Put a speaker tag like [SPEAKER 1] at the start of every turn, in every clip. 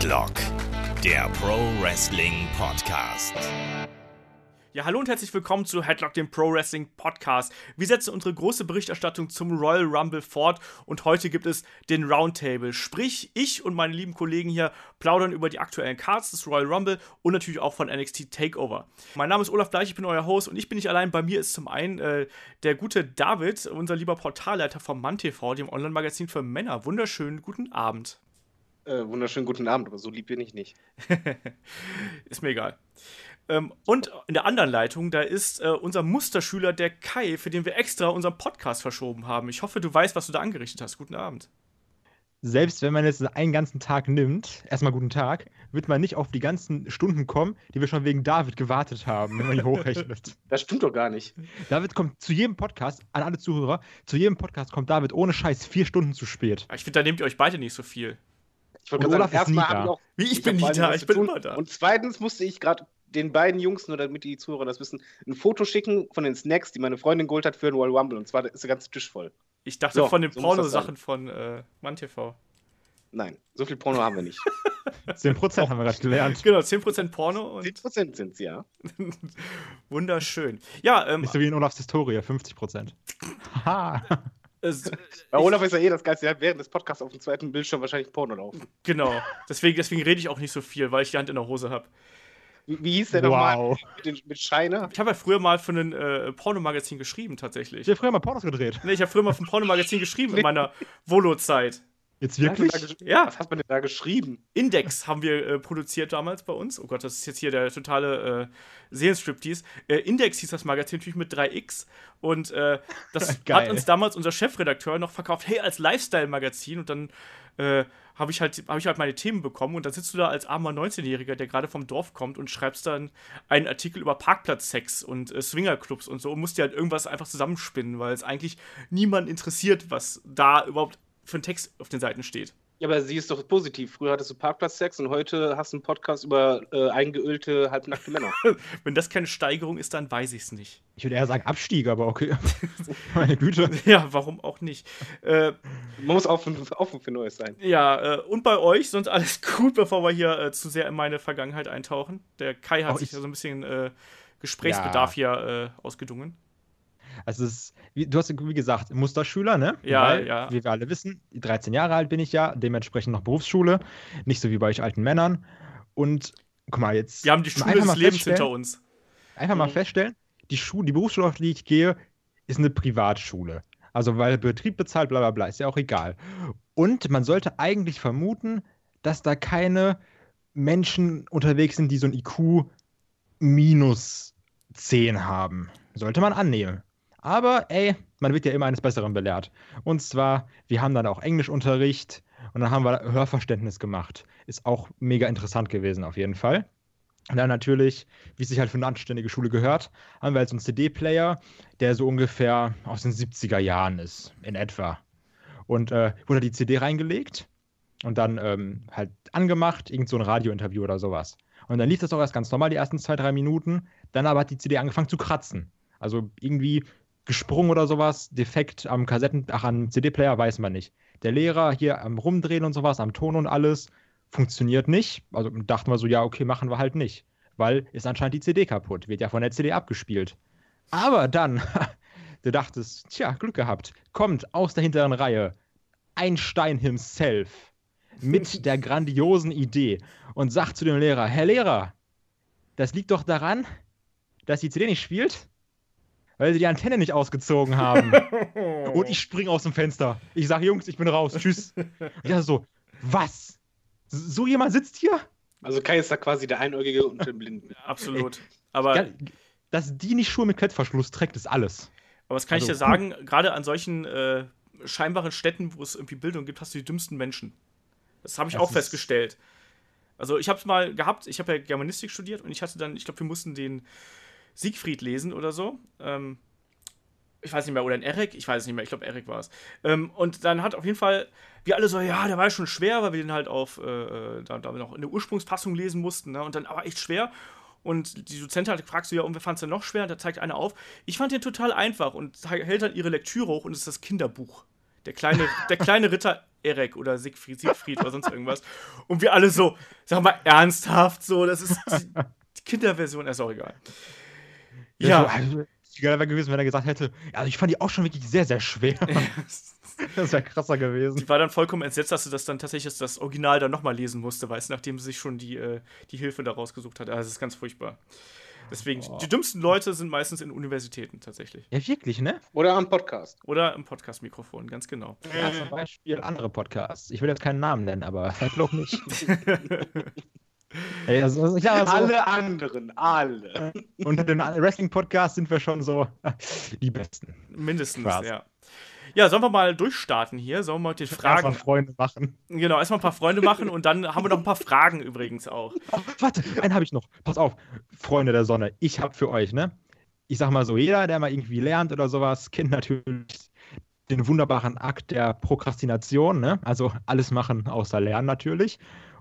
[SPEAKER 1] Headlock, der Pro Wrestling Podcast.
[SPEAKER 2] Ja, hallo und herzlich willkommen zu Headlock, dem Pro Wrestling Podcast. Wir setzen unsere große Berichterstattung zum Royal Rumble fort und heute gibt es den Roundtable. Sprich, ich und meine lieben Kollegen hier plaudern über die aktuellen Cards des Royal Rumble und natürlich auch von NXT Takeover. Mein Name ist Olaf Bleich, ich bin euer Host und ich bin nicht allein. Bei mir ist zum einen äh, der gute David, unser lieber Portalleiter vom MannTV, dem Online-Magazin für Männer. Wunderschönen guten Abend.
[SPEAKER 3] Äh, wunderschönen guten Abend, aber so lieb bin ich nicht.
[SPEAKER 2] ist mir egal. Ähm, und in der anderen Leitung, da ist äh, unser Musterschüler, der Kai, für den wir extra unseren Podcast verschoben haben. Ich hoffe, du weißt, was du da angerichtet hast. Guten Abend.
[SPEAKER 4] Selbst wenn man jetzt einen ganzen Tag nimmt, erstmal guten Tag, wird man nicht auf die ganzen Stunden kommen, die wir schon wegen David gewartet haben, wenn man die hochrechnet.
[SPEAKER 3] Das stimmt doch gar nicht.
[SPEAKER 4] David kommt zu jedem Podcast, an alle Zuhörer, zu jedem Podcast kommt David ohne Scheiß vier Stunden zu spät.
[SPEAKER 2] Ich finde, da nehmt ihr euch beide nicht so viel.
[SPEAKER 3] Ich wollte gerade sagen, erstmal habe ich auch.
[SPEAKER 2] Wie, ich, ich bin nie da, ich bin immer da.
[SPEAKER 3] Und zweitens musste ich gerade den beiden Jungs, nur damit die Zuhörer das wissen, ein Foto schicken von den Snacks, die meine Freundin geholt hat für den Royal Rumble. Und zwar ist der ganze Tisch voll.
[SPEAKER 2] Ich dachte so, von den so Pornosachen von äh, MannTV.
[SPEAKER 3] Nein, so viel Porno haben wir nicht.
[SPEAKER 4] 10% haben wir gerade gelernt.
[SPEAKER 2] Genau, 10% Porno. Und
[SPEAKER 3] 10% sind es, ja.
[SPEAKER 2] Wunderschön. Ja, ähm,
[SPEAKER 4] Nicht so wie in Olafs Historie, 50%.
[SPEAKER 3] Haha. Bei Olaf ist ja eh das Geilste, er hat während des Podcasts auf dem zweiten Bildschirm wahrscheinlich Porno laufen.
[SPEAKER 2] Genau, deswegen, deswegen rede ich auch nicht so viel, weil ich die Hand in der Hose habe.
[SPEAKER 3] Wie, wie, hieß der wow. nochmal mit, mit Scheiner?
[SPEAKER 2] Ich habe ja früher mal für ein äh, Pornomagazin geschrieben, tatsächlich.
[SPEAKER 4] Ich habe früher mal Pornos gedreht.
[SPEAKER 2] Nee, ich habe früher mal für ein Pornomagazin geschrieben in meiner Volo-Zeit.
[SPEAKER 4] Jetzt wirklich?
[SPEAKER 3] Ja. Was hat man denn da geschrieben?
[SPEAKER 2] Index haben wir äh, produziert damals bei uns. Oh Gott, das ist jetzt hier der totale äh, Seelenstriptease. Äh, Index hieß das Magazin natürlich mit 3x. Und äh, das hat uns damals unser Chefredakteur noch verkauft. Hey, als Lifestyle-Magazin. Und dann äh, habe ich, halt, hab ich halt meine Themen bekommen. Und dann sitzt du da als armer 19-Jähriger, der gerade vom Dorf kommt und schreibst dann einen Artikel über Parkplatzsex und äh, Swingerclubs und so und musst dir halt irgendwas einfach zusammenspinnen, weil es eigentlich niemand interessiert, was da überhaupt für ein Text auf den Seiten steht.
[SPEAKER 3] Ja, aber sie ist doch positiv. Früher hattest du Parkplatzsex und heute hast du einen Podcast über äh, eingeölte, halbnackte Männer.
[SPEAKER 2] Wenn das keine Steigerung ist, dann weiß ich es nicht.
[SPEAKER 4] Ich würde eher sagen Abstieg, aber okay. Meine Güte.
[SPEAKER 2] Ja, warum auch nicht?
[SPEAKER 3] Äh, Man muss offen, offen für Neues sein.
[SPEAKER 2] Ja, äh, und bei euch, sonst alles gut, bevor wir hier äh, zu sehr in meine Vergangenheit eintauchen. Der Kai hat oh, sich ja so ein bisschen äh, Gesprächsbedarf ja. hier äh, ausgedungen.
[SPEAKER 4] Also es ist, du hast wie gesagt Musterschüler, ne?
[SPEAKER 2] Ja, Weil, ja.
[SPEAKER 4] Wie wir alle wissen, 13 Jahre alt bin ich ja, dementsprechend noch Berufsschule, nicht so wie bei euch alten Männern. Und guck mal, jetzt.
[SPEAKER 2] Wir haben die Schule des Lebens hinter uns.
[SPEAKER 4] Einfach mhm. mal feststellen, die Schule, die Berufsschule, auf die ich gehe, ist eine Privatschule. Also weil Betrieb bezahlt, bla bla bla, ist ja auch egal. Und man sollte eigentlich vermuten, dass da keine Menschen unterwegs sind, die so ein IQ minus 10 haben. Sollte man annehmen. Aber ey, man wird ja immer eines Besseren belehrt. Und zwar, wir haben dann auch Englischunterricht und dann haben wir Hörverständnis gemacht. Ist auch mega interessant gewesen, auf jeden Fall. Und dann natürlich, wie es sich halt für eine anständige Schule gehört, haben wir jetzt einen CD-Player, der so ungefähr aus den 70er Jahren ist, in etwa. Und äh, wurde die CD reingelegt und dann ähm, halt angemacht, irgend so ein Radiointerview oder sowas. Und dann lief das auch erst ganz normal, die ersten zwei, drei Minuten. Dann aber hat die CD angefangen zu kratzen. Also irgendwie gesprungen oder sowas, defekt am Kassetten, ach, am CD-Player weiß man nicht. Der Lehrer hier am Rumdrehen und sowas, am Ton und alles, funktioniert nicht. Also dachten wir so, ja, okay, machen wir halt nicht. Weil ist anscheinend die CD kaputt, wird ja von der CD abgespielt. Aber dann, du dachtest, tja, Glück gehabt, kommt aus der hinteren Reihe Einstein himself mit der grandiosen Idee und sagt zu dem Lehrer, Herr Lehrer, das liegt doch daran, dass die CD nicht spielt weil sie die Antenne nicht ausgezogen haben. und ich springe aus dem Fenster. Ich sage, Jungs, ich bin raus. Tschüss. ja, so, was? So jemand sitzt hier?
[SPEAKER 3] Also Kai ist da quasi der Einäugige und der Blinde.
[SPEAKER 2] Absolut. Aber
[SPEAKER 4] dass die nicht Schuhe mit Klettverschluss trägt, ist alles.
[SPEAKER 2] Aber was kann also, ich dir sagen? Gerade an solchen äh, scheinbaren Städten, wo es irgendwie Bildung gibt, hast du die dümmsten Menschen. Das habe ich das auch festgestellt. Also ich habe es mal gehabt, ich habe ja Germanistik studiert und ich hatte dann, ich glaube, wir mussten den Siegfried lesen oder so. Ähm, ich weiß nicht mehr, oder ein Erik, ich weiß es nicht mehr, ich glaube, Erik war es. Ähm, und dann hat auf jeden Fall, wir alle so, ja, der war schon schwer, weil wir den halt auf, äh, äh, da, da wir noch in der Ursprungsfassung lesen mussten, ne? und dann aber echt schwer. Und die Dozentin hat gefragt, so, ja, und wer fand es denn noch schwer? Da zeigt einer auf. Ich fand den total einfach und hält dann ihre Lektüre hoch und es ist das Kinderbuch. Der kleine, der kleine Ritter Erek oder Siegfried, Siegfried oder sonst irgendwas. Und wir alle so, sag mal ernsthaft, so, das ist die, die Kinderversion, ist auch egal.
[SPEAKER 4] Ja. Also, geil wäre gewesen, wenn er gesagt hätte, also ich fand die auch schon wirklich sehr, sehr schwer. das wäre krasser gewesen.
[SPEAKER 2] Die war dann vollkommen entsetzt, dass sie das dann tatsächlich das Original dann nochmal lesen musste, weißt nachdem sie sich schon die, äh, die Hilfe da rausgesucht hat. Also das ist ganz furchtbar. Deswegen, oh. die dümmsten Leute sind meistens in Universitäten tatsächlich.
[SPEAKER 4] Ja, wirklich, ne?
[SPEAKER 3] Oder am Podcast.
[SPEAKER 2] Oder im Podcast-Mikrofon, ganz genau.
[SPEAKER 4] Ja, zum Beispiel andere Podcasts. Ich will jetzt keinen Namen nennen, aber vielleicht auch nicht.
[SPEAKER 3] Ey, also, ja, so, alle anderen, alle.
[SPEAKER 4] Unter den Wrestling-Podcasts sind wir schon so die Besten.
[SPEAKER 2] Mindestens, Spaß. ja. Ja, sollen wir mal durchstarten hier? Sollen wir mal die Fragen.
[SPEAKER 4] Erstmal Freunde machen.
[SPEAKER 2] Genau, erstmal ein paar Freunde machen und dann haben wir noch ein paar Fragen übrigens auch.
[SPEAKER 4] Oh, warte, einen habe ich noch. Pass auf, Freunde der Sonne. Ich habe für euch, ne? Ich sag mal so, jeder, der mal irgendwie lernt oder sowas, kennt natürlich den wunderbaren Akt der Prokrastination, ne? Also alles machen außer lernen natürlich.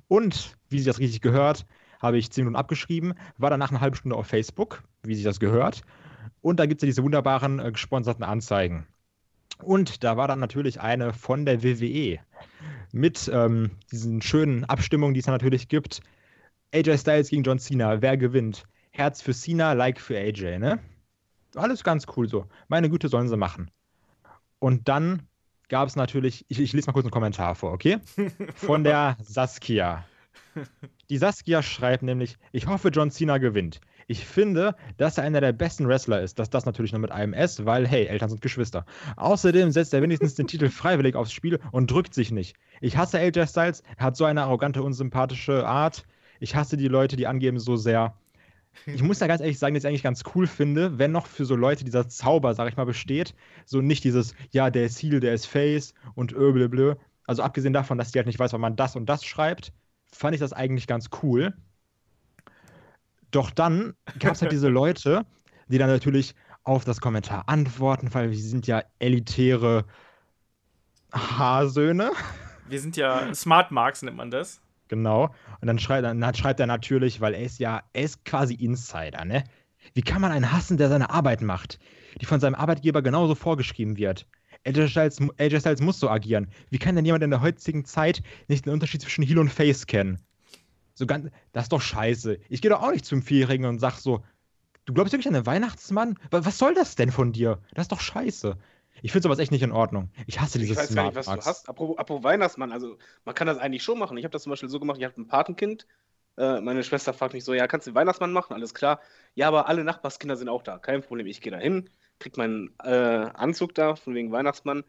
[SPEAKER 4] Und, wie sich das richtig gehört, habe ich 10 Minuten abgeschrieben, war danach eine halbe Stunde auf Facebook, wie sich das gehört. Und da gibt es ja diese wunderbaren äh, gesponserten Anzeigen. Und da war dann natürlich eine von der WWE mit ähm, diesen schönen Abstimmungen, die es natürlich gibt. AJ Styles gegen John Cena, wer gewinnt? Herz für Cena, Like für AJ, ne? Alles ganz cool so. Meine Güte, sollen sie machen. Und dann gab es natürlich, ich, ich lese mal kurz einen Kommentar vor, okay? Von der Saskia. Die Saskia schreibt nämlich, ich hoffe, John Cena gewinnt. Ich finde, dass er einer der besten Wrestler ist. Das das natürlich nur mit einem S, weil, hey, Eltern sind Geschwister. Außerdem setzt er wenigstens den Titel freiwillig aufs Spiel und drückt sich nicht. Ich hasse AJ Styles, er hat so eine arrogante, unsympathische Art. Ich hasse die Leute, die angeben so sehr. Ich muss da ganz ehrlich sagen, dass ich eigentlich ganz cool finde, wenn noch für so Leute dieser Zauber, sag ich mal, besteht. So nicht dieses, ja, der ist Heel, der ist Face und öblöblö. Also abgesehen davon, dass die halt nicht weiß, wann man das und das schreibt, fand ich das eigentlich ganz cool. Doch dann gab es halt diese Leute, die dann natürlich auf das Kommentar antworten, weil wir sind ja elitäre Haarsöhne.
[SPEAKER 2] Wir sind ja Smart Marks, nennt man das.
[SPEAKER 4] Genau. Und dann schreibt, dann schreibt er natürlich, weil er ist ja, er ist quasi Insider, ne? Wie kann man einen hassen, der seine Arbeit macht, die von seinem Arbeitgeber genauso vorgeschrieben wird? AJ Styles, AJ Styles muss so agieren. Wie kann denn jemand in der heutigen Zeit nicht den Unterschied zwischen Heel und Face kennen? So ganz, das ist doch scheiße. Ich gehe doch auch nicht zum Vierjährigen und sag so, du glaubst wirklich an den Weihnachtsmann? Was soll das denn von dir? Das ist doch scheiße. Ich finde sowas echt nicht in Ordnung. Ich hasse dieses
[SPEAKER 3] Ich weiß gar nicht, was du hast. Apropos, apropos, Weihnachtsmann, also man kann das eigentlich schon machen. Ich habe das zum Beispiel so gemacht, ich habe ein Patenkind. Äh, meine Schwester fragt mich so, ja, kannst du den Weihnachtsmann machen? Alles klar. Ja, aber alle Nachbarskinder sind auch da. Kein Problem, ich gehe da hin, krieg meinen äh, Anzug da, von wegen Weihnachtsmann.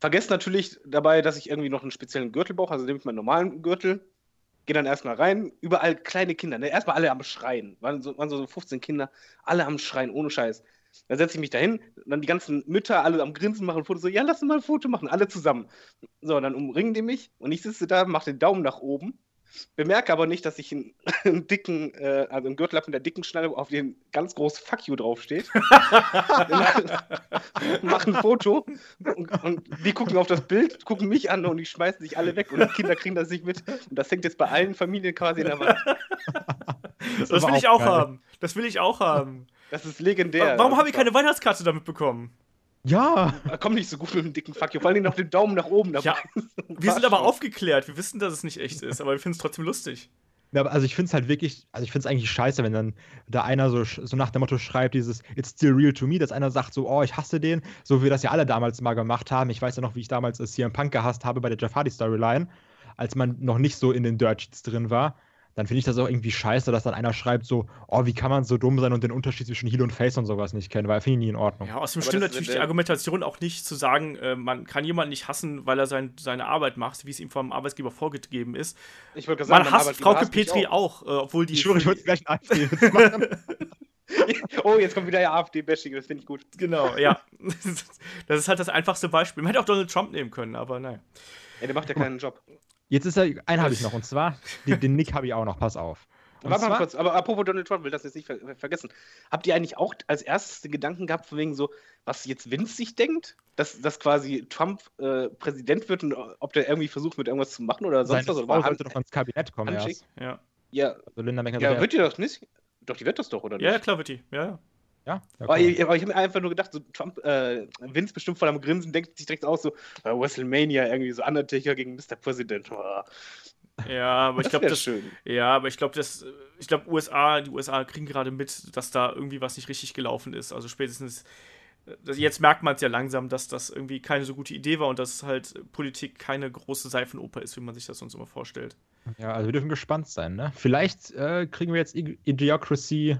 [SPEAKER 3] Vergesst natürlich dabei, dass ich irgendwie noch einen speziellen Gürtel brauche, also nehme ich meinen normalen Gürtel, Geh dann erstmal rein, überall kleine Kinder, ne? erstmal alle am Schreien. Waren so, waren so 15 Kinder, alle am Schreien, ohne Scheiß. Dann setze ich mich dahin, dann die ganzen Mütter alle am Grinsen machen Fotos, so, ja, lass uns mal ein Foto machen, alle zusammen. So, dann umringen die mich und ich sitze da, mache den Daumen nach oben Bemerke aber nicht, dass ich einen, einen dicken, äh, also einen Gürtel habe mit der dicken Schnalle, auf dem ganz groß Fuck you draufsteht. Mach ein Foto und, und, die gucken auf das Bild, gucken mich an und die schmeißen sich alle weg und die Kinder kriegen das nicht mit. Und das hängt jetzt bei allen Familien quasi in der Wand.
[SPEAKER 2] Das, das will ich auch geil. haben. Das will ich auch haben.
[SPEAKER 3] Das ist legendär.
[SPEAKER 2] Warum habe ich keine Weihnachtskarte damit bekommen?
[SPEAKER 4] Ja.
[SPEAKER 3] Kommt nicht so gut mit dem dicken Fuck you. Vor allem noch den Daumen nach oben dabei. Ja,
[SPEAKER 2] wir sind aber aufgeklärt. Wir wissen, dass es nicht echt ist, aber wir finden es trotzdem lustig.
[SPEAKER 4] Ja, also ich finde es halt wirklich, also ich finde es eigentlich scheiße, wenn dann da einer so, so nach dem Motto schreibt, dieses It's still real to me, dass einer sagt so, oh, ich hasse den, so wie wir das ja alle damals mal gemacht haben. Ich weiß ja noch, wie ich damals CM Punk gehasst habe bei der Jeff Hardy Storyline, als man noch nicht so in den Dirt Sheets drin war dann finde ich das auch irgendwie scheiße, dass dann einer schreibt so, oh, wie kann man so dumm sein und den Unterschied zwischen Heal und Face und sowas nicht kennen, weil finde ich nie in Ordnung.
[SPEAKER 2] Ja, außerdem stimmt natürlich die Argumentation auch nicht zu sagen, äh, man kann jemanden nicht hassen, weil er sein, seine Arbeit macht, wie es ihm vom Arbeitgeber vorgegeben ist.
[SPEAKER 3] Ich sagen, man hasst
[SPEAKER 2] Frauke Petri auch, auch äh, obwohl die.
[SPEAKER 4] Ich schwöre, ich wollte gleich machen.
[SPEAKER 3] oh, jetzt kommt wieder ja AfD-Bashing, das finde ich gut.
[SPEAKER 2] Genau, ja. das ist halt das einfachste Beispiel. Man hätte auch Donald Trump nehmen können, aber naja.
[SPEAKER 3] Ja, der macht ja keinen Job.
[SPEAKER 4] Jetzt ist er, einen habe ich noch, und zwar, den, den Nick habe ich auch noch, pass auf.
[SPEAKER 3] Warte mal kurz, aber apropos Donald Trump, will das jetzt nicht ver vergessen. Habt ihr eigentlich auch als erstes den Gedanken gehabt, von wegen so, was jetzt Vince sich denkt? Dass, dass quasi Trump äh, Präsident wird und ob der irgendwie versucht, mit irgendwas zu machen oder sonst
[SPEAKER 4] Seine
[SPEAKER 3] was?
[SPEAKER 4] Oder sollte doch ans Kabinett kommen erst.
[SPEAKER 2] Ja.
[SPEAKER 3] Ja, also Linda ja wird die das nicht? Doch, die wird das doch, oder nicht?
[SPEAKER 2] Ja, klar wird die, ja, ja.
[SPEAKER 4] Ja? ja
[SPEAKER 3] aber, ich, aber ich habe mir einfach nur gedacht, so Trump, äh, Vince bestimmt voll am Grinsen, denkt sich direkt aus, so äh, WrestleMania, irgendwie so Undertaker gegen Mr. President. Oh.
[SPEAKER 2] Ja, aber ich glaube, das,
[SPEAKER 3] schön.
[SPEAKER 2] ja, aber ich glaube, das, ich glaube, USA, die USA kriegen gerade mit, dass da irgendwie was nicht richtig gelaufen ist. Also spätestens jetzt merkt man es ja langsam, dass das irgendwie keine so gute Idee war und dass halt Politik keine große Seifenoper ist, wie man sich das sonst immer vorstellt.
[SPEAKER 4] Ja, also wir dürfen gespannt sein, ne? Vielleicht äh, kriegen wir jetzt Idiocracy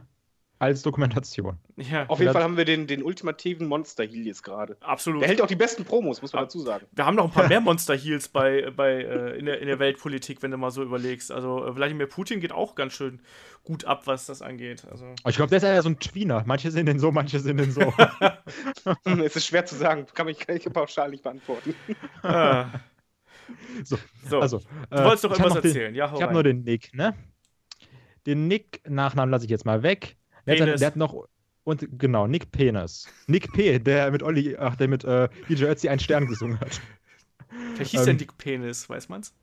[SPEAKER 4] als Dokumentation.
[SPEAKER 3] Ja. Auf jeden Fall haben wir den, den ultimativen Monster Heal jetzt gerade.
[SPEAKER 2] Absolut.
[SPEAKER 3] Der hält auch die besten Promos, muss man dazu sagen.
[SPEAKER 2] Wir haben noch ein paar mehr Monster Heals bei, bei, äh, in, der, in der Weltpolitik, wenn du mal so überlegst. Also äh, Wladimir Putin geht auch ganz schön gut ab, was das angeht. Also.
[SPEAKER 4] Ich glaube, der ist ja so ein Tweener. Manche sind den so, manche sind den so.
[SPEAKER 3] es ist schwer zu sagen. Kann ich, kann ich pauschal nicht beantworten.
[SPEAKER 2] Ah.
[SPEAKER 4] So, so, also,
[SPEAKER 2] du äh, wolltest doch irgendwas erzählen.
[SPEAKER 4] Den, ja, ich habe nur den Nick, ne? Den Nick-Nachnamen lasse ich jetzt mal weg. Der hat, der hat, noch und genau, Nick Penis. Nick P, der mit Olli, ach, der mit äh, DJ Ötzi einen Stern gesungen hat.
[SPEAKER 2] Vielleicht hieß ähm, der Nick Penis, weiß man's?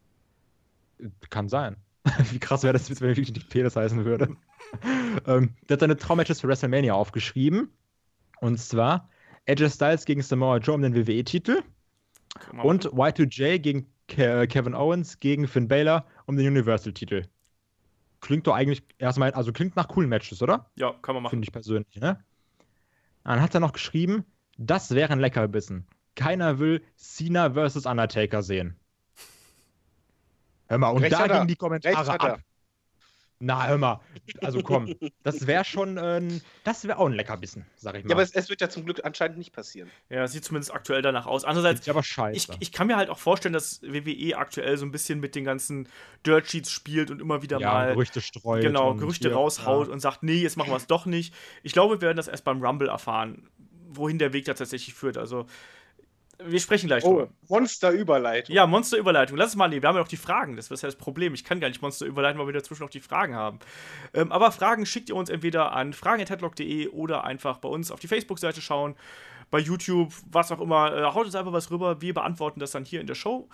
[SPEAKER 4] Kann sein. Wie krass wäre das, wenn er wirklich Nick Penis heißen würde. ähm, der hat seine Traummatches für WrestleMania aufgeschrieben. Und zwar Edge Styles gegen Samoa Joe um den WWE-Titel. Und Y2J gegen Ke Kevin Owens gegen Finn Balor um den Universal-Titel klingt doch eigentlich erstmal, also klingt nach coolen Matches, oder?
[SPEAKER 2] Ja, kann man machen.
[SPEAKER 4] Finde ich persönlich, ne? Dann hat er noch geschrieben, das wäre ein Leckerbissen. Keiner will Cena vs. Undertaker sehen. Hör mal, und Recht da gingen die Kommentare ab. Na, hör mal. Also komm, das wäre schon, äh, das wäre auch ein Leckerbissen, sag ich mal.
[SPEAKER 3] Ja, aber es, es, wird ja zum Glück anscheinend nicht passieren.
[SPEAKER 2] Ja, sieht zumindest aktuell danach aus. Andererseits,
[SPEAKER 4] aber scheiße.
[SPEAKER 2] Ich, ich, kann mir halt auch vorstellen, dass WWE aktuell so ein bisschen mit den ganzen Dirt Sheets spielt und immer wieder
[SPEAKER 4] ja,
[SPEAKER 2] mal
[SPEAKER 4] Gerüchte streut.
[SPEAKER 2] Genau, Gerüchte hier, raushaut ja. und sagt, nee, jetzt machen wir es doch nicht. Ich glaube, wir werden das erst beim Rumble erfahren, wohin der Weg da tatsächlich führt. Also wir sprechen gleich
[SPEAKER 3] oh, drüber. Monsterüberleitung.
[SPEAKER 2] Ja, Monsterüberleitung. Lass es mal, wir haben ja noch die Fragen. Das ist ja das Problem. Ich kann gar nicht Monsterüberleiten, weil wir dazwischen noch die Fragen haben. Ähm, aber Fragen schickt ihr uns entweder an fragen.headlock.de oder einfach bei uns auf die Facebook-Seite schauen, bei YouTube, was auch immer. Äh, haut uns einfach was rüber. Wir beantworten das dann hier in der Show.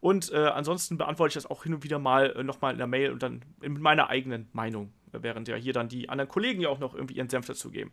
[SPEAKER 2] Und äh, ansonsten beantworte ich das auch hin und wieder mal äh, nochmal in der Mail und dann mit meiner eigenen Meinung während ja hier dann die anderen Kollegen ja auch noch irgendwie ihren Senf dazugeben.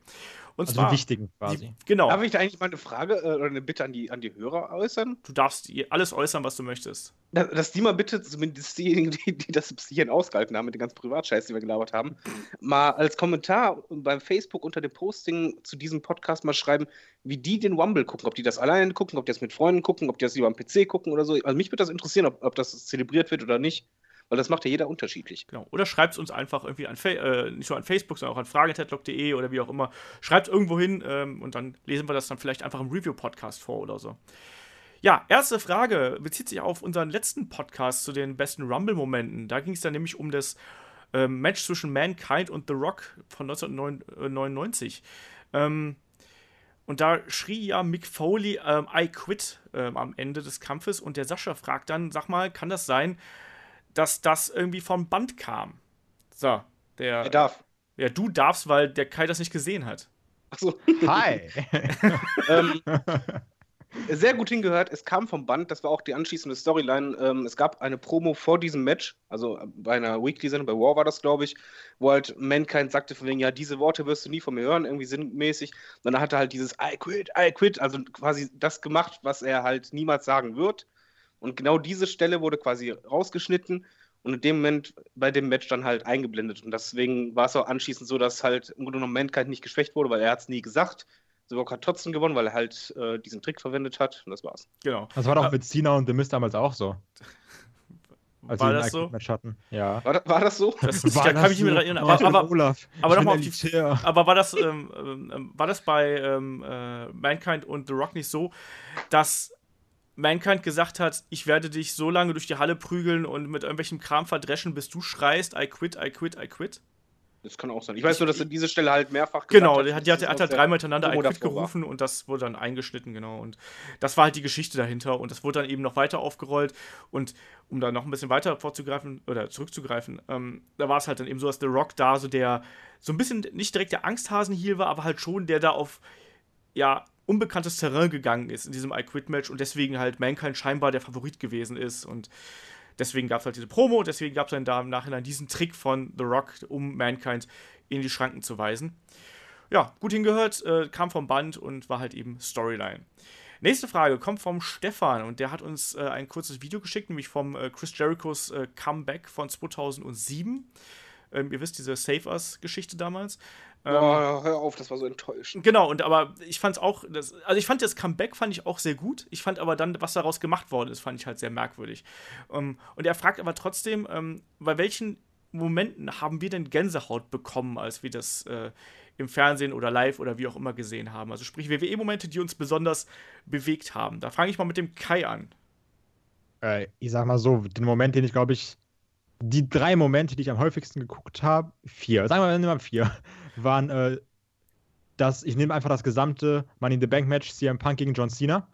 [SPEAKER 2] Und
[SPEAKER 4] also zwar, wichtigen quasi.
[SPEAKER 2] Die, genau.
[SPEAKER 3] Darf ich da eigentlich mal eine Frage äh, oder eine Bitte an die, an die Hörer äußern?
[SPEAKER 2] Du darfst alles äußern, was du möchtest.
[SPEAKER 3] Dass, dass die mal bitte, zumindest diejenigen, die, die das bis hierhin ausgehalten haben, mit den ganzen Privatscheiß, die wir gelabert haben, mal als Kommentar beim Facebook unter dem Posting zu diesem Podcast mal schreiben, wie die den Wumble gucken. Ob die das alleine gucken, ob die das mit Freunden gucken, ob die das lieber am PC gucken oder so. Also mich würde das interessieren, ob, ob das zelebriert wird oder nicht. Weil das macht ja jeder unterschiedlich.
[SPEAKER 2] Genau. Oder schreibt es uns einfach irgendwie an, äh, nicht nur an Facebook, sondern auch an fragetedlock.de oder wie auch immer. Schreibt es irgendwo hin ähm, und dann lesen wir das dann vielleicht einfach im Review-Podcast vor oder so. Ja, erste Frage bezieht sich auf unseren letzten Podcast zu den besten Rumble-Momenten. Da ging es dann nämlich um das äh, Match zwischen Mankind und The Rock von 1999. Ähm, und da schrie ja Mick Foley, ähm, I quit ähm, am Ende des Kampfes und der Sascha fragt dann, sag mal, kann das sein, dass das irgendwie vom Band kam. So, der.
[SPEAKER 3] Er darf.
[SPEAKER 2] Ja, du darfst, weil der Kai das nicht gesehen hat.
[SPEAKER 3] Achso.
[SPEAKER 4] Hi.
[SPEAKER 3] ähm, sehr gut hingehört. Es kam vom Band, das war auch die anschließende Storyline. Ähm, es gab eine Promo vor diesem Match, also bei einer Weekly-Sendung, bei War war das, glaube ich, wo halt Mankind sagte von wegen, ja, diese Worte wirst du nie von mir hören, irgendwie sinnmäßig. Und dann hat er halt dieses I quit, I quit, also quasi das gemacht, was er halt niemals sagen wird. Und genau diese Stelle wurde quasi rausgeschnitten und in dem Moment bei dem Match dann halt eingeblendet. Und deswegen war es auch anschließend so, dass halt im Grunde genommen Mankind nicht geschwächt wurde, weil er hat es nie gesagt. The Rock hat trotzdem gewonnen, weil er halt äh, diesen Trick verwendet hat und das war's.
[SPEAKER 2] Genau.
[SPEAKER 4] Das war doch ja. mit Cena und The Mist damals auch so.
[SPEAKER 2] Als war das so?
[SPEAKER 4] Match hatten. Ja.
[SPEAKER 3] War, war das so?
[SPEAKER 2] Das, war da kann ich mich so? erinnern. Aber, aber, Olaf, aber nochmal auf die. Aber war das, ähm, ähm, war das bei ähm, äh, Mankind und The Rock nicht so, dass Mankind gesagt hat, ich werde dich so lange durch die Halle prügeln und mit irgendwelchem Kram verdreschen, bis du schreist, I quit, I quit, I quit.
[SPEAKER 3] Das kann auch sein. Ich weiß nur, dass er diese Stelle halt mehrfach
[SPEAKER 2] genau, hat. Genau, die hat, hat halt dreimal hintereinander I quit gerufen war. und das wurde dann eingeschnitten, genau. Und das war halt die Geschichte dahinter und das wurde dann eben noch weiter aufgerollt. Und um da noch ein bisschen weiter vorzugreifen oder zurückzugreifen, ähm, da war es halt dann eben so, dass The Rock da so der, so ein bisschen nicht direkt der Angsthasen hier war, aber halt schon der da auf, ja, unbekanntes Terrain gegangen ist in diesem I Quit Match und deswegen halt Mankind scheinbar der Favorit gewesen ist und deswegen gab es halt diese Promo und deswegen gab es dann da im Nachhinein diesen Trick von The Rock, um Mankind in die Schranken zu weisen. ja, gut hingehört, äh, kam vom Band und war halt eben Storyline. Nächste Frage kommt vom Stefan und der hat uns äh, ein kurzes Video geschickt, nämlich vom äh, Chris Jerichos äh, Comeback von 2007. Ähm, ihr wisst, diese Save Us-Geschichte damals. Ähm,
[SPEAKER 3] oh, hör auf, das war so enttäuschend.
[SPEAKER 2] Genau, und aber ich fand es auch, das, also ich fand das Comeback fand ich auch sehr gut. Ich fand aber dann, was daraus gemacht worden ist, fand ich halt sehr merkwürdig. Um, und er fragt aber trotzdem, ähm, bei welchen Momenten haben wir denn Gänsehaut bekommen, als wir das äh, im Fernsehen oder live oder wie auch immer gesehen haben? Also sprich WWE-Momente, die uns besonders bewegt haben. Da fange ich mal mit dem Kai an.
[SPEAKER 4] Äh, ich sag mal so, den Moment, den ich glaube ich, die drei Momente, die ich am häufigsten geguckt habe, vier, sagen wir mal vier, waren äh, das, ich nehme einfach das gesamte Money in the Bank Match CM Punk gegen John Cena,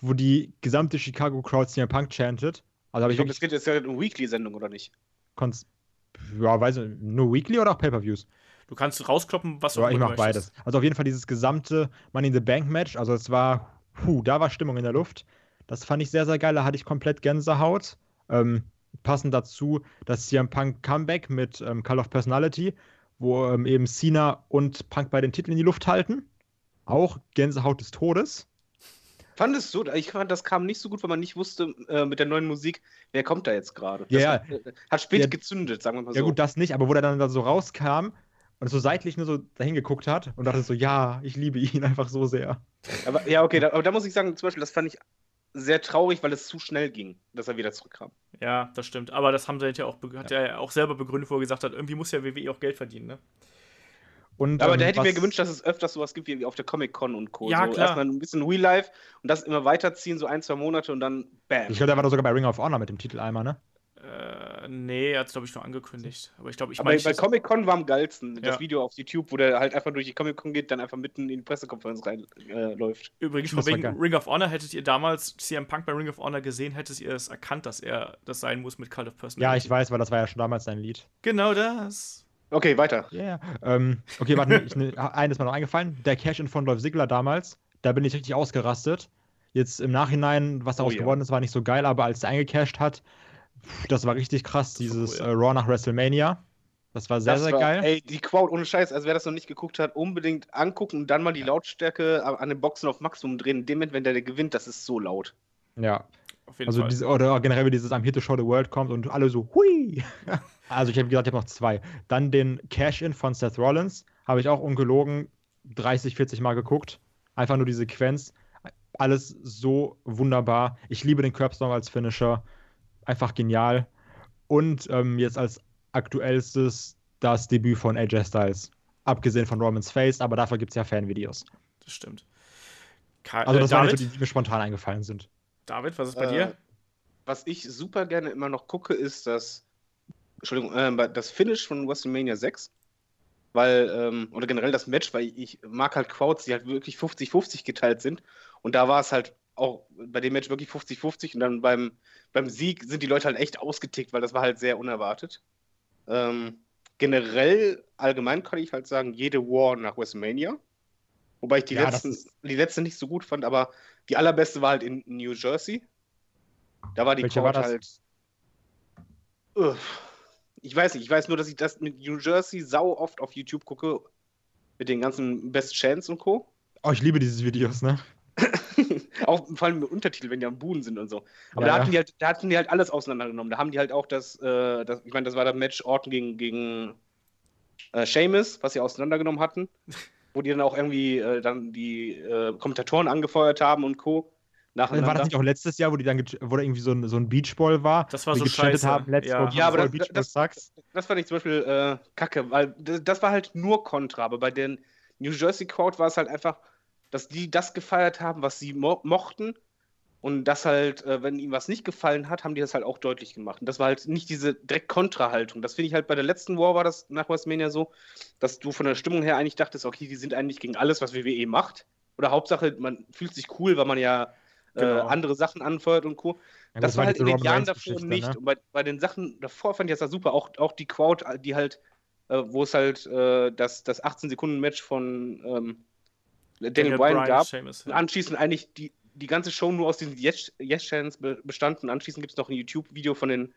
[SPEAKER 4] wo die gesamte Chicago Crowd CM Punk chantet.
[SPEAKER 3] Also ich glaube, das geht jetzt ja eine Weekly-Sendung, oder nicht?
[SPEAKER 4] Konz ja, weiß ich, nur Weekly oder auch Pay-Per-Views?
[SPEAKER 2] Du kannst rauskloppen, was du
[SPEAKER 4] ja, ich mach beides. Also auf jeden Fall dieses gesamte Money in the Bank Match, also es war, puh, da war Stimmung in der Luft. Das fand ich sehr, sehr geil, da hatte ich komplett Gänsehaut. Ähm, passend dazu das CM Punk Comeback mit ähm, Call of Personality, wo ähm, eben Cena und Punk bei den Titeln in die Luft halten. Auch Gänsehaut des Todes.
[SPEAKER 3] Fandest du? Ich fand, das kam nicht so gut, weil man nicht wusste äh, mit der neuen Musik, wer kommt da jetzt gerade.
[SPEAKER 4] Ja,
[SPEAKER 3] hat, äh, hat spät ja, gezündet, sagen wir mal so.
[SPEAKER 4] Ja gut, das nicht, aber wo der dann da so rauskam und so seitlich nur so dahin geguckt hat und dachte so, ja, ich liebe ihn einfach so sehr.
[SPEAKER 3] Aber ja, okay, da, aber da muss ich sagen, zum Beispiel, das fand ich sehr traurig, weil es zu schnell ging, dass er wieder zurückkam.
[SPEAKER 2] Ja, das stimmt. Aber das haben sie ja auch, hat ja. er auch selber begründet, wo er gesagt hat, irgendwie muss ja WWE auch Geld verdienen, ne?
[SPEAKER 3] Und, aber ähm, da hätte ich mir gewünscht, dass es öfters sowas gibt wie auf der Comic-Con und Co.
[SPEAKER 2] Ja,
[SPEAKER 3] so
[SPEAKER 2] klar.
[SPEAKER 3] Erstmal ein bisschen Real Life und das immer weiterziehen, so ein, zwei Monate und dann bam.
[SPEAKER 4] Ich glaube, der war da sogar bei Ring of Honor mit dem Titel einmal, ne?
[SPEAKER 2] Äh, nee, er hat es, glaube ich, nur angekündigt. Aber ich glaube, ich
[SPEAKER 3] meine.
[SPEAKER 2] Bei
[SPEAKER 3] Comic-Con war am geilsten. Ja. Das Video auf YouTube, wo der halt einfach durch die Comic-Con geht, dann einfach mitten in die Pressekonferenz reinläuft.
[SPEAKER 2] Äh, Übrigens, von wegen Ring of Honor, hättet ihr damals CM Punk bei Ring of Honor gesehen, hättet ihr es erkannt, dass er das sein muss mit Call of Personality.
[SPEAKER 4] Ja, ich weiß, weil das war ja schon damals sein Lied.
[SPEAKER 2] Genau das.
[SPEAKER 3] Okay, weiter.
[SPEAKER 4] Ja, yeah. ähm, okay, warte, ich, ne, eines mal noch eingefallen. Der Cash-In von Dolph Ziggler damals, da bin ich richtig ausgerastet. Jetzt im Nachhinein, was daraus oh, ja. geworden ist, war nicht so geil, aber als er eingecashed hat, das war richtig krass, dieses cool, ja. äh, Raw nach WrestleMania. Das war sehr, das sehr war, geil.
[SPEAKER 3] Ey, die Crowd, ohne Scheiß, also wer das noch nicht geguckt hat, unbedingt angucken und dann mal die Lautstärke an den Boxen auf Maximum drehen. In dem Moment, wenn der, der gewinnt, das ist so laut.
[SPEAKER 4] Ja. also diese, oder generell, wie dieses I'm here to show the world kommt und alle so, hui. also ich habe gesagt, ich habe noch zwei. Dann den Cash-In von Seth Rollins, habe ich auch ungelogen 30, 40 Mal geguckt. Einfach nur die Sequenz. Alles so wunderbar. Ich liebe den Curbstone als Finisher einfach genial. Und ähm, jetzt als aktuellstes das Debüt von AJ Styles. Abgesehen von Roman's Face, aber dafür gibt es ja Fanvideos.
[SPEAKER 2] Das stimmt.
[SPEAKER 4] Ka also, das äh, waren so die, die mir spontan eingefallen sind.
[SPEAKER 2] David, was ist bei äh, dir?
[SPEAKER 3] Was ich super gerne immer noch gucke, ist das, Entschuldigung, äh, das Finish von WrestleMania 6. Weil, ähm, oder generell das Match, weil ich mag halt Crowds, die halt wirklich 50-50 geteilt sind. Und da war es halt auch bei dem Match wirklich 50-50 und dann beim, beim Sieg sind die Leute halt echt ausgetickt, weil das war halt sehr unerwartet. Ähm, generell, allgemein kann ich halt sagen, jede War nach WrestleMania. Wobei ich die, ja, letzten, die letzte nicht so gut fand, aber die allerbeste war halt in New Jersey. Da war die
[SPEAKER 4] Welche Crowd halt.
[SPEAKER 3] Uh, ich weiß nicht, ich weiß nur, dass ich das mit New Jersey sau oft auf YouTube gucke. Mit den ganzen Best Chance und Co.
[SPEAKER 4] Oh, ich liebe diese Videos, ne?
[SPEAKER 3] Auch vor allem mit Untertitel, wenn die am Buhnen sind und so. Aber ja, da, hatten die halt, da hatten die halt alles auseinandergenommen. Da haben die halt auch das, äh, das ich meine, das war das Match Orton gegen, gegen äh, Seamus, was sie auseinandergenommen hatten. wo die dann auch irgendwie äh, dann die äh, Kommentatoren angefeuert haben und Co.
[SPEAKER 4] War das nicht auch letztes Jahr, wo die dann wo da irgendwie so ein, so ein Beachball war?
[SPEAKER 2] Das war so scheiße.
[SPEAKER 3] Haben, Let's ja. ja, aber das, das, das, das, fand ich zum Beispiel äh, kacke, weil das, das, war halt nur Kontra, aber bei den New Jersey Crowd war es halt einfach, dass die das gefeiert haben, was sie mo mochten. Und das halt, äh, wenn ihnen was nicht gefallen hat, haben die das halt auch deutlich gemacht. Und das war halt nicht diese direkt Kontra-Haltung. Das finde ich halt bei der letzten War war das nach WrestleMania so, dass du von der Stimmung her eigentlich dachtest, okay, die sind eigentlich gegen alles, was WWE macht. Oder Hauptsache, man fühlt sich cool, weil man ja äh, genau. andere Sachen anfeuert und Co. Ja, das, das, war halt in den Jahren davor nicht. Ne? Und bei, bei, den Sachen davor fand ich das super. Auch, auch die Crowd, die halt, äh, wo es halt äh, das, das 18-Sekunden-Match von ähm, Daniel Bryan gab. Seamus, ja. Anschließend eigentlich die, die ganze Show nur aus diesen Yes-Chants bestanden. Anschließend gibt es noch ein YouTube-Video von den äh,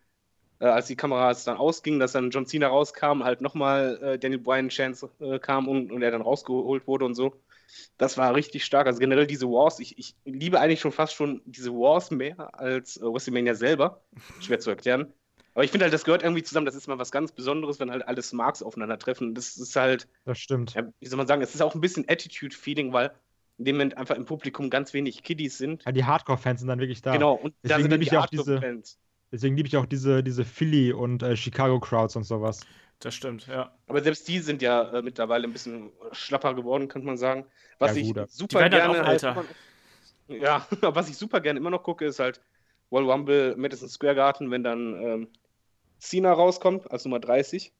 [SPEAKER 3] äh, als die Kameras dann ausgingen, dass dann John Cena rauskam, halt nochmal äh, Daniel Bryan Chance äh, kam und, und er dann rausgeholt wurde und so. Das war richtig stark. Also generell diese Wars, ich, ich liebe eigentlich schon fast schon diese Wars mehr als äh, WrestleMania selber. Schwer zu erklären. Aber ich finde halt, das gehört irgendwie zusammen. Das ist mal was ganz Besonderes, wenn halt alle Smarks aufeinandertreffen. Das ist halt.
[SPEAKER 4] Das stimmt.
[SPEAKER 3] Ja, wie soll man sagen, es ist auch ein bisschen Attitude-Feeling, weil in dem Moment einfach im Publikum ganz wenig Kiddies sind.
[SPEAKER 4] Ja, die Hardcore-Fans sind dann wirklich da.
[SPEAKER 3] Genau, und da
[SPEAKER 4] Deswegen
[SPEAKER 3] sind dann
[SPEAKER 4] liebe
[SPEAKER 3] die
[SPEAKER 4] ich auch diese-
[SPEAKER 3] Hardcore-Fans.
[SPEAKER 4] Deswegen liebe ich auch diese, diese Philly und äh, Chicago-Crowds und sowas.
[SPEAKER 2] Das stimmt, ja.
[SPEAKER 3] Aber selbst die sind ja äh, mittlerweile ein bisschen schlapper geworden, könnte man sagen. Was
[SPEAKER 4] Ja,
[SPEAKER 3] ich
[SPEAKER 4] gut,
[SPEAKER 3] super
[SPEAKER 2] halt
[SPEAKER 3] gerne
[SPEAKER 2] auch
[SPEAKER 3] halt immer noch, Ja, aber was ich super gerne immer noch gucke, ist halt Royal Rumble Madison Square Garden, wenn dann ähm, Cena rauskommt als Nummer 30.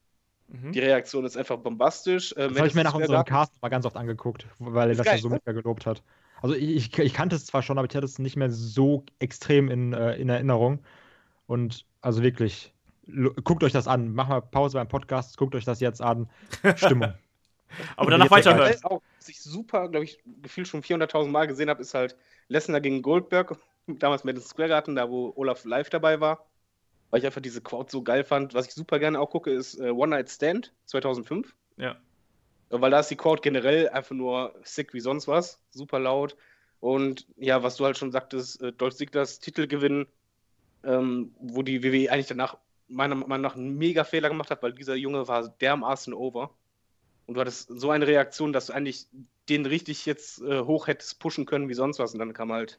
[SPEAKER 2] Mhm.
[SPEAKER 3] Die Reaktion ist einfach bombastisch. Äh,
[SPEAKER 4] Das habe ich mir nach unserem Cast mal ganz oft angeguckt, weil er das
[SPEAKER 3] geil,
[SPEAKER 4] ja so
[SPEAKER 3] ne?
[SPEAKER 4] mega gelobt hat. Also ich, ich, ich kannte es zwar schon, aber ich hatte es nicht mehr so extrem in, äh, in Erinnerung. Und also wirklich, guckt euch das an. Macht mal Pause beim Podcast, guckt euch das jetzt an. Stimmung.
[SPEAKER 2] Aber danach weiterhören.
[SPEAKER 3] Auch, was ich super, glaube ich, gefühlt schon 400.000 Mal gesehen habe, ist halt Lesnar gegen Goldberg. Damals Madison Square Garden, da wo Olaf live dabei war. Weil ich einfach diese Crowd so geil fand. Was ich super gerne auch gucke, ist äh, One Night Stand 2005.
[SPEAKER 2] Ja.
[SPEAKER 3] Weil da ist die Crowd generell einfach nur sick wie sonst was. Super laut. Und ja, was du halt schon sagtest, äh, Dolph Ziglers Titelgewinn, ähm, wo die WWE eigentlich danach meiner Meinung nach einen mega Fehler gemacht hat, weil dieser Junge war dermaßen over. Und du hattest so eine Reaktion, dass du eigentlich den richtig jetzt äh, hoch hättest pushen können wie sonst was. Und dann kam halt,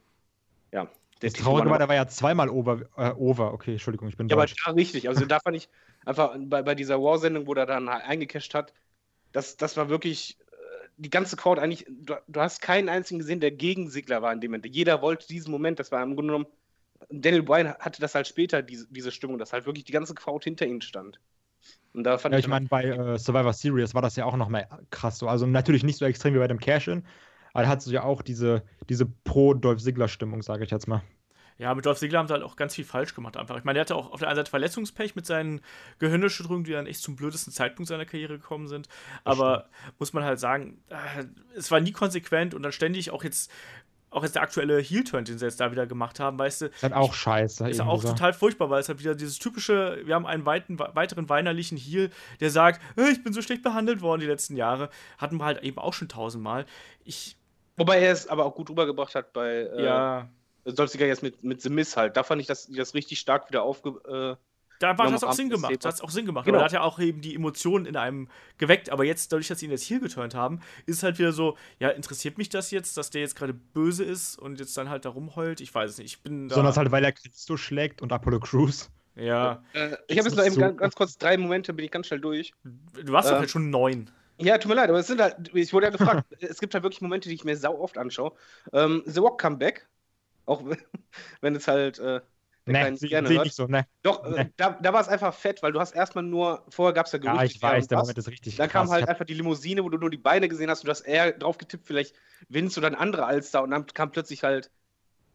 [SPEAKER 3] ja, der
[SPEAKER 4] Das Traurige
[SPEAKER 3] war
[SPEAKER 4] der ja zweimal over. Äh, over. Okay, Entschuldigung, ich bin
[SPEAKER 3] ja, aber
[SPEAKER 4] deutsch.
[SPEAKER 3] da richtig. Also da fand ich einfach bei, bei dieser War-Sendung, wo der dann halt eingecasht hat, das, das war wirklich äh, die ganze Crowd eigentlich, du, du hast keinen einzigen gesehen, der gegen Sigler war in dem Moment. Jeder wollte diesen Moment, das war im Grunde genommen, Daniel Bryan hatte das halt später, diese, diese Stimmung, dass halt wirklich die ganze Crowd hinter ihm stand. Und da fand
[SPEAKER 4] Ja,
[SPEAKER 3] ich,
[SPEAKER 4] ich meine, bei äh, Survivor Series war das ja auch noch mal krass so. Also natürlich nicht so extrem wie bei dem Cash-In, aber da hat es ja auch diese, diese Pro-Dolph Ziggler-Stimmung, sage ich jetzt mal.
[SPEAKER 2] Ja, mit Dolph Ziggler haben sie halt auch ganz viel falsch gemacht einfach. Ich meine, der hatte auch auf der einen Seite Verletzungspech mit seinen Gehirnerschütterungen, die dann echt zum blödesten Zeitpunkt seiner Karriere gekommen sind. Aber muss man halt sagen, äh, es war nie konsequent und dann ständig auch jetzt auch jetzt der aktuelle Heel-Turn, den sie jetzt da wieder gemacht haben, weißt du,
[SPEAKER 4] Ist halt auch scheiße.
[SPEAKER 2] ist auch
[SPEAKER 4] so.
[SPEAKER 2] total furchtbar, weil es halt wieder dieses typische, wir haben einen weiten, weiteren weinerlichen Heel, der sagt, "Äh, ich bin so schlecht behandelt worden die letzten Jahre. Hatten wir halt eben auch schon tausendmal. Ich,
[SPEAKER 3] wobei er es aber auch gut rübergebracht hat bei äh,
[SPEAKER 2] ja,
[SPEAKER 3] Dolph Ziggler jetzt mit, mit The Miz halt. Da fand ich, dass die das richtig stark wieder aufge... Äh,
[SPEAKER 2] Da war das auch Sinn gemacht. Das hat auch Sinn gemacht.
[SPEAKER 3] Genau.
[SPEAKER 2] Aber da hat ja auch eben die Emotionen in einem geweckt. Aber jetzt, dadurch, dass sie ihn jetzt hier geturnt haben, ist es halt wieder so, ja, interessiert mich das jetzt, dass der jetzt gerade böse ist und jetzt dann halt da rumheult? Ich weiß es nicht. Ich bin da.
[SPEAKER 4] Besonders halt, weil er Christo schlägt und Apollo Crews.
[SPEAKER 2] ja.
[SPEAKER 3] äh, ich habe jetzt noch eben
[SPEAKER 4] so-
[SPEAKER 3] ganz, ganz kurz drei Momente, bin ich ganz schnell durch.
[SPEAKER 2] Du warst doch
[SPEAKER 3] Ähm,
[SPEAKER 2] halt schon neun.
[SPEAKER 3] Ja, tut mir leid, aber es sind halt, ich wurde ja gefragt, es gibt halt wirklich Momente, die ich mir sau oft anschaue. Ähm, The Rock Comeback, auch wenn es halt äh, der
[SPEAKER 4] Ne,
[SPEAKER 3] Kleine
[SPEAKER 4] sehe
[SPEAKER 3] gerne
[SPEAKER 4] nicht so, ne.
[SPEAKER 3] Doch, äh,
[SPEAKER 4] Nee.
[SPEAKER 3] da, da war es einfach fett, weil du hast erstmal nur, vorher gab es ja Gerüchte,
[SPEAKER 4] Ja, ich weiß, der. Moment ist richtig
[SPEAKER 3] Dann kam halt
[SPEAKER 4] hab-
[SPEAKER 3] einfach die Limousine, wo du nur die Beine gesehen hast und du hast eher drauf getippt, vielleicht Vince oder ein anderer Alster und dann kam plötzlich halt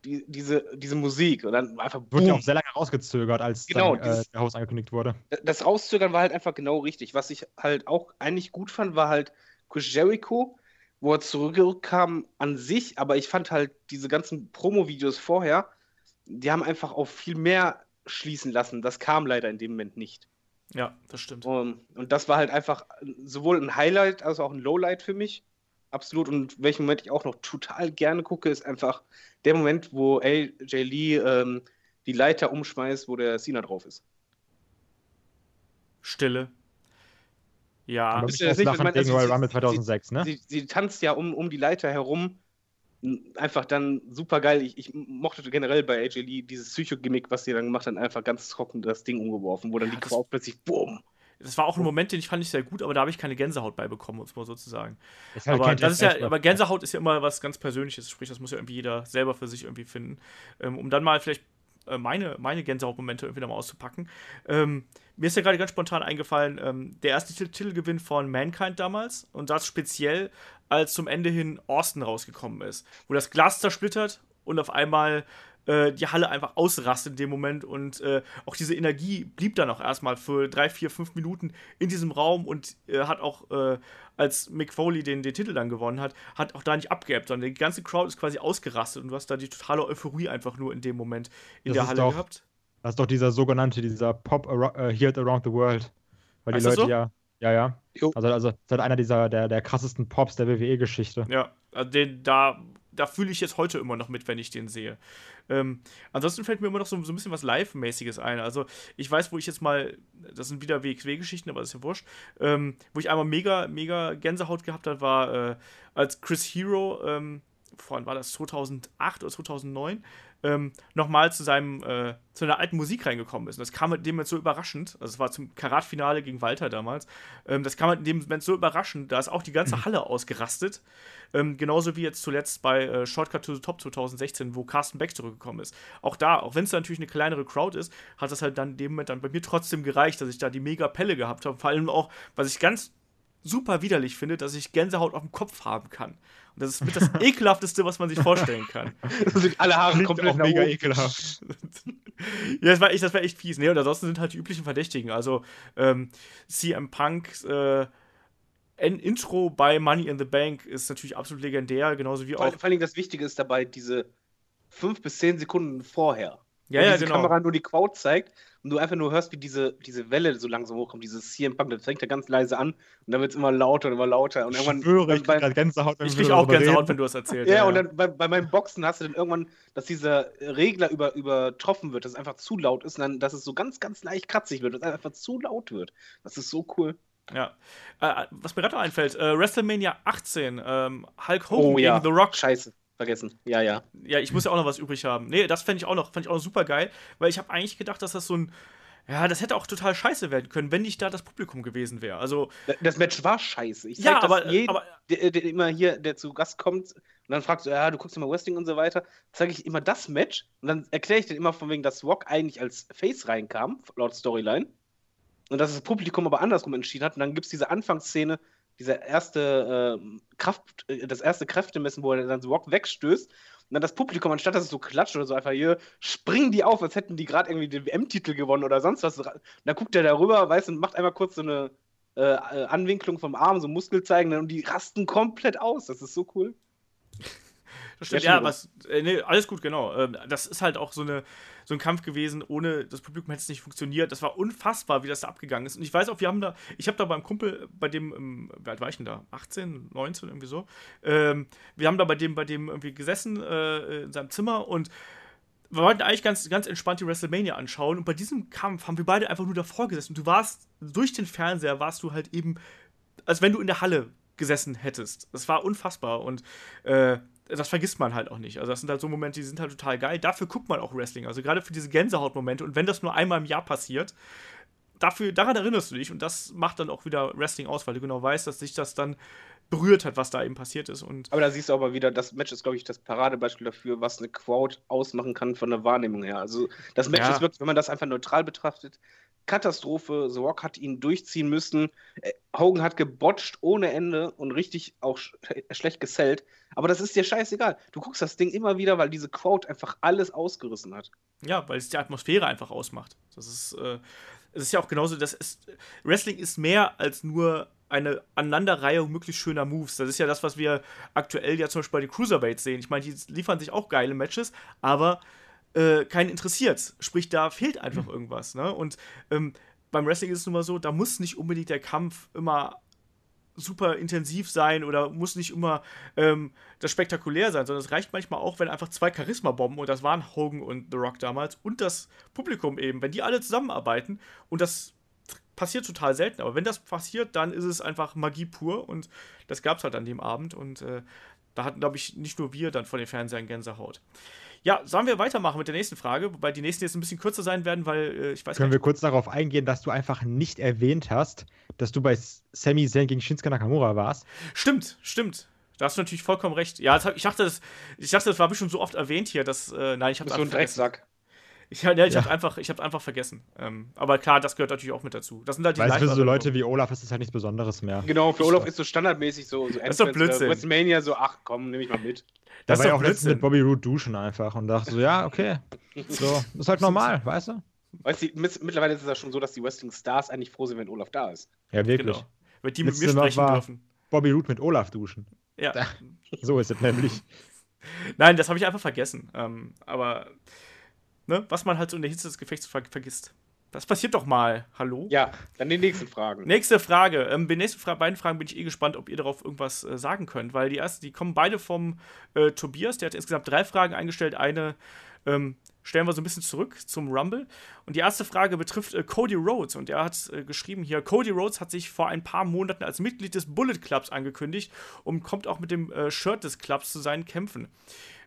[SPEAKER 3] die, diese, diese Musik und dann einfach
[SPEAKER 4] Wurde ja auch sehr lange rausgezögert, als
[SPEAKER 3] Genau,
[SPEAKER 4] dann, äh,
[SPEAKER 3] dieses-
[SPEAKER 4] der Haus angekündigt wurde.
[SPEAKER 3] das Rauszögern war halt einfach genau richtig. Was ich halt auch eigentlich gut fand, war halt Chris Jericho, wo er zurückkam an sich, aber ich fand halt diese ganzen Promo-Videos vorher, die haben einfach auf viel mehr schließen lassen. Das kam leider in dem Moment nicht.
[SPEAKER 2] Ja, das stimmt.
[SPEAKER 3] Um, und das war halt einfach sowohl ein Highlight als auch ein Lowlight für mich. Absolut. Und welchen Moment ich auch noch total gerne gucke, ist einfach der Moment, wo AJ Lee ähm, die Leiter umschmeißt, wo der Cena drauf ist.
[SPEAKER 2] Stille. Ja.
[SPEAKER 4] Aber mich
[SPEAKER 3] du das
[SPEAKER 4] das
[SPEAKER 3] nicht, meine,
[SPEAKER 4] gegen
[SPEAKER 3] sie-
[SPEAKER 4] Royal
[SPEAKER 3] sie-
[SPEAKER 4] Rumble
[SPEAKER 3] sie-
[SPEAKER 4] 2006, ne?
[SPEAKER 3] Sie, sie tanzt ja um, um die Leiter herum. Einfach dann super geil. Ich, ich mochte generell bei AJ Lee dieses Psycho-Gimmick, was sie dann gemacht hat, einfach ganz trocken das Ding umgeworfen, wo dann
[SPEAKER 2] Ja,
[SPEAKER 3] die
[SPEAKER 2] das-
[SPEAKER 3] Crowd plötzlich boom.
[SPEAKER 2] Das war auch ein Moment, den ich fand ich sehr gut, aber da habe ich keine Gänsehaut bei bekommen, muss man sozusagen.
[SPEAKER 4] Ist halt
[SPEAKER 2] Aber das ist ja, aber Gänsehaut ist ja immer was ganz Persönliches, sprich, das muss ja irgendwie jeder selber für sich irgendwie finden. Ähm, um dann mal vielleicht äh, meine, meine Gänsehautmomente irgendwie nochmal auszupacken. Ähm, mir ist ja gerade ganz spontan eingefallen, ähm, der erste Titel- Titelgewinn von Mankind damals und das speziell, als zum Ende hin Austin rausgekommen ist, wo das Glas zersplittert und auf einmal äh, die Halle einfach ausrastet in dem Moment und äh, auch diese Energie blieb dann auch erstmal für drei, vier, fünf Minuten in diesem Raum und äh, hat auch, äh, als Mick Foley den, den Titel dann gewonnen hat, hat auch da nicht abgeebbt, sondern die ganze Crowd ist quasi ausgerastet und du hast da die totale Euphorie einfach nur in dem Moment in
[SPEAKER 4] Das
[SPEAKER 2] der Halle
[SPEAKER 4] doch-
[SPEAKER 2] gehabt.
[SPEAKER 4] Das ist doch dieser sogenannte, dieser Pop ar uh, Heard Around the World. Weil
[SPEAKER 2] Heißt
[SPEAKER 4] die Leute
[SPEAKER 2] so?
[SPEAKER 4] ja. Ja, ja.
[SPEAKER 3] Jo.
[SPEAKER 4] Also, also das ist halt einer dieser der, der krassesten Pops der WWE-Geschichte.
[SPEAKER 2] Ja, also den, da, da fühle ich jetzt heute immer noch mit, wenn ich den sehe. Ähm, ansonsten fällt mir immer noch so, so ein bisschen was Live-mäßiges ein. Also, ich weiß, wo ich jetzt mal, das sind wieder WXW-Geschichten, aber das ist ja wurscht, ähm, wo ich einmal mega, mega Gänsehaut gehabt habe, war, äh, als Chris Hero, ähm, vorhin war das 2008 oder 2009, ähm, nochmal zu seinem, äh, zu einer alten Musik reingekommen ist. Und das kam mit dem Moment so überraschend. Also es war zum Karat-Finale gegen Walter damals. Ähm, das kam mit dem Moment so überraschend, da ist auch die ganze Halle ausgerastet. Ähm, genauso wie jetzt zuletzt bei äh, Shortcut to the Top 2016, wo Carsten Beck zurückgekommen ist. Auch da, auch wenn es natürlich eine kleinere Crowd ist, hat das halt dann in dem Moment dann bei mir trotzdem gereicht, dass ich da die mega Pelle gehabt habe. Vor allem auch, was ich ganz super widerlich finde, dass ich Gänsehaut auf dem Kopf haben kann. Und das ist mit das ekelhafteste, was man sich vorstellen kann.
[SPEAKER 3] Alle Haare komplett
[SPEAKER 4] auch mega ekelhaft.
[SPEAKER 2] ja, das war echt, das war echt fies. Nee, und ansonsten sind halt die üblichen Verdächtigen. Also ähm, CM Punk, äh, ein Intro bei Money in the Bank ist natürlich absolut legendär, genauso wie
[SPEAKER 3] Vor,
[SPEAKER 2] auch.
[SPEAKER 3] vor allem das Wichtige ist dabei diese fünf bis zehn Sekunden vorher.
[SPEAKER 2] Ja, ja,
[SPEAKER 3] diese
[SPEAKER 2] genau.
[SPEAKER 3] Kamera nur die Crowd zeigt und du einfach nur hörst, wie diese, diese Welle so langsam hochkommt, dieses CM Punk, das fängt ja ganz leise an und dann wird es immer lauter und immer lauter. Und
[SPEAKER 4] Ich
[SPEAKER 3] irgendwann,
[SPEAKER 4] schwöre, ich
[SPEAKER 3] bei,
[SPEAKER 4] krieg Gänsehaut, wenn
[SPEAKER 2] Ich krieg auch Gänsehaut,
[SPEAKER 4] reden.
[SPEAKER 2] wenn du das erzählst.
[SPEAKER 3] ja, und dann bei, bei meinen Boxen hast du dann irgendwann, dass dieser Regler über, übertroffen wird, dass es einfach zu laut ist und dann, dass es so ganz, ganz leicht kratzig wird, dass es einfach zu laut wird. Das ist so cool.
[SPEAKER 2] Ja. Äh, was mir gerade noch einfällt, äh, WrestleMania 18, ähm, Hulk Hogan
[SPEAKER 3] Oh ja,
[SPEAKER 2] gegen The Rock.
[SPEAKER 3] Scheiße, vergessen. Ja, ja.
[SPEAKER 2] Ja, ich muss ja auch noch was übrig haben. Nee, das fände ich auch noch, fand ich auch noch super geil, weil ich habe eigentlich gedacht, dass das so ein. Ja, das hätte auch total scheiße werden können, wenn nicht da das Publikum gewesen wäre. Also,
[SPEAKER 3] Das Match war scheiße. Ich
[SPEAKER 2] ja,
[SPEAKER 3] das
[SPEAKER 2] aber,
[SPEAKER 3] jedem,
[SPEAKER 2] aber
[SPEAKER 3] der, der immer hier, der zu Gast kommt und dann fragt so, ja, du guckst immer Wrestling und so weiter, zeige ich immer das Match und dann erkläre ich dann immer von wegen, dass Rock eigentlich als Face reinkam, laut Storyline. Und dass das Publikum aber andersrum entschieden hat. Und dann gibt es diese Anfangsszene, diese erste äh, Kraft, das erste Kräftemessen, wo er dann so Rock wegstößt. Und dann das Publikum, anstatt dass es so klatscht oder so, einfach hier, springen die auf, als hätten die gerade irgendwie den WM-Titel gewonnen oder sonst was. Und dann guckt er darüber, weißt du, und macht einmal kurz so eine äh, äh, Anwinklung vom Arm, so Muskel zeigen, und die rasten komplett aus. Das ist so cool.
[SPEAKER 2] Das stimmt,
[SPEAKER 3] Ja,
[SPEAKER 2] ja, was, äh, nee, alles gut, genau. Ähm, das ist halt auch so, eine, so ein Kampf gewesen, ohne das Publikum hätte es nicht funktioniert. Das war unfassbar, wie das da abgegangen ist. Und ich weiß auch, wir haben da, ich habe da beim Kumpel, bei dem, ähm, wie alt war ich denn da? 18, 19, irgendwie so. Ähm, wir haben da bei dem, bei dem irgendwie gesessen äh, in seinem Zimmer und wir wollten eigentlich ganz, ganz entspannt die WrestleMania anschauen. Und bei diesem Kampf haben wir beide einfach nur davor gesessen. Und du warst, durch den Fernseher warst du halt eben, als wenn du in der Halle gesessen hättest. Das war unfassbar. Und äh, das vergisst man halt auch nicht. Also das sind halt so Momente, die sind halt total geil. Dafür guckt man auch Wrestling. Also gerade für diese Gänsehautmomente. Und wenn das nur einmal im Jahr passiert, dafür, daran erinnerst du dich. Und das macht dann auch wieder Wrestling aus, weil du genau weißt, dass sich das dann berührt hat, was da eben passiert ist. Und
[SPEAKER 3] Aber da siehst du aber wieder, das Match ist, glaube ich, das Paradebeispiel dafür, was eine Crowd ausmachen kann von der Wahrnehmung her. Also das Match
[SPEAKER 2] Ja.
[SPEAKER 3] ist wirklich, wenn man das einfach neutral betrachtet, Katastrophe. The Rock hat ihn durchziehen müssen. Äh, Hogan hat gebotcht ohne Ende und richtig auch sch schlecht gesellt. Aber das ist dir scheißegal. Du guckst das Ding immer wieder, weil diese Crowd einfach alles ausgerissen hat.
[SPEAKER 2] Ja, weil es die Atmosphäre einfach ausmacht. Das ist, äh, es ist ja auch genauso, das ist, Wrestling ist mehr als nur eine Aneinanderreihung möglichst schöner Moves. Das ist ja das, was wir aktuell ja zum Beispiel bei den Cruiserweights sehen. Ich meine, die liefern sich auch geile Matches, aber äh, keinen interessiert. Sprich, da fehlt einfach irgendwas. Ne? Und ähm, beim Wrestling ist es nun mal so, da muss nicht unbedingt der Kampf immer super intensiv sein oder muss nicht immer ähm, das spektakulär sein, sondern es reicht manchmal auch, wenn einfach zwei Charisma-Bomben, und das waren Hogan und The Rock damals, und das Publikum eben, wenn die alle zusammenarbeiten und das passiert total selten, aber wenn das passiert, dann ist es einfach Magie pur und das gab es halt an dem Abend und äh, da hatten, glaube ich, nicht nur wir dann von den Fernsehern Gänsehaut. Ja, sollen wir weitermachen mit der nächsten Frage, wobei die nächsten jetzt ein bisschen kürzer sein werden, weil äh, ich weiß
[SPEAKER 4] Können wir kurz darauf eingehen, dass du einfach nicht erwähnt hast, dass du bei Sami Zayn gegen Shinsuke Nakamura warst?
[SPEAKER 2] Stimmt, stimmt. Da hast du natürlich vollkommen recht. Ja, das hab, ich, dachte, das, ich dachte, das war bestimmt so oft erwähnt hier, dass. Äh, nein, ich habe
[SPEAKER 3] so ein
[SPEAKER 2] vergessen.
[SPEAKER 3] Drecksack.
[SPEAKER 2] Ich, ja, ich
[SPEAKER 4] Ja.
[SPEAKER 2] habe einfach, ich hab's einfach vergessen. Ähm, aber klar, das gehört natürlich auch mit dazu. Das sind halt die
[SPEAKER 4] Weil für so Leute wie Olaf ist es halt nichts Besonderes mehr.
[SPEAKER 3] Genau, für Olaf ist so standardmäßig so, so
[SPEAKER 2] ist doch Blödsinn.
[SPEAKER 3] WrestleMania so, ach komm, nehme ich mal mit.
[SPEAKER 4] Da
[SPEAKER 2] Das
[SPEAKER 4] war ja auch letztens
[SPEAKER 2] Blödsinn.
[SPEAKER 4] mit Bobby Roode duschen einfach und dachte so, ja, okay. So, ist halt normal, weißt du?
[SPEAKER 3] Weißt du, mittlerweile ist es ja schon so, dass die Wrestling-Stars eigentlich froh sind, wenn Olaf da ist.
[SPEAKER 4] Ja, wirklich.
[SPEAKER 2] Genau. Wird die mit mir
[SPEAKER 4] Letzte
[SPEAKER 2] sprechen
[SPEAKER 4] war-
[SPEAKER 2] dürfen.
[SPEAKER 4] Bobby Roode mit Olaf duschen.
[SPEAKER 2] Ja.
[SPEAKER 4] So ist es nämlich.
[SPEAKER 2] Nein, das habe ich einfach vergessen. Ähm, aber ne, was man halt so in der Hitze des Gefechts ver vergisst. Das passiert doch mal. Hallo?
[SPEAKER 3] Ja, dann die nächsten Fragen.
[SPEAKER 2] Nächste Frage. Ähm, bei den nächsten Fra beiden Fragen bin ich eh gespannt, ob ihr darauf irgendwas äh, sagen könnt, weil die ersten, die kommen beide vom äh, Tobias. Der hat insgesamt drei Fragen eingestellt. Eine ähm, stellen wir so ein bisschen zurück zum Rumble. Und die erste Frage betrifft äh, Cody Rhodes. Und er hat äh, geschrieben hier: Cody Rhodes hat sich vor ein paar Monaten als Mitglied des Bullet Clubs angekündigt und kommt auch mit dem äh, Shirt des Clubs zu seinen Kämpfen.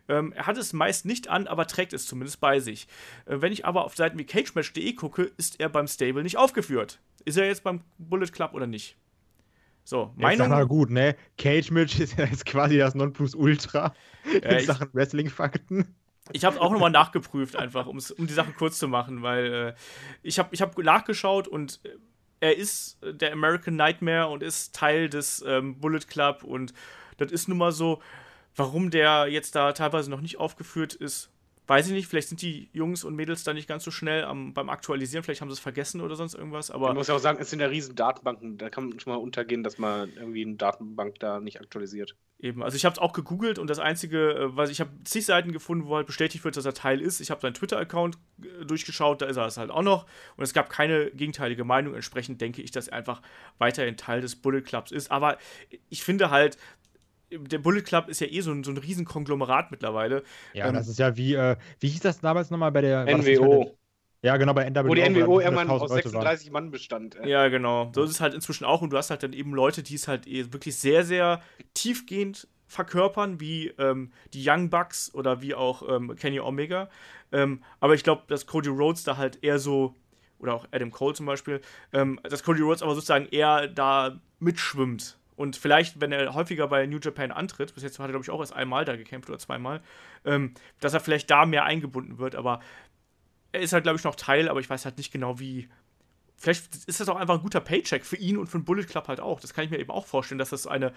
[SPEAKER 2] Ähm, er hat es meist nicht an, aber trägt es zumindest bei sich. Äh, wenn ich aber auf Seiten wie cagematch.de gucke, ist er beim Stable nicht aufgeführt. Ist er jetzt beim Bullet Club oder nicht? So,
[SPEAKER 4] Meinung. Jetzt gut, ne? Cage Match ist ja jetzt quasi das Nonplusultra
[SPEAKER 2] äh,
[SPEAKER 4] in Sachen Wrestling-Fakten.
[SPEAKER 2] Ich habe auch nochmal nachgeprüft, einfach, um die Sachen kurz zu machen, weil äh, ich habe ich hab nachgeschaut und äh, er ist der American Nightmare und ist Teil des ähm, Bullet Club und das ist nun mal so, warum der jetzt da teilweise noch nicht aufgeführt ist, weiß ich nicht. Vielleicht sind die Jungs und Mädels da nicht ganz so schnell am, beim Aktualisieren. Vielleicht haben sie es vergessen oder sonst irgendwas. Aber
[SPEAKER 3] man muss ja auch sagen, es sind ja riesen Datenbanken. Da kann man schon mal untergehen, dass man irgendwie eine Datenbank da nicht aktualisiert.
[SPEAKER 2] Eben, also ich habe es auch gegoogelt und das Einzige, äh, was ich habe zig Seiten gefunden, wo halt bestätigt wird, dass er Teil ist. Ich habe seinen Twitter-Account äh, durchgeschaut, da ist er es halt auch noch. Und es gab keine gegenteilige Meinung. Entsprechend denke ich, dass er einfach weiterhin Teil des Bullet Clubs ist. Aber ich finde halt, der Bullet Club ist ja eh so ein, so ein Riesenkonglomerat mittlerweile.
[SPEAKER 4] Ja, ähm, das ist ja wie, äh, wie hieß das damals nochmal bei der
[SPEAKER 3] NWO?
[SPEAKER 4] ja, genau, bei NWO.
[SPEAKER 3] Wo die NWO irgendwann aus 36 Mann bestand.
[SPEAKER 2] Äh. Ja, genau. So ist es halt inzwischen auch und du hast halt dann eben Leute, die es halt eh wirklich sehr, sehr tiefgehend verkörpern, wie ähm, die Young Bucks oder wie auch ähm, Kenny Omega. Ähm, aber ich glaube, dass Cody Rhodes da halt eher so, oder auch Adam Cole zum Beispiel, ähm, dass Cody Rhodes aber sozusagen eher da mitschwimmt und vielleicht, wenn er häufiger bei New Japan antritt, bis jetzt hat er, glaube ich, auch erst einmal da gekämpft oder zweimal, ähm, dass er vielleicht da mehr eingebunden wird. Aber er ist halt, glaube ich, noch Teil, aber ich weiß halt nicht genau, wie. Vielleicht ist das auch einfach ein guter Paycheck für ihn und für den Bullet Club halt auch. Das kann ich mir eben auch vorstellen, dass das eine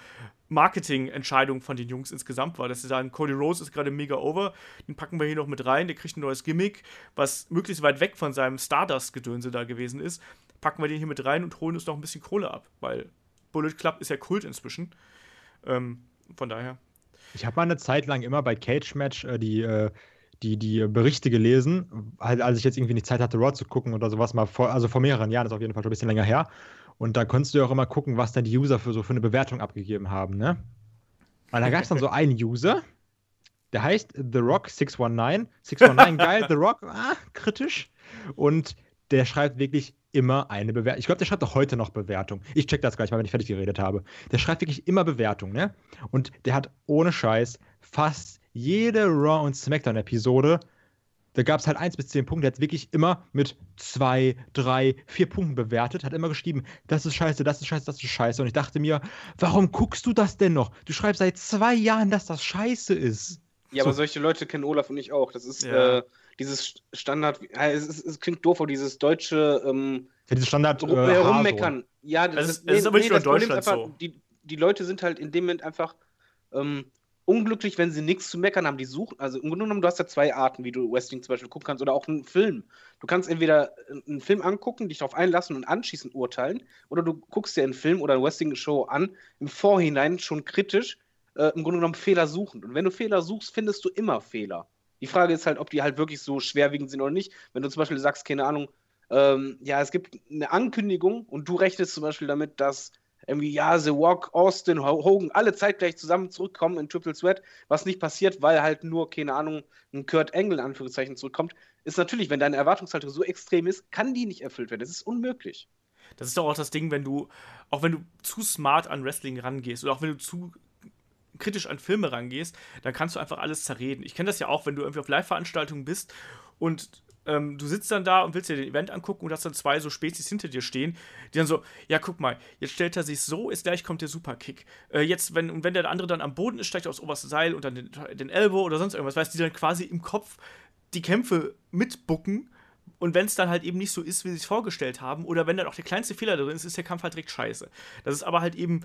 [SPEAKER 2] Marketing-Entscheidung von den Jungs insgesamt war. Dass sie sagen, Cody Rose ist gerade mega over, den packen wir hier noch mit rein, der kriegt ein neues Gimmick, was möglichst weit weg von seinem Stardust-Gedönse da gewesen ist. Packen wir den hier mit rein und holen uns noch ein bisschen Kohle ab, weil Bullet Club ist ja Kult inzwischen. Ähm, von daher.
[SPEAKER 4] Ich habe mal eine Zeit lang immer bei Cage Match äh, die, äh, die, die Berichte gelesen, halt, als ich jetzt irgendwie nicht Zeit hatte, Raw zu gucken oder sowas, mal vor, also vor mehreren Jahren, ist auf jeden Fall schon ein bisschen länger her. Und da konntest du ja auch immer gucken, was dann die User für so für eine Bewertung abgegeben haben, ne? Weil da gab es dann so einen User, der heißt The Rock 619. 619, geil, The Rock, ah, kritisch. Und der schreibt wirklich immer eine Bewertung. Ich glaube, der schreibt auch heute noch Bewertung. Ich check das gleich mal, wenn ich fertig geredet habe. Der schreibt wirklich immer Bewertung, ne? Und der hat ohne Scheiß fast jede Raw und SmackDown-Episode. Da gab es halt 1 bis 10 Punkte. Der hat wirklich immer mit 2, 3, 4 Punkten bewertet. Hat immer geschrieben, das ist scheiße, das ist scheiße, das ist scheiße. Und ich dachte mir, warum guckst du das denn noch? Du schreibst seit zwei Jahren, dass das scheiße ist.
[SPEAKER 3] Ja, so. aber solche Leute kennen Olaf und ich auch. Das ist, ja. äh, dieses Standard, es, es, es, klingt doof, aber dieses deutsche ähm,
[SPEAKER 4] ja, dieses Standard
[SPEAKER 3] rum, äh, rummeckern. Ja,
[SPEAKER 2] das, das, ist, nee, ist aber nicht nee, nur in Deutschland
[SPEAKER 3] einfach,
[SPEAKER 2] so.
[SPEAKER 3] Die, die Leute sind halt in dem Moment einfach ähm, unglücklich, wenn sie nichts zu meckern haben. Die suchen, also im Grunde genommen, du hast ja zwei Arten, wie du Wrestling zum Beispiel gucken kannst oder auch einen Film. Du kannst entweder einen Film angucken, dich darauf einlassen und anschließend urteilen, oder du guckst dir einen Film oder eine Wrestling-Show an, im Vorhinein schon kritisch, äh, im Grunde genommen Fehler suchen. Und wenn du Fehler suchst, findest du immer Fehler. Die Frage ist halt, ob die halt wirklich so schwerwiegend sind oder nicht. Wenn du zum Beispiel sagst, keine Ahnung, ähm, ja, es gibt eine Ankündigung und du rechnest zum Beispiel damit, dass irgendwie, ja, The Walk, Austin, Hogan alle zeitgleich zusammen zurückkommen in Triple Threat, was nicht passiert, weil halt nur, keine Ahnung, ein Kurt Angle in Anführungszeichen zurückkommt, ist natürlich, wenn deine Erwartungshaltung so extrem ist, kann die nicht erfüllt werden. Das ist unmöglich.
[SPEAKER 2] Das ist doch auch das Ding, wenn du, auch wenn du zu smart an Wrestling rangehst oder auch wenn du zu kritisch an Filme rangehst, dann kannst du einfach alles zerreden. Ich kenne das ja auch, wenn du irgendwie auf Live-Veranstaltungen bist und ähm, du sitzt dann da und willst dir den Event angucken und hast dann zwei so Spezies hinter dir stehen, die dann so, ja, guck mal, jetzt stellt er sich so, ist gleich kommt der Superkick. Äh, jetzt, wenn, und wenn der andere dann am Boden ist, steigt er aufs oberste Seil und dann den, den Elbow oder sonst irgendwas, weißt du, die dann quasi im Kopf die Kämpfe mitbucken. Und wenn es dann halt eben nicht so ist, wie sie es vorgestellt haben, oder wenn dann auch der kleinste Fehler drin ist, ist der Kampf halt direkt scheiße. Das ist aber halt eben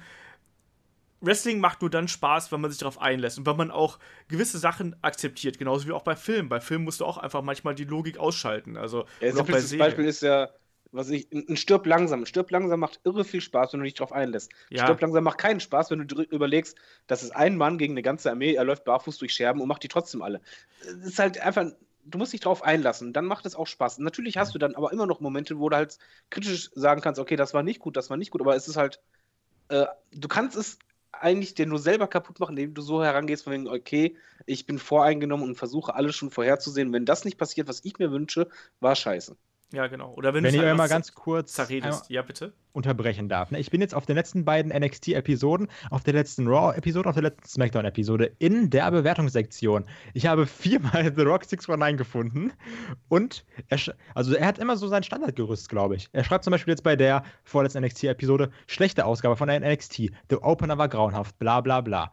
[SPEAKER 2] Wrestling macht nur dann Spaß, wenn man sich darauf einlässt und wenn man auch gewisse Sachen akzeptiert, genauso wie auch bei Filmen. Bei Filmen musst du auch einfach manchmal die Logik ausschalten. Also,
[SPEAKER 3] ja, das Beispiel ist ja, was ich, ein Stirb langsam. Ein Stirb langsam macht irre viel Spaß, wenn du dich darauf einlässt. Ja. Stirb langsam macht keinen Spaß, wenn du überlegst, das ist ein Mann gegen eine ganze Armee, er läuft barfuß durch Scherben und macht die trotzdem alle. Das ist halt einfach du musst dich drauf einlassen, dann macht es auch Spaß. Natürlich hast du dann aber immer noch Momente, wo du halt kritisch sagen kannst, okay, das war nicht gut, das war nicht gut, aber es ist halt, äh, du kannst es eigentlich dir nur selber kaputt machen, indem du so herangehst, von wegen, okay, ich bin voreingenommen und versuche alles schon vorherzusehen. Wenn das nicht passiert, was ich mir wünsche, war scheiße.
[SPEAKER 2] Ja, genau. Oder wenn,
[SPEAKER 4] Wenn ich
[SPEAKER 2] halt
[SPEAKER 4] euch mal ganz kurz
[SPEAKER 2] zerredest. Ja, bitte.
[SPEAKER 4] unterbrechen darf. Ne? Ich bin jetzt auf den letzten beiden NXT-Episoden, auf der letzten Raw-Episode, auf der letzten SmackDown-Episode in der Bewertungssektion. Ich habe viermal The Rock 619 gefunden und er, also er hat immer so sein Standardgerüst, glaube ich. Er schreibt zum Beispiel jetzt bei der vorletzten NXT-Episode schlechte Ausgabe von der NXT. The Opener war grauenhaft, bla bla bla.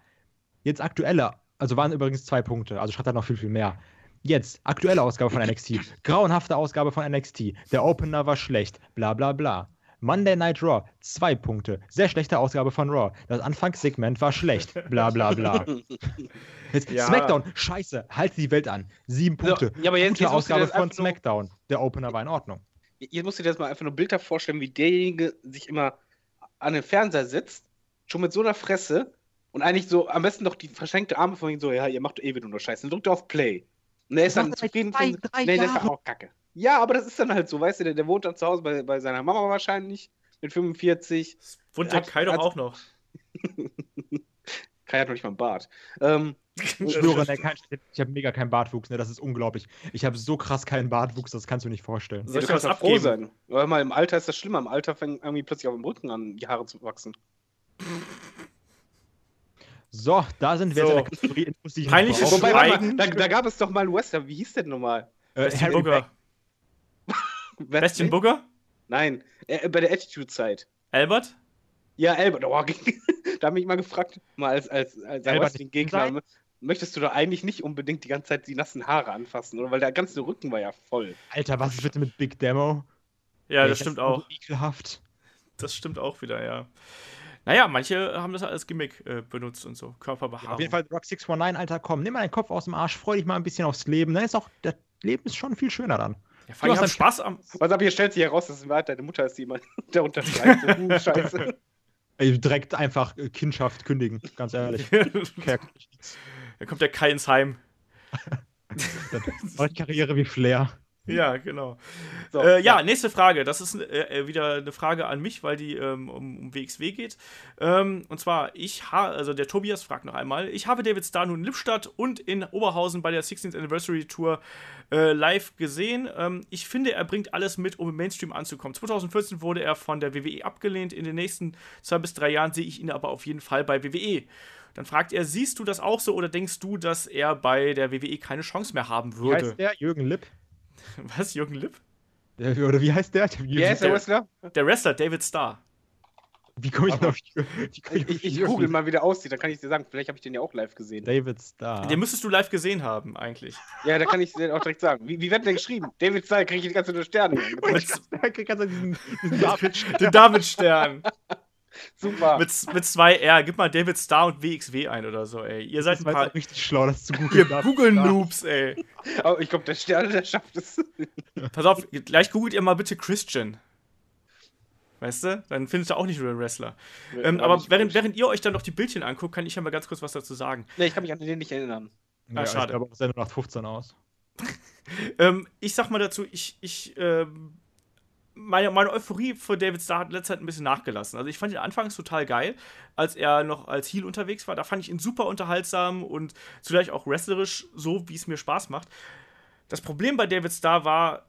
[SPEAKER 4] Jetzt aktuelle, also waren übrigens zwei Punkte, also schreibt er noch viel, viel mehr. Jetzt, aktuelle Ausgabe von NXT. Grauenhafte Ausgabe von NXT. Der Opener war schlecht. Bla bla bla. Monday Night Raw, zwei Punkte. Sehr schlechte Ausgabe von Raw. Das Anfangssegment war schlecht. Bla bla bla. Jetzt,
[SPEAKER 2] Ja.
[SPEAKER 4] SmackDown, scheiße, halte die Welt an. Sieben
[SPEAKER 3] So,
[SPEAKER 4] Punkte.
[SPEAKER 3] ja, aber jetzt-
[SPEAKER 4] Gute
[SPEAKER 3] jetzt du
[SPEAKER 4] Ausgabe von SmackDown. Der Opener war in Ordnung.
[SPEAKER 3] Ihr musst dir das mal einfach nur Bilder vorstellen, wie derjenige sich immer an den Fernseher sitzt, schon mit so einer Fresse und eigentlich so am besten doch die verschenkte Arme von ihm so, ja, ihr macht eh wieder nur Scheiße. Dann drückt er auf Play. Und er ist dann
[SPEAKER 4] seit
[SPEAKER 3] zufrieden.
[SPEAKER 4] zwei,
[SPEAKER 3] von-
[SPEAKER 4] drei
[SPEAKER 3] nee, das ist auch kacke. Ja, aber das ist dann halt so, weißt du, der, der wohnt dann zu Hause bei, bei seiner Mama wahrscheinlich mit 45.
[SPEAKER 2] Das wohnt der
[SPEAKER 3] Hat-
[SPEAKER 2] Kai doch auch noch.
[SPEAKER 3] Kai hat noch nicht mal einen Bart. Ähm,
[SPEAKER 4] Ich schwöre, ne, kein, ich habe mega keinen Bartwuchs, ne, das ist unglaublich. Ich habe so krass keinen Bartwuchs, das kannst du nicht vorstellen.
[SPEAKER 2] Soll
[SPEAKER 3] du kannst
[SPEAKER 2] was
[SPEAKER 3] doch froh sein. Aber mal im Alter ist das schlimmer. Im Alter fängt irgendwie plötzlich auf dem Rücken an, die Haare zu wachsen.
[SPEAKER 4] So, da sind wir
[SPEAKER 2] So.
[SPEAKER 4] jetzt in der Kategorie Infos, die ich
[SPEAKER 2] Peinliches.
[SPEAKER 3] Wobei,
[SPEAKER 2] Schweigen.
[SPEAKER 3] mal, da, da gab es doch mal einen Western. Wie hieß der denn nochmal?
[SPEAKER 4] Äh,
[SPEAKER 2] Booker.
[SPEAKER 3] Wer-
[SPEAKER 2] Bestien Booker?
[SPEAKER 3] Nein, äh, bei der Attitude-Zeit.
[SPEAKER 2] Albert?
[SPEAKER 3] Ja, Albert. Oh, da habe ich mal gefragt, mal als, als, als
[SPEAKER 4] Albert
[SPEAKER 3] Wrestling-Gegner,
[SPEAKER 4] sein?
[SPEAKER 3] möchtest du da eigentlich nicht unbedingt die ganze Zeit die nassen Haare anfassen, oder? Weil der ganze Rücken war ja voll.
[SPEAKER 4] Alter, was ist bitte mit Big Demo?
[SPEAKER 2] Ja,
[SPEAKER 4] Ey,
[SPEAKER 2] das stimmt auch.
[SPEAKER 4] Ekelhaft.
[SPEAKER 2] Das stimmt auch wieder, ja. Naja, manche haben das als Gimmick äh, benutzt und so. Körperbehaarung.
[SPEAKER 4] Auf jeden Fall Rock 619, Alter, komm, nimm mal deinen Kopf aus dem Arsch, freu dich mal ein bisschen aufs Leben. Dann ist auch, das Leben ist schon viel schöner dann.
[SPEAKER 2] Ja, vor allem
[SPEAKER 4] Du hast
[SPEAKER 2] Spaß am.
[SPEAKER 3] Was aber hier stellt sich heraus, dass es deine Mutter ist, die immer der unterschreibt. So, uh, Scheiße.
[SPEAKER 4] Ey, direkt einfach äh, Kindschaft kündigen, ganz ehrlich.
[SPEAKER 2] Da kommt der Kai ins Heim.
[SPEAKER 4] ich Karriere wie Flair.
[SPEAKER 2] Ja, genau.
[SPEAKER 3] So,
[SPEAKER 2] äh, ja, nächste Frage. Das ist äh, äh, wieder eine Frage an mich, weil die ähm, um, um WXW geht. Ähm, und zwar, ich habe, also der Tobias fragt noch einmal, ich habe David Starr nun in Lippstadt und in Oberhausen bei der 16th Anniversary Tour äh, live gesehen. Ähm, ich finde, er bringt alles mit, um im Mainstream anzukommen. 2014 wurde er von der WWE abgelehnt. In den nächsten zwei bis drei Jahren sehe ich ihn aber auf jeden Fall bei WWE. Dann fragt er, siehst du das auch so oder denkst du, dass er bei der WWE keine Chance mehr haben
[SPEAKER 4] Wie
[SPEAKER 2] würde?
[SPEAKER 4] heißt der? Jürgen Lipp?
[SPEAKER 2] Was, Jürgen Lipp?
[SPEAKER 4] Der, oder wie heißt der? Ich
[SPEAKER 3] Wer ist der
[SPEAKER 2] der-
[SPEAKER 3] Wrestler?
[SPEAKER 2] Der Wrestler David Starr.
[SPEAKER 4] Wie komme ich denn
[SPEAKER 3] Aber-
[SPEAKER 4] auf Jürgen? Wie komm
[SPEAKER 3] Ich, ich, ich
[SPEAKER 4] Jürgen
[SPEAKER 3] google
[SPEAKER 4] Lipp?
[SPEAKER 3] mal, wie der aussieht, dann kann ich dir sagen. Vielleicht habe ich den ja auch live gesehen.
[SPEAKER 4] David Starr.
[SPEAKER 2] Den müsstest du live gesehen haben, eigentlich.
[SPEAKER 3] Ja, da kann ich dir auch direkt sagen. Wie, wie wird denn geschrieben? David Style kriege ich die ganze Zeit nur Sterne.
[SPEAKER 2] Mit,
[SPEAKER 4] Der kriegt ganz diesen, diesen David
[SPEAKER 2] den David-Stern.
[SPEAKER 3] Super.
[SPEAKER 2] mit, mit zwei R. Gib mal David Starr und WXW ein oder so, ey. Ihr seid
[SPEAKER 4] Das
[SPEAKER 2] ein paar.
[SPEAKER 4] richtig schlau, das zu
[SPEAKER 2] Ihr
[SPEAKER 4] googeln. Starr.
[SPEAKER 2] Google-Noobs, ey.
[SPEAKER 3] Aber ich glaube, der Sterne, der schafft es.
[SPEAKER 2] Pass auf, gleich googelt ihr mal bitte Christian. Weißt du? Dann findet ihr auch nicht nur Wrestler. Ähm,
[SPEAKER 3] War
[SPEAKER 2] aber
[SPEAKER 3] nicht
[SPEAKER 2] während, während ihr euch dann noch die Bildchen anguckt, kann ich ja mal ganz kurz was dazu sagen.
[SPEAKER 3] Nee, ich kann mich an den nicht erinnern.
[SPEAKER 4] Ja,
[SPEAKER 2] schade.
[SPEAKER 4] Ich glaube, auch Sendung nach 15 aus.
[SPEAKER 2] Ähm, ich sag mal dazu, ich, ich, ähm, meine, meine Euphorie für David Starr hat in letzter Zeit ein bisschen nachgelassen. Also ich fand ihn anfangs total geil, als er noch als Heel unterwegs war. Da fand ich ihn super unterhaltsam und zugleich auch wrestlerisch so, wie es mir Spaß macht. Das Problem bei David Starr war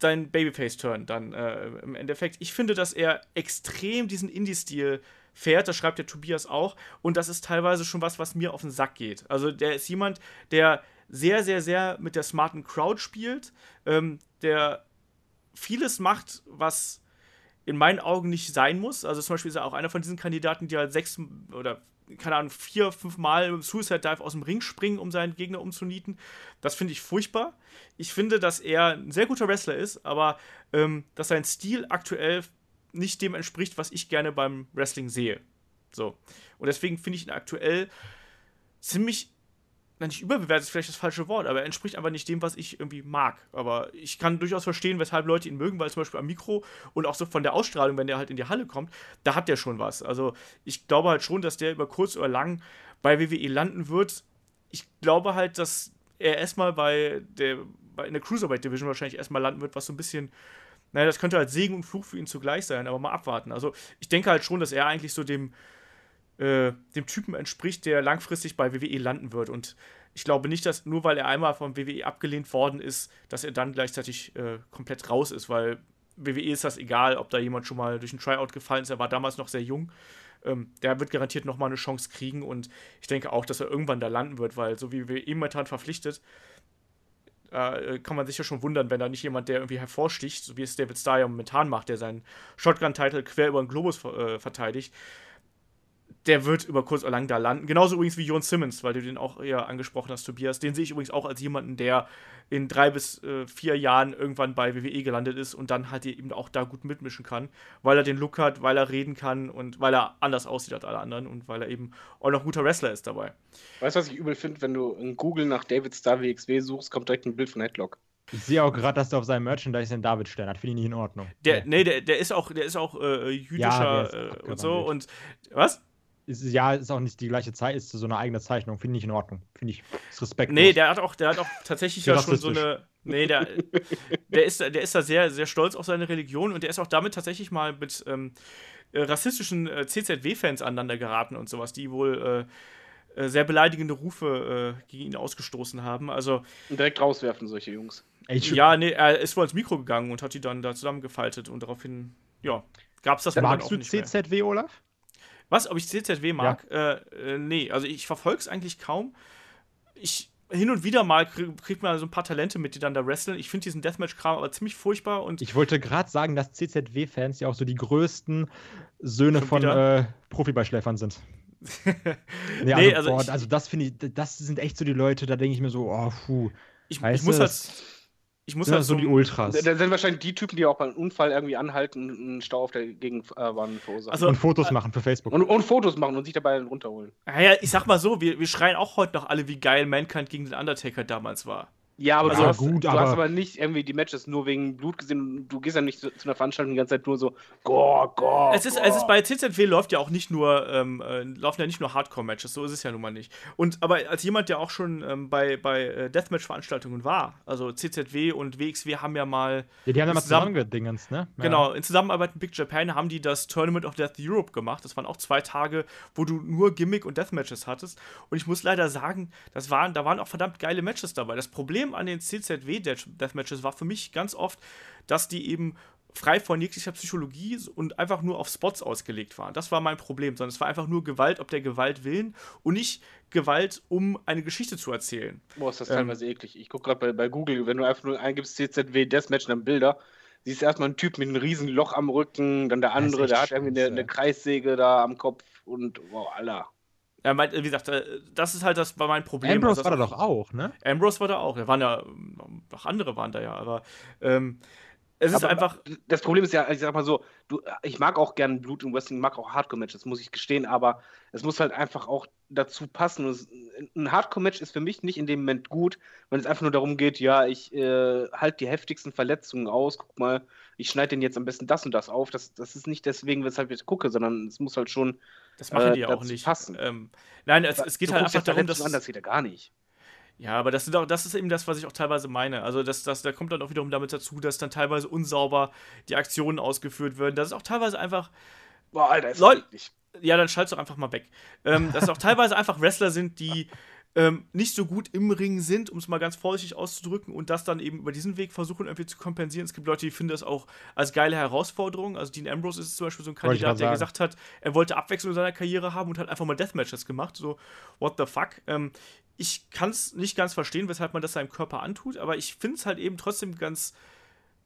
[SPEAKER 2] sein Babyface-Turn dann äh, im Endeffekt. Ich finde, dass er extrem diesen Indie-Stil fährt, das schreibt der Tobias auch, und das ist teilweise schon was, was mir auf den Sack geht. Also der ist jemand, der sehr, sehr, sehr mit der smarten Crowd spielt, ähm, der vieles macht, was in meinen Augen nicht sein muss. Also zum Beispiel ist er auch einer von diesen Kandidaten, die halt sechs oder keine Ahnung, vier, fünf Mal im Suicide Dive aus dem Ring springen, um seinen Gegner umzunieten. Das finde ich furchtbar. Ich finde, dass er ein sehr guter Wrestler ist, aber ähm, dass sein Stil aktuell nicht dem entspricht, was ich gerne beim Wrestling sehe. So. Und deswegen finde ich ihn aktuell ziemlich na, nicht überbewertet ist vielleicht das falsche Wort, aber er entspricht einfach nicht dem, was ich irgendwie mag. Aber ich kann durchaus verstehen, weshalb Leute ihn mögen, weil zum Beispiel am Mikro und auch so von der Ausstrahlung, wenn der halt in die Halle kommt, da hat der schon was. Also ich glaube halt schon, dass der über kurz oder lang bei WWE landen wird. Ich glaube halt, dass er erstmal bei der in der Cruiserweight Division wahrscheinlich erstmal landen wird, was so ein bisschen, naja, das könnte halt Segen und Fluch für ihn zugleich sein, aber mal abwarten. Also ich denke halt schon, dass er eigentlich so dem, äh, dem Typen entspricht, der langfristig bei WWE landen wird. Und ich glaube nicht, dass nur weil er einmal vom WWE abgelehnt worden ist, dass er dann gleichzeitig äh, komplett raus ist, weil WWE ist das egal, ob da jemand schon mal durch ein Tryout gefallen ist. Er war damals noch sehr jung. Ähm, der wird garantiert nochmal eine Chance kriegen und ich denke auch, dass er irgendwann da landen wird, weil so wie wir momentan verpflichtet, äh, kann man sich ja schon wundern, wenn da nicht jemand, der irgendwie hervorsticht, so wie es David Starr ja momentan macht, der seinen Shotgun-Title quer über den Globus äh, verteidigt, der wird über kurz oder lang da landen. Genauso übrigens wie Jon Simmons, weil du den auch eher angesprochen hast, Tobias. Den sehe ich übrigens auch als jemanden, der in drei bis äh, vier Jahren irgendwann bei WWE gelandet ist und dann halt eben auch da gut mitmischen kann, weil er den Look hat, weil er reden kann und weil er anders aussieht als alle anderen und weil er eben auch noch ein guter Wrestler ist dabei.
[SPEAKER 3] Weißt du, was ich übel finde, wenn du in Google nach David Star WXW suchst, kommt direkt ein Bild von Headlock.
[SPEAKER 4] Ich sehe auch gerade, dass er auf seinem Merchandise den David stern hat. Finde ich nicht in Ordnung.
[SPEAKER 2] Der, nee, der, der ist auch, der ist auch äh, jüdischer
[SPEAKER 4] Ja, der ist
[SPEAKER 2] äh, und so und was?
[SPEAKER 4] Ist, ja, ist auch nicht die gleiche Zeit, ist so eine eigene Zeichnung. Finde ich in Ordnung. Finde ich ist respektlos.
[SPEAKER 2] Nee, der hat auch, der hat auch tatsächlich ja schon so eine. Nee, der, der, ist, der ist da sehr, sehr stolz auf seine Religion und der ist auch damit tatsächlich mal mit ähm, äh, rassistischen äh, CZW-Fans aneinander geraten und sowas, die wohl äh, äh, sehr beleidigende Rufe äh, gegen ihn ausgestoßen haben. Also,
[SPEAKER 3] Und direkt rauswerfen, solche Jungs.
[SPEAKER 2] Ja, nee, er ist wohl ins Mikro gegangen und hat die dann da zusammengefaltet und daraufhin, ja, gab es das dann
[SPEAKER 4] magst
[SPEAKER 2] auch
[SPEAKER 4] du
[SPEAKER 2] nicht mehr.
[SPEAKER 4] CZW, Olaf?
[SPEAKER 2] Was, ob ich CZW mag? Äh, äh, nee, also ich verfolge es eigentlich kaum. Ich hin und wieder mal krieg, kriegt man so ein paar Talente mit, die dann da wresteln. Ich finde diesen Deathmatch-Kram aber ziemlich furchtbar und
[SPEAKER 4] Ich wollte gerade sagen, dass CZW-Fans ja auch so die größten Söhne von äh, Profibeischläfern sind. Nee,
[SPEAKER 2] Nee,
[SPEAKER 4] also,
[SPEAKER 2] also
[SPEAKER 4] boah,
[SPEAKER 2] ich-
[SPEAKER 4] also das finde ich, das sind echt so die Leute, da denke ich mir so, oh, puh.
[SPEAKER 2] ich, ich muss
[SPEAKER 4] du,
[SPEAKER 2] halt.
[SPEAKER 4] Das
[SPEAKER 2] Ich muss
[SPEAKER 4] sind
[SPEAKER 2] halt
[SPEAKER 4] das so die
[SPEAKER 2] so-
[SPEAKER 4] Ultras.
[SPEAKER 3] Da sind wahrscheinlich die Typen, die auch beim Unfall irgendwie anhalten und einen Stau auf der Gegenbahn verursachen.
[SPEAKER 2] Also-
[SPEAKER 4] und Fotos machen für Facebook.
[SPEAKER 3] und, und Fotos machen und sich dabei runterholen.
[SPEAKER 2] Naja, ich sag mal so, wir, wir schreien auch heute noch alle, wie geil Mankind gegen den Undertaker damals war.
[SPEAKER 3] Ja, aber
[SPEAKER 4] Also
[SPEAKER 3] du, hast,
[SPEAKER 4] gut,
[SPEAKER 3] du
[SPEAKER 4] aber-
[SPEAKER 3] hast aber nicht irgendwie die Matches nur wegen Blut gesehen. Du gehst ja nicht zu, zu einer Veranstaltung die ganze Zeit nur so, Gor, Gor.
[SPEAKER 2] es, ist, es ist bei CZW läuft ja auch nicht nur, ähm, äh, laufen ja nicht nur Hardcore-Matches, so ist es ja nun mal nicht. Und aber als jemand, der auch schon ähm, bei, bei äh, Deathmatch-Veranstaltungen war, also CZW und WXW haben ja mal
[SPEAKER 4] ja, die haben ja mal
[SPEAKER 2] zusammen-
[SPEAKER 4] zusammengedingens, ne? Ja.
[SPEAKER 2] Genau, in Zusammenarbeit mit Big Japan haben die das Tournament of Death Europe gemacht. Das waren auch zwei Tage, wo du nur Gimmick und Deathmatches hattest. Und ich muss leider sagen, das waren, da waren auch verdammt geile Matches dabei. Das Problem an den CZW Death- Deathmatches war für mich ganz oft, dass die eben frei von jeglicher Psychologie und einfach nur auf Spots ausgelegt waren. Das war mein Problem, sondern es war einfach nur Gewalt ob der Gewalt willen und nicht Gewalt, um eine Geschichte zu erzählen.
[SPEAKER 3] Boah, ist das
[SPEAKER 2] Ähm,
[SPEAKER 3] teilweise eklig. Ich gucke gerade bei, bei Google, wenn du einfach nur eingibst CZW Deathmatch, dann Bilder, siehst du erstmal einen Typ mit einem riesen Loch am Rücken, dann der andere, der hat irgendwie eine, eine Kreissäge da am Kopf und wow, Alter.
[SPEAKER 2] Ja, mein, wie gesagt, äh, das ist halt das war mein Problem.
[SPEAKER 4] Ambrose
[SPEAKER 2] Also
[SPEAKER 4] war da doch auch, ne?
[SPEAKER 2] Ambrose war da auch. Da waren ja, noch andere waren da ja, aber ähm, es ist
[SPEAKER 3] Aber
[SPEAKER 2] einfach.
[SPEAKER 3] Das Problem ist ja, ich sag mal so, du, ich mag auch gern Blut im Wrestling, mag auch Hardcore-Matches, muss ich gestehen, aber es muss halt einfach auch dazu passen. Und es, ein Hardcore-Match ist für mich nicht in dem Moment gut, wenn es einfach nur darum geht, ja, ich äh, halte die heftigsten Verletzungen aus, guck mal, ich schneide den jetzt am besten das und das auf. Das, das ist nicht deswegen, weshalb ich gucke, sondern es muss halt schon.
[SPEAKER 2] Das machen
[SPEAKER 3] äh,
[SPEAKER 2] die ja auch nicht.
[SPEAKER 3] passen.
[SPEAKER 2] Ähm, nein, es, es geht
[SPEAKER 3] du
[SPEAKER 2] halt einfach darum, dass.
[SPEAKER 3] Das geht ja gar nicht.
[SPEAKER 2] Ja, aber das, sind auch, das ist eben das, was ich auch teilweise meine. Also, das, das, da kommt dann auch wiederum damit dazu, dass dann teilweise unsauber die Aktionen ausgeführt werden. Das ist auch teilweise einfach.
[SPEAKER 3] Boah, Alter, ist
[SPEAKER 2] Leute-. Ja, dann schalt's doch einfach mal weg. Ähm, dass es auch teilweise einfach Wrestler sind, die ähm, nicht so gut im Ring sind, um es mal ganz vorsichtig auszudrücken, und das dann eben über diesen Weg versuchen, irgendwie zu kompensieren. Es gibt Leute, die finden das auch als geile Herausforderung. Also Dean Ambrose ist zum Beispiel so ein Kandidat, der gesagt hat, er wollte Abwechslung in seiner Karriere haben und hat einfach mal Deathmatches gemacht. So, what the fuck? Ähm, ich kann es nicht ganz verstehen, weshalb man das seinem Körper antut, aber ich finde es halt eben trotzdem ganz.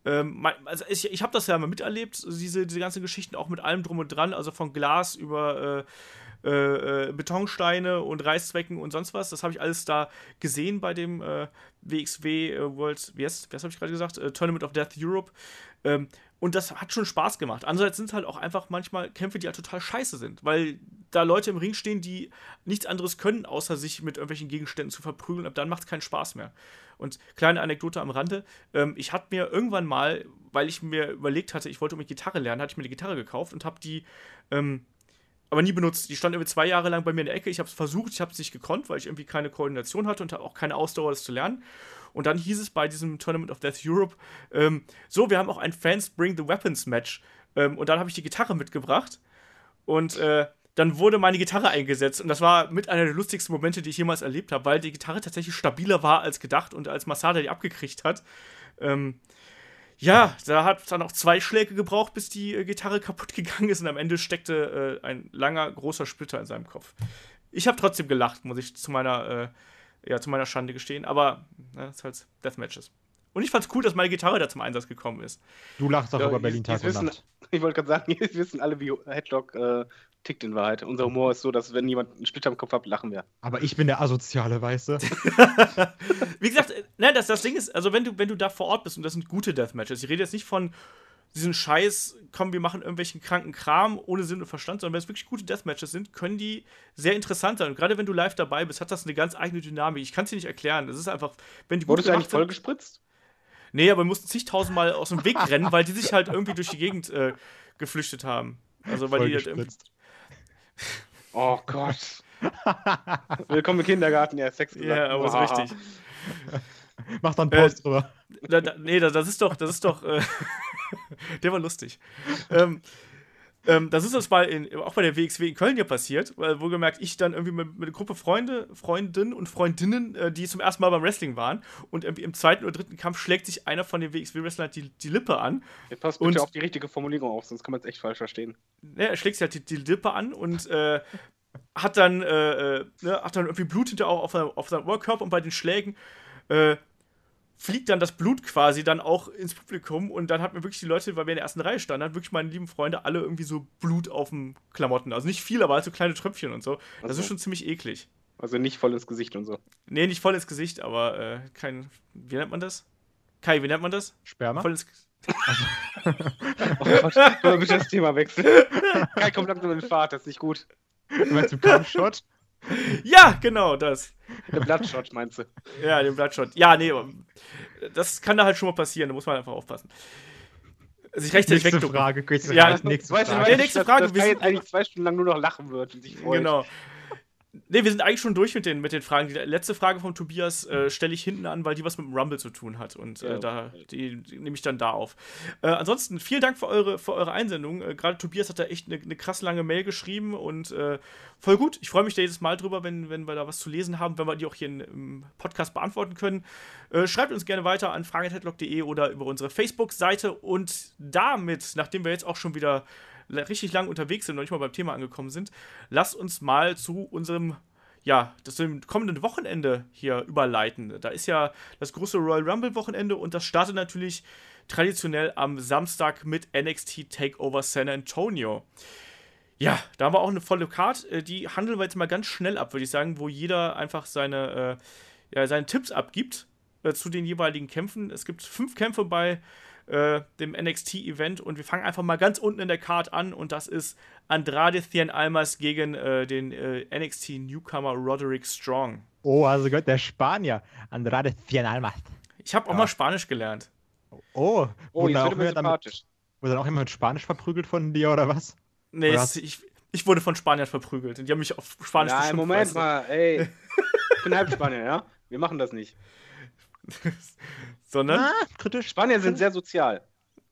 [SPEAKER 2] Ähm, also ich, ich habe das ja mal miterlebt, diese, diese ganzen Geschichten auch mit allem drum und dran, also von Glas über äh, äh, äh, Betonsteine und Reißzwecken und sonst was. Das habe ich alles da gesehen bei dem äh, WXW äh, World, wie heißt, was habe ich gerade gesagt? Äh, Tournament of Death Europe. Ähm, und das hat schon Spaß gemacht. Andererseits sind es halt auch einfach manchmal Kämpfe, die halt total scheiße sind, weil da Leute im Ring stehen, die nichts anderes können, außer sich mit irgendwelchen Gegenständen zu verprügeln. Ab dann macht es keinen Spaß mehr. Und kleine Anekdote am Rande: ähm, Ich hatte mir irgendwann mal, weil ich mir überlegt hatte, ich wollte um die Gitarre lernen, hatte ich mir eine Gitarre gekauft und habe die ähm, aber nie benutzt. Die stand irgendwie zwei Jahre lang bei mir in der Ecke. Ich habe es versucht, ich habe es nicht gekonnt, weil ich irgendwie keine Koordination hatte und auch keine Ausdauer, das zu lernen. Und dann hieß es bei diesem Tournament of Death Europe, ähm, so, wir haben auch ein Fans Bring the Weapons Match. Ähm, und dann habe ich die Gitarre mitgebracht. Und äh, dann wurde meine Gitarre eingesetzt. Und das war mit einer der lustigsten Momente, die ich jemals erlebt habe, weil die Gitarre tatsächlich stabiler war als gedacht und als Masada die abgekriegt hat. Ähm, ja, da hat es dann auch zwei Schläge gebraucht, bis die äh, Gitarre kaputt gegangen ist und am Ende steckte äh, ein langer, großer Splitter in seinem Kopf. Ich habe trotzdem gelacht, muss ich zu meiner, äh, ja, zu meiner Schande gestehen, aber ne, das ist halt Deathmatches. Und ich fand's cool, dass meine Gitarre da zum Einsatz gekommen ist.
[SPEAKER 4] Du lachst auch
[SPEAKER 3] Ja,
[SPEAKER 4] über Berlin Tag und
[SPEAKER 3] wissen-
[SPEAKER 4] Nacht.
[SPEAKER 3] Ich wollte gerade sagen, jetzt wissen alle, wie Headlock äh, tickt in Wahrheit. Unser Humor ist so, dass wenn jemand einen Splitter im Kopf hat, lachen wir.
[SPEAKER 4] Aber ich bin der Asoziale, weißt du?
[SPEAKER 2] Wie gesagt, äh, ne, das, das Ding ist, also wenn du, wenn du da vor Ort bist und das sind gute Deathmatches, ich rede jetzt nicht von diesen Scheiß, komm, wir machen irgendwelchen kranken Kram ohne Sinn und Verstand, sondern wenn es wirklich gute Deathmatches sind, können die sehr interessant sein. Und gerade wenn du live dabei bist, hat das eine ganz eigene Dynamik. Ich kann es dir nicht erklären. Das ist einfach, wenn die gut
[SPEAKER 3] Wurdest du eigentlich
[SPEAKER 2] gemacht sind-
[SPEAKER 3] voll gespritzt?
[SPEAKER 2] Nee, aber wir mussten zigtausendmal aus dem Weg rennen, weil die sich halt irgendwie durch die Gegend äh, geflüchtet haben. Also weil
[SPEAKER 4] Voll
[SPEAKER 2] die halt irgendwie.
[SPEAKER 3] Oh Gott. Willkommen im Kindergarten, ja, Sex gesagt.
[SPEAKER 2] Ja, aber so
[SPEAKER 3] Haha.
[SPEAKER 2] richtig.
[SPEAKER 4] Mach dann
[SPEAKER 2] Äh,
[SPEAKER 4] Post drüber.
[SPEAKER 2] Da, da, nee, das, das ist doch, das ist doch, äh, der war lustig. Ähm, ähm, das ist uns mal in, auch bei der WXW in Köln ja passiert, weil wohlgemerkt ich dann irgendwie mit, mit einer Gruppe Freunde, Freundinnen und Freundinnen, äh, die zum ersten Mal beim Wrestling waren und irgendwie im zweiten oder dritten Kampf schlägt sich einer von den WXW-Wrestlern die, die Lippe an.
[SPEAKER 3] Jetzt passt
[SPEAKER 2] Und-
[SPEAKER 3] bitte auf die richtige Formulierung auf, sonst kann man es echt falsch verstehen.
[SPEAKER 2] Ja, er schlägt sich halt die, die Lippe an und äh, hat dann, äh, äh, ne, hat dann irgendwie Blut hinter auch auf, seinem- auf seinem Oberkörper und bei den Schlägen äh, fliegt dann das Blut quasi dann auch ins Publikum und dann hat mir wirklich die Leute, weil wir in der ersten Reihe standen, hat wirklich meine lieben Freunde alle irgendwie so Blut auf den Klamotten. Also nicht viel, aber halt so kleine Tröpfchen und so. Das
[SPEAKER 3] Also.
[SPEAKER 2] ist schon ziemlich eklig.
[SPEAKER 3] Also nicht voll ins Gesicht und so.
[SPEAKER 2] Nee, nicht voll ins Gesicht, aber äh, kein. Wie nennt man das? Kai, wie nennt man das?
[SPEAKER 4] Sperma?
[SPEAKER 2] Voll ins
[SPEAKER 3] Oh Gott, können wir bitte das Thema wechseln? Kai kommt langsam in den Fahrt, das ist nicht gut.
[SPEAKER 4] Meinst du Kampfshot?
[SPEAKER 2] Ja, genau, das.
[SPEAKER 3] Der Bloodshot meinst du?
[SPEAKER 2] Ja, den Bloodshot. Ja, nee, das kann da halt schon mal passieren, da muss man einfach aufpassen. Sich rechtzeitig
[SPEAKER 4] Nächste
[SPEAKER 2] wegducken.
[SPEAKER 4] Frage. Nächste
[SPEAKER 2] Ja,
[SPEAKER 4] Frage. Nächste
[SPEAKER 3] weißt du,
[SPEAKER 4] Frage.
[SPEAKER 3] Weißt,
[SPEAKER 2] nächste
[SPEAKER 3] dass-
[SPEAKER 2] Frage,
[SPEAKER 3] Dass
[SPEAKER 2] wir
[SPEAKER 3] Kai
[SPEAKER 2] sind-
[SPEAKER 3] jetzt eigentlich zwei Stunden lang nur noch lachen wird und sich freut.
[SPEAKER 2] Genau. Ne, wir sind eigentlich schon durch mit den, mit den Fragen. Die letzte Frage von Tobias äh, stelle ich hinten an, weil die was mit dem Rumble zu tun hat. Und äh,
[SPEAKER 3] Ja.
[SPEAKER 2] da, die, die nehme ich dann da auf. Äh, ansonsten, vielen Dank für eure, für eure Einsendung. Äh, Gerade Tobias hat da echt eine, eine krass lange Mail geschrieben und äh, voll gut. Ich freue mich da jedes Mal drüber, wenn, wenn wir da was zu lesen haben, wenn wir die auch hier in, im Podcast beantworten können. Äh, schreibt uns gerne weiter an fragen.headlock.de oder über unsere Facebook-Seite. Und damit, nachdem wir jetzt auch schon wieder richtig lang unterwegs sind und noch nicht mal beim Thema angekommen sind, lasst uns mal zu unserem ja, dem kommenden Wochenende hier überleiten. Da ist ja das große Royal Rumble Wochenende und das startet natürlich traditionell am Samstag mit NXT Takeover San Antonio. Ja, da haben wir auch eine volle Card. Äh, Die handeln wir jetzt mal ganz schnell ab, würde ich sagen, wo jeder einfach seine, äh, ja, seine Tipps abgibt äh, zu den jeweiligen Kämpfen. Es gibt fünf Kämpfe bei äh, dem NXT-Event und wir fangen einfach mal ganz unten in der Card an und das ist Andrade Cien Almas gegen äh, den äh, NXT-Newcomer Roderick Strong.
[SPEAKER 4] Oh, also gehört der Spanier. Andrade Cien Almas.
[SPEAKER 2] Ich habe auch
[SPEAKER 4] Ja.
[SPEAKER 2] mal Spanisch gelernt.
[SPEAKER 4] Oh,
[SPEAKER 3] Oh,
[SPEAKER 4] wurde dann auch immer damit,
[SPEAKER 3] sympathisch.
[SPEAKER 4] wurde dann auch immer mit Spanisch verprügelt von dir oder was?
[SPEAKER 2] Nee,
[SPEAKER 4] Oder
[SPEAKER 2] ich, ich wurde von Spaniern verprügelt und die haben mich auf Spanisch
[SPEAKER 3] Nein, Moment
[SPEAKER 2] weißt du.
[SPEAKER 3] mal, ey. Ich bin halb Spanier, ja? Wir machen das nicht.
[SPEAKER 2] Sondern,
[SPEAKER 4] Ah, kritisch.
[SPEAKER 3] Spanier sind sehr sozial.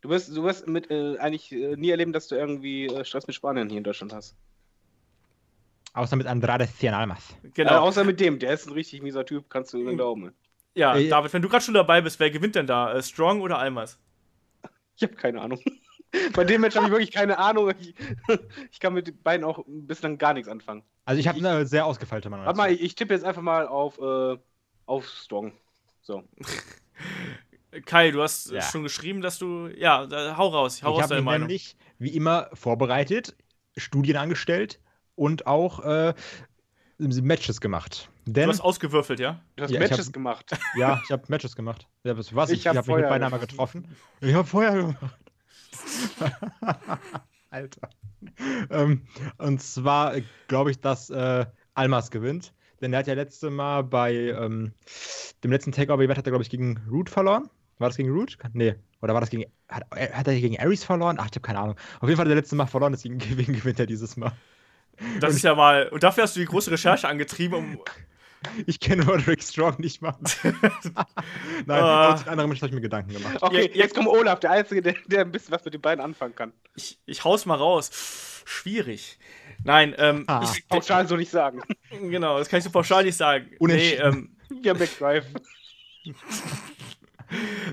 [SPEAKER 3] Du wirst, du wirst mit, äh, eigentlich äh, nie erleben, dass du irgendwie äh, Stress mit Spaniern hier in Deutschland hast.
[SPEAKER 4] Außer mit Andrade Cien Almas.
[SPEAKER 3] Äh,
[SPEAKER 2] genau.
[SPEAKER 3] außer mit dem, der ist ein richtig mieser Typ, kannst du mir glauben.
[SPEAKER 2] ja,
[SPEAKER 4] Äh,
[SPEAKER 2] David, wenn du gerade schon dabei bist, wer gewinnt denn da? Äh, Strong oder Almas?
[SPEAKER 3] Ich habe keine Ahnung. Bei dem Match habe ich wirklich keine Ahnung. Ich, ich kann mit den beiden auch bislang gar nichts anfangen.
[SPEAKER 4] Also ich habe eine sehr ausgefeilte Meinung.
[SPEAKER 3] Warte mal, ich, ich tippe jetzt einfach mal auf, äh, auf Strong. So.
[SPEAKER 2] Kai, du hast äh,
[SPEAKER 4] Ja.
[SPEAKER 2] schon geschrieben, dass du. Ja, da, hau raus, hau
[SPEAKER 4] ich
[SPEAKER 2] raus
[SPEAKER 4] habe
[SPEAKER 2] deine
[SPEAKER 4] mich
[SPEAKER 2] Meinung.
[SPEAKER 4] nämlich wie immer vorbereitet, Studien angestellt und auch äh, Matches gemacht.
[SPEAKER 2] Du
[SPEAKER 4] Denn
[SPEAKER 2] hast ausgewürfelt, ja?
[SPEAKER 3] Du hast
[SPEAKER 4] Ja,
[SPEAKER 3] Matches
[SPEAKER 4] hab-
[SPEAKER 3] gemacht.
[SPEAKER 4] ja, ich habe Matches gemacht. Ja, was? was?
[SPEAKER 3] Ich
[SPEAKER 4] Ich,
[SPEAKER 3] hab
[SPEAKER 4] habe mich mit einmal
[SPEAKER 3] gemacht.
[SPEAKER 4] getroffen. Ich habe Feuer gemacht. Alter. ähm, und zwar glaube ich, dass äh, Almas gewinnt. Denn er hat ja letzte Mal bei ähm, dem letzten Takeover-Event hat er, glaube ich, gegen Root verloren. War das gegen Root? Nee. Oder war das gegen. Hat, hat er gegen Ares verloren? Ach, ich habe keine Ahnung. Auf jeden Fall hat er letzte Mal verloren, deswegen gewinnt gewinnt er dieses Mal.
[SPEAKER 2] Das ist ja mal. Und dafür hast du die große Recherche angetrieben, um.
[SPEAKER 4] Ich kenne Roderick Strong nicht mal. Nein, uh, andere Menschen habe ich mir Gedanken gemacht.
[SPEAKER 3] Okay, jetzt kommt Olaf, der Einzige, der, der ein bisschen was mit den beiden anfangen kann.
[SPEAKER 2] Ich, ich hau's mal raus. Schwierig. Nein, ähm.
[SPEAKER 4] Ah.
[SPEAKER 2] Ich,
[SPEAKER 3] Pauschal so nicht sagen.
[SPEAKER 2] genau, das kann ich so pauschal nicht sagen. Nee,
[SPEAKER 4] Unentschieden.
[SPEAKER 2] ähm.
[SPEAKER 3] Haben McDrive.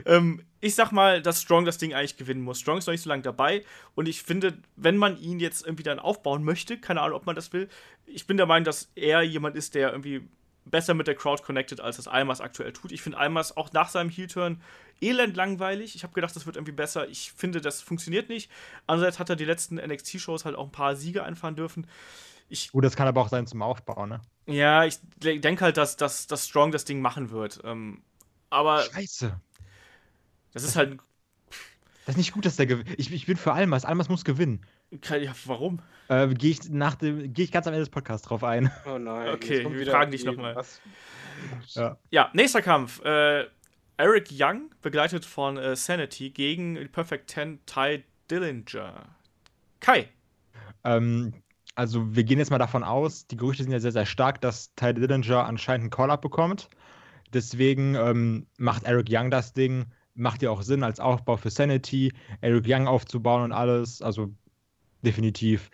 [SPEAKER 2] ähm, ich sag mal, dass Strong das Ding eigentlich gewinnen muss. Strong ist noch nicht so lange dabei und ich finde, wenn man ihn jetzt irgendwie dann aufbauen möchte, keine Ahnung, ob man das will, ich bin der Meinung, dass er jemand ist, der irgendwie besser mit der Crowd connected, als das Almas aktuell tut. Ich finde Almas auch nach seinem Heel-Turn elend langweilig. Ich habe gedacht, das wird irgendwie besser. Ich finde, das funktioniert nicht. Andererseits hat er die letzten NXT-Shows halt auch ein paar Siege einfahren dürfen. Ich
[SPEAKER 4] Gut, das kann aber auch sein zum Aufbau, ne?
[SPEAKER 2] ja, ich denke halt, dass, dass, dass Strong das Ding machen wird. Ähm, aber
[SPEAKER 4] Scheiße.
[SPEAKER 2] das ist halt.
[SPEAKER 4] Das ist nicht gut, dass der gewinnt. Ich, ich bin für Almas. Almas muss gewinnen.
[SPEAKER 2] Ja, warum?
[SPEAKER 4] Äh, Gehe ich, nach dem- geh ich ganz am Ende des Podcasts drauf ein.
[SPEAKER 3] Oh nein.
[SPEAKER 2] Okay,
[SPEAKER 3] jetzt kommt
[SPEAKER 2] wir fragen dich
[SPEAKER 3] die-
[SPEAKER 2] noch mal.
[SPEAKER 3] was-
[SPEAKER 4] Ja.
[SPEAKER 2] Ja, nächster Kampf. Äh, Eric Young, begleitet von äh, Sanity, gegen Perfect Ten Ty Dillinger. Kai.
[SPEAKER 4] Ähm, also, wir gehen jetzt mal davon aus, die Gerüchte sind ja sehr, sehr stark, dass Ty Dillinger anscheinend einen Call-Up bekommt. Deswegen ähm, macht Eric Young das Ding. Macht ja auch Sinn als Aufbau für Sanity, Eric Young aufzubauen und alles. Also, definitiv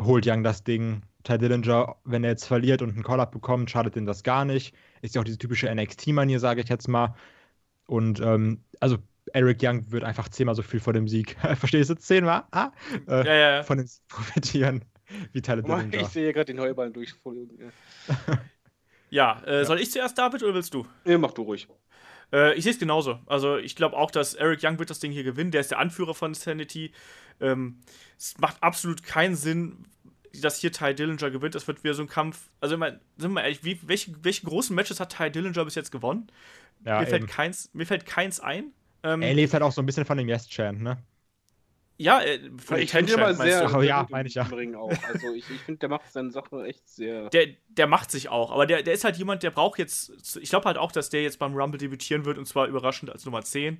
[SPEAKER 4] holt Young das Ding. Ty Dillinger, wenn er jetzt verliert und einen Call-Up bekommt, schadet ihm das gar nicht. Ist ja auch diese typische NXT-Manier, sage ich jetzt mal. Und, ähm, also, Eric Young wird einfach zehnmal so viel vor dem Sieg. Verstehst du? Zehnmal? Ah? Äh,
[SPEAKER 2] Ja, ja.
[SPEAKER 4] von dem Sieg profitieren wie Tyler
[SPEAKER 3] mal,
[SPEAKER 4] Dillinger.
[SPEAKER 3] Ich sehe gerade den Heuballen durchfliegen. Ja.
[SPEAKER 2] Ja, äh, soll ich zuerst, David, oder willst du?
[SPEAKER 3] Nee, mach du ruhig.
[SPEAKER 2] Äh, ich sehe es genauso. Also, ich glaube auch, dass Eric Young wird das Ding hier gewinnen. Der ist der Anführer von Sanity. Ähm, es macht absolut keinen Sinn, dass hier Ty Dillinger gewinnt. Das wird wieder so ein Kampf. Also, ich mein, sind wir mal ehrlich, wie, welche, welche großen Matches hat Ty Dillinger bis jetzt gewonnen?
[SPEAKER 4] Ja,
[SPEAKER 2] mir, fällt
[SPEAKER 4] eben.
[SPEAKER 2] keins, mir fällt keins ein. Ähm,
[SPEAKER 4] Er lebt halt auch so ein bisschen von dem Yes-Chant, ne?
[SPEAKER 2] ja, äh, von
[SPEAKER 3] ich finde aber sehr,
[SPEAKER 2] du?
[SPEAKER 4] Ja, meine ich ja.
[SPEAKER 3] Auch. Also ich, ich finde, der macht seine Sache echt sehr.
[SPEAKER 2] Der, der macht sich auch, aber der, der ist halt jemand, der braucht jetzt. Ich glaube halt auch, dass der jetzt beim Rumble debütieren wird und zwar überraschend als Nummer 10.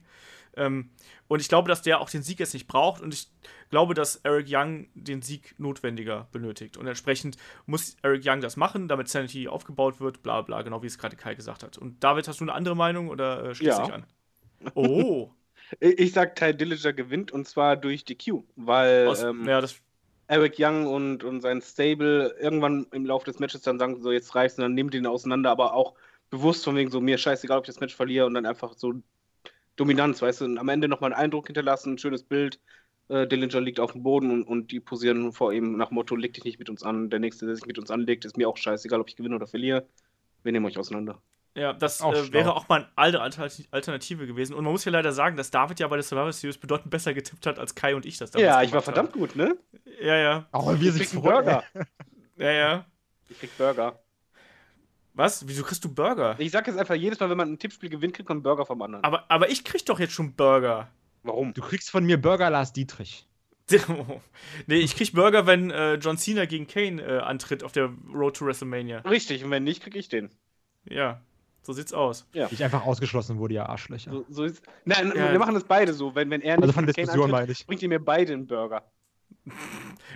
[SPEAKER 2] Ähm, und ich glaube, dass der auch den Sieg jetzt nicht braucht und ich glaube, dass Eric Young den Sieg notwendiger benötigt. Und entsprechend muss Eric Young das machen, damit Sanity aufgebaut wird, bla bla, genau wie es gerade Kai gesagt hat. Und David, hast du eine andere Meinung oder äh, schließt
[SPEAKER 3] Ja.
[SPEAKER 2] dich an? Oh,
[SPEAKER 3] Ich sag, Ty Dillinger gewinnt und zwar durch DQ, weil
[SPEAKER 2] aus,
[SPEAKER 3] ähm,
[SPEAKER 2] ja,
[SPEAKER 3] Eric Young und, und sein Stable irgendwann im Laufe des Matches dann sagen, so jetzt reicht's und dann nimmt ihn auseinander, aber auch bewusst von wegen so, mir scheißegal, ob ich das Match verliere und dann einfach so Dominanz, weißt du, und am Ende nochmal einen Eindruck hinterlassen, ein schönes Bild. Äh, Dillinger liegt auf dem Boden und, und die posieren vor ihm nach Motto, leg dich nicht mit uns an. Der Nächste, der sich mit uns anlegt, ist mir auch scheißegal, ob ich gewinne oder verliere. Wir nehmen euch auseinander.
[SPEAKER 2] Ja, das
[SPEAKER 4] Auch
[SPEAKER 2] äh, wäre auch mal eine alte Alter- Alternative gewesen. Und man muss ja leider sagen, dass David ja bei der Survivor Series bedeutend besser getippt hat, als Kai und ich das damals
[SPEAKER 3] Ja, ich war verdammt gut, ne?
[SPEAKER 2] Ja, ja.
[SPEAKER 4] Oh, wir
[SPEAKER 3] Ich
[SPEAKER 4] sind.
[SPEAKER 3] Burger.
[SPEAKER 2] Ja, ja.
[SPEAKER 3] Ich krieg Burger.
[SPEAKER 2] Was? Wieso kriegst du Burger?
[SPEAKER 3] Ich sag jetzt einfach, jedes Mal, wenn man ein Tippspiel gewinnt, kriegt man einen Burger vom anderen.
[SPEAKER 2] Aber, aber ich krieg doch jetzt schon Burger.
[SPEAKER 3] Warum?
[SPEAKER 4] Du kriegst von mir Burger Lars Dietrich.
[SPEAKER 2] nee, ich krieg Burger, wenn äh, John Cena gegen Kane äh, antritt auf der Road to WrestleMania.
[SPEAKER 3] Richtig, und wenn nicht, krieg ich den.
[SPEAKER 2] Ja, so sieht's aus.
[SPEAKER 4] Ich einfach ausgeschlossen wurde, ja, Arschlöcher.
[SPEAKER 3] So, so ist, nein,
[SPEAKER 2] Ja.
[SPEAKER 3] wir machen das beide so. Wenn, wenn er
[SPEAKER 4] Also von Diskussion
[SPEAKER 3] antritt,
[SPEAKER 4] meine ich.
[SPEAKER 3] bringt ihr mir beide einen Burger.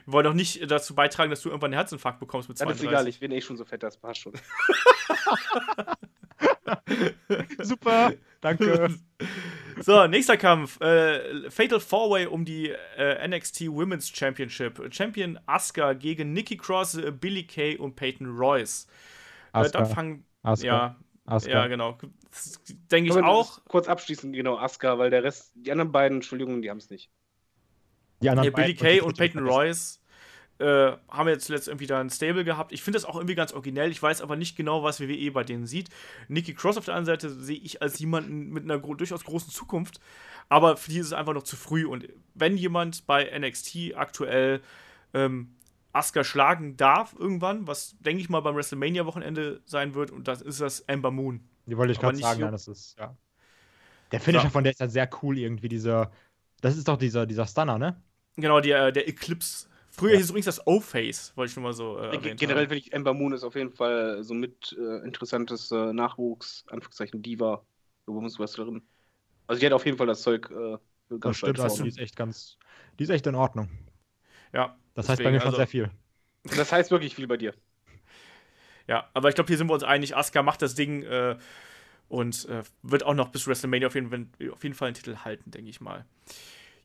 [SPEAKER 2] Wir wollen doch nicht dazu beitragen, dass du irgendwann einen Herzinfarkt bekommst mit
[SPEAKER 3] Ja, das
[SPEAKER 2] 32.
[SPEAKER 3] ist egal, ich bin eh schon so fett, das passt schon.
[SPEAKER 4] Super, danke.
[SPEAKER 2] So, nächster Kampf. Äh, Fatal Four-Way um die äh, NXT Women's Championship. Champion Asuka gegen Nikki Cross, äh, Billy Kay und Peyton Royce. Äh,
[SPEAKER 4] Asuka,
[SPEAKER 2] dann fangen.
[SPEAKER 4] Asuka,
[SPEAKER 2] Ja,
[SPEAKER 4] Asuka.
[SPEAKER 2] ja, genau. Denke ich auch.
[SPEAKER 3] Kurz abschließen, genau, Asuka, weil der Rest, die anderen beiden, Entschuldigung, die haben es nicht.
[SPEAKER 4] Die anderen
[SPEAKER 2] Ja, Billy
[SPEAKER 4] beiden-
[SPEAKER 2] Kay und Peyton. Royce äh, haben jetzt zuletzt irgendwie da ein Stable gehabt. Ich finde das auch irgendwie ganz originell. Ich weiß aber nicht genau, was WWE bei denen sieht. Nikki Cross auf der anderen Seite sehe ich als jemanden mit einer gro durchaus großen Zukunft. Aber für die ist es einfach noch zu früh. Und wenn jemand bei NXT aktuell ähm, Asuka schlagen darf irgendwann, was denke ich mal beim WrestleMania-Wochenende sein wird, und das ist das Amber Moon.
[SPEAKER 4] Die wollte ich gerade sagen, nein, das ist, ja. Der Finisher
[SPEAKER 2] So.
[SPEAKER 4] von der ist ja sehr cool irgendwie, dieser, das ist doch dieser, dieser Stunner, ne?
[SPEAKER 2] Genau, der, der Eclipse. Früher
[SPEAKER 4] Ja.
[SPEAKER 2] hieß übrigens das O-Face, wollte ich nur mal so äh,
[SPEAKER 3] Ge-
[SPEAKER 2] erwähnt
[SPEAKER 3] Generell finde ich, Ember Moon ist auf jeden Fall so mit äh, interessantes äh, Nachwuchs, Anführungszeichen Diva, Women's Wrestlerin. Also die hat auf jeden Fall das Zeug äh, für
[SPEAKER 4] Das stimmt,
[SPEAKER 3] weit
[SPEAKER 4] also die ist echt ganz, die ist echt in Ordnung.
[SPEAKER 2] Ja,
[SPEAKER 4] Das heißt bei
[SPEAKER 2] deswegen,
[SPEAKER 4] mir schon
[SPEAKER 2] also-
[SPEAKER 4] sehr viel.
[SPEAKER 3] Das heißt wirklich viel bei dir.
[SPEAKER 2] Ja, aber ich glaube, hier sind wir uns einig. Asuka macht das Ding äh, und äh, wird auch noch bis WrestleMania auf jeden, auf jeden Fall einen Titel halten, denke ich mal.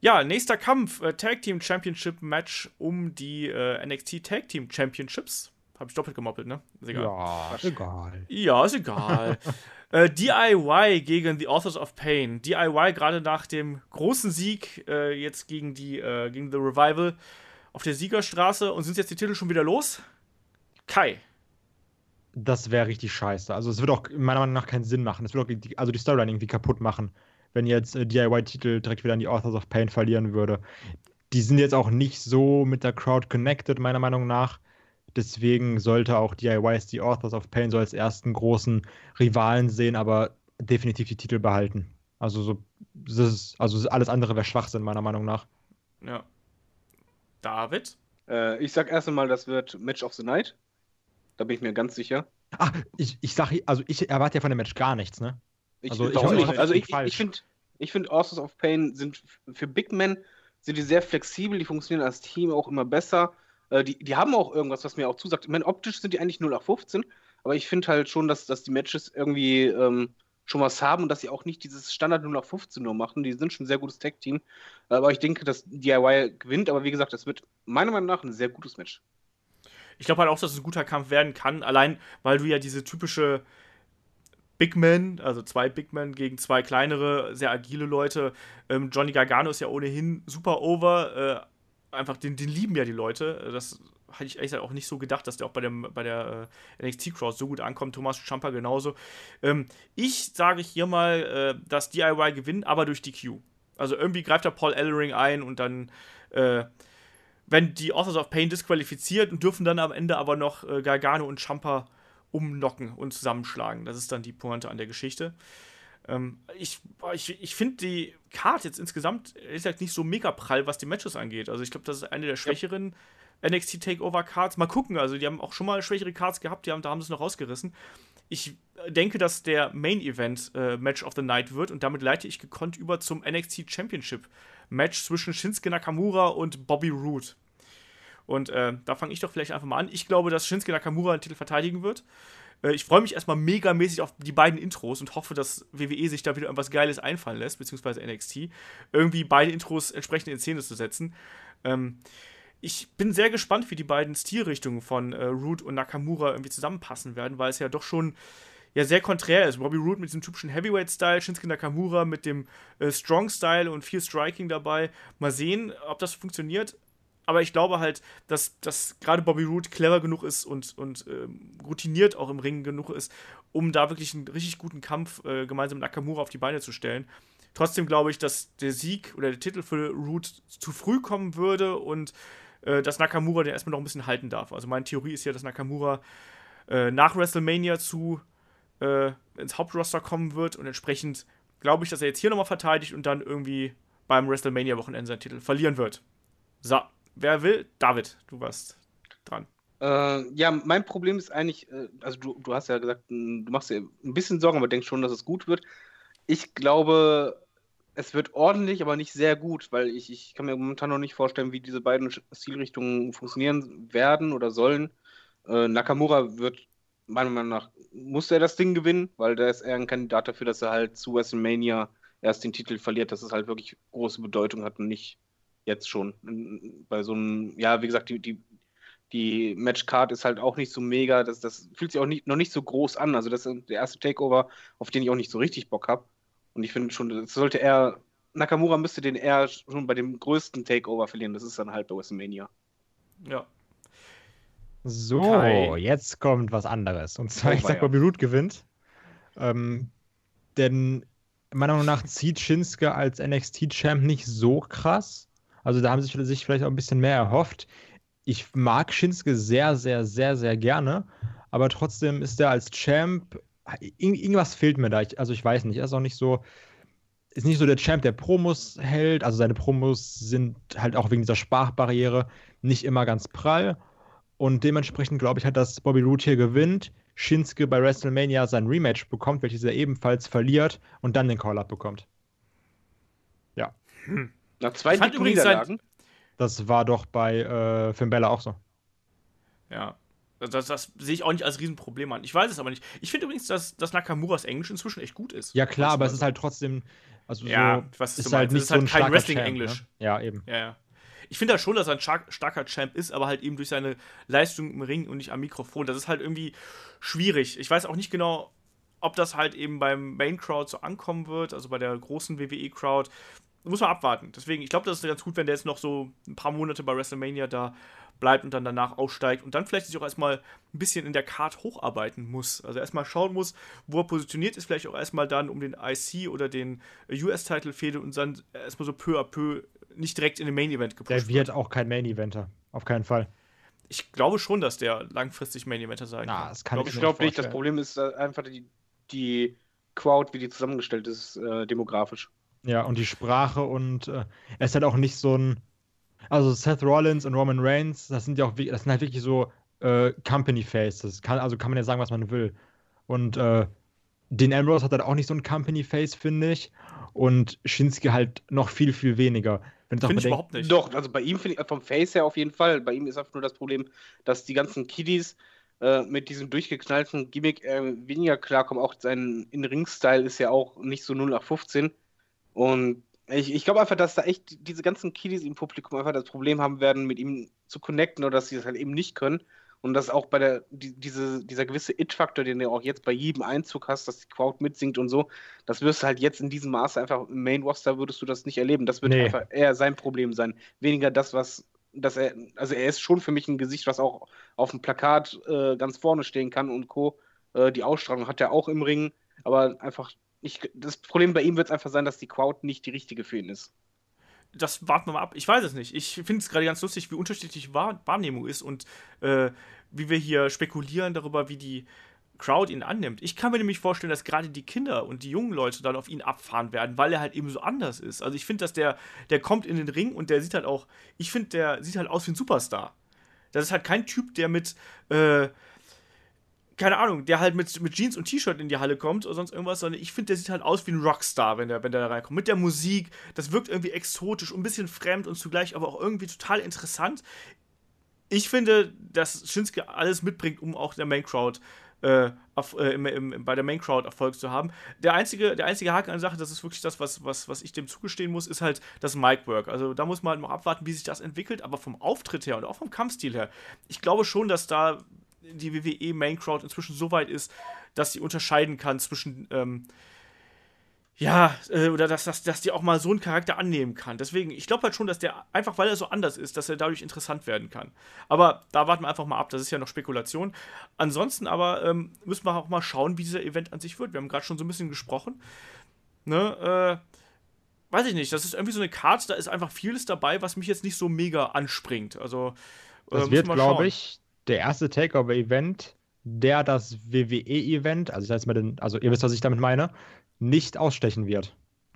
[SPEAKER 2] Ja, nächster Kampf: äh, Tag Team Championship Match um die äh, NXT Tag Team Championships. Habe ich doppelt gemoppelt, ne?
[SPEAKER 4] Ist egal. Ja, ist egal.
[SPEAKER 2] Ja, ist egal. äh, DIY gegen The Authors of Pain. DIY gerade nach dem großen Sieg äh, jetzt gegen, die, äh, gegen The Revival auf der Siegerstraße und sind jetzt die Titel schon wieder los? Kai.
[SPEAKER 4] Das wäre richtig scheiße. Also es wird auch meiner Meinung nach keinen Sinn machen. Es wird auch die, also die Storyline irgendwie kaputt machen, wenn jetzt äh, DIY-Titel direkt wieder an die Authors of Pain verlieren würde. Die sind jetzt auch nicht so mit der Crowd connected, meiner Meinung nach. Deswegen sollte auch DIYs die Authors of Pain so als ersten großen Rivalen sehen, aber definitiv die Titel behalten. Also so, das ist, also alles andere wäre Schwachsinn, meiner Meinung nach.
[SPEAKER 2] Ja. David?
[SPEAKER 3] Äh, ich sag erst einmal, das wird Match of the Night. Da bin ich mir ganz sicher.
[SPEAKER 4] Ach, ich, ich sag, also ich erwarte ja von dem Match gar nichts, ne?
[SPEAKER 3] Ich, also ich, ich, ich, also ich, ich finde, ich finde Authors of Pain sind für Big Men sind die sehr flexibel, die funktionieren als Team auch immer besser. Äh, die, die haben auch irgendwas, was mir auch zusagt. Ich meine, optisch sind die eigentlich 0 auf 15, aber ich finde halt schon, dass, dass die Matches irgendwie ähm, schon was haben und dass sie auch nicht dieses Standard 0 auf 15 nur machen. Die sind schon ein sehr gutes Tag-Team. Aber ich denke, dass DIY gewinnt, aber wie gesagt, das wird meiner Meinung nach ein sehr gutes Match.
[SPEAKER 2] Ich glaube halt auch, dass es ein guter Kampf werden kann, allein weil du ja diese typische Big Men, also zwei Big Men gegen zwei kleinere, sehr agile Leute. Ähm, Johnny Gargano ist ja ohnehin super over. Äh, einfach, den, den lieben ja die Leute. Das hatte ich ehrlich auch nicht so gedacht, dass der auch bei, dem, bei der äh, NXT-Crowd so gut ankommt. Thomas Champa genauso. Ähm, ich sage hier mal, äh, dass DIY gewinnt, aber durch die Q. Also irgendwie greift da Paul Ellering ein und dann äh, wenn die Authors of Pain disqualifiziert und dürfen dann am Ende aber noch äh, Gargano und Champa umnocken und zusammenschlagen. Das ist dann die Pointe an der Geschichte. Ähm, ich ich, ich finde die Card jetzt insgesamt ist halt nicht so mega prall, was die Matches angeht. Also ich glaube, das ist eine der schwächeren ja. NXT Takeover Cards. Mal gucken, also die haben auch schon mal schwächere Cards gehabt, die haben, da haben sie es noch rausgerissen. Ich denke, dass der Main Event äh, Match of the Night wird und damit leite ich gekonnt über zum NXT Championship Match zwischen Shinsuke Nakamura und Bobby Roode. Und äh, da fange ich doch vielleicht einfach mal an. Ich glaube, dass Shinsuke Nakamura den Titel verteidigen wird. Äh, ich freue mich erstmal megamäßig auf die beiden Intros und hoffe, dass WWE sich da wieder irgendwas Geiles einfallen lässt, beziehungsweise NXT. Irgendwie beide Intros entsprechend in Szene zu setzen. Ähm, ich bin sehr gespannt, wie die beiden Stilrichtungen von äh, Root und Nakamura irgendwie zusammenpassen werden, weil es ja doch schon ja sehr konträr ist. Bobby Roode mit diesem typischen Heavyweight-Style, Shinsuke Nakamura mit dem äh, Strong-Style und viel Striking dabei. Mal sehen, ob das funktioniert aber ich glaube halt, dass, dass gerade Bobby Roode clever genug ist und, und ähm, routiniert auch im Ring genug ist, um da wirklich einen richtig guten Kampf äh, gemeinsam mit Nakamura auf die Beine zu stellen. Trotzdem glaube ich, dass der Sieg oder der Titel für Roode zu früh kommen würde und äh, dass Nakamura den erstmal noch ein bisschen halten darf. Also meine Theorie ist ja, dass Nakamura äh, nach WrestleMania zu äh, ins Hauptroster kommen wird und entsprechend glaube ich, dass er jetzt hier nochmal verteidigt und dann irgendwie beim WrestleMania-Wochenende seinen Titel verlieren wird. So, wer will? David, du warst dran.
[SPEAKER 3] Äh, ja, mein Problem ist eigentlich, äh, also du, du hast ja gesagt, du machst dir ein bisschen Sorgen, aber denkst schon, dass es gut wird. Ich glaube, es wird ordentlich, aber nicht sehr gut, weil ich, ich kann mir momentan noch nicht vorstellen, wie diese beiden Stilrichtungen funktionieren werden oder sollen. Äh, Nakamura wird, meiner Meinung nach, muss er das Ding gewinnen, weil der ist eher ein Kandidat dafür, dass er halt zu WrestleMania erst den Titel verliert, dass es halt wirklich große Bedeutung hat und nicht jetzt schon. Bei so einem, ja, wie gesagt, die, die, die Matchcard ist halt auch nicht so mega, das, das fühlt sich auch nicht, noch nicht so groß an. Also das ist der erste Takeover, auf den ich auch nicht so richtig Bock habe. Und ich finde schon, das sollte er, Nakamura müsste den eher schon bei dem größten Takeover verlieren. Das ist dann halt bei WrestleMania.
[SPEAKER 2] Ja.
[SPEAKER 4] So, Kai. jetzt kommt was anderes. Und zwar, oh, ich sag, Bobby Root gewinnt. Ähm, denn meiner Meinung nach zieht Shinsuke als NXT-Champ nicht so krass. Also da haben sie sich vielleicht auch ein bisschen mehr erhofft. Ich mag Shinsuke sehr, sehr, sehr, sehr gerne, aber trotzdem ist er als Champ, irgendwas fehlt mir da. Ich, also ich weiß nicht, er ist auch nicht so, ist nicht so der Champ, der Promos hält. Also seine Promos sind halt auch wegen dieser Sprachbarriere nicht immer ganz prall. Und dementsprechend glaube ich halt, dass Bobby Roode hier gewinnt, Shinsuke bei WrestleMania sein Rematch bekommt, welches er ebenfalls verliert und dann den Call-Up bekommt. Ja. Hm.
[SPEAKER 3] Nach zwei Niederlagen?
[SPEAKER 4] Das war doch bei äh, Finn Bella auch so.
[SPEAKER 2] Ja. Das, das sehe ich auch nicht als Riesenproblem an. Ich weiß es aber nicht. Ich finde übrigens, dass, dass Nakamuras Englisch inzwischen echt gut ist.
[SPEAKER 4] Ja, klar, aber es ist halt trotzdem. Also
[SPEAKER 2] Ja,
[SPEAKER 4] so,
[SPEAKER 2] was
[SPEAKER 4] ist halt
[SPEAKER 2] meinst.
[SPEAKER 4] nicht
[SPEAKER 2] Es ist
[SPEAKER 4] so
[SPEAKER 2] halt
[SPEAKER 4] ein
[SPEAKER 2] kein
[SPEAKER 4] starker
[SPEAKER 2] Wrestling-Englisch.
[SPEAKER 4] Ne? Ja, eben.
[SPEAKER 2] Ja, ja. Ich finde halt schon, dass er ein stark, starker Champ ist, aber halt eben durch seine Leistung im Ring und nicht am Mikrofon. Das ist halt irgendwie schwierig. Ich weiß auch nicht genau, ob das halt eben beim Main Crowd so ankommen wird, also bei der großen WWE Crowd. Muss man abwarten. Deswegen, ich glaube, das ist ganz gut, wenn der jetzt noch so ein paar Monate bei WrestleMania da bleibt und dann danach aussteigt und dann vielleicht sich auch erstmal ein bisschen in der Card hocharbeiten muss. Also erstmal schauen muss, wo er positioniert ist, vielleicht auch erstmal dann um den IC oder den US-Title fehlt und dann erstmal so peu à peu nicht direkt in den Main-Event gepusht
[SPEAKER 4] Der wird auch kein Main-Eventer. Auf keinen Fall.
[SPEAKER 2] Ich glaube schon, dass der langfristig Main-Eventer sein
[SPEAKER 4] Na,
[SPEAKER 2] kann.
[SPEAKER 4] das kann ich
[SPEAKER 3] Ich glaube nicht, das. Problem ist äh, einfach die, die Crowd, wie die zusammengestellt ist, äh, demografisch.
[SPEAKER 4] Ja, und die Sprache und äh, er ist halt auch nicht so ein. Also Seth Rollins und Roman Reigns, das sind ja auch das sind halt wirklich so äh, Company Faces. Kann, also kann man ja sagen, was man will. Und äh, Dean Ambrose hat halt auch nicht so ein Company Face, finde ich. Und Shinsuke halt noch viel, viel weniger.
[SPEAKER 2] Finde ich überhaupt nicht.
[SPEAKER 3] Doch, also bei ihm finde ich, vom Face her auf jeden Fall, bei ihm ist einfach nur das Problem, dass die ganzen Kiddies äh, mit diesem durchgeknallten Gimmick äh, weniger klarkommen. Auch sein In-Ring-Style ist ja auch nicht so 0815. Und ich, ich glaube einfach, dass da echt diese ganzen Kiddies im Publikum einfach das Problem haben werden, mit ihm zu connecten oder dass sie das halt eben nicht können. Und dass auch bei der, die, diese, dieser gewisse It-Faktor, den du auch jetzt bei jedem Einzug hast, dass die Crowd mitsingt und so, das wirst du halt jetzt in diesem Maße einfach im Main-Roster würdest du das nicht erleben. Das wird
[SPEAKER 4] Nee.
[SPEAKER 3] einfach eher sein Problem sein. Weniger das, was, dass er, also er ist schon für mich ein Gesicht, was auch auf dem Plakat äh, ganz vorne stehen kann und Co. Äh, die Ausstrahlung hat er auch im Ring, aber einfach, ich, das Problem bei ihm wird es einfach sein, dass die Crowd nicht die richtige für ihn ist.
[SPEAKER 2] das warten wir mal ab. Ich weiß es nicht. Ich finde es gerade ganz lustig, wie unterschiedlich Wahr Wahrnehmung ist und äh, wie wir hier spekulieren darüber, wie die Crowd ihn annimmt. Ich kann mir nämlich vorstellen, dass gerade die Kinder und die jungen Leute dann auf ihn abfahren werden, weil er halt eben so anders ist. Also ich finde, dass der, der kommt in den Ring und der sieht halt auch, ich finde, der sieht halt aus wie ein Superstar. Das ist halt kein Typ, der mit, äh, keine Ahnung, der halt mit, mit Jeans und T-Shirt in die Halle kommt oder sonst irgendwas, sondern ich finde, der sieht halt aus wie ein Rockstar, wenn der, wenn der da reinkommt. Mit der Musik, das wirkt irgendwie exotisch, ein bisschen fremd und zugleich aber auch irgendwie total interessant. Ich finde, dass Shinsuke alles mitbringt, um auch der Main Crowd äh, äh, im, im, bei der Main Crowd Erfolg zu haben. Der einzige, der einzige Haken an der Sache, das ist wirklich das, was, was, was ich dem zugestehen muss, ist halt das Mic-Work. Also da muss man halt noch abwarten, wie sich das entwickelt, aber vom Auftritt her und auch vom Kampfstil her, ich glaube schon, dass da die WWE Main Crowd inzwischen so weit ist, dass sie unterscheiden kann zwischen ähm, ja, äh, oder dass, dass, dass die auch mal so einen Charakter annehmen kann. Deswegen, ich glaube halt schon, dass der, einfach weil er so anders ist, dass er dadurch interessant werden kann. Aber da warten wir einfach mal ab, das ist ja noch Spekulation. Ansonsten aber ähm, müssen wir auch mal schauen, wie dieser Event an sich wird. Wir haben gerade schon so ein bisschen gesprochen. Ne, äh, weiß ich nicht, das ist irgendwie so eine Karte, da ist einfach vieles dabei, was mich jetzt nicht so mega anspringt. Also, äh,
[SPEAKER 4] Das wird,
[SPEAKER 2] wir
[SPEAKER 4] glaube
[SPEAKER 2] schauen.
[SPEAKER 4] ich, der erste Takeover-Event, der das WWE-Event, also ich sag jetzt mal den, also ihr wisst, was ich damit meine, nicht ausstechen wird.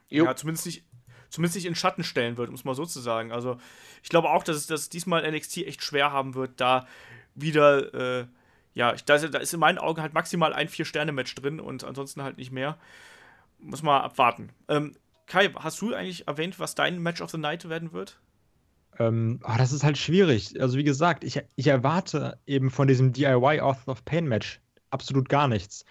[SPEAKER 3] Jo.
[SPEAKER 2] Ja, zumindest nicht, zumindest nicht in Schatten stellen wird, um es mal so zu sagen. Also, ich glaube auch, dass es dass diesmal NXT echt schwer haben wird, da wieder, äh, ja, ich, da, ist, da ist in meinen Augen halt maximal ein Vier-Sterne-Match drin und ansonsten halt nicht mehr. Muss mal abwarten. Ähm, Kai, hast du eigentlich erwähnt, was dein Match of the Night werden wird?
[SPEAKER 4] Ähm, ah, das ist halt schwierig. Also wie gesagt, ich, ich erwarte eben von diesem DIY Author of Pain Match absolut gar nichts.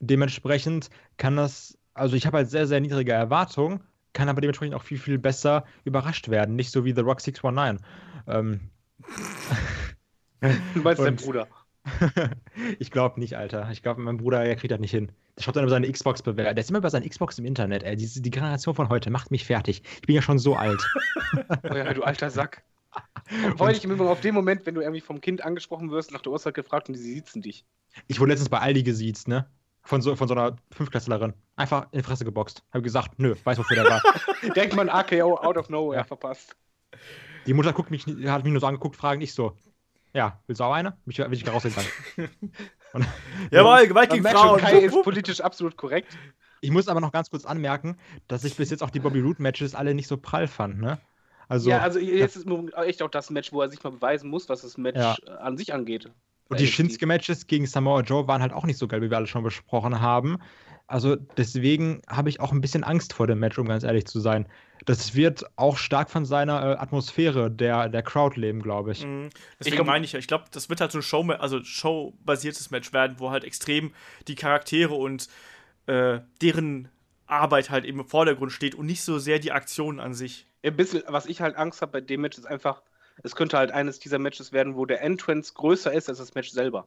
[SPEAKER 4] Dementsprechend kann das, also ich habe halt sehr, sehr niedrige Erwartungen, kann aber dementsprechend auch viel, viel besser überrascht werden. Nicht so wie The Rock 619. Ähm,
[SPEAKER 3] Du meinst dein Bruder.
[SPEAKER 4] ich glaube nicht, Alter. Ich glaube, mein Bruder, der kriegt das nicht hin. Der schaut dann über seine Xbox bewerten. Der ist immer über seine Xbox im Internet, ey. Die, die Generation von heute macht mich fertig. Ich bin ja schon so alt.
[SPEAKER 3] Oh ja, du alter Sack. Freue dich im Übrigen auf den Moment, wenn du irgendwie vom Kind angesprochen wirst, nach der Uhrzeit gefragt und sie siezen dich.
[SPEAKER 4] Ich wurde letztens bei Aldi gesiezt, ne? Von so, von so einer Fünftklässlerin. Einfach in die Fresse geboxt. Habe gesagt, nö, weiß wofür der war.
[SPEAKER 3] Direkt mal ein AKO out of nowhere
[SPEAKER 4] Ja.
[SPEAKER 3] verpasst.
[SPEAKER 4] Die Mutter guckt mich, hat mich nur so angeguckt, fragen ich so. Ja, willst du auch eine? Mich, bin ich rausgegangen. Und,
[SPEAKER 2] Jawohl, Gewalt gegen Frauen.
[SPEAKER 3] Ist politisch absolut korrekt.
[SPEAKER 4] ich muss aber noch ganz kurz anmerken, dass ich bis jetzt auch die Bobby Root Matches alle nicht so prall fand, ne? Also,
[SPEAKER 3] ja, also jetzt ist echt auch das Match, wo er sich mal beweisen muss, was das Match
[SPEAKER 4] Ja.
[SPEAKER 3] äh, an sich angeht.
[SPEAKER 4] und die
[SPEAKER 3] NXT.
[SPEAKER 4] Shinsuke Matches gegen Samoa Joe waren halt auch nicht so geil, wie wir alle schon besprochen haben. Also deswegen habe ich auch ein bisschen Angst vor dem Match, um ganz ehrlich zu sein. Das wird auch stark von seiner äh, Atmosphäre der, der Crowd leben, glaube ich.
[SPEAKER 2] Mhm. Deswegen ich meine ich ja, ich glaube, das wird halt so ein Show, also Show-basiertes Match werden, wo halt extrem die Charaktere und äh, deren Arbeit halt eben im Vordergrund steht und nicht so sehr die Aktionen an sich.
[SPEAKER 3] Ein bisschen, was ich halt Angst habe bei dem Match ist einfach, es könnte halt eines dieser Matches werden, wo der Entrance größer ist als das Match selber.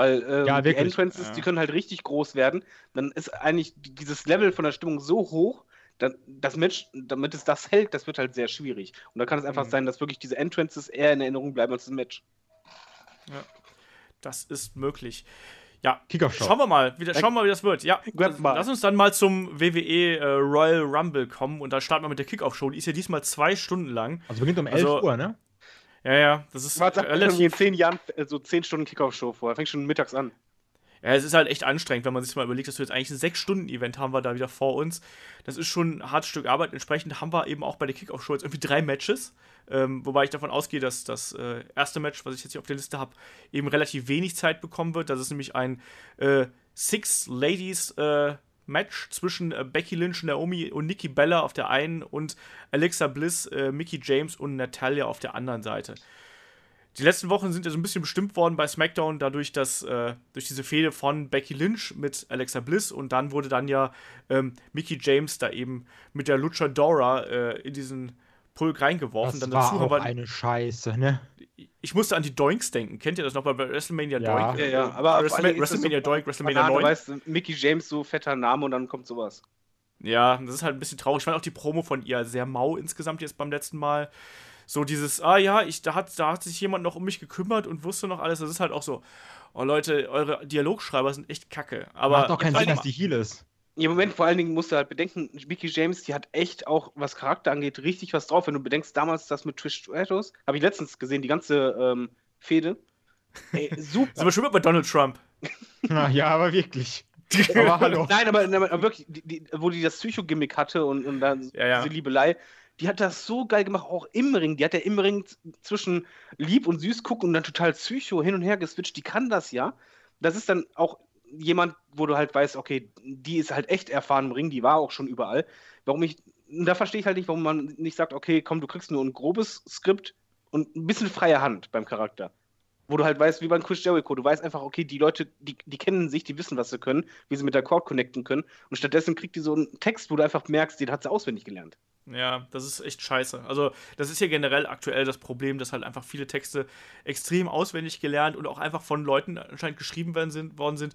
[SPEAKER 3] Weil äh, ja, die Entrances, ja. die können halt richtig groß werden. Dann ist eigentlich dieses Level von der Stimmung so hoch, dann, das Match, damit es das hält, das wird halt sehr schwierig. Und da kann es einfach mhm. sein, dass wirklich diese Entrances eher in Erinnerung bleiben als das Match.
[SPEAKER 2] Ja, das ist möglich. Ja, schauen wir mal, wie, schauen wir mal, wie das wird. Ja, lass uns dann mal zum WWE äh, Royal Rumble kommen und da starten wir mit der Kickoff-Show. Die ist ja diesmal zwei Stunden lang.
[SPEAKER 4] Also beginnt um 11 also, Uhr, ne?
[SPEAKER 2] Ja, ja, das ist
[SPEAKER 3] Man sagt relativ... in zehn Jahren äh, so zehn Stunden Kickoff-Show vor. Fängt schon mittags an.
[SPEAKER 2] Ja, es ist halt echt anstrengend, wenn man sich mal überlegt, dass wir jetzt eigentlich ein sechs stunden event haben wir da wieder vor uns. Das ist schon ein hartes Stück Arbeit. Entsprechend haben wir eben auch bei der Kickoff-Show jetzt irgendwie drei Matches. Ähm, wobei ich davon ausgehe, dass das äh, erste Match, was ich jetzt hier auf der Liste habe, eben relativ wenig Zeit bekommen wird. Das ist nämlich ein äh, Six Ladies äh, Match zwischen äh, Becky Lynch, Naomi und Nikki Bella auf der einen und Alexa Bliss, äh, Mickey James und Natalia auf der anderen Seite. Die letzten Wochen sind ja so ein bisschen bestimmt worden bei SmackDown, dadurch, dass äh, durch diese Fehde von Becky Lynch mit Alexa Bliss und dann wurde dann ja ähm, Mickey James da eben mit der Luchadora äh, in diesen Pulk reingeworfen.
[SPEAKER 4] Das
[SPEAKER 2] dann
[SPEAKER 4] war dazu auch aber, eine Scheiße, ne?
[SPEAKER 2] Ich musste an die Doinks denken. Kennt ihr das noch bei WrestleMania
[SPEAKER 3] ja.
[SPEAKER 2] Doink?
[SPEAKER 3] Ja, ja, aber
[SPEAKER 2] WrestleMania, WrestleMania Doink, WrestleMania 9.
[SPEAKER 3] Du weißt, Mickey James, so fetter Name und dann kommt sowas.
[SPEAKER 2] Ja, das ist halt ein bisschen traurig. Ich fand auch die Promo von ihr sehr mau insgesamt jetzt beim letzten Mal so dieses, ah ja, ich, da, hat, da hat sich jemand noch um mich gekümmert und wusste noch alles. Das ist halt auch so, oh Leute, eure Dialogschreiber sind echt kacke. Aber
[SPEAKER 4] Macht doch keinen Sinn, dass die Heal ist.
[SPEAKER 3] Ja, im Moment vor allen Dingen musst du halt bedenken, Mickey James, die hat echt auch, was Charakter angeht, richtig was drauf. Wenn du bedenkst, damals das mit Trish Stratus, habe ich letztens gesehen, die ganze ähm, Fehde.
[SPEAKER 2] Ey, super. Sind wir schon bei Donald Trump?
[SPEAKER 4] Na ja, aber wirklich.
[SPEAKER 3] aber hallo. Nein, aber, aber wirklich, die, die, wo die das Psycho-Gimmick hatte und, und dann
[SPEAKER 2] ja, ja.
[SPEAKER 3] diese Liebelei, die hat das so geil gemacht, auch im Ring. Die hat ja im Ring zwischen lieb und süß gucken und dann total psycho hin und her geswitcht. Die kann das ja. Das ist dann auch jemand, wo du halt weißt, okay, die ist halt echt erfahren im Ring, die war auch schon überall. Warum ich, da verstehe ich halt nicht, warum man nicht sagt, okay, komm, du kriegst nur ein grobes Skript und ein bisschen freie Hand beim Charakter. Wo du halt weißt, wie beim Chris Jericho, du weißt einfach, okay, die Leute, die, die kennen sich, die wissen, was sie können, wie sie mit der Cord connecten können. Und stattdessen kriegt die so einen Text, wo du einfach merkst, den hat sie auswendig gelernt.
[SPEAKER 2] Ja, das ist echt scheiße. Also, das ist ja generell aktuell das Problem, dass halt einfach viele Texte extrem auswendig gelernt und auch einfach von Leuten anscheinend geschrieben werden sind, worden sind,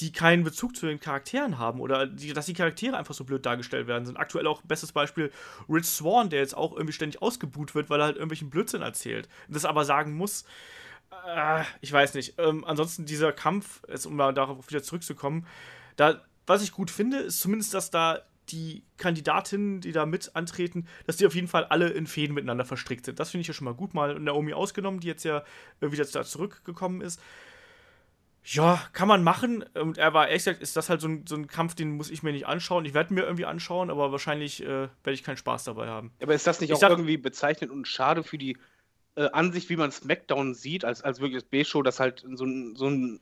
[SPEAKER 2] die keinen Bezug zu den Charakteren haben oder die, dass die Charaktere einfach so blöd dargestellt werden sind. Aktuell auch bestes Beispiel Rich Swan, der jetzt auch irgendwie ständig ausgebuht wird, weil er halt irgendwelchen Blödsinn erzählt. Das aber sagen muss, äh, ich weiß nicht. Ähm, ansonsten dieser Kampf, jetzt, um darauf wieder zurückzukommen, da, was ich gut finde, ist zumindest, dass da die Kandidatinnen, die da mit antreten, dass die auf jeden Fall alle in Fäden miteinander verstrickt sind. Das finde ich ja schon mal gut, mal Naomi ausgenommen, die jetzt ja wieder da zurückgekommen ist. Ja, kann man machen. Und er war, ehrlich gesagt, ist das halt so ein, so ein Kampf, den muss ich mir nicht anschauen. Ich werde mir irgendwie anschauen, aber wahrscheinlich äh, werde ich keinen Spaß dabei haben.
[SPEAKER 3] Aber ist das nicht ich auch sag, irgendwie bezeichnend und schade für die äh, Ansicht, wie man SmackDown sieht, als, als wirklich das B-Show, dass halt so ein, so ein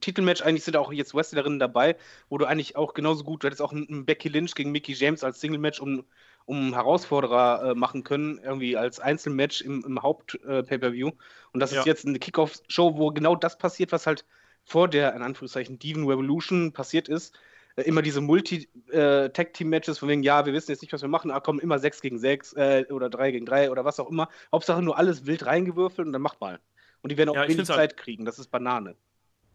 [SPEAKER 3] Titelmatch, eigentlich sind auch jetzt Wrestlerinnen dabei, wo du eigentlich auch genauso gut, du hättest auch einen Becky Lynch gegen Mickey James als Single-Match um, um Herausforderer äh, machen können, irgendwie als Einzelmatch im, im Haupt-Pay-Per-View. Äh, Und das ja. ist jetzt eine Kickoff-Show, wo genau das passiert, was halt vor der, in Anführungszeichen, Diven Revolution passiert ist. Äh, immer diese Multi-Tag-Team-Matches, äh, von wegen, ja, wir wissen jetzt nicht, was wir machen, aber kommen immer 6 gegen 6 äh, oder 3 gegen 3 oder was auch immer. Hauptsache nur alles wild reingewürfelt und dann macht mal. Und die werden auch ja, wenig Zeit halt kriegen, das ist Banane.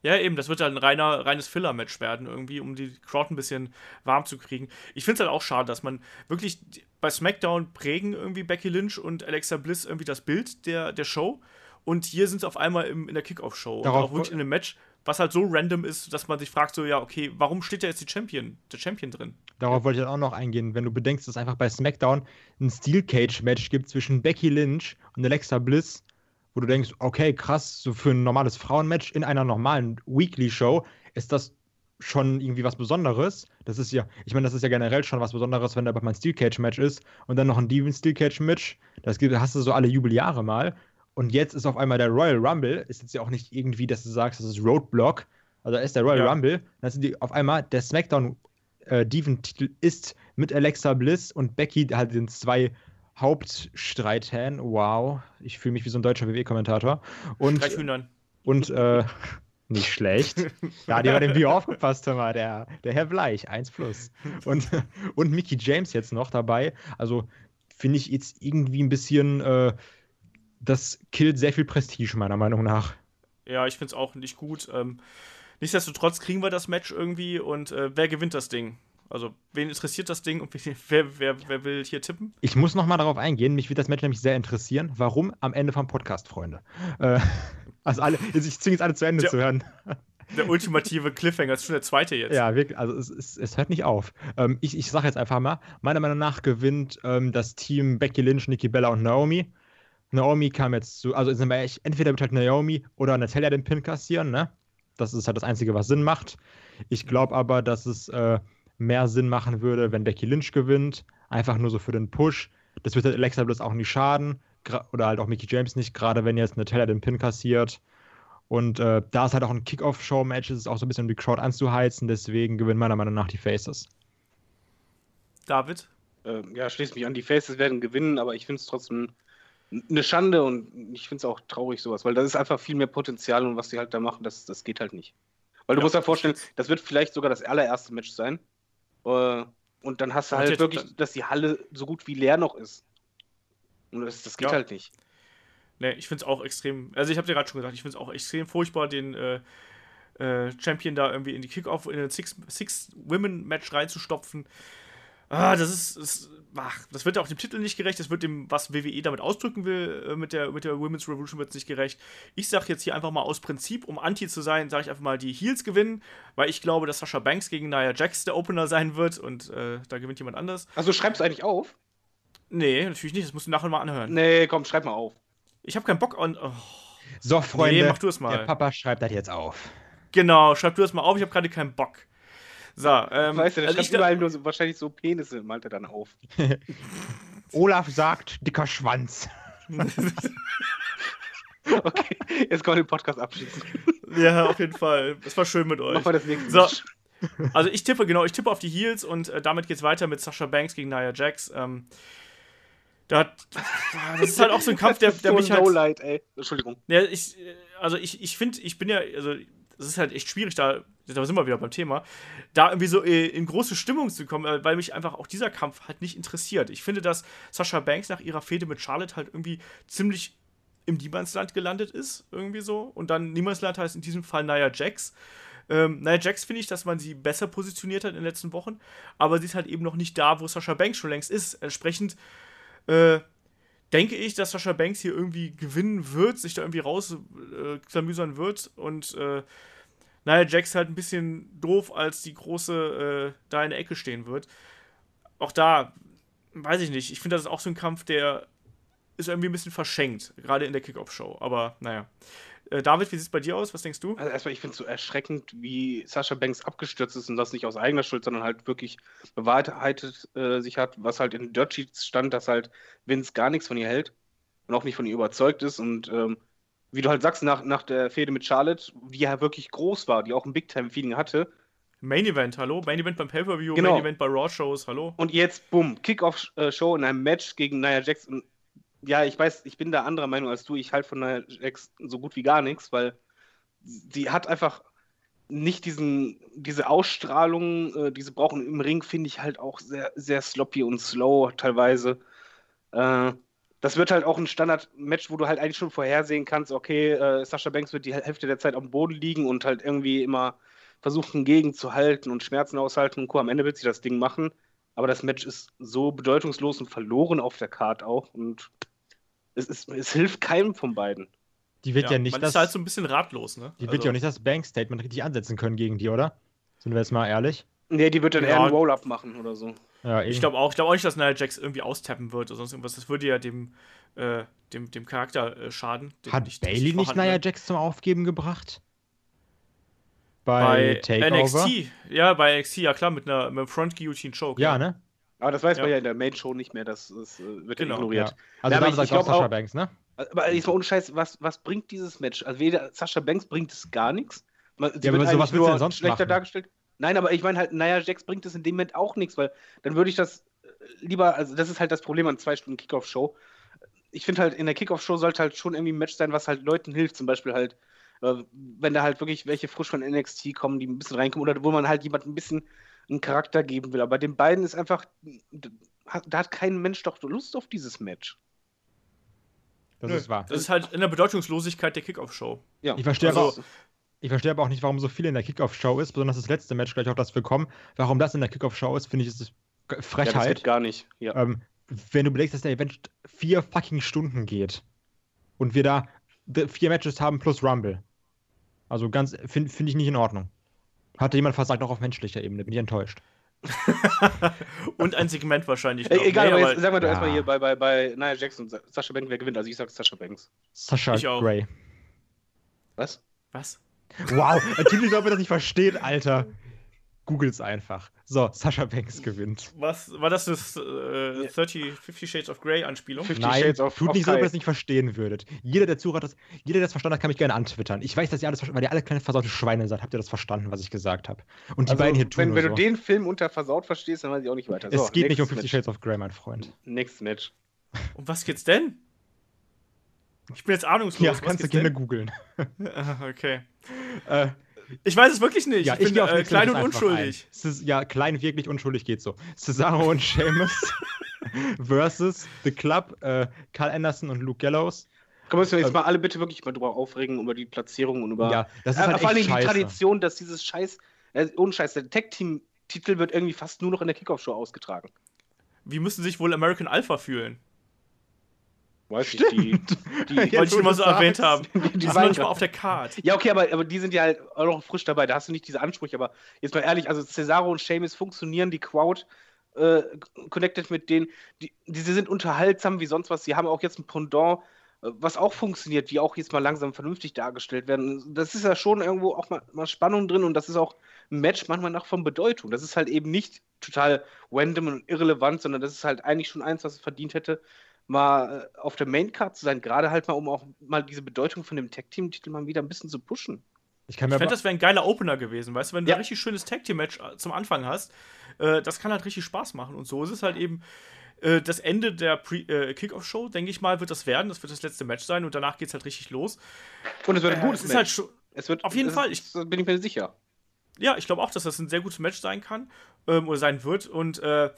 [SPEAKER 2] Ja, eben, das wird halt ein reiner, reines Filler-Match werden, irgendwie, um die Crowd ein bisschen warm zu kriegen. Ich finde es halt auch schade, dass man wirklich bei SmackDown prägen irgendwie Becky Lynch und Alexa Bliss irgendwie das Bild der, der Show. Und hier sind es auf einmal im, in der Kickoff-Show. Und auch wirklich in einem Match, was halt so random ist, dass man sich fragt, so, ja, okay, warum steht da jetzt die Champion, der Champion drin?
[SPEAKER 4] Darauf wollte ich dann auch noch eingehen, wenn du bedenkst, dass es einfach bei SmackDown ein Steel Cage-Match gibt zwischen Becky Lynch und Alexa Bliss wo du denkst, okay, krass, so für ein normales Frauenmatch in einer normalen Weekly-Show ist das schon irgendwie was Besonderes. Das ist ja, ich meine, das ist ja generell schon was Besonderes, wenn da mal ein Steel Cage-Match ist und dann noch ein Demon Steel Cage-Match. Das gibt, hast du so alle Jubeljahre mal. Und jetzt ist auf einmal der Royal Rumble, ist jetzt ja auch nicht irgendwie, dass du sagst, das ist Roadblock. Also da ist der Royal ja. Rumble, dann sind die auf einmal der SmackDown äh, Diven-Titel ist mit Alexa Bliss und Becky halt den zwei Hauptstreithähnen. Wow, ich fühle mich wie so ein deutscher WWE-Kommentator. Und, und äh, nicht schlecht. Ja, die hat dem Bio aufgepasst, mal, der, der Herr Bleich, 1 plus. Und, und Mickey James jetzt noch dabei. Also finde ich jetzt irgendwie ein bisschen, äh, das killt sehr viel Prestige, meiner Meinung nach.
[SPEAKER 2] Ja, ich finde es auch nicht gut. Ähm, nichtsdestotrotz kriegen wir das Match irgendwie und äh, wer gewinnt das Ding? Also, wen interessiert das Ding und wer, wer, wer will hier tippen?
[SPEAKER 4] Ich muss noch mal darauf eingehen, mich wird das Match nämlich sehr interessieren. Warum am Ende vom Podcast, Freunde? Äh, also alle, ich zwinge jetzt alle zu Ende
[SPEAKER 2] Ja.
[SPEAKER 4] zu hören.
[SPEAKER 2] Der ultimative Cliffhanger, das ist schon der zweite jetzt.
[SPEAKER 4] Ja, wirklich, also es, es, es hört nicht auf. Ähm, ich ich sage jetzt einfach mal, meiner Meinung nach gewinnt ähm, das Team Becky Lynch, Nikki Bella und Naomi. Naomi kam jetzt zu, also sind wir echt, entweder wird halt Naomi oder Natalia den Pin kassieren, ne? Das ist halt das Einzige, was Sinn macht. Ich glaube aber, dass es äh, mehr Sinn machen würde, wenn Becky Lynch gewinnt. Einfach nur so für den Push. Das wird halt Alexa Bliss auch nicht schaden. Oder halt auch Mickey James nicht, gerade wenn jetzt Natalia den Pin kassiert. Und äh, da ist halt auch ein Kickoff-Show-Match, ist es auch so ein bisschen um die Crowd anzuheizen, deswegen gewinnen meiner Meinung nach die Faces.
[SPEAKER 2] David?
[SPEAKER 3] Ähm, ja, schließt mich an. Die Faces werden gewinnen, aber ich finde es trotzdem eine Schande und ich finde es auch traurig, sowas, weil da ist einfach viel mehr Potenzial und was die halt da machen, das, das geht halt nicht. Weil du
[SPEAKER 2] Ja.
[SPEAKER 3] musst dir vorstellen, das wird vielleicht sogar das allererste Match sein. Äh, und dann hast du halt wirklich, dass die Halle so gut wie leer noch ist. Und das, das geht
[SPEAKER 2] Ja.
[SPEAKER 3] halt nicht.
[SPEAKER 2] Ne, ich finde es auch extrem. Also, ich habe dir gerade schon gesagt, ich finde es auch extrem furchtbar, den äh, äh, Champion da irgendwie in die Kickoff, in ein Six-Women-Match reinzustopfen. Ah, das ist. ist ach, das wird auch dem Titel nicht gerecht. Das wird dem, was WWE damit ausdrücken will, äh, mit der, mit der Women's Revolution, wird es nicht gerecht. Ich sage jetzt hier einfach mal aus Prinzip, um Anti zu sein, sage ich einfach mal, die Heels gewinnen, weil ich glaube, dass Sasha Banks gegen Nia Jax der Opener sein wird und äh, da gewinnt jemand anders.
[SPEAKER 3] Also schreib's eigentlich auf?
[SPEAKER 2] Nee, natürlich nicht. Das musst du nachher mal anhören.
[SPEAKER 3] Nee, komm, schreib mal auf.
[SPEAKER 2] Ich habe keinen Bock an. Oh.
[SPEAKER 4] So, Freunde,
[SPEAKER 2] mach du es mal.
[SPEAKER 4] der Papa schreibt das jetzt auf.
[SPEAKER 2] Genau, schreib du das mal auf, ich habe gerade keinen Bock. So, ähm,
[SPEAKER 3] weißt du, der
[SPEAKER 2] also
[SPEAKER 3] schreibt überall nur so, wahrscheinlich so Penisse, malt er dann auf.
[SPEAKER 4] Olaf sagt, dicker Schwanz.
[SPEAKER 3] Okay, jetzt kann man den Podcast abschließen.
[SPEAKER 2] ja, auf jeden Fall. Es war schön mit euch.
[SPEAKER 3] Mach mal das nächste
[SPEAKER 2] So. Also ich tippe, genau, ich tippe auf die Heels und äh, damit geht's weiter mit Sasha Banks gegen Nia Jax. Ähm, da hat, das ist halt auch so ein Kampf, der,
[SPEAKER 3] Das ist
[SPEAKER 2] der
[SPEAKER 3] so
[SPEAKER 2] mich
[SPEAKER 3] ein
[SPEAKER 2] halt.
[SPEAKER 3] Lowlight, ey. Entschuldigung.
[SPEAKER 2] Ja, ich, äh, also ich, ich finde, ich bin ja, also es ist halt echt schwierig, da, da sind wir wieder beim Thema, da irgendwie so äh, in große Stimmung zu kommen, äh, weil mich einfach auch dieser Kampf halt nicht interessiert. Ich finde, dass Sasha Banks nach ihrer Fehde mit Charlotte halt irgendwie ziemlich im Niemandsland gelandet ist, irgendwie so. Und dann Niemandsland heißt in diesem Fall Nia Jax. Ähm, Nia Jax finde ich, dass man sie besser positioniert hat in den letzten Wochen, aber sie ist halt eben noch nicht da, wo Sasha Banks schon längst ist. Entsprechend äh, denke ich, dass Sasha Banks hier irgendwie gewinnen wird, sich da irgendwie rausklamüsern wird und äh, naja, Jax halt ein bisschen doof als die große äh, da in der Ecke stehen wird. Auch da, weiß ich nicht, ich finde, das ist auch so ein Kampf, der ist irgendwie ein bisschen verschenkt, gerade in der Kickoff-Show. Aber naja. Äh, David, wie sieht es bei dir aus? Was denkst du?
[SPEAKER 3] Also erstmal, ich finde es so erschreckend, wie Sascha Banks abgestürzt ist und das nicht aus eigener Schuld, sondern halt wirklich bewahrheitet äh, sich hat, was halt in Dirt Sheets stand, dass halt Vince gar nichts von ihr hält und auch nicht von ihr überzeugt ist und ähm, wie du halt sagst, nach, nach der Fehde mit Charlotte, die ja wirklich groß war, die auch ein Big-Time-Feeling hatte
[SPEAKER 2] Main Event, hallo? Main Event beim Pay-Per-View,
[SPEAKER 3] Genau.
[SPEAKER 2] Main Event bei Raw-Shows, hallo?
[SPEAKER 3] und jetzt, bumm, Kickoff-Show in einem Match gegen Nia Jax und ja, ich weiß, ich bin da anderer Meinung als du, ich halte von Nia Jax so gut wie gar nichts, weil sie hat einfach nicht diesen, diese Ausstrahlung, äh, die sie brauchen im Ring, finde ich halt auch sehr, sehr sloppy und slow teilweise. Äh, das wird halt auch ein Standard-Match, wo du halt eigentlich schon vorhersehen kannst, okay, äh, Sascha Banks wird die Hälfte der Zeit am Boden liegen und halt irgendwie immer versuchen gegenzuhalten und Schmerzen aushalten und Co. Am Ende wird sie das Ding machen, aber das Match ist so bedeutungslos und verloren auf der Card auch und es, ist, es hilft keinem von beiden.
[SPEAKER 4] Die wird ja, nicht
[SPEAKER 2] man
[SPEAKER 4] das,
[SPEAKER 2] ist halt so ein bisschen ratlos, ne?
[SPEAKER 4] die wird ja auch nicht das Bank-Statement richtig ansetzen können gegen die, oder? Sind wir jetzt mal ehrlich?
[SPEAKER 3] Nee, die wird dann
[SPEAKER 2] Ja.
[SPEAKER 3] eher einen Roll-Up machen oder so.
[SPEAKER 4] Ja,
[SPEAKER 2] Ich glaube auch, ich glaube auch nicht, dass Nia Jax irgendwie austappen wird oder sonst irgendwas. Das würde ja dem, äh, dem, dem Charakter äh, schaden. dem
[SPEAKER 4] Hat
[SPEAKER 2] nicht-
[SPEAKER 4] Bailey nicht. Nia Jax zum Aufgeben gebracht?
[SPEAKER 2] bei
[SPEAKER 4] Bei?
[SPEAKER 2] NXT? Ja, bei NXT, ja klar, mit einer mit einem Front Guillotine Choke.
[SPEAKER 4] Ja, ne?
[SPEAKER 3] Aber das weiß
[SPEAKER 2] Ja.
[SPEAKER 3] man ja in der Main-Show nicht mehr, das, das äh, wird
[SPEAKER 2] Genau,
[SPEAKER 3] ignoriert.
[SPEAKER 4] Ja. Also
[SPEAKER 3] Ja, aber
[SPEAKER 4] da
[SPEAKER 3] ich-
[SPEAKER 4] auch Sascha Banks, ne?
[SPEAKER 3] Aber jetzt mal ohne Scheiß, was, was bringt dieses Match? Also weder Sascha Banks bringt es gar nichts. Man- Sie
[SPEAKER 4] Ja, aber
[SPEAKER 3] wird
[SPEAKER 4] so was
[SPEAKER 3] eigentlich
[SPEAKER 4] willst du
[SPEAKER 3] nur
[SPEAKER 4] denn sonst
[SPEAKER 3] schlechter
[SPEAKER 4] machen?
[SPEAKER 3] dargestellt. Nein, aber ich meine halt, naja, Jax bringt es in dem Moment auch nichts, weil dann würde ich das äh, lieber, also das ist halt das Problem an zwei Stunden Kickoff-Show. Ich finde halt, in der Kickoff-Show sollte halt schon irgendwie ein Match sein, was halt Leuten hilft, zum Beispiel halt, äh, wenn da halt wirklich welche frisch von NXT kommen, die ein bisschen reinkommen, oder wo man halt jemand ein bisschen einen Charakter geben will. Aber bei den beiden ist einfach, da hat kein Mensch doch Lust auf dieses Match.
[SPEAKER 4] Das
[SPEAKER 2] Nö,
[SPEAKER 4] ist wahr.
[SPEAKER 2] Das ist halt in der Bedeutungslosigkeit der Kickoff-Show.
[SPEAKER 3] Ja.
[SPEAKER 4] Ich verstehe
[SPEAKER 2] Also-
[SPEAKER 4] aber auch, ich verstehe aber auch nicht, warum so viel in der Kickoff-Show ist, besonders das letzte Match, gleich auch das wir kommen. Warum das in der Kickoff-Show ist, finde ich, ist es
[SPEAKER 3] Ja, das
[SPEAKER 4] Frechheit.
[SPEAKER 3] geht gar nicht. Ja.
[SPEAKER 4] ähm, wenn du bedenkst, dass der Event vier fucking Stunden geht und wir da vier Matches haben plus Rumble. Also ganz, finde find ich nicht in Ordnung. Hatte jemand versagt, auch auf menschlicher Ebene, bin ich enttäuscht.
[SPEAKER 2] Und ein Segment wahrscheinlich.
[SPEAKER 3] Ey, egal,
[SPEAKER 2] Nee,
[SPEAKER 3] aber jetzt sagen wir doch
[SPEAKER 4] ja.
[SPEAKER 3] erstmal hier bei, bei, bei Nia Jackson Sascha Banks, wer gewinnt. Also ich sag Sascha Banks.
[SPEAKER 4] Sasha
[SPEAKER 2] Ich auch.
[SPEAKER 4] Gray.
[SPEAKER 3] Was?
[SPEAKER 2] Was?
[SPEAKER 4] Wow, natürlich, ob ihr das nicht versteht, Alter. Googles einfach. So, Sasha Banks gewinnt.
[SPEAKER 2] Was war das das äh, 30 Fifty Shades of Grey Anspielung?
[SPEAKER 3] Fifty
[SPEAKER 4] Nein,
[SPEAKER 3] Shades of-
[SPEAKER 4] tut
[SPEAKER 3] of
[SPEAKER 4] nicht so, ob ihr das nicht verstehen würdet. Jeder, der zuhört, das, jeder, der das verstanden hat, kann mich gerne antwittern. Ich weiß, dass ihr alles verstanden weil ihr alle kleine versaute Schweine seid. Habt ihr das verstanden, was ich gesagt habe? Und die
[SPEAKER 3] Also,
[SPEAKER 4] beiden hier tun
[SPEAKER 3] wenn, wenn
[SPEAKER 4] so.
[SPEAKER 3] du den Film unter versaut verstehst, dann weiß ich auch nicht weiter.
[SPEAKER 4] Es
[SPEAKER 3] So,
[SPEAKER 4] geht nicht um
[SPEAKER 3] nächstes
[SPEAKER 4] Fifty
[SPEAKER 3] Match.
[SPEAKER 4] Shades of Grey, mein Freund.
[SPEAKER 3] Nächstes Match.
[SPEAKER 2] Um was geht's denn? Ich bin jetzt ahnungslos.
[SPEAKER 4] Ja,
[SPEAKER 2] was
[SPEAKER 4] kannst du gerne googeln.
[SPEAKER 2] Okay.
[SPEAKER 4] Äh,
[SPEAKER 2] Ich weiß es wirklich nicht.
[SPEAKER 4] ja,
[SPEAKER 2] ich bin
[SPEAKER 4] gehe auf
[SPEAKER 2] äh, klein und unschuldig.
[SPEAKER 4] ist, ja, klein, wirklich unschuldig geht so. Cesaro und Sheamus versus The Club, äh, Carl Anderson und Luke Gallows.
[SPEAKER 3] Können wir uns jetzt
[SPEAKER 4] Ähm,
[SPEAKER 3] mal alle bitte wirklich mal drüber aufregen, über die Platzierung und über.
[SPEAKER 4] Ja, das ist
[SPEAKER 3] Äh,
[SPEAKER 4] halt
[SPEAKER 3] vor allem die
[SPEAKER 4] scheiße.
[SPEAKER 3] Tradition, dass dieses Scheiß. Äh, ohne Scheiß, der Tag-Team-Titel wird irgendwie fast nur noch in der Kickoff-Show ausgetragen.
[SPEAKER 2] Wie müssen sich wohl American Alpha fühlen?
[SPEAKER 3] Weiß ich, die, die,
[SPEAKER 4] Ja,
[SPEAKER 2] Wollte ich mal so erwähnt haben.
[SPEAKER 3] die,
[SPEAKER 2] Die
[SPEAKER 3] die
[SPEAKER 2] sind noch
[SPEAKER 3] waren
[SPEAKER 2] nicht mal auf der Card.
[SPEAKER 3] Ja, okay, aber, aber die sind ja halt auch noch frisch dabei. Da hast du nicht diese Ansprüche. Aber jetzt mal ehrlich, also Cesaro und Sheamus funktionieren, die Crowd äh, connected mit denen. Die, die sind unterhaltsam wie sonst was. Sie haben auch jetzt ein Pendant, äh, was auch funktioniert, die auch jetzt mal langsam vernünftig dargestellt werden. Das ist ja schon irgendwo auch mal, mal Spannung drin und das ist auch ein Match manchmal nach von Bedeutung. Das ist halt eben nicht total random und irrelevant, sondern das ist halt eigentlich schon eins, was es verdient hätte, mal äh, auf der Maincard zu sein. Gerade halt mal, um auch mal diese Bedeutung von dem Tag-Team-Titel mal wieder ein bisschen zu pushen.
[SPEAKER 4] Ich kann
[SPEAKER 2] Ich
[SPEAKER 4] mir
[SPEAKER 2] fände, das wäre ein geiler Opener gewesen, weißt du, wenn du
[SPEAKER 3] Ja.
[SPEAKER 2] ein richtig schönes Tag Team Match äh, zum Anfang hast, äh, das kann halt richtig Spaß machen und so ist es halt eben äh, das Ende der äh, Kickoff Show, denke ich mal, wird das werden, das wird das letzte Match sein und danach geht's halt richtig los.
[SPEAKER 3] Und es wird ein
[SPEAKER 2] Äh,
[SPEAKER 3] gutes
[SPEAKER 2] es ist halt
[SPEAKER 3] Match.
[SPEAKER 2] schon,
[SPEAKER 3] es wird,
[SPEAKER 2] auf jeden
[SPEAKER 3] es,
[SPEAKER 2] Fall,
[SPEAKER 3] Ich, bin ich mir sicher.
[SPEAKER 2] ja, ich glaube auch, dass das ein sehr gutes Match sein kann ähm, oder sein wird und äh,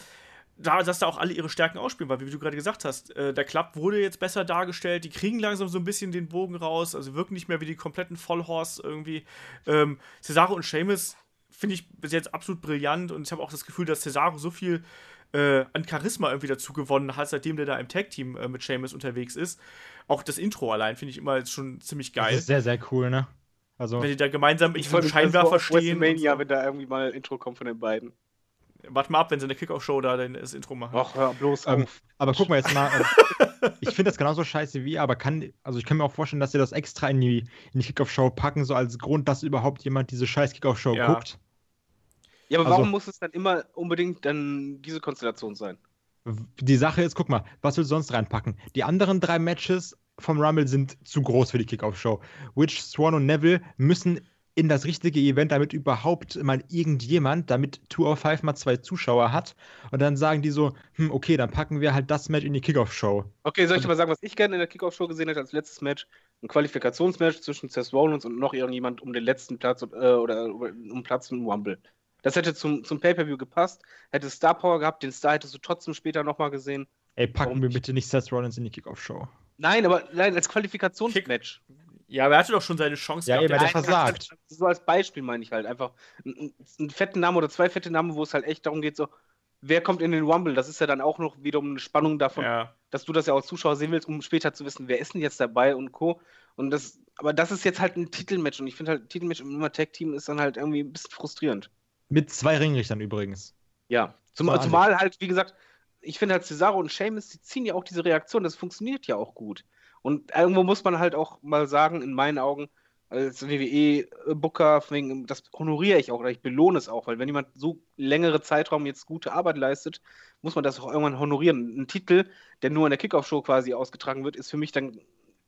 [SPEAKER 2] da, dass da auch alle ihre Stärken ausspielen, weil wie du gerade gesagt hast, äh, der Club wurde jetzt besser dargestellt, die kriegen langsam so ein bisschen den Bogen raus, also wirken nicht mehr wie die kompletten Vollhorse irgendwie. Ähm, Cesaro und Sheamus finde ich bis jetzt absolut brillant und ich habe auch das Gefühl, dass Cesaro so viel äh, an Charisma irgendwie dazu gewonnen hat, seitdem der da im Tag-Team äh, mit Sheamus unterwegs ist. Auch das Intro allein finde ich immer jetzt schon ziemlich
[SPEAKER 4] das
[SPEAKER 2] geil.
[SPEAKER 4] ist sehr, sehr cool, ne? Also,
[SPEAKER 2] Wenn die da gemeinsam in
[SPEAKER 3] Ich
[SPEAKER 2] diesem
[SPEAKER 3] mich
[SPEAKER 2] Scheinwerfer stehen.
[SPEAKER 3] WrestleMania,
[SPEAKER 2] so.
[SPEAKER 3] wenn da irgendwie mal ein Intro kommt von den beiden.
[SPEAKER 2] Warte mal ab, wenn sie in der Kickoff-Show da dann das Intro machen.
[SPEAKER 3] Ach, hör bloß
[SPEAKER 4] Ähm, aber guck mal jetzt mal. äh, ich finde das genauso scheiße wie, ihr, aber kann, also ich kann mir auch vorstellen, dass sie das extra in die, in die Kickoff-Show packen, so als Grund, dass überhaupt jemand diese scheiß Kickoff-Show
[SPEAKER 2] Ja.
[SPEAKER 4] guckt.
[SPEAKER 3] Ja, aber
[SPEAKER 4] also-
[SPEAKER 3] warum muss es dann immer unbedingt dann diese Konstellation sein?
[SPEAKER 4] Die Sache ist, guck mal, was willst du sonst reinpacken? Die anderen drei Matches vom Rumble sind zu groß für die Kickoff-Show. Witch, Swan und Neville müssen in das richtige Event, damit überhaupt mal irgendjemand, damit 205 mal zwei Zuschauer hat. Und dann sagen die so, hm, okay, dann packen wir halt das Match in die Kickoff-Show.
[SPEAKER 3] Okay, soll ich
[SPEAKER 4] Also-
[SPEAKER 3] dir mal sagen, was ich gerne in der Kickoff-Show gesehen hätte als letztes Match? Ein Qualifikationsmatch zwischen Seth Rollins und noch irgendjemand um den letzten Platz äh, oder um Platz im Rumble. Das hätte zum, zum Pay-Per-View gepasst, hätte Star Power gehabt, den Star hättest du trotzdem später nochmal gesehen.
[SPEAKER 4] Ey, packen
[SPEAKER 3] Warum
[SPEAKER 4] wir bitte nicht Seth Rollins in die Kickoff-Show.
[SPEAKER 3] Nein, aber nein, als Qualifikationsmatch.
[SPEAKER 2] Ja, aber er hatte doch schon seine Chance
[SPEAKER 4] Ja, er hat
[SPEAKER 2] Der-
[SPEAKER 4] ja versagt.
[SPEAKER 3] So als Beispiel meine ich halt einfach. Einen, einen fetten Namen oder zwei fette Namen, wo es halt echt darum geht, so, wer kommt in den Rumble? Das ist ja dann auch noch wiederum eine Spannung davon,
[SPEAKER 2] Ja.
[SPEAKER 3] dass du das ja als Zuschauer sehen willst, um später zu wissen, wer ist denn jetzt dabei und Co. Und das, aber das ist jetzt halt ein Titelmatch und ich finde halt, Titelmatch im immer Tag-Team ist dann halt irgendwie ein bisschen frustrierend.
[SPEAKER 4] Mit zwei Ringrichtern übrigens.
[SPEAKER 3] Ja. Zum, zumal halt, wie gesagt, ich finde halt Cesaro und Sheamus, die ziehen ja auch diese Reaktion, das funktioniert ja auch gut. Und irgendwo muss man halt auch mal sagen, in meinen Augen, als WWE-Booker, das honoriere ich auch oder ich belohne es auch, weil wenn jemand so längere Zeitraum jetzt gute Arbeit leistet, muss man das auch irgendwann honorieren. Ein Titel, der nur in der Kickoff-Show quasi ausgetragen wird, ist für mich dann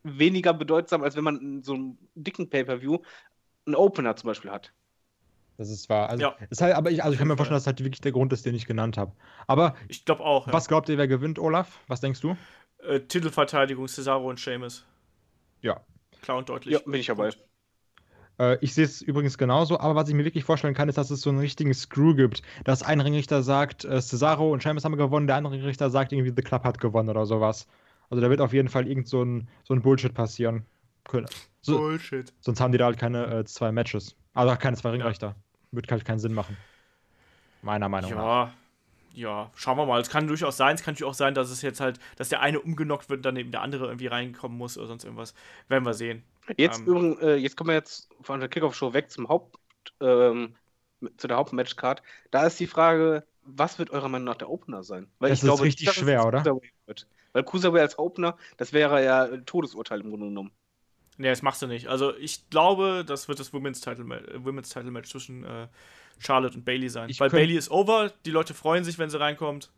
[SPEAKER 3] weniger bedeutsam, als wenn man in so einem dicken Pay-Per-View einen Opener zum Beispiel hat.
[SPEAKER 4] Das Das ist wahr. Also,
[SPEAKER 2] Ja.
[SPEAKER 4] ist halt, aber ich, also ich kann mir vorstellen, dass halt wirklich der Grund ist, den ich genannt habe. Aber
[SPEAKER 2] Ich glaube auch. Ja.
[SPEAKER 4] was glaubt ihr, wer gewinnt, Olaf? Was denkst du?
[SPEAKER 2] Äh, Titelverteidigung Cesaro und Sheamus.
[SPEAKER 4] Ja.
[SPEAKER 2] Klar und deutlich.
[SPEAKER 3] Ja, bin ich dabei.
[SPEAKER 4] Äh, ich sehe es übrigens genauso, aber was ich mir wirklich vorstellen kann, ist, dass es so einen richtigen Screw gibt. Dass ein Ringrichter sagt, äh, Cesaro und Sheamus haben gewonnen, der andere Ringrichter sagt irgendwie, The Club hat gewonnen oder sowas. Also da wird auf jeden Fall irgend so ein, so ein Bullshit passieren können. So,
[SPEAKER 2] Bullshit.
[SPEAKER 4] sonst haben die da halt keine äh, zwei Matches. Also keine zwei Ringrichter. Wird halt keinen Sinn machen. Meiner Meinung nach.
[SPEAKER 2] Ja, ja, schauen wir mal. Es kann durchaus sein, es kann natürlich auch sein, dass es jetzt halt, dass der eine umgenockt wird und dann eben der andere irgendwie reinkommen muss oder sonst irgendwas. Werden wir sehen.
[SPEAKER 3] Jetzt,
[SPEAKER 2] Ähm.
[SPEAKER 3] übrigens, äh, jetzt kommen wir jetzt von der Kickoff-Show weg zum Haupt, ähm, zu der Hauptmatchcard. Da ist die Frage, was wird eurer Meinung nach der Opener sein? Weil
[SPEAKER 4] Das ist richtig
[SPEAKER 3] nicht, dass es
[SPEAKER 4] schwer, oder?
[SPEAKER 3] Cruiserweight Wird. Weil Cruiserweight als Opener, das wäre ja ein Todesurteil im Grunde genommen.
[SPEAKER 2] Nee, das machst du nicht. Also ich glaube, das wird das Women's Title, Women's Title Match zwischen äh, Charlotte und Bailey sein.
[SPEAKER 4] Ich
[SPEAKER 2] Weil Bailey ist over, die Leute freuen sich, wenn sie reinkommt.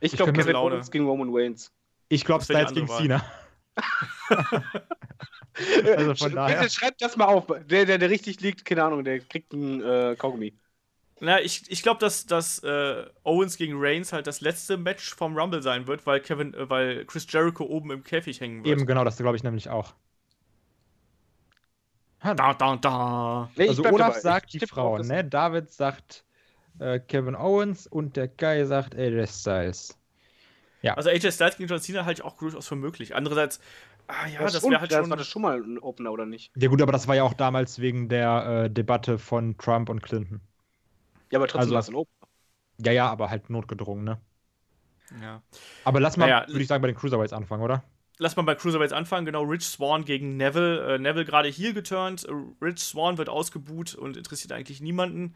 [SPEAKER 3] Ich
[SPEAKER 4] Ich
[SPEAKER 3] glaube, Kevin
[SPEAKER 2] Laune.
[SPEAKER 3] Owens gegen Roman Reigns.
[SPEAKER 4] Ich glaube, Styles gegen Cena. Also von
[SPEAKER 3] Sch-
[SPEAKER 4] daher-
[SPEAKER 3] Bitte schreibt das mal auf. Der, der, der richtig liegt, keine Ahnung, der kriegt einen äh, Kaugummi.
[SPEAKER 2] Na, ich, ich glaube, dass, dass äh, Owens gegen Reigns halt das letzte Match vom Rumble sein wird, weil Kevin, äh, weil Chris Jericho oben im Käfig hängen wird.
[SPEAKER 4] Eben genau, das glaube ich nämlich auch.
[SPEAKER 2] Da, da, da.
[SPEAKER 3] Nee,
[SPEAKER 4] also Olaf
[SPEAKER 3] dabei.
[SPEAKER 4] sagt
[SPEAKER 3] Ich
[SPEAKER 4] die Frauen,
[SPEAKER 3] das-
[SPEAKER 4] ne? David sagt äh, Kevin Owens und der Guy sagt AJ Styles.
[SPEAKER 2] Also AJ Styles gegen John Cena halte ich auch durchaus für möglich. Andererseits, ah ja, das,
[SPEAKER 3] und
[SPEAKER 2] wäre halt
[SPEAKER 3] das
[SPEAKER 2] schon.
[SPEAKER 3] war das schon mal ein Opener, oder nicht?
[SPEAKER 4] Ja gut, aber das war ja auch damals wegen der äh, Debatte von Trump und Clinton.
[SPEAKER 3] Ja, aber trotzdem
[SPEAKER 4] Also-
[SPEAKER 3] war es ein Opener.
[SPEAKER 4] Ja, ja, aber halt notgedrungen, ne?
[SPEAKER 2] Ja.
[SPEAKER 4] Aber lass mal,
[SPEAKER 2] Naja,
[SPEAKER 4] würde ich sagen, bei den Cruiserweights anfangen, oder?
[SPEAKER 2] Lass mal bei Cruiserweights anfangen. Genau, Rich Swan gegen Neville. Äh, Neville gerade hier geturnt. Äh, Rich Swan wird ausgebuht und interessiert eigentlich niemanden.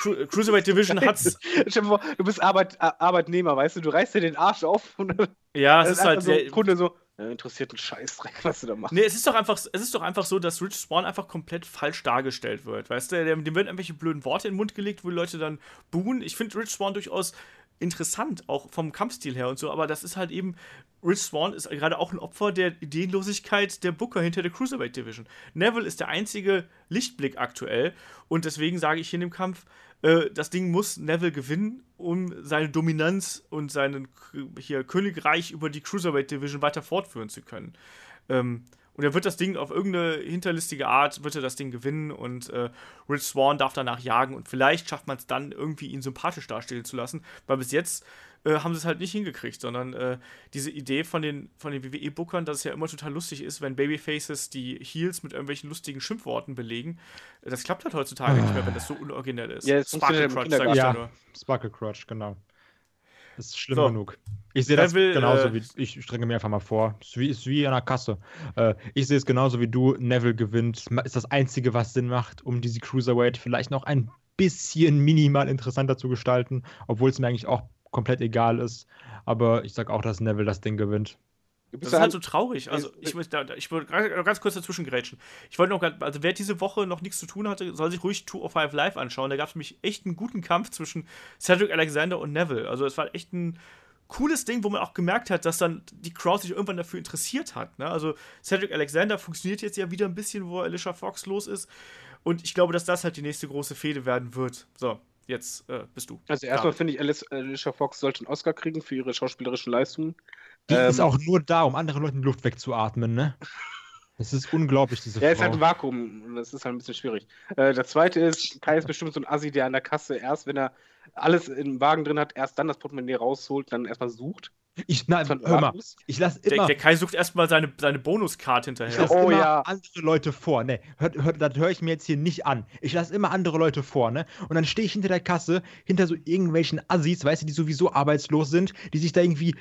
[SPEAKER 2] Cru äh, Cruiserweight Division hat's.
[SPEAKER 3] Du bist Arbeit, Ar- Arbeitnehmer, weißt du, du reißt dir den Arsch auf und
[SPEAKER 2] Ja, es
[SPEAKER 3] ist
[SPEAKER 2] ist halt
[SPEAKER 3] so ein Kunde so, ja, interessiert einen Scheißdreck, was du da machst.
[SPEAKER 2] Nee, es ist doch einfach, es ist doch einfach so, dass Rich Swan einfach komplett falsch dargestellt wird. Weißt du, dem, dem werden irgendwelche blöden Worte in den Mund gelegt, wo die Leute dann buhen. Ich finde Rich Swan durchaus interessant, auch vom Kampfstil her und so, aber das ist halt eben, Rich Swan ist gerade auch ein Opfer der Ideenlosigkeit der Booker hinter der Cruiserweight Division. Neville ist der einzige Lichtblick aktuell und deswegen sage ich hier in dem Kampf, äh, das Ding muss Neville gewinnen, um seine Dominanz und sein hier Königreich über die Cruiserweight Division weiter fortführen zu können. Ähm, und er wird das Ding auf irgendeine hinterlistige Art, wird er das Ding gewinnen und äh, Rich Swan darf danach jagen und vielleicht schafft man es dann irgendwie, ihn sympathisch darstellen zu lassen, weil bis jetzt äh, haben sie es halt nicht hingekriegt, sondern äh, diese Idee von den, von den WWE-Bookern, dass es ja immer total lustig ist, wenn Babyfaces die Heels mit irgendwelchen lustigen Schimpfworten belegen, das klappt halt heutzutage nicht mehr, wenn das so unoriginell ist.
[SPEAKER 3] Ja, funktioniert im
[SPEAKER 2] sag ich
[SPEAKER 4] Ja,
[SPEAKER 2] nur.
[SPEAKER 4] Sparkle Crotch, genau. Das ist schlimm
[SPEAKER 2] So.
[SPEAKER 4] genug. Ich sehe das
[SPEAKER 2] Neville,
[SPEAKER 4] genauso
[SPEAKER 2] äh,
[SPEAKER 4] wie ich strenge mir einfach mal vor. Ist wie, ist wie an der Kasse. Äh, ich sehe es genauso wie du. Neville gewinnt. Ist das Einzige, was Sinn macht, um diese Cruiserweight vielleicht noch ein bisschen minimal interessanter zu gestalten, obwohl es mir eigentlich auch komplett egal ist. Aber ich sag auch, dass Neville das Ding gewinnt.
[SPEAKER 2] Das ist halt
[SPEAKER 3] ja
[SPEAKER 2] so traurig. Also, ich, möchte da- da- ich wollte ganz kurz dazwischen grätschen. Ich wollte noch, also wer diese Woche noch nichts zu tun hatte, soll sich ruhig 205 Live anschauen. Da gab es nämlich echt einen guten Kampf zwischen Cedric Alexander und Neville. Also, es war echt ein cooles Ding, wo man auch gemerkt hat, dass dann die Crowd sich irgendwann dafür interessiert hat. Ne? Also, Cedric Alexander funktioniert jetzt ja wieder ein bisschen, wo Alicia Fox los ist. Und ich glaube, dass das halt die nächste große Fehde werden wird. So, jetzt äh, bist du.
[SPEAKER 3] Also erstmal finde ich, Alicia Fox sollte einen Oscar kriegen für ihre schauspielerischen Leistungen.
[SPEAKER 4] Die
[SPEAKER 3] Ähm,
[SPEAKER 4] ist auch nur da, um anderen Leuten die Luft wegzuatmen, ne? Das ist unglaublich, diese
[SPEAKER 3] Ja, ist
[SPEAKER 4] Frau.
[SPEAKER 3] halt ein Vakuum und das ist halt ein bisschen schwierig. Äh, das zweite ist, Kai ist bestimmt so ein Assi, der an der Kasse erst, wenn er alles im Wagen drin hat, erst dann das Portemonnaie rausholt, dann erstmal sucht.
[SPEAKER 4] ich,
[SPEAKER 3] man
[SPEAKER 4] hör mal, ich lasse
[SPEAKER 2] Der,
[SPEAKER 4] immer,
[SPEAKER 2] der Kai sucht erstmal seine, seine Bonuskarte
[SPEAKER 4] ich
[SPEAKER 2] hinterher.
[SPEAKER 4] lass
[SPEAKER 3] Oh
[SPEAKER 4] immer
[SPEAKER 3] ja.
[SPEAKER 4] andere Leute vor. Ne, hört, hört, das höre ich mir jetzt hier nicht an. Ich lasse immer andere Leute vor, ne? Und dann stehe ich hinter der Kasse, hinter so irgendwelchen Assis, weißt du, die sowieso arbeitslos sind, die sich da irgendwie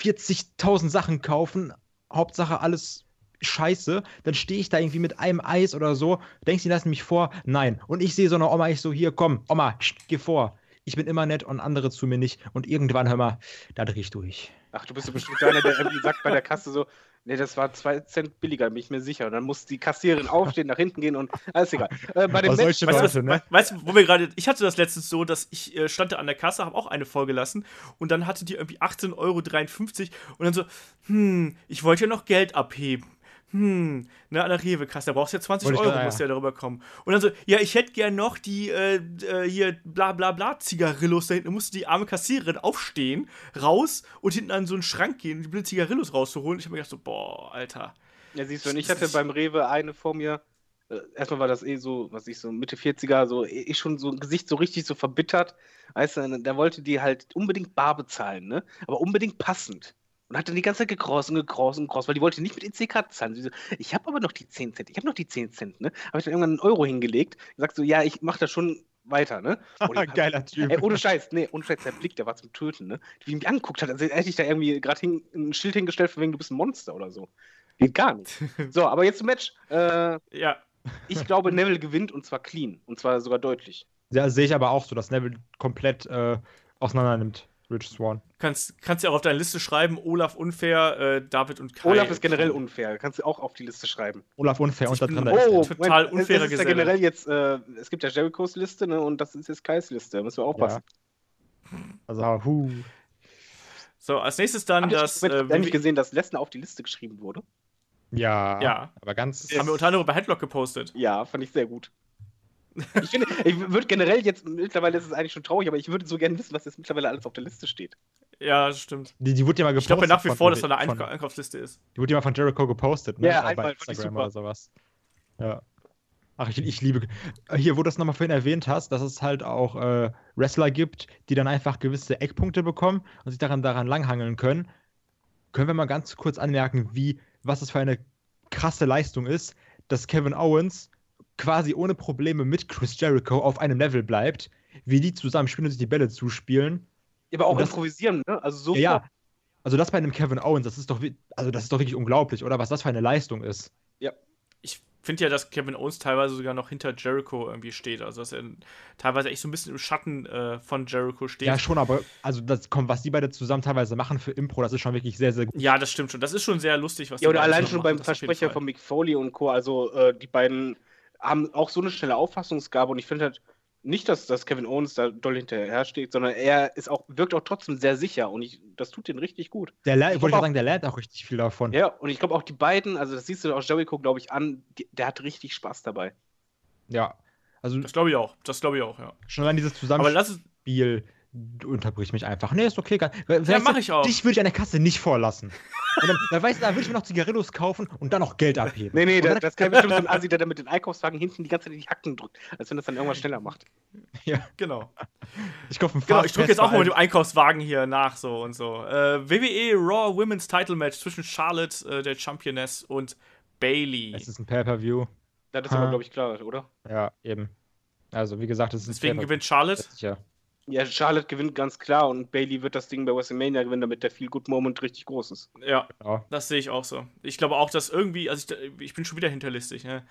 [SPEAKER 4] 40.000 Sachen kaufen. Hauptsache alles scheiße. Dann stehe ich da irgendwie mit einem Eis oder so. Denkst du, die lassen mich vor? Nein. Und ich sehe so eine Oma, ich so, hier, komm, Oma, pst, geh vor. Ich bin immer nett und andere zu mir nicht. Und irgendwann, hör mal, da dreh ich durch.
[SPEAKER 3] Ach, du bist so bestimmt einer, der irgendwie sagt bei der Kasse so, nee, das war zwei Cent billiger, bin ich mir sicher. Und dann muss die Kassiererin aufstehen, nach hinten gehen und alles egal. Äh, bei dem
[SPEAKER 4] Aber
[SPEAKER 3] Match,
[SPEAKER 2] Weißt du,
[SPEAKER 4] Leute,
[SPEAKER 2] was,
[SPEAKER 4] ne?
[SPEAKER 2] weißt du, wo wir gerade, ich hatte das letztens so, dass ich äh, stand da an der Kasse, habe auch eine vorgelassen und dann hatte die irgendwie 18,53 Euro und dann so, hm, ich wollte ja noch Geld abheben. Hm, ne, an der Rewe-Kasse, da brauchst du ja 20
[SPEAKER 4] Wollte ich
[SPEAKER 2] Euro,
[SPEAKER 4] da, ja.
[SPEAKER 2] musst du ja darüber kommen. Und dann so, ja, ich hätte gern noch die, äh, äh, hier, bla bla bla, Zigarillos da hinten. Da musste die arme Kassiererin aufstehen, raus und hinten an so einen Schrank gehen, die blöden Zigarillos rauszuholen. Ich habe mir gedacht so, boah, Alter.
[SPEAKER 3] Ja, siehst du, und ich hatte beim Rewe eine vor mir. Äh, erstmal war das eh so, was ich so Mitte 40er, so eh schon so ein Gesicht so richtig so verbittert. Weißt du, da wollte die halt unbedingt bar bezahlen, ne? Aber unbedingt passend. Und hat dann die ganze Zeit gekrost und und gekrost, weil die wollte nicht mit EC-Karte zahlen. Sie so, ich habe aber noch die 10 Cent, ich habe noch die 10 Cent, ne? Habe ich dann irgendwann einen Euro hingelegt. Sagt so, ja, ich mache das schon weiter, ne? Und
[SPEAKER 4] Geiler Typ.
[SPEAKER 3] Ey, ohne Scheiß, nee, ohne Scheiß, der Blick, der war zum Töten, ne? Wie mich angeguckt hat, als hätte ich da irgendwie gerade hin, ein Schild hingestellt, von wegen du bist ein Monster oder so. Geht gar nicht. So, aber jetzt zum Match. Äh,
[SPEAKER 2] Ja,
[SPEAKER 3] ich glaube, Neville gewinnt und zwar clean. Und zwar sogar deutlich.
[SPEAKER 4] Ja, sehe ich aber auch so, dass Neville komplett äh, auseinander nimmt, Rich Swan.
[SPEAKER 2] kannst, kannst ja auch auf deine Liste schreiben, Olaf unfair, äh, David und Kai.
[SPEAKER 3] Olaf ist generell unfair. Kannst du auch auf die Liste schreiben.
[SPEAKER 4] Olaf unfair und da
[SPEAKER 2] Ich
[SPEAKER 4] drin
[SPEAKER 2] Oh, total
[SPEAKER 3] es-
[SPEAKER 2] unfairer
[SPEAKER 3] es ist ja generell jetzt, äh, es gibt ja Jerichos Liste, ne? Und das ist jetzt Kais Liste. Da müssen wir aufpassen.
[SPEAKER 4] Also, huh.
[SPEAKER 2] So, als nächstes dann
[SPEAKER 3] ihr
[SPEAKER 2] das. Äh,
[SPEAKER 3] äh, nicht gesehen, dass Lesnar auf die Liste geschrieben wurde?
[SPEAKER 4] Ja,
[SPEAKER 2] Ja.
[SPEAKER 4] aber ganz.
[SPEAKER 2] haben wir unter anderem bei Headlock gepostet.
[SPEAKER 3] Ja, fand ich sehr gut. Ich finde, ich würde generell jetzt, mittlerweile ist es eigentlich schon traurig, aber ich würde so gerne wissen, was jetzt mittlerweile alles auf der Liste steht.
[SPEAKER 2] Ja, das stimmt.
[SPEAKER 4] Die, die wurde ja mal
[SPEAKER 2] Ich
[SPEAKER 4] gepostet.
[SPEAKER 2] glaube nach wie vor, dass da eine
[SPEAKER 4] von-
[SPEAKER 2] Eink Einkaufsliste ist.
[SPEAKER 4] Die wurde ja mal von Jericho gepostet, ne?
[SPEAKER 3] Ja, einmal,
[SPEAKER 4] bei
[SPEAKER 3] ich
[SPEAKER 4] Instagram oder sowas. Ja. Ach, ich, ich liebe. Hier, wo du das nochmal vorhin erwähnt hast, dass es halt auch äh, Wrestler gibt, die dann einfach gewisse Eckpunkte bekommen und sich daran, daran langhangeln können. Können wir mal ganz kurz anmerken, wie, was es für eine krasse Leistung ist, dass Kevin Owens quasi ohne Probleme mit Chris Jericho auf einem Level bleibt, wie die zusammen spielen und sich die Bälle zuspielen.
[SPEAKER 3] Aber auch
[SPEAKER 4] das-
[SPEAKER 3] improvisieren, ne? Also so.
[SPEAKER 4] Ja, ja. Also das bei einem Kevin Owens, das ist doch, also das ist doch wirklich unglaublich, oder? Was das für eine Leistung ist.
[SPEAKER 2] Ich finde ja, dass Kevin Owens teilweise sogar noch hinter Jericho irgendwie steht. Also, dass er teilweise echt so ein bisschen im Schatten äh, von Jericho steht.
[SPEAKER 4] Ja, schon, aber also das kommt, was die beide zusammen teilweise machen für Impro, das ist schon wirklich sehr, sehr gut.
[SPEAKER 2] Ja, das stimmt schon. Das ist schon sehr lustig, was
[SPEAKER 3] Ja, oder allein schon
[SPEAKER 2] machen,
[SPEAKER 3] beim Versprecher von Mick Foley und Co. Also, äh, die beiden haben auch so eine schnelle Auffassungsgabe und ich finde halt nicht, dass, dass Kevin Owens da doll hinterher steht, sondern er ist auch, wirkt auch trotzdem sehr sicher und ich, das tut den richtig gut.
[SPEAKER 4] Der lernt,
[SPEAKER 3] Ich
[SPEAKER 4] wollte mal sagen, der lernt auch richtig viel davon.
[SPEAKER 3] Ja, und ich glaube auch die beiden, also das siehst du auch Jericho, glaube ich, an, die, der hat richtig Spaß dabei.
[SPEAKER 4] Ja. Also
[SPEAKER 2] Das glaube ich auch. Das glaube ich auch, ja.
[SPEAKER 4] schon allein dieses
[SPEAKER 2] Aber lass es.
[SPEAKER 4] Unterbricht mich einfach. Nee, ist okay.
[SPEAKER 2] Ja, mach ich auch.
[SPEAKER 4] Dich würde ich an der Kasse nicht vorlassen. Und dann, dann weißt du, da würde ich mir noch Zigarillos kaufen und dann noch Geld abheben.
[SPEAKER 3] Nee, nee, da,
[SPEAKER 4] dann,
[SPEAKER 3] das kann bestimmt so ein Assi, der da mit den Einkaufswagen hinten die ganze Zeit in die Hacken drückt, als wenn das dann irgendwas schneller macht.
[SPEAKER 4] ja,
[SPEAKER 2] Genau.
[SPEAKER 4] ich kaufe einen
[SPEAKER 2] Genau, ich drücke jetzt auch mal mit dem Einkaufswagen hier nach, so und so. Äh, WWE Raw Women's Title Match zwischen Charlotte, äh, der Championess, und Bailey.
[SPEAKER 4] Es ist ein Pay-Per-View.
[SPEAKER 3] Das ist aber, glaube ich, klar, oder?
[SPEAKER 4] Ja, eben. Also, wie gesagt, es ist ein
[SPEAKER 2] Deswegen gewinnt Charlotte.
[SPEAKER 4] Sicher.
[SPEAKER 3] Ja, Charlotte gewinnt ganz klar und Bailey wird das Ding bei WrestleMania gewinnen, damit der Feel Good Moment richtig groß ist.
[SPEAKER 2] Ja,
[SPEAKER 4] Ja.
[SPEAKER 2] das sehe ich auch so. Ich glaube auch, dass irgendwie, also ich, ich bin schon wieder hinterlistig, ne?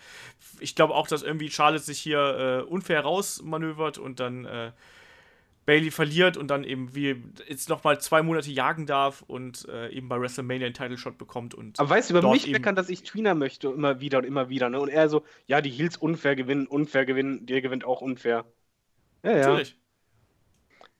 [SPEAKER 2] Ich glaube auch, dass irgendwie Charlotte sich hier äh, unfair rausmanövert und dann äh, Bailey verliert und dann eben wie jetzt nochmal zwei Monate jagen darf und äh, eben bei WrestleMania einen Title Shot bekommt und
[SPEAKER 3] Aber weißt du, über mich meckern, dass ich Tweener möchte, immer wieder und immer wieder, ne? Und er so, ja, die Heels unfair gewinnen, unfair gewinnen, der gewinnt auch unfair. Ja, ja.
[SPEAKER 2] natürlich.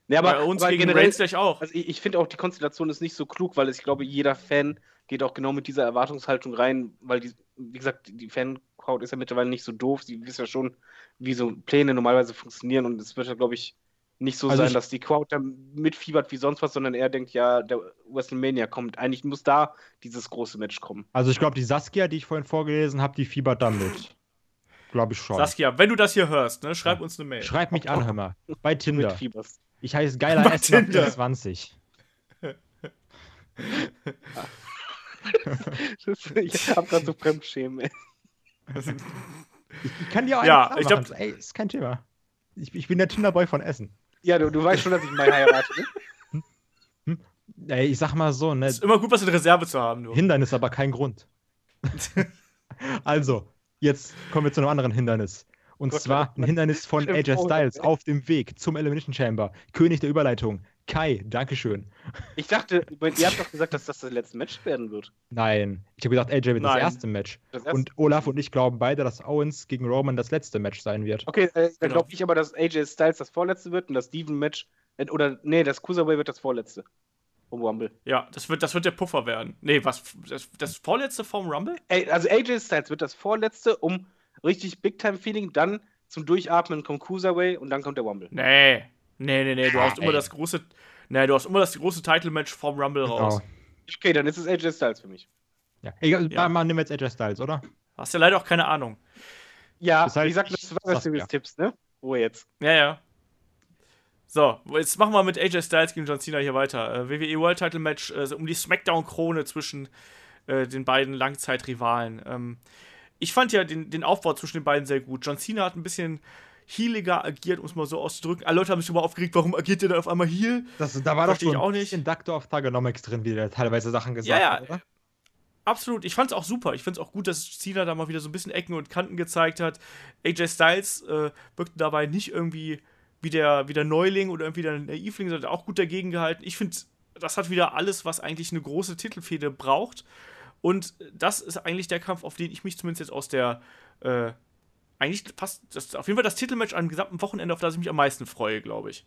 [SPEAKER 3] Nee, aber,
[SPEAKER 2] bei uns
[SPEAKER 3] aber
[SPEAKER 2] gegen
[SPEAKER 3] generell,
[SPEAKER 2] Reigns gleich auch.
[SPEAKER 3] also ich, ich finde auch, die Konstellation ist nicht so klug, weil ich glaube, jeder Fan geht auch genau mit dieser Erwartungshaltung rein, weil die, wie gesagt, die Fan-Crowd ist ja mittlerweile nicht so doof, sie wissen ja schon, wie so Pläne normalerweise funktionieren und es wird ja, glaube ich, nicht so
[SPEAKER 4] Also
[SPEAKER 3] sein, dass die Crowd da mitfiebert wie sonst was, sondern er denkt, ja, der WrestleMania kommt. Eigentlich muss da dieses große Match kommen.
[SPEAKER 4] Also, ich glaube, die Saskia, die ich vorhin vorgelesen habe, die fiebert dann mit. Glaube ich schon.
[SPEAKER 2] Saskia, wenn du das hier hörst, ne, schreib uns eine Mail.
[SPEAKER 4] Schreib mich an, hör mal. Bei Tinder.
[SPEAKER 3] Mitfieberst.
[SPEAKER 4] Ich heiße Geiler
[SPEAKER 2] Bei
[SPEAKER 4] S nach
[SPEAKER 2] Tinder.
[SPEAKER 4] 20.
[SPEAKER 3] Das- ich hab grad so Fremdschämen, ey.
[SPEAKER 4] Ich kann dir auch
[SPEAKER 2] Ja,
[SPEAKER 4] einen
[SPEAKER 2] ich glaub-
[SPEAKER 4] machen. Ey, ist kein Thema. Ich, ich bin der Tinderboy von Essen.
[SPEAKER 3] Ja, du, du weißt schon, dass ich Mai heirate, ne?
[SPEAKER 4] Ey, ich sag mal so, ne?
[SPEAKER 2] Ist immer gut, was in Reserve zu haben, du.
[SPEAKER 4] Hindernis, aber kein Grund. also, jetzt kommen wir zu einem anderen Hindernis. Und
[SPEAKER 3] Gott,
[SPEAKER 4] zwar ein Hindernis von AJ
[SPEAKER 3] oh,
[SPEAKER 4] Styles auf dem Weg zum Elimination Chamber. König der Überleitung. Kai, Dankeschön.
[SPEAKER 3] Ich dachte, ihr habt doch gesagt, dass das das letzte Match werden wird.
[SPEAKER 4] Nein, ich habe gesagt, AJ wird das
[SPEAKER 2] Nein.
[SPEAKER 4] erste Match.
[SPEAKER 3] Das erste.
[SPEAKER 4] Und Olaf und ich glauben beide, dass Owens gegen Roman das letzte Match sein wird.
[SPEAKER 3] Okay, äh, dann
[SPEAKER 2] Genau.
[SPEAKER 3] glaube ich aber, dass AJ Styles das vorletzte wird und das Steven-Match, äh, oder, nee, das Cruiserweight wird das vorletzte. vom Rumble.
[SPEAKER 2] Ja, das wird, das wird der Puffer werden. Nee, was? Das, das vorletzte vom Rumble?
[SPEAKER 3] Ey, also AJ Styles wird das vorletzte, um richtig Big-Time-Feeling, dann zum Durchatmen kommt Cruiserway und dann kommt der Rumble.
[SPEAKER 2] Nee. Nee, nee, nee, du hast immer
[SPEAKER 4] ey.
[SPEAKER 2] das große. Nee, du hast immer das große Title-Match vom Rumble raus.
[SPEAKER 4] Genau.
[SPEAKER 3] Okay, dann ist es AJ Styles für mich.
[SPEAKER 4] Ja. Egal,
[SPEAKER 2] Ja.
[SPEAKER 4] mal nehmen wir jetzt AJ Styles, oder?
[SPEAKER 2] Hast ja leider auch keine Ahnung.
[SPEAKER 3] Ja,
[SPEAKER 4] Das heißt,
[SPEAKER 3] wie gesagt, das
[SPEAKER 4] ich
[SPEAKER 3] war
[SPEAKER 4] sag,
[SPEAKER 3] Series
[SPEAKER 4] ja.
[SPEAKER 3] Tipps, ne? Ruhe jetzt.
[SPEAKER 2] Ja, ja. So, jetzt machen wir mit AJ Styles gegen John Cena hier weiter. Äh, WWE World Title Match äh, um die SmackDown-Krone zwischen äh, den beiden Langzeitrivalen. Ähm, ich fand ja den, den Aufbau zwischen den beiden sehr gut. John Cena hat ein bisschen healiger agiert, um es mal so auszudrücken. Alle Leute haben sich immer aufgeregt, warum agiert der da auf einmal heel?
[SPEAKER 4] Das, da war doch
[SPEAKER 2] Versteh ich
[SPEAKER 4] so ein
[SPEAKER 2] auch nicht.
[SPEAKER 4] bisschen Doctor of Thugonomics drin, wie der teilweise Sachen gesagt
[SPEAKER 2] Ja, ja.
[SPEAKER 4] hat, oder?
[SPEAKER 2] Absolut. Ich fand es auch super. Ich finde es auch gut, dass Cena da mal wieder so ein bisschen Ecken und Kanten gezeigt hat. AJ Styles äh, wirkte dabei nicht irgendwie wie der, wie der Neuling oder irgendwie der Naivling, sondern auch gut dagegen gehalten. Ich finde, das hat wieder alles, was eigentlich eine große Titelfehde braucht. Und das ist eigentlich der Kampf, auf den ich mich zumindest jetzt aus der äh, eigentlich fast das ist auf jeden Fall das Titelmatch am gesamten Wochenende, auf das ich mich am meisten freue, glaube ich.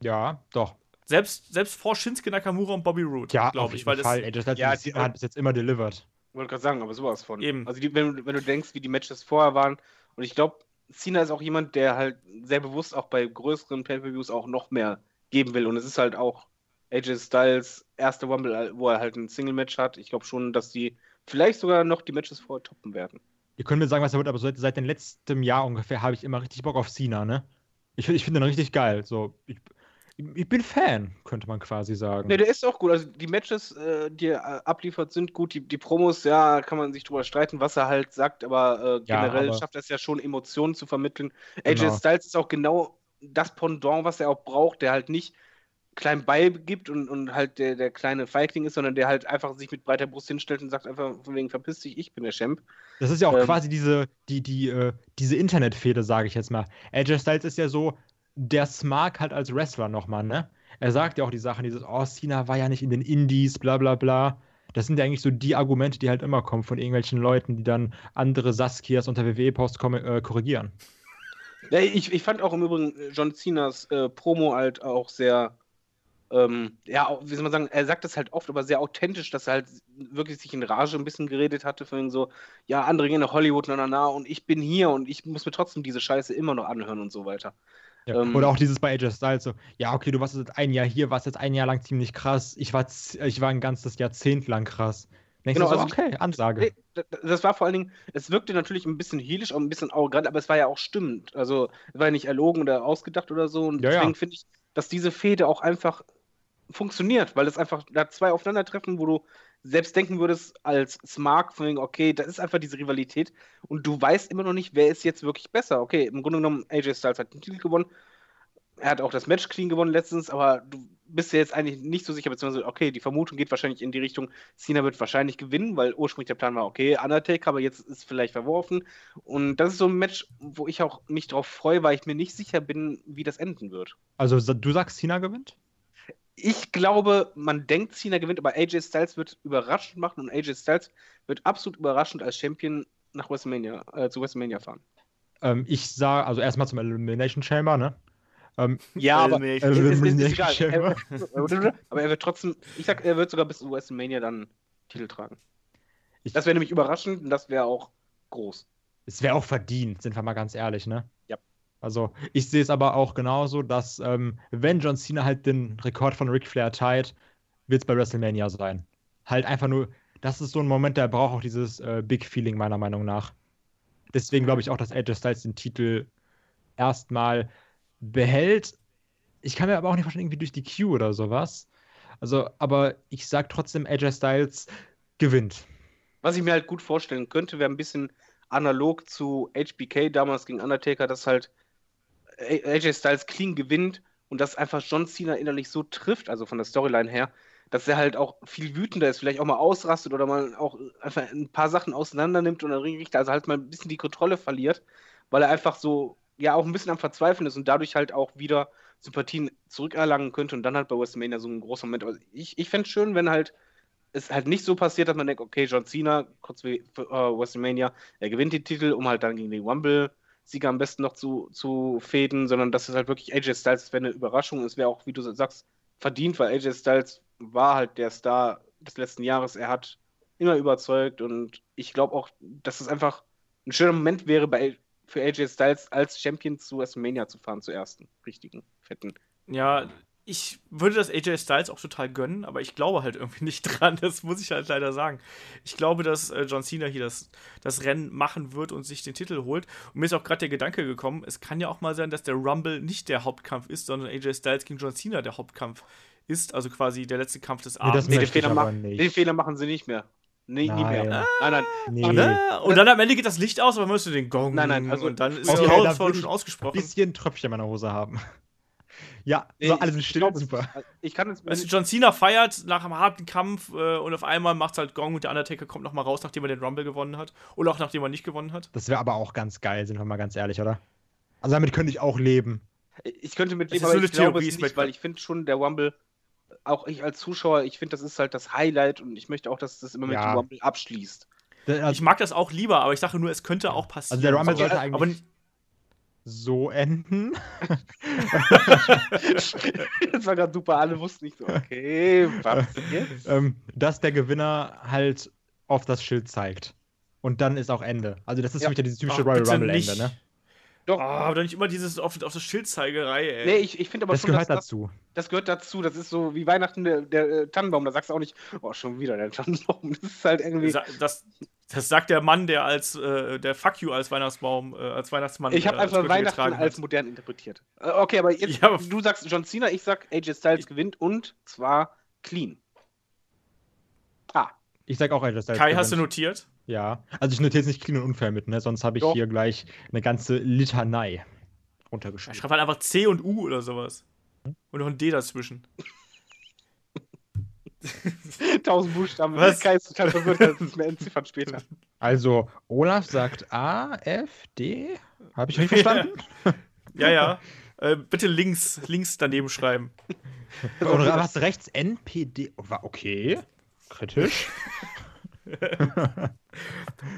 [SPEAKER 4] Ja, doch.
[SPEAKER 2] Selbst, selbst vor Shinsuke Nakamura und Bobby Roode,
[SPEAKER 4] Ja,
[SPEAKER 2] glaube ich, weil das
[SPEAKER 4] Fall. AJ Styles
[SPEAKER 3] Ja,
[SPEAKER 4] ja,
[SPEAKER 3] die-
[SPEAKER 4] hat bis jetzt immer delivered.
[SPEAKER 3] Wollte gerade sagen, aber sowas von.
[SPEAKER 2] Eben.
[SPEAKER 3] Also, die, wenn, du- wenn du denkst, wie die Matches vorher waren, und ich glaube, Cena ist auch jemand, der halt sehr bewusst auch bei größeren Pay-Per-Views auch noch mehr geben will. Und es ist halt auch AJ Styles erste Rumble, wo er halt ein Single-Match hat. Ich glaube schon, dass die vielleicht sogar noch die Matches vorher toppen werden.
[SPEAKER 4] Ihr könnt mir sagen, was er wird, aber seit, seit dem letzten Jahr ungefähr habe ich immer richtig Bock auf Cena, ne? Ich, ich finde ihn richtig geil. So, ich, ich bin Fan, könnte man quasi sagen.
[SPEAKER 3] Ne, der ist auch gut. Also die Matches, äh, die er äh, abliefert, sind gut. Die, die Promos, ja, kann man sich drüber streiten, was er halt sagt, aber äh,
[SPEAKER 4] Ja,
[SPEAKER 3] generell
[SPEAKER 4] aber-
[SPEAKER 3] schafft er es ja schon, Emotionen zu vermitteln. AJ
[SPEAKER 4] Genau.
[SPEAKER 3] Styles ist auch genau das Pendant, was er auch braucht, der halt nicht klein beigibt und, und halt der, der kleine Feigling ist, sondern der halt einfach sich mit breiter Brust hinstellt und sagt einfach von wegen, verpiss dich, ich bin der Champ.
[SPEAKER 4] Das ist ja auch
[SPEAKER 3] Ähm,
[SPEAKER 4] quasi diese, die, die, äh, diese Internetfehde, sage ich jetzt mal. AJ Styles ist ja so der Smart halt als Wrestler nochmal, ne? Er sagt ja auch die Sachen, dieses, oh, Cena war ja nicht in den Indies, bla bla bla. Das sind ja eigentlich so die Argumente, die halt immer kommen von irgendwelchen Leuten, die dann andere Saskias unter WWE-Post äh, korrigieren.
[SPEAKER 3] Ja, ich, ich fand auch im Übrigen John Cenas äh, Promo halt auch sehr, ähm, ja, wie soll man sagen, er sagt das halt oft, aber sehr authentisch, dass er halt wirklich sich in Rage ein bisschen geredet hatte, von so, ja, andere gehen nach Hollywood, na, na, na, und ich bin hier und ich muss mir trotzdem diese Scheiße immer noch anhören und so weiter.
[SPEAKER 4] Ja.
[SPEAKER 3] Ähm,
[SPEAKER 4] Oder auch dieses bei AJ Styles so, ja, okay, du warst jetzt ein Jahr hier, warst jetzt ein Jahr lang ziemlich krass. Ich war, ich war ein ganzes Jahrzehnt lang krass. Denkst
[SPEAKER 3] Genau,
[SPEAKER 4] so,
[SPEAKER 3] also-
[SPEAKER 4] okay, Ansage.
[SPEAKER 3] Nee, das war vor allen Dingen, es wirkte natürlich ein bisschen heelisch, auch ein bisschen arrogant, aber es war ja auch stimmend. Also, es war ja nicht erlogen oder ausgedacht oder so. Und
[SPEAKER 4] Ja, ja.
[SPEAKER 3] deswegen finde ich, dass diese Fehde auch einfach funktioniert, weil es einfach da zwei aufeinandertreffen, wo du selbst denken würdest als Smart, von wegen, okay, da ist einfach diese Rivalität und du weißt immer noch nicht, wer ist jetzt wirklich besser. Okay, im Grunde genommen, AJ Styles hat den Titel gewonnen. Er hat auch das Match clean gewonnen letztens, aber du bist dir jetzt eigentlich nicht so sicher, beziehungsweise, okay, die Vermutung geht wahrscheinlich in die Richtung, Cena wird wahrscheinlich gewinnen, weil ursprünglich der Plan war, okay, Undertaker, aber jetzt ist vielleicht verworfen. Und das ist so ein Match, wo ich auch mich drauf freue, weil ich mir nicht sicher bin, wie das enden wird.
[SPEAKER 4] Also du sagst, Cena gewinnt?
[SPEAKER 3] Ich glaube, man denkt, Cena gewinnt, aber AJ Styles wird überraschend machen und AJ Styles wird absolut überraschend als Champion nach WrestleMania, äh, zu WrestleMania fahren.
[SPEAKER 4] Ähm, ich sage, also erstmal zum Elimination Chamber, ne? Ähm,
[SPEAKER 3] Ja, aber es ist, ist, ist egal. Er, aber er wird trotzdem, ich sag, er wird sogar bis zu WrestleMania dann Titel tragen.
[SPEAKER 4] Ich-
[SPEAKER 3] Das wäre nämlich überraschend und das wäre auch groß.
[SPEAKER 4] Es wäre auch verdient, sind wir mal ganz ehrlich, ne?
[SPEAKER 3] Ja.
[SPEAKER 4] Also, ich sehe es aber auch genauso, dass, ähm, wenn John Cena halt den Rekord von Ric Flair teilt, wird es bei WrestleMania sein. Halt einfach nur, das ist so ein Moment, der braucht auch dieses äh, Big Feeling, meiner Meinung nach. Deswegen glaube ich auch, dass AJ Styles den Titel erstmal behält. Ich kann mir aber auch nicht vorstellen, irgendwie durch die Q oder sowas. Also, aber ich sag trotzdem, AJ Styles gewinnt.
[SPEAKER 3] Was ich mir halt gut vorstellen könnte, wäre ein bisschen analog zu HBK damals gegen Undertaker, dass halt AJ Styles clean gewinnt und dass einfach John Cena innerlich so trifft, also von der Storyline her, dass er halt auch viel wütender ist, vielleicht auch mal ausrastet oder mal auch einfach ein paar Sachen auseinander nimmt und der Ringrichter also halt mal ein bisschen die Kontrolle verliert, weil er einfach so, ja, auch ein bisschen am Verzweifeln ist und dadurch halt auch wieder Sympathien zurückerlangen könnte und dann halt bei WrestleMania so ein großer Moment. Also ich ich fände es schön, wenn halt es halt nicht so passiert, dass man denkt, okay, John Cena, kurz wie äh, WrestleMania, er gewinnt den Titel, um halt dann gegen den Rumble-Sieger am besten noch zu, zu fäden, sondern dass es halt wirklich AJ Styles, wäre eine Überraschung, es wäre auch, wie du sagst, verdient, weil AJ Styles war halt der Star des letzten Jahres. Er hat immer überzeugt und ich glaube auch, dass es einfach ein schöner Moment wäre, bei, für AJ Styles als Champion zu WrestleMania zu fahren, zu ersten richtigen, fetten.
[SPEAKER 2] Ja, ich würde das AJ Styles auch total gönnen, aber ich glaube halt irgendwie nicht dran. Das muss ich halt leider sagen. Ich glaube, dass äh, John Cena hier das, das Rennen machen wird und sich den Titel holt. Und mir ist auch gerade der Gedanke gekommen, es kann ja auch mal sein, dass der Rumble nicht der Hauptkampf ist, sondern AJ Styles gegen John Cena der Hauptkampf ist. Also quasi der letzte Kampf des
[SPEAKER 4] Nee, das
[SPEAKER 2] Abends.
[SPEAKER 3] Nee, den
[SPEAKER 4] möchte ich
[SPEAKER 3] Fehler,
[SPEAKER 4] aber
[SPEAKER 3] ma-
[SPEAKER 4] nicht.
[SPEAKER 3] den Fehler machen sie nicht mehr. Nee, nie mehr.
[SPEAKER 4] Nein.
[SPEAKER 3] Nein, nein.
[SPEAKER 4] Nee.
[SPEAKER 2] Ne? Und dann am Ende geht das Licht aus, aber man müsste den Gong.
[SPEAKER 3] Nein, nein, also-
[SPEAKER 2] und dann ist
[SPEAKER 4] Okay,
[SPEAKER 2] die
[SPEAKER 4] da
[SPEAKER 2] Hausfrau
[SPEAKER 4] würde
[SPEAKER 2] schon ausgesprochen.
[SPEAKER 4] bisschen Tröpfchen in meiner Hose haben. Ja,
[SPEAKER 3] Nee,
[SPEAKER 4] so, alle sind
[SPEAKER 3] ich
[SPEAKER 4] still,
[SPEAKER 3] glaub,
[SPEAKER 4] super.
[SPEAKER 3] Ich kann jetzt.
[SPEAKER 2] Weißt du, John Cena feiert nach einem harten Kampf äh, und auf einmal macht halt Gong und der Undertaker kommt nochmal raus, nachdem er den Rumble gewonnen hat. Oder auch nachdem er nicht gewonnen hat.
[SPEAKER 4] Das wäre aber auch ganz geil, sind wir mal ganz ehrlich, oder? Also damit könnte ich auch leben.
[SPEAKER 3] Ich könnte mit
[SPEAKER 2] Es
[SPEAKER 3] leben,
[SPEAKER 2] ist
[SPEAKER 3] aber
[SPEAKER 2] eine
[SPEAKER 3] ich glaube
[SPEAKER 2] Theorie,
[SPEAKER 3] es
[SPEAKER 2] es
[SPEAKER 3] nicht, weil ich finde schon, der Rumble, auch ich als Zuschauer, ich finde, das ist halt das Highlight und ich möchte auch, dass das immer mit
[SPEAKER 4] Ja.
[SPEAKER 3] dem Rumble abschließt.
[SPEAKER 4] Der-
[SPEAKER 2] Ich
[SPEAKER 4] Also,
[SPEAKER 2] mag das auch lieber, aber ich sage nur, es könnte auch passieren.
[SPEAKER 4] also der Rumble
[SPEAKER 3] Okay,
[SPEAKER 4] sollte eigentlich
[SPEAKER 2] aber
[SPEAKER 4] so enden.
[SPEAKER 3] das war gerade super, alle wussten nicht so, okay, was jetzt?
[SPEAKER 4] ähm, dass der Gewinner halt auf das Schild zeigt. Und dann ist auch Ende. Also das ist
[SPEAKER 3] Ja.
[SPEAKER 4] wieder dieses typische
[SPEAKER 2] Ach,
[SPEAKER 4] Royal
[SPEAKER 2] bitte
[SPEAKER 4] Rumble
[SPEAKER 2] nicht.
[SPEAKER 4] Ende, ne?
[SPEAKER 3] Doch,
[SPEAKER 2] Oh, aber doch nicht immer dieses auf, auf das Schildzeigerei, ey.
[SPEAKER 3] nee, ich, ich finde aber
[SPEAKER 4] Das
[SPEAKER 3] schon,
[SPEAKER 4] gehört
[SPEAKER 3] dass das,
[SPEAKER 4] dazu.
[SPEAKER 3] das gehört dazu. Das ist so wie Weihnachten der, der äh, Tannenbaum. Da sagst du auch nicht, oh, schon wieder der Tannenbaum. Das ist halt irgendwie.
[SPEAKER 2] Das, das sagt der Mann, der als äh, der Fuck you als Weihnachtsbaum, äh, als Weihnachtsmann.
[SPEAKER 3] Ich habe
[SPEAKER 2] äh, als
[SPEAKER 3] einfach Weihnachten als modern interpretiert. Äh, Okay, aber jetzt,
[SPEAKER 2] Ja, aber-
[SPEAKER 3] du sagst John Cena, ich sag AJ Styles gewinnt und zwar clean. Ah,
[SPEAKER 4] Ich sag auch AJ Styles.
[SPEAKER 2] Kai, hast du notiert?
[SPEAKER 4] Ja. Also ich notiere jetzt nicht clean und unfair mit, ne? Sonst habe ich
[SPEAKER 3] Doch.
[SPEAKER 4] hier gleich eine ganze Litanei
[SPEAKER 2] Ich
[SPEAKER 4] runtergeschrieben.
[SPEAKER 2] schreibe halt einfach C und U oder sowas. Und noch ein D dazwischen.
[SPEAKER 3] 1000 Buchstaben.
[SPEAKER 2] Was?
[SPEAKER 3] Kai ist total verwirrt, das ist mir entziffern später.
[SPEAKER 4] Also, Olaf sagt A, F, D. Habe ich richtig verstanden?
[SPEAKER 2] Ja, ja. Äh, bitte links, links daneben schreiben.
[SPEAKER 4] Oder was rechts? N, P, D. Wa- Okay. Kritisch.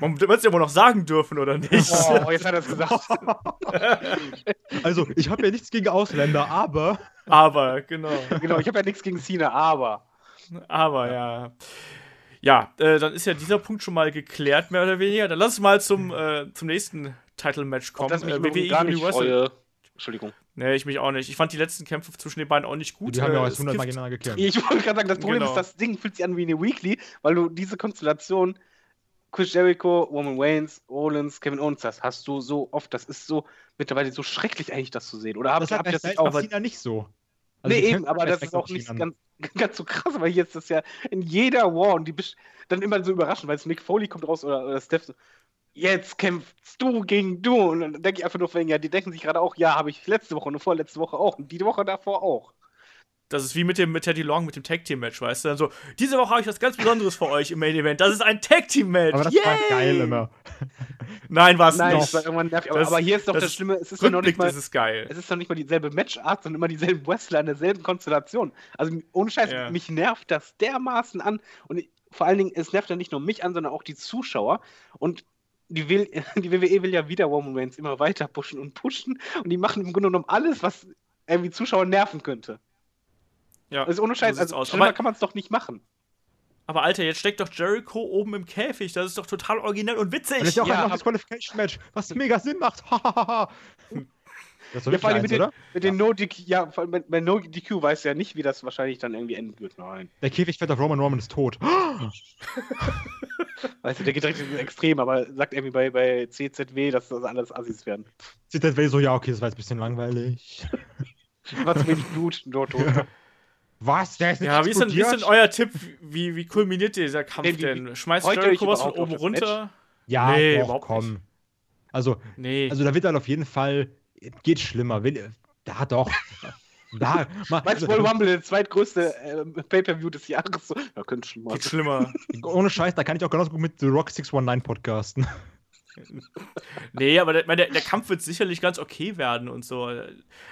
[SPEAKER 2] Man wird es ja wohl noch sagen dürfen, oder nicht?
[SPEAKER 3] Oh, jetzt hat er es gesagt.
[SPEAKER 4] Also, ich habe ja nichts gegen Ausländer, aber.
[SPEAKER 2] Aber, genau.
[SPEAKER 3] genau, ich habe ja nichts gegen Cena, aber.
[SPEAKER 2] Aber, ja. Ja, äh, dann ist ja dieser Punkt schon mal geklärt, mehr oder weniger. Dann lass uns mal zum, äh, zum nächsten Title-Match
[SPEAKER 3] Auf
[SPEAKER 2] kommen.
[SPEAKER 3] das mich
[SPEAKER 2] Äh,
[SPEAKER 3] übrigens gar nicht
[SPEAKER 2] Universal.
[SPEAKER 3] freue. Entschuldigung.
[SPEAKER 2] Nee, ich mich auch nicht. Ich fand die letzten Kämpfe zwischen den beiden auch nicht gut.
[SPEAKER 4] Die haben ja
[SPEAKER 2] Äh,
[SPEAKER 4] auch
[SPEAKER 2] es
[SPEAKER 4] 100 Mal gegeneinander gekämpft.
[SPEAKER 3] Ich wollte gerade sagen, das Problem
[SPEAKER 2] Genau.
[SPEAKER 3] ist, das Ding fühlt sich an wie eine Weekly, weil du diese Konstellation Chris Jericho, Roman Reigns, Rollins, Kevin Owens hast, hast du so oft. Das ist so mittlerweile so schrecklich eigentlich, das zu sehen. Oder hab,
[SPEAKER 4] Das
[SPEAKER 3] hab ich
[SPEAKER 4] das
[SPEAKER 3] das nicht
[SPEAKER 4] auch Cena nicht so. Also
[SPEAKER 3] nee, eben, aber das ist auch nicht ganz, ganz so krass, aber hier ist das ja in jeder War und die besch- dann immer so überraschend, weil es Mick Foley kommt raus oder, oder Steph so, jetzt kämpfst du gegen du und dann denke ich einfach nur, ja, die denken sich gerade auch, ja, habe ich letzte Woche und vorletzte Woche auch und die Woche davor auch.
[SPEAKER 2] Das ist wie mit dem mit Teddy Long mit dem Tag Team Match, weißt du? Dann so, diese Woche habe ich was ganz Besonderes für euch im Main Event. Das ist ein Tag Team Match.
[SPEAKER 4] Aber das
[SPEAKER 2] Yay!
[SPEAKER 4] war geil immer.
[SPEAKER 2] Nein, war es
[SPEAKER 3] Nein,
[SPEAKER 2] nicht.
[SPEAKER 3] das war irgendwann nervig, aber,
[SPEAKER 2] Das-
[SPEAKER 3] aber hier ist doch das,
[SPEAKER 2] das
[SPEAKER 3] Schlimme, es ist ja noch nicht mal,
[SPEAKER 2] das ist geil.
[SPEAKER 3] es ist noch nicht mal dieselbe Matchart, sondern immer dieselben Wrestler in derselben Konstellation. Also ohne Scheiß,
[SPEAKER 2] Ja.
[SPEAKER 3] mich nervt das dermaßen an und vor allen Dingen, es nervt ja nicht nur mich an, sondern auch die Zuschauer und die, will, die WWE will ja wieder Roman Reigns immer weiter pushen und pushen und die machen im Grunde genommen alles, was irgendwie Zuschauer nerven könnte.
[SPEAKER 2] Ja,
[SPEAKER 3] Also ohne Scheiß, also
[SPEAKER 2] aus.
[SPEAKER 3] schlimmer
[SPEAKER 2] Aber,
[SPEAKER 3] kann man es doch nicht machen.
[SPEAKER 2] aber Alter, jetzt steckt doch Jericho oben im Käfig. Das ist doch total originell und witzig.
[SPEAKER 4] Und das ist ja auch
[SPEAKER 3] Ja,
[SPEAKER 4] das Qualification-Match, was mega Sinn macht. das
[SPEAKER 3] Ja, vor allem
[SPEAKER 4] eins,
[SPEAKER 3] mit,
[SPEAKER 4] oder?
[SPEAKER 3] den, mit den No DQ, ja, vor allem bei, bei No DQ weiß ja nicht, wie das wahrscheinlich dann irgendwie enden wird. Nein.
[SPEAKER 4] Der Käfig fährt auf Roman, Roman ist tot.
[SPEAKER 3] Weißt du, der geht direkt ins Extrem, aber sagt irgendwie bei, bei CZW, dass das alles Assis werden.
[SPEAKER 4] Way so, ja, okay, das war jetzt ein bisschen langweilig.
[SPEAKER 3] War zu wenig Blut, nur tot.
[SPEAKER 4] Was? Der ist nicht
[SPEAKER 2] ja, wie ist, denn, wie ist denn euer Tipp? Wie, wie kulminiert dieser Kampf
[SPEAKER 3] Nee, wie-
[SPEAKER 2] denn? Schmeißt
[SPEAKER 3] freut ihr
[SPEAKER 2] Jericho
[SPEAKER 3] euch
[SPEAKER 2] was von
[SPEAKER 3] überhaupt
[SPEAKER 2] oben runter?
[SPEAKER 4] Ja,
[SPEAKER 2] Nee,
[SPEAKER 4] doch,
[SPEAKER 2] überhaupt
[SPEAKER 4] komm.
[SPEAKER 2] nicht.
[SPEAKER 4] Also,
[SPEAKER 2] Nee.
[SPEAKER 4] also da wird dann auf jeden Fall, geht schlimmer. Will, da doch. Da, mal,
[SPEAKER 3] Meinst du, Royal Rumble, der zweitgrößte äh, Pay-Per-View des Jahres? So, ja, könnte schon mal.
[SPEAKER 2] Geht schlimmer.
[SPEAKER 4] ohne Scheiß, da kann ich auch genauso gut mit The Rock 619 podcasten.
[SPEAKER 2] Nee, aber der, der, der, Kampf wird sicherlich ganz okay werden und so.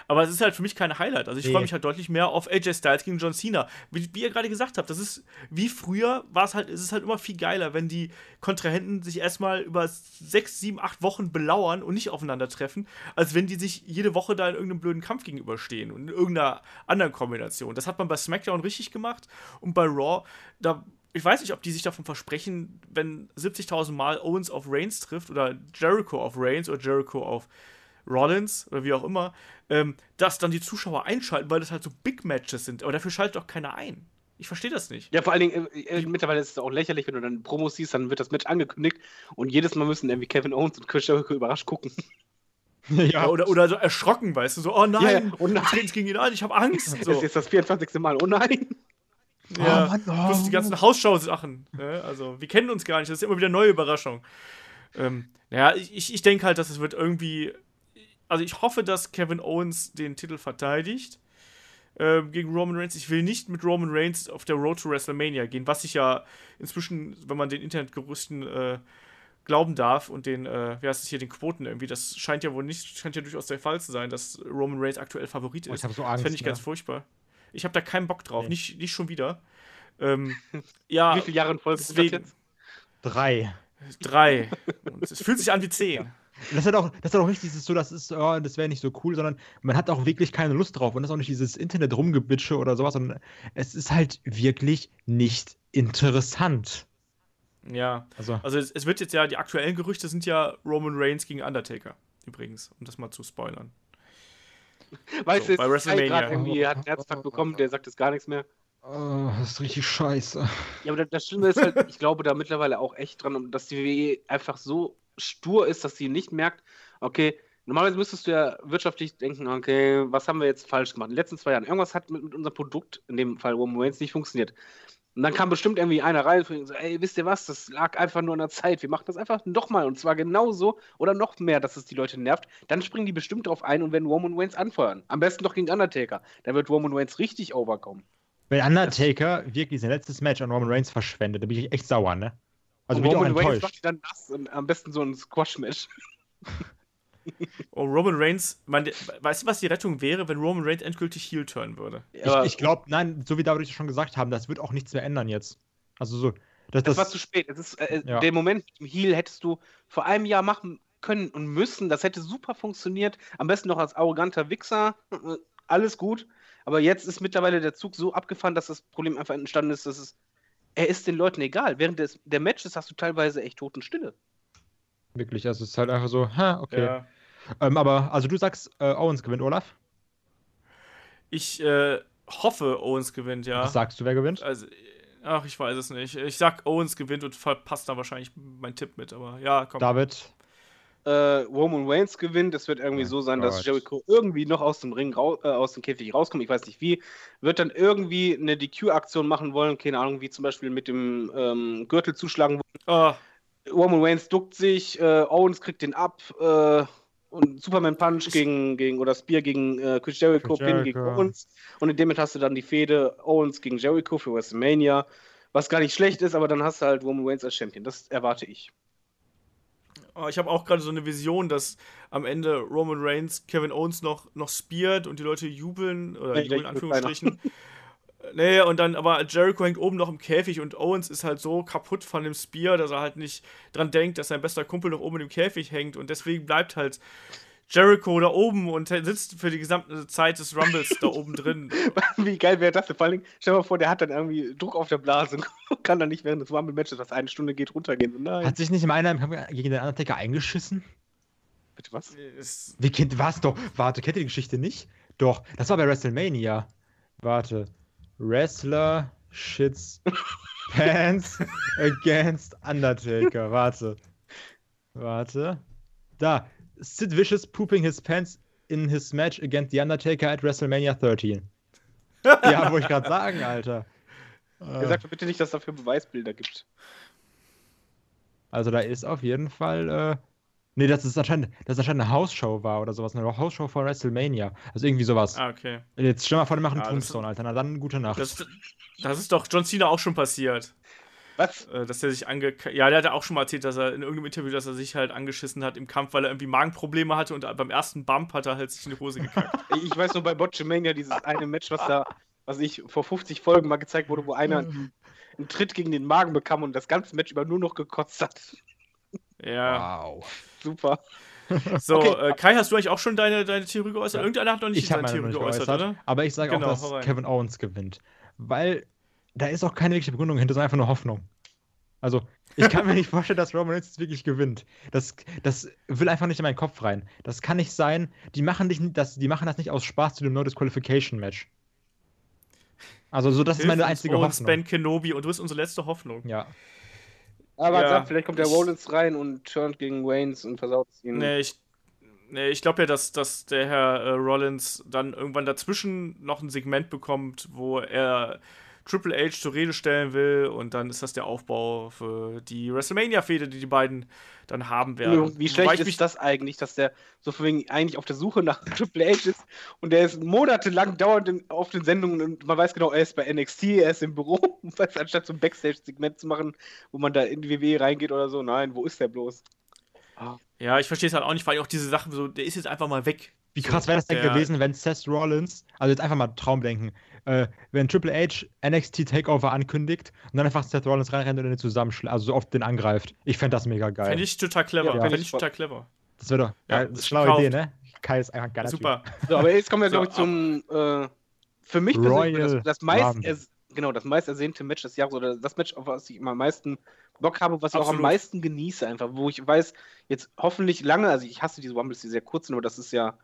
[SPEAKER 2] Aber es ist halt für mich kein Highlight. Also ich nee. freue mich halt deutlich mehr auf AJ Styles gegen John Cena. Wie, wie ihr gerade gesagt habt, das ist wie früher war es halt, ist es halt immer viel geiler, wenn die Kontrahenten sich erstmal über sechs, sieben, acht Wochen belauern und nicht aufeinandertreffen, als wenn die sich jede Woche da in irgendeinem blöden Kampf gegenüberstehen und in irgendeiner anderen Kombination. Das hat man bei SmackDown richtig gemacht und bei Raw, da ich weiß nicht, ob die sich davon versprechen, wenn 70.000 Mal Owens auf Reigns trifft oder Jericho auf Reigns oder Jericho auf Rollins oder wie auch immer, ähm, dass dann die Zuschauer einschalten, weil das halt so Big Matches sind. Aber dafür schaltet doch keiner ein. Ich verstehe das nicht.
[SPEAKER 3] Ja, vor allen Dingen, äh, äh, mittlerweile ist es auch lächerlich, wenn du dann Promos siehst, dann wird das Match angekündigt und jedes Mal müssen irgendwie Kevin Owens und Chris Jericho überrascht gucken.
[SPEAKER 2] Ja. Oder, oder so erschrocken, weißt du, so, oh nein, ja, ja. Oh nein. gegen ihn an, ich habe Angst. So.
[SPEAKER 3] Das ist jetzt das 24. Mal, oh nein.
[SPEAKER 2] Ja, oh, Mann, oh. plus die ganzen Hausschau-Sachen. Ne? Also, wir kennen uns gar nicht, das ist immer wieder eine neue Überraschung. Ähm, naja, ich, ich denke halt, dass es wird irgendwie. Also, ich hoffe, dass Kevin Owens den Titel verteidigt äh, gegen Roman Reigns. Ich will nicht mit Roman Reigns auf der Road to WrestleMania gehen, was ich ja inzwischen, wenn man den Internetgerüsten äh, glauben darf und den, äh, wie heißt es hier, den Quoten irgendwie, das scheint ja wohl nicht, scheint ja durchaus der Fall zu sein, dass Roman Reigns aktuell Favorit ist. Oh,
[SPEAKER 4] ich habe so Angst. Das
[SPEAKER 2] fände ich ne? ganz furchtbar. Ich habe da keinen Bock drauf. Nee. Nicht, nicht schon wieder. Ähm, ja,
[SPEAKER 3] Wie viele Jahre in Folge
[SPEAKER 2] ist das jetzt?
[SPEAKER 4] Drei.
[SPEAKER 2] Drei. Und es fühlt sich an wie zehn.
[SPEAKER 4] Das hat auch, das hat auch nicht dieses so, das ist, oh, das wäre nicht so cool, sondern man hat auch wirklich keine Lust drauf und das ist auch nicht dieses Internet rumgebitsche oder sowas, sondern es ist halt wirklich nicht interessant.
[SPEAKER 2] Ja, also, also es, es, wird jetzt ja, die aktuellen Gerüchte sind ja Roman Reigns gegen Undertaker, übrigens, um das mal zu spoilern.
[SPEAKER 3] Weißt so, du, bei WrestleMania. irgendwie hat einen Herztag bekommen, der sagt jetzt gar nichts mehr.
[SPEAKER 4] Oh, das ist richtig scheiße.
[SPEAKER 3] Ja, aber das Schlimme ist halt, ich glaube da mittlerweile auch echt dran, dass die WWE einfach so stur ist, dass sie nicht merkt, okay, normalerweise müsstest du ja wirtschaftlich denken, okay, was haben wir jetzt falsch gemacht? In den letzten zwei Jahren, irgendwas hat mit, mit unserem Produkt, in dem Fall Roman Reigns, nicht funktioniert. Und dann kam bestimmt irgendwie einer rein und so, ey, wisst ihr was, das lag einfach nur an der Zeit. Wir machen das einfach nochmal und zwar genauso oder noch mehr, dass es die Leute nervt. Dann springen die bestimmt drauf ein und werden Roman Reigns anfeuern. Am besten doch gegen Undertaker. Dann wird Roman Reigns richtig overkommen.
[SPEAKER 4] Wenn Undertaker wirklich sein letztes Match an Roman Reigns verschwendet, dann bin ich echt sauer, ne?
[SPEAKER 3] Also bin Roman ich auch enttäuscht. Reigns macht dann das und am besten so ein Squash-Match.
[SPEAKER 2] Oh, Roman Reigns, man, weißt du, was die Rettung wäre, wenn Roman Reigns endgültig Heel turn würde?
[SPEAKER 4] Ich, ich glaube, nein, so wie David schon gesagt haben, das wird auch nichts mehr ändern jetzt. Also so.
[SPEAKER 3] Das, das, das war zu spät. Es ist, äh, ja. Den Moment mit dem Heel hättest du vor einem Jahr machen können und müssen. Das hätte super funktioniert. Am besten noch als arroganter Wichser. Alles gut. Aber jetzt ist mittlerweile der Zug so abgefahren, dass das Problem einfach entstanden ist, dass es. Er ist den Leuten egal. Während des, der Matches hast du teilweise echt Totenstille.
[SPEAKER 4] Wirklich, also es ist halt einfach so, ha, okay. Ja. Ähm, aber, also du sagst, äh, Owens gewinnt, Olaf?
[SPEAKER 2] Ich äh, hoffe, Owens gewinnt, ja.
[SPEAKER 4] Was sagst du, wer gewinnt?
[SPEAKER 2] Also, ach, ich weiß es nicht. Ich sag, Owens gewinnt und verpasst da wahrscheinlich mein Tipp mit, aber ja, komm.
[SPEAKER 4] David?
[SPEAKER 3] Äh, Roman Reigns gewinnt. Es wird irgendwie oh so sein, Gott. dass Jericho irgendwie noch aus dem Ring, äh, aus dem Käfig rauskommt. Ich weiß nicht wie. Wird dann irgendwie eine DQ-Aktion machen wollen. Keine Ahnung, wie zum Beispiel mit dem ähm, Gürtel zuschlagen wollen. Oh. Roman Reigns duckt sich, äh, Owens kriegt den ab. Äh, und Superman Punch gegen, gegen oder Spear gegen äh, Chris Jericho, Chris Pin gegen Owens. Und in dem hast du dann die Fehde Owens gegen Jericho für WrestleMania. Was gar nicht schlecht ist, aber dann hast du halt Roman Reigns als Champion. Das erwarte ich.
[SPEAKER 2] Oh, ich habe auch gerade so eine Vision, dass am Ende Roman Reigns Kevin Owens noch, noch speart und die Leute jubeln, oder jubeln in Anführungsstrichen. Nee, und dann, aber Jericho hängt oben noch im Käfig und Owens ist halt so kaputt von dem Spear, dass er halt nicht dran denkt, dass sein bester Kumpel noch oben im Käfig hängt und deswegen bleibt halt Jericho da oben und sitzt für die gesamte Zeit des Rumbles da oben drin.
[SPEAKER 3] Wie geil wäre das denn? Vor allem, stell dir mal vor, der hat dann irgendwie Druck auf der Blase und kann dann nicht während des Rumble-Matches, was eine Stunde geht, runtergehen.
[SPEAKER 4] Nein. Hat sich nicht im einen gegen den Undertaker eingeschissen?
[SPEAKER 3] Bitte was?
[SPEAKER 4] Wie kennt was doch? Warte, kennt ihr die Geschichte nicht? Doch, das war bei WrestleMania. Warte. Wrestler shits pants against Undertaker. Warte. Warte. Da. Sid Vicious pooping his pants in his match against The Undertaker at WrestleMania 13. ja, wollte ich gerade sagen, Alter.
[SPEAKER 3] Er sagt bitte nicht, dass es dafür Beweisbilder gibt.
[SPEAKER 4] Also da ist auf jeden Fall äh, Nee, das ist anscheinend, das ist anscheinend eine Hausshow war oder sowas. Eine Hausshow von WrestleMania. Also irgendwie sowas.
[SPEAKER 2] Ah, okay.
[SPEAKER 4] Jetzt stell mal vor, die machen ja, Tombstone, Alter. Na dann, gute Nacht.
[SPEAKER 2] Das, das, ist doch John Cena auch schon passiert.
[SPEAKER 3] Was?
[SPEAKER 2] Äh, dass er sich ange. Ja, der hat ja auch schon mal erzählt, dass er in irgendeinem Interview, dass er sich halt angeschissen hat im Kampf, weil er irgendwie Magenprobleme hatte und beim ersten Bump hat er halt sich in die Hose gekackt.
[SPEAKER 3] Ich weiß nur bei Botchamania dieses eine Match, was da, was ich vor 50 Folgen mal gezeigt wurde, wo einer einen, einen Tritt gegen den Magen bekam und das ganze Match über nur noch gekotzt hat.
[SPEAKER 2] ja.
[SPEAKER 4] Wow.
[SPEAKER 3] Super.
[SPEAKER 2] So,
[SPEAKER 3] Okay.
[SPEAKER 2] äh, Kai, hast du eigentlich auch schon deine, deine Theorie geäußert?
[SPEAKER 4] Ja.
[SPEAKER 2] Irgendeiner hat noch nicht
[SPEAKER 4] Ich habe
[SPEAKER 2] seine
[SPEAKER 4] meine
[SPEAKER 2] Theorie
[SPEAKER 4] nicht
[SPEAKER 2] geäußert,
[SPEAKER 4] geäußert,
[SPEAKER 2] oder?
[SPEAKER 4] aber ich sage
[SPEAKER 2] Genau,
[SPEAKER 4] auch, dass Kevin Owens gewinnt. Weil da ist auch keine wirkliche Begründung hinter, sondern einfach nur Hoffnung. Also, ich kann mir nicht vorstellen, dass Roman Reigns wirklich gewinnt. Das, das will einfach nicht in meinen Kopf rein. Das kann nicht sein. Die machen, dich, nicht- das, die machen das nicht aus Spaß zu dem No Disqualification Match. Also, so, das ist
[SPEAKER 2] Hilf
[SPEAKER 4] meine
[SPEAKER 2] uns,
[SPEAKER 4] einzige Hoffnung.
[SPEAKER 2] Ben Kenobi und du bist unsere letzte Hoffnung.
[SPEAKER 4] Ja.
[SPEAKER 3] Aber
[SPEAKER 2] Ja.
[SPEAKER 3] sag, vielleicht kommt der Rollins rein und turnt gegen Waynes und versaut es ihm.
[SPEAKER 2] Nee, ich, nee, ich glaube ja, dass, dass der Herr äh, Rollins dann irgendwann dazwischen noch ein Segment bekommt, wo er Triple H zur Rede stellen will und dann ist das der Aufbau für die WrestleMania-Fehde, die die beiden dann haben werden.
[SPEAKER 3] Wie schlecht
[SPEAKER 2] ich
[SPEAKER 3] ist
[SPEAKER 2] mich-
[SPEAKER 3] das eigentlich, dass der so von wegen eigentlich auf der Suche nach Triple H ist und der ist monatelang dauernd in, auf den Sendungen und man weiß genau, er ist bei NXT, er ist im Büro, anstatt so ein Backstage-Segment zu machen, wo man da in die WWE reingeht oder so. Nein, wo ist der bloß?
[SPEAKER 2] Ja, ich verstehe es halt auch nicht, weil auch diese Sachen so, der ist jetzt einfach mal weg.
[SPEAKER 4] Wie krass wäre das denn gewesen, wenn Seth Rollins, also jetzt einfach mal Traumdenken, äh, wenn Triple H NXT Takeover ankündigt und dann einfach Seth Rollins reinrennt und den zusammenschlägt, also so oft den angreift. Ich fände das mega geil.
[SPEAKER 2] Fände ich total clever.
[SPEAKER 3] Ja,
[SPEAKER 2] Fände
[SPEAKER 3] fänd
[SPEAKER 2] ich total clever.
[SPEAKER 4] das wäre doch
[SPEAKER 2] Ja,
[SPEAKER 4] geil. das ist eine schlaue. Idee, ne? Kai ist einfach ein geiler
[SPEAKER 2] Super.
[SPEAKER 3] So, aber jetzt kommen wir,
[SPEAKER 2] So,
[SPEAKER 3] glaube ich, zum äh, für mich das, das meist ers- genau, das meist ersehnte Match des Jahres oder das Match, auf was ich immer am meisten Bock habe, was ich auch am
[SPEAKER 2] Absolut.
[SPEAKER 3] meisten genieße, einfach, wo ich weiß, jetzt hoffentlich lange, also ich hasse diese Rumbles, die sehr kurz sind, aber das ist ja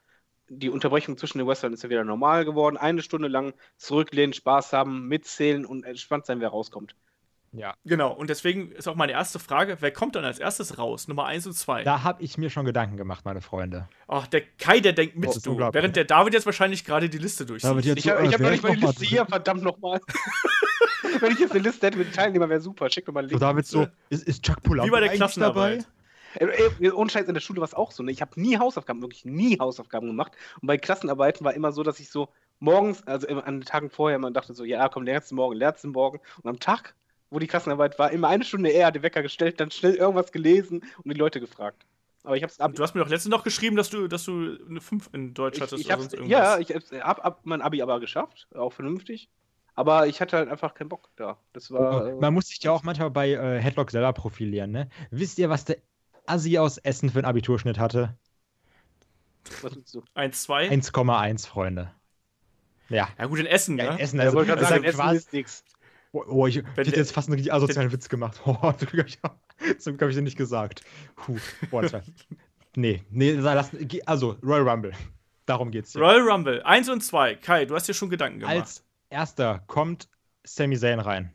[SPEAKER 3] die Unterbrechung zwischen den Wrestlern ist ja wieder normal geworden. Eine Stunde lang zurücklehnen, Spaß haben, mitzählen und entspannt sein, wer rauskommt.
[SPEAKER 4] Ja.
[SPEAKER 2] Genau, und deswegen ist auch meine erste Frage, wer kommt dann als erstes raus? Nummer 1 und 2.
[SPEAKER 4] Da habe ich mir schon Gedanken gemacht, meine Freunde.
[SPEAKER 2] Ach, der Kai, der denkt mit, du.
[SPEAKER 4] unglaublich.
[SPEAKER 2] Während der David jetzt wahrscheinlich gerade die Liste durchsieht.
[SPEAKER 4] David, jetzt
[SPEAKER 3] Ich
[SPEAKER 4] so,
[SPEAKER 3] habe ich hab noch nicht mal die Liste hier, verdammt nochmal. Wenn ich jetzt eine Liste hätte mit Teilnehmern, wäre super. Schick mir mal einen
[SPEAKER 4] So,
[SPEAKER 3] Link.
[SPEAKER 4] David so, ist, ist Chuck Puller
[SPEAKER 2] Wie bei der Klassenarbeit.
[SPEAKER 3] Ey, ohne Scheiß, in der Schule war es auch so. Ne? Ich habe nie Hausaufgaben, wirklich nie Hausaufgaben gemacht. Und bei Klassenarbeiten war immer so, dass ich so morgens, also immer an den Tagen vorher, man dachte so, ja, komm, lernst du morgen, lernst du morgen. Und am Tag, wo die Klassenarbeit war, immer eine Stunde eher den Wecker gestellt, dann schnell irgendwas gelesen und die Leute gefragt. Aber ich hab's ab.
[SPEAKER 2] Du hast mir doch letztens noch geschrieben, dass du, dass du eine 5 in Deutsch
[SPEAKER 3] Ich,
[SPEAKER 2] hattest
[SPEAKER 3] ich hab's,
[SPEAKER 2] sonst irgendwas.
[SPEAKER 3] ja, ich hab, hab mein Abi aber geschafft, auch vernünftig. Aber ich hatte halt einfach keinen Bock da. Das war. äh,
[SPEAKER 4] Man muss sich ja auch manchmal bei äh, Headlock selber profilieren, ne? Wisst ihr, was der Assi aus Essen für einen Abiturschnitt hatte?
[SPEAKER 3] was willst du?
[SPEAKER 2] 1, 2.
[SPEAKER 4] 1,1, Freunde. Ja.
[SPEAKER 2] Ja, gut, in Essen,
[SPEAKER 4] Ja,
[SPEAKER 2] ne?
[SPEAKER 4] in Essen,
[SPEAKER 3] Ja,
[SPEAKER 4] also,
[SPEAKER 3] wollte gerade
[SPEAKER 4] das
[SPEAKER 3] sagen,
[SPEAKER 4] ist
[SPEAKER 3] Essen
[SPEAKER 4] ja
[SPEAKER 3] ist nix.
[SPEAKER 4] Oh, oh, ich, hätte jetzt fast einen richtig asozialen Witz gemacht. Oh, zum Glück habe ich, den nicht gesagt. Puh. Boah, das war, nee, nee, lass, also Royal Rumble. Darum geht's hier.
[SPEAKER 2] Royal Rumble, 1 und 2. Kai, du hast dir schon Gedanken gemacht.
[SPEAKER 4] Als erster kommt Sami Zayn rein.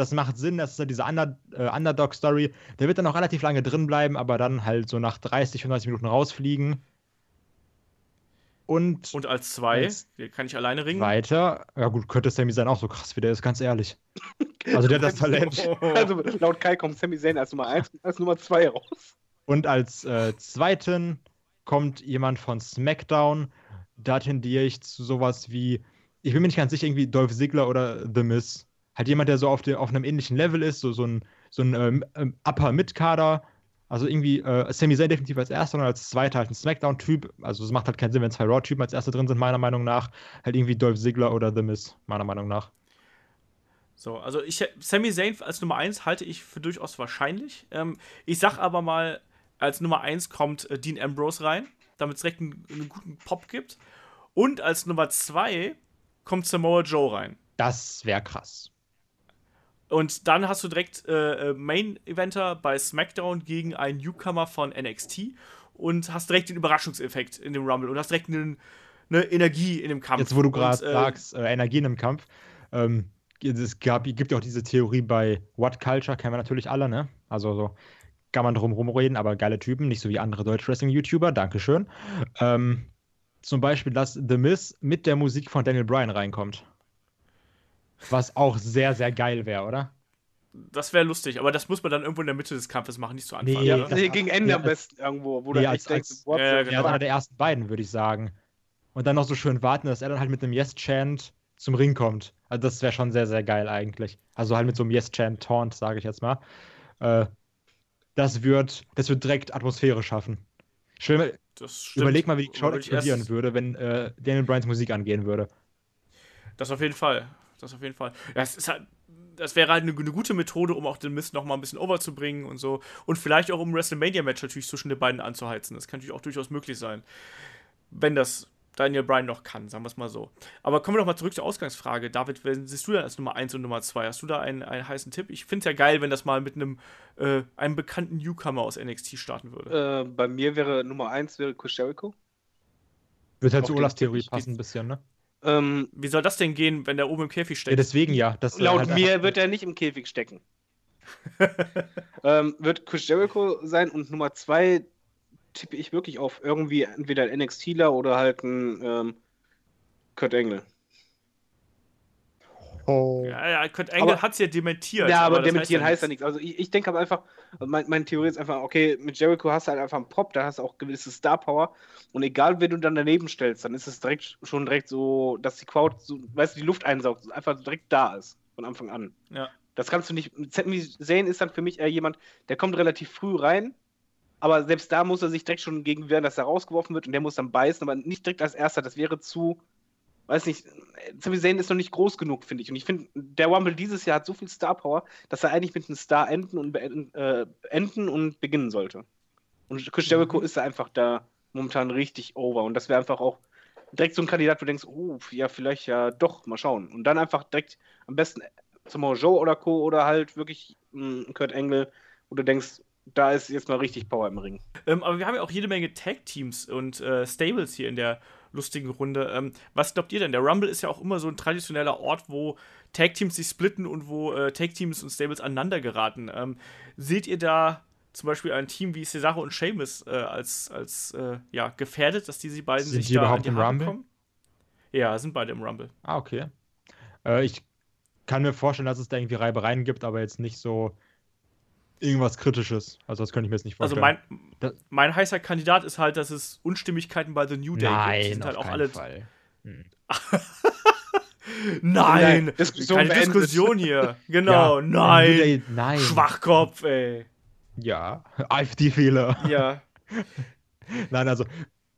[SPEAKER 4] Das macht Sinn, das ist ja diese Under, äh, Underdog-Story. Der wird dann noch relativ lange drin bleiben, aber dann halt so nach 30, 35 Minuten rausfliegen. Und,
[SPEAKER 2] und als 2,
[SPEAKER 4] Als
[SPEAKER 2] kann ich alleine ringen?
[SPEAKER 4] weiter, ja gut, könnte Sami Zayn auch so krass wie der ist, ganz ehrlich. Also der hat das Talent.
[SPEAKER 3] Also laut Kai kommt Sami Zayn als Nummer 1 und als Nummer 2 raus.
[SPEAKER 4] Und als äh, zweiten kommt jemand von SmackDown. Da tendiere ich zu sowas wie, ich bin mir nicht ganz sicher, irgendwie Dolph Ziggler oder The Miz. Halt jemand, der so auf, dem- auf einem ähnlichen Level ist, so, so ein, so ein ähm, ähm, Upper-Mid-Kader. Also irgendwie äh, Sami Zayn definitiv als erster und als zweiter halt ein SmackDown-Typ. Also es macht halt keinen Sinn, wenn zwei Raw-Typen als erste drin sind, meiner Meinung nach. Halt irgendwie Dolph Ziggler oder The Miz, meiner Meinung nach.
[SPEAKER 2] So, also ich Sami Zayn als Nummer 1 halte ich für durchaus wahrscheinlich. Ähm, ich sag aber mal, als Nummer 1 kommt äh, Dean Ambrose rein, damit es direkt einen, einen guten Pop gibt. Und als Nummer 2 kommt Samoa Joe rein.
[SPEAKER 4] Das wäre krass.
[SPEAKER 2] Und dann hast du direkt äh, äh, Main-Eventer bei SmackDown gegen einen Newcomer von NXT und hast direkt den Überraschungseffekt in dem Rumble und hast direkt eine, eine Energie in dem Kampf.
[SPEAKER 4] Jetzt, wo du gerade
[SPEAKER 2] äh,
[SPEAKER 4] sagst, äh, Energien im Kampf, ähm, es gab, gibt ja auch diese Theorie bei What Culture, kennen wir natürlich alle, ne? Also so kann man drum rumreden, aber geile Typen, nicht so wie andere Deutsch-Wrestling-YouTuber, Dankeschön. Ähm, zum Beispiel, dass The Miz mit der Musik von Daniel Bryan reinkommt. Was auch sehr, sehr geil wäre, oder?
[SPEAKER 2] Das wäre lustig, aber das muss man dann irgendwo in der Mitte des Kampfes machen, nicht zu Anfang.
[SPEAKER 4] Nee, das-
[SPEAKER 3] Nee, gegen Ende
[SPEAKER 4] ja,
[SPEAKER 3] am
[SPEAKER 4] als-
[SPEAKER 3] besten irgendwo, wo
[SPEAKER 4] nee,
[SPEAKER 3] du
[SPEAKER 4] als-
[SPEAKER 3] echt denkst,
[SPEAKER 4] als-
[SPEAKER 3] what
[SPEAKER 2] Ja, ja,
[SPEAKER 4] Ja,
[SPEAKER 2] genau.
[SPEAKER 3] fuck?
[SPEAKER 4] einer der ersten beiden, würde ich sagen. Und dann noch so schön warten, dass er dann halt mit einem Yes-Chant zum Ring kommt. Also das wäre schon sehr, sehr geil eigentlich. Also halt mit so einem Yes-Chant-Taunt, sage ich jetzt mal. Äh, das wird, das wird direkt Atmosphäre schaffen. Stell, überleg mal, wie die Crowd explodieren würde, wenn äh, Daniel Bryans Musik angehen würde.
[SPEAKER 2] Das auf jeden Fall. Das auf jeden Fall. Ja, es ist halt, das wäre halt eine, eine, gute Methode, um auch den Mist noch mal ein bisschen overzubringen und so. Und vielleicht auch um ein WrestleMania-Match natürlich zwischen den beiden anzuheizen. Das kann natürlich auch durchaus möglich sein. Wenn das Daniel Bryan noch kann, sagen wir es mal so. Aber kommen wir doch mal zurück zur Ausgangsfrage. David, wen siehst du denn als Nummer 1 und Nummer 2? Hast du da einen, einen heißen Tipp? Ich finde es ja geil, wenn das mal mit einem, äh, einem bekannten Newcomer aus NXT starten würde.
[SPEAKER 3] Äh, bei mir wäre Nummer 1 wäre Chris Jericho.
[SPEAKER 4] Wird halt zu Olafs Theorie passen ein bisschen, ne?
[SPEAKER 2] Ähm, Wie soll das denn gehen, wenn der oben im Käfig steckt?
[SPEAKER 4] Ja, deswegen ja.
[SPEAKER 3] Laut halt mir wird er nicht im Käfig stecken. ähm, wird Chris Jericho sein und Nummer 2 tippe ich wirklich auf irgendwie entweder ein NXTler oder halt ein ähm, Kurt Engel.
[SPEAKER 2] Oh. Ja, ja, Kurt Engel hat es ja dementiert.
[SPEAKER 3] Ja, aber, aber dementieren heißt ja nichts. Also ich, ich denke aber einfach, mein, meine Theorie ist einfach, okay, mit Jericho hast du halt einfach einen Pop, da hast du auch gewisse Star Power und egal, wen du dann daneben stellst, dann ist es direkt schon direkt so, dass die Crowd, so, weißt du, die Luft einsaugt, einfach direkt da ist, von Anfang an.
[SPEAKER 2] Ja.
[SPEAKER 3] Das kannst du nicht, Sami Zayn ist dann für mich eher jemand, der kommt relativ früh rein, aber selbst da muss er sich direkt schon gegen wehren, dass er rausgeworfen wird und der muss dann beißen, aber nicht direkt als erster. Das wäre zu, weiß nicht, Sami Zayn ist noch nicht groß genug, finde ich. Und ich finde, der Rumble dieses Jahr hat so viel Star Power, dass er eigentlich mit einem Star enden und, äh, enden und beginnen sollte. Und Chris mhm. Jericho mhm. ist einfach da momentan richtig over. Und das wäre einfach auch direkt so ein Kandidat, wo du denkst, oh, ja, vielleicht ja doch, mal schauen. Und dann einfach direkt am besten zum Joe oder Co. oder halt wirklich mh, hm, Kurt Engel, wo du denkst, da ist jetzt mal richtig Power im Ring.
[SPEAKER 2] Ähm, aber wir haben ja auch jede Menge Tag-Teams und äh, Stables hier in der lustigen Runde. Ähm, was glaubt ihr denn? Der Rumble ist ja auch immer so ein traditioneller Ort, wo Tag-Teams sich splitten und wo äh, Tag-Teams und Stables aneinander geraten. Ähm, seht ihr da zum Beispiel ein Team wie Cesaro und Sheamus äh, als, als äh, ja, gefährdet, dass diese beiden
[SPEAKER 4] sind sich die da überhaupt im Rumble? Kommen?
[SPEAKER 2] Ja, sind beide im Rumble.
[SPEAKER 4] Ah, okay. Äh, ich kann mir vorstellen, dass es da irgendwie Reibereien gibt, aber jetzt nicht so irgendwas Kritisches. Also das könnte ich mir jetzt nicht
[SPEAKER 2] also vorstellen. Also mein, mein heißer Kandidat ist halt, dass es Unstimmigkeiten bei The New Day
[SPEAKER 4] Nein,
[SPEAKER 2] gibt. Sind
[SPEAKER 4] halt auch alle. Fall. Hm.
[SPEAKER 2] nein, Diskussion keine beendet. Diskussion hier. Genau, ja, nein. Day,
[SPEAKER 4] nein.
[SPEAKER 2] Schwachkopf, ey.
[SPEAKER 4] Ja, AfD-Fehler.
[SPEAKER 2] Ja.
[SPEAKER 4] nein, also.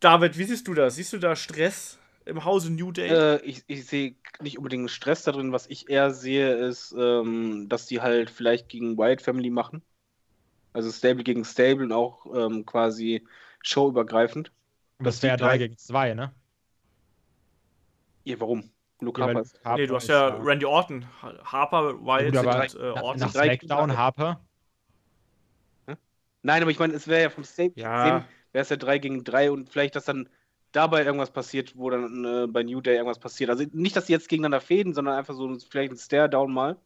[SPEAKER 2] David, wie siehst du das? Siehst du da Stress im Hause New Day?
[SPEAKER 3] Äh, ich, ich sehe nicht unbedingt Stress da drin. Was ich eher sehe, ist, ähm, dass die halt vielleicht gegen Wyatt Family machen. Also Stable gegen Stable und auch ähm, quasi showübergreifend.
[SPEAKER 4] Das wäre 3 gegen 2, ne?
[SPEAKER 3] Ja, warum?
[SPEAKER 2] Luke ja, Harper. Harper. Nee, du hast ja Randy Orton. Harper, Wyatt
[SPEAKER 4] und äh, Orton. Nach Smackdown Harper.
[SPEAKER 3] Nein, aber ich meine, es wäre ja vom Stable
[SPEAKER 2] ja.
[SPEAKER 3] wäre es ja 3 gegen 3 und vielleicht, dass dann dabei irgendwas passiert, wo dann äh, bei New Day irgendwas passiert. Also nicht, dass sie jetzt gegeneinander fäden, sondern einfach so vielleicht ein Stare-Down mal.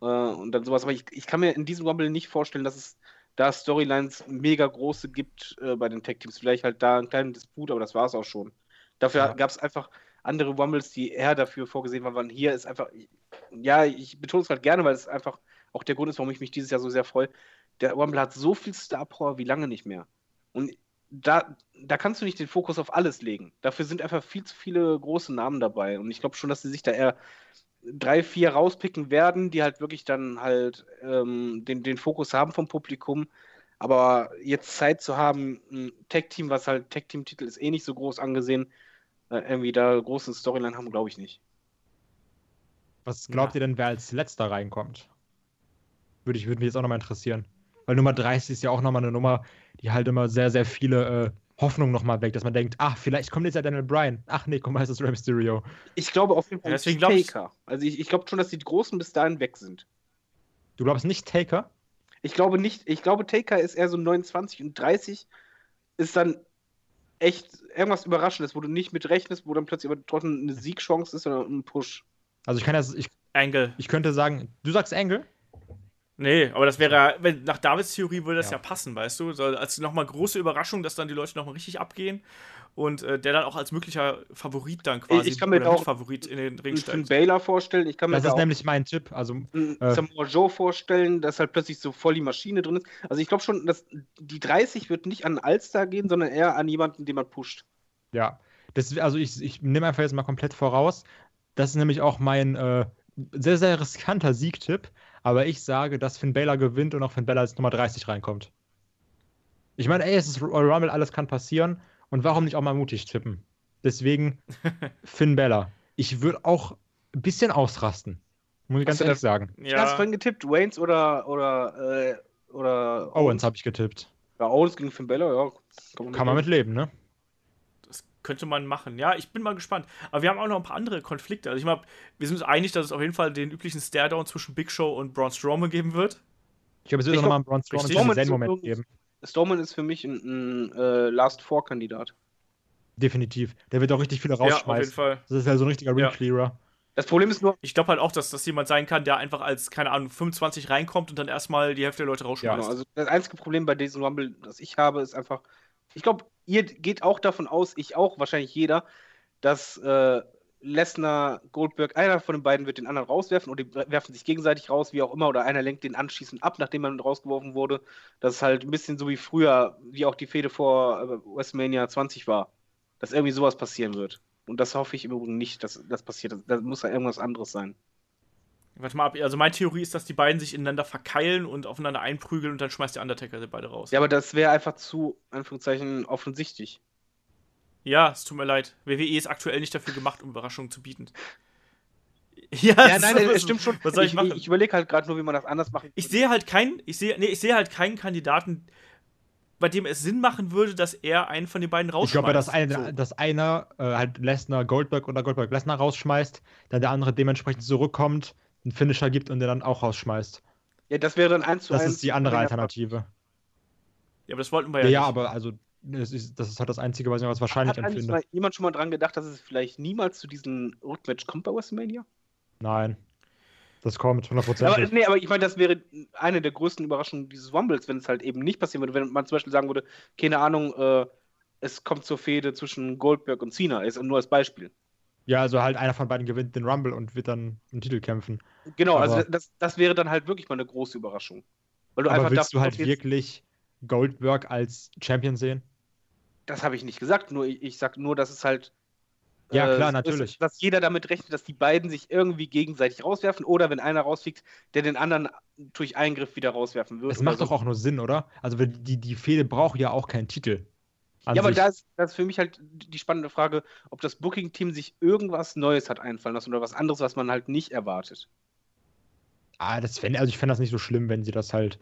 [SPEAKER 3] Äh, und dann sowas. Aber ich, ich kann mir in diesem Rumble nicht vorstellen, dass es da Storylines mega große gibt äh, bei den Tech-Teams. Vielleicht halt da einen kleinen Disput, aber das war es auch schon. Dafür ja. gab es einfach andere Rumbles, die eher dafür vorgesehen waren. Hier ist einfach, ja, ich betone es halt gerne, weil es einfach auch der Grund ist, warum ich mich dieses Jahr so sehr freue. Der Rumble hat so viel Star Power wie lange nicht mehr. Und da, da kannst du nicht den Fokus auf alles legen. Dafür sind einfach viel zu viele große Namen dabei. Und ich glaube schon, dass sie sich da eher drei, vier rauspicken werden, die halt wirklich dann halt ähm, den, den Fokus haben vom Publikum. Aber jetzt Zeit zu haben, ein Tech-Team, was halt Tech-Team-Titel ist, eh nicht so groß angesehen, äh, irgendwie da großen Storyline haben, glaube ich nicht.
[SPEAKER 4] Was glaubt ja. ihr denn, wer als letzter reinkommt? Würde, ich, würde mich jetzt auch nochmal interessieren. Weil Nummer 30 ist ja auch nochmal eine Nummer, die halt immer sehr, sehr viele äh, Hoffnung nochmal weg, dass man denkt, ach, vielleicht kommt jetzt ja Daniel Bryan. Ach nee, komm, heißt das Rey Mysterio.
[SPEAKER 3] Ich glaube auf jeden Fall
[SPEAKER 2] ja, deswegen Taker.
[SPEAKER 3] Also ich, ich glaube schon, dass die Großen bis dahin weg sind.
[SPEAKER 4] Du glaubst nicht Taker?
[SPEAKER 3] Ich glaube nicht. Ich glaube, Taker ist eher so 29 und 30 ist dann echt irgendwas Überraschendes, wo du nicht mit rechnest, wo dann plötzlich aber trotzdem eine Siegchance ist oder ein Push.
[SPEAKER 4] Also ich kann das, ich,
[SPEAKER 2] Angle.
[SPEAKER 4] Ich könnte sagen, du sagst Angle?
[SPEAKER 2] Nee, aber das wäre, wenn, nach Davids Theorie würde das ja, ja passen, weißt du? So, als nochmal große Überraschung, dass dann die Leute nochmal richtig abgehen und äh, der dann auch als möglicher Favorit dann quasi
[SPEAKER 3] ich kann mir auch
[SPEAKER 2] Favorit in den Ring
[SPEAKER 3] steigt. Baylor vorstellen. Ich kann mir
[SPEAKER 4] das ist nämlich mein Tipp. Also,
[SPEAKER 3] äh, Samoa Joe vorstellen, dass halt plötzlich so voll die Maschine drin ist. Also ich glaube schon, dass die 30 wird nicht an Alstar gehen, sondern eher an jemanden, den man pusht.
[SPEAKER 4] Ja, das, also ich, ich nehme einfach jetzt mal komplett voraus, Das ist nämlich auch mein äh, sehr, sehr riskanter Siegtipp. Aber ich sage, dass Finn Balor gewinnt und auch Finn Balor als Nummer 30 reinkommt. Ich meine, ey, es ist Royal Rumble, alles kann passieren. Und warum nicht auch mal mutig tippen? Deswegen Finn Balor. Ich würde auch ein bisschen ausrasten. Muss ich ganz
[SPEAKER 3] Hast
[SPEAKER 4] ehrlich
[SPEAKER 3] das-
[SPEAKER 4] sagen.
[SPEAKER 3] Ja. Hast du vorhin getippt? Waynes oder, oder, äh, oder
[SPEAKER 4] Owens habe ich getippt.
[SPEAKER 3] Ja, Owens gegen Finn Balor, ja. Kann
[SPEAKER 4] Kann man mit leben, ne?
[SPEAKER 2] Könnte man machen. Ja, ich bin mal gespannt. Aber wir haben auch noch ein paar andere Konflikte. Also ich meine, wir sind uns einig, dass es auf jeden Fall den üblichen Staredown zwischen Big Show und Braun Strowman geben wird.
[SPEAKER 4] Ich glaube, es wird auch nochmal einen Braun. Strowman
[SPEAKER 3] Strowman ist
[SPEAKER 4] Moment geben.
[SPEAKER 3] Strowman ist für mich ein, ein äh, Last Four-Kandidat.
[SPEAKER 4] Definitiv. Der wird auch richtig viele
[SPEAKER 2] Ja, auf jeden
[SPEAKER 4] rausschmeißen.
[SPEAKER 2] Fall.
[SPEAKER 4] das ist ja so ein richtiger
[SPEAKER 2] Ja.
[SPEAKER 4] Reclearer.
[SPEAKER 3] Das Problem ist nur,
[SPEAKER 2] Ich glaube halt auch, dass das jemand sein kann, der einfach als, keine Ahnung, 25 reinkommt und dann erstmal die Hälfte der Leute rausschmeißt.
[SPEAKER 3] Genau, also das einzige Problem bei diesem Rumble, das ich habe, ist einfach, ich glaube, ihr geht auch davon aus, ich auch, wahrscheinlich jeder, dass äh, Lesnar, Goldberg, einer von den beiden wird den anderen rauswerfen oder die werfen sich gegenseitig raus, wie auch immer, oder einer lenkt den anschließend ab, nachdem man rausgeworfen wurde. Das ist halt ein bisschen so wie früher, wie auch die Fehde vor äh, WrestleMania 20 war, dass irgendwie sowas passieren wird. Und das hoffe ich im Übrigen nicht, dass das passiert. Das muss ja irgendwas anderes sein.
[SPEAKER 2] Warte mal ab. Also meine Theorie ist, dass die beiden sich ineinander verkeilen und aufeinander einprügeln und dann schmeißt der Undertaker die beide raus.
[SPEAKER 3] Ja, aber das wäre einfach zu, Anführungszeichen, offensichtlich.
[SPEAKER 2] Ja, es tut mir leid. WWE ist aktuell nicht dafür gemacht, um Überraschungen zu bieten. Ja,
[SPEAKER 3] Ja, nein, es stimmt schon.
[SPEAKER 2] Was soll ich,
[SPEAKER 3] ich
[SPEAKER 2] machen?
[SPEAKER 3] ich, ich überlege halt gerade nur, wie man das anders machen
[SPEAKER 2] Ich sehe halt keinen, ich sehe, nee, ich sehe halt keinen Kandidaten, bei dem es Sinn machen würde, dass er einen von den beiden
[SPEAKER 4] Ich
[SPEAKER 2] rausschmeißt.
[SPEAKER 4] glaube, dass, eine,
[SPEAKER 2] So.
[SPEAKER 4] dass einer äh, halt Lesnar Goldberg oder Goldberg Lesnar rausschmeißt, dann der andere dementsprechend zurückkommt, einen Finisher gibt und den dann auch rausschmeißt.
[SPEAKER 3] Ja, das wäre dann eins zu
[SPEAKER 4] Das
[SPEAKER 3] eins.
[SPEAKER 4] ist die andere Alternative.
[SPEAKER 2] Ja, aber das wollten wir
[SPEAKER 4] Ja,
[SPEAKER 2] ja,
[SPEAKER 4] ja,
[SPEAKER 2] nicht.
[SPEAKER 4] aber also das ist, das ist halt das Einzige, was ich als wahrscheinlich
[SPEAKER 3] Hat
[SPEAKER 4] empfinde.
[SPEAKER 3] mal jemand schon mal dran gedacht, dass es vielleicht niemals zu diesem Rückmatch kommt bei WrestleMania?
[SPEAKER 4] Nein. Das kommt,
[SPEAKER 3] Aber,
[SPEAKER 4] 100%.
[SPEAKER 3] nee, aber ich meine, das wäre eine der größten Überraschungen dieses Rumbles, wenn es halt eben nicht passieren würde. Wenn man zum Beispiel sagen würde, keine Ahnung, äh, es kommt zur Fehde zwischen Goldberg und Cena, ist nur als Beispiel.
[SPEAKER 4] Ja, also halt einer von beiden gewinnt den Rumble und wird dann einen Titel kämpfen.
[SPEAKER 3] Genau, also
[SPEAKER 4] Aber-
[SPEAKER 3] das, das wäre dann halt wirklich mal eine große Überraschung. Weil du
[SPEAKER 4] Aber
[SPEAKER 3] einfach
[SPEAKER 4] willst du halt wirklich Goldberg als Champion sehen?
[SPEAKER 3] Das habe ich nicht gesagt, nur ich, ich sag nur, dass es halt.
[SPEAKER 4] Ja,
[SPEAKER 3] äh,
[SPEAKER 4] klar, natürlich.
[SPEAKER 3] Dass jeder damit rechnet, dass die beiden sich irgendwie gegenseitig rauswerfen oder wenn einer rausfliegt, der den anderen durch Eingriff wieder rauswerfen wird.
[SPEAKER 4] Es
[SPEAKER 3] oder
[SPEAKER 4] macht
[SPEAKER 3] so.
[SPEAKER 4] doch auch nur Sinn, oder? Also die, die Fehde braucht ja auch keinen Titel.
[SPEAKER 3] Ja, aber da ist, das ist für mich halt die spannende Frage, ob das Booking-Team sich irgendwas Neues hat einfallen lassen oder was anderes, was man halt nicht erwartet.
[SPEAKER 4] Ah, das fänd, also ich fände das nicht so schlimm, wenn sie das halt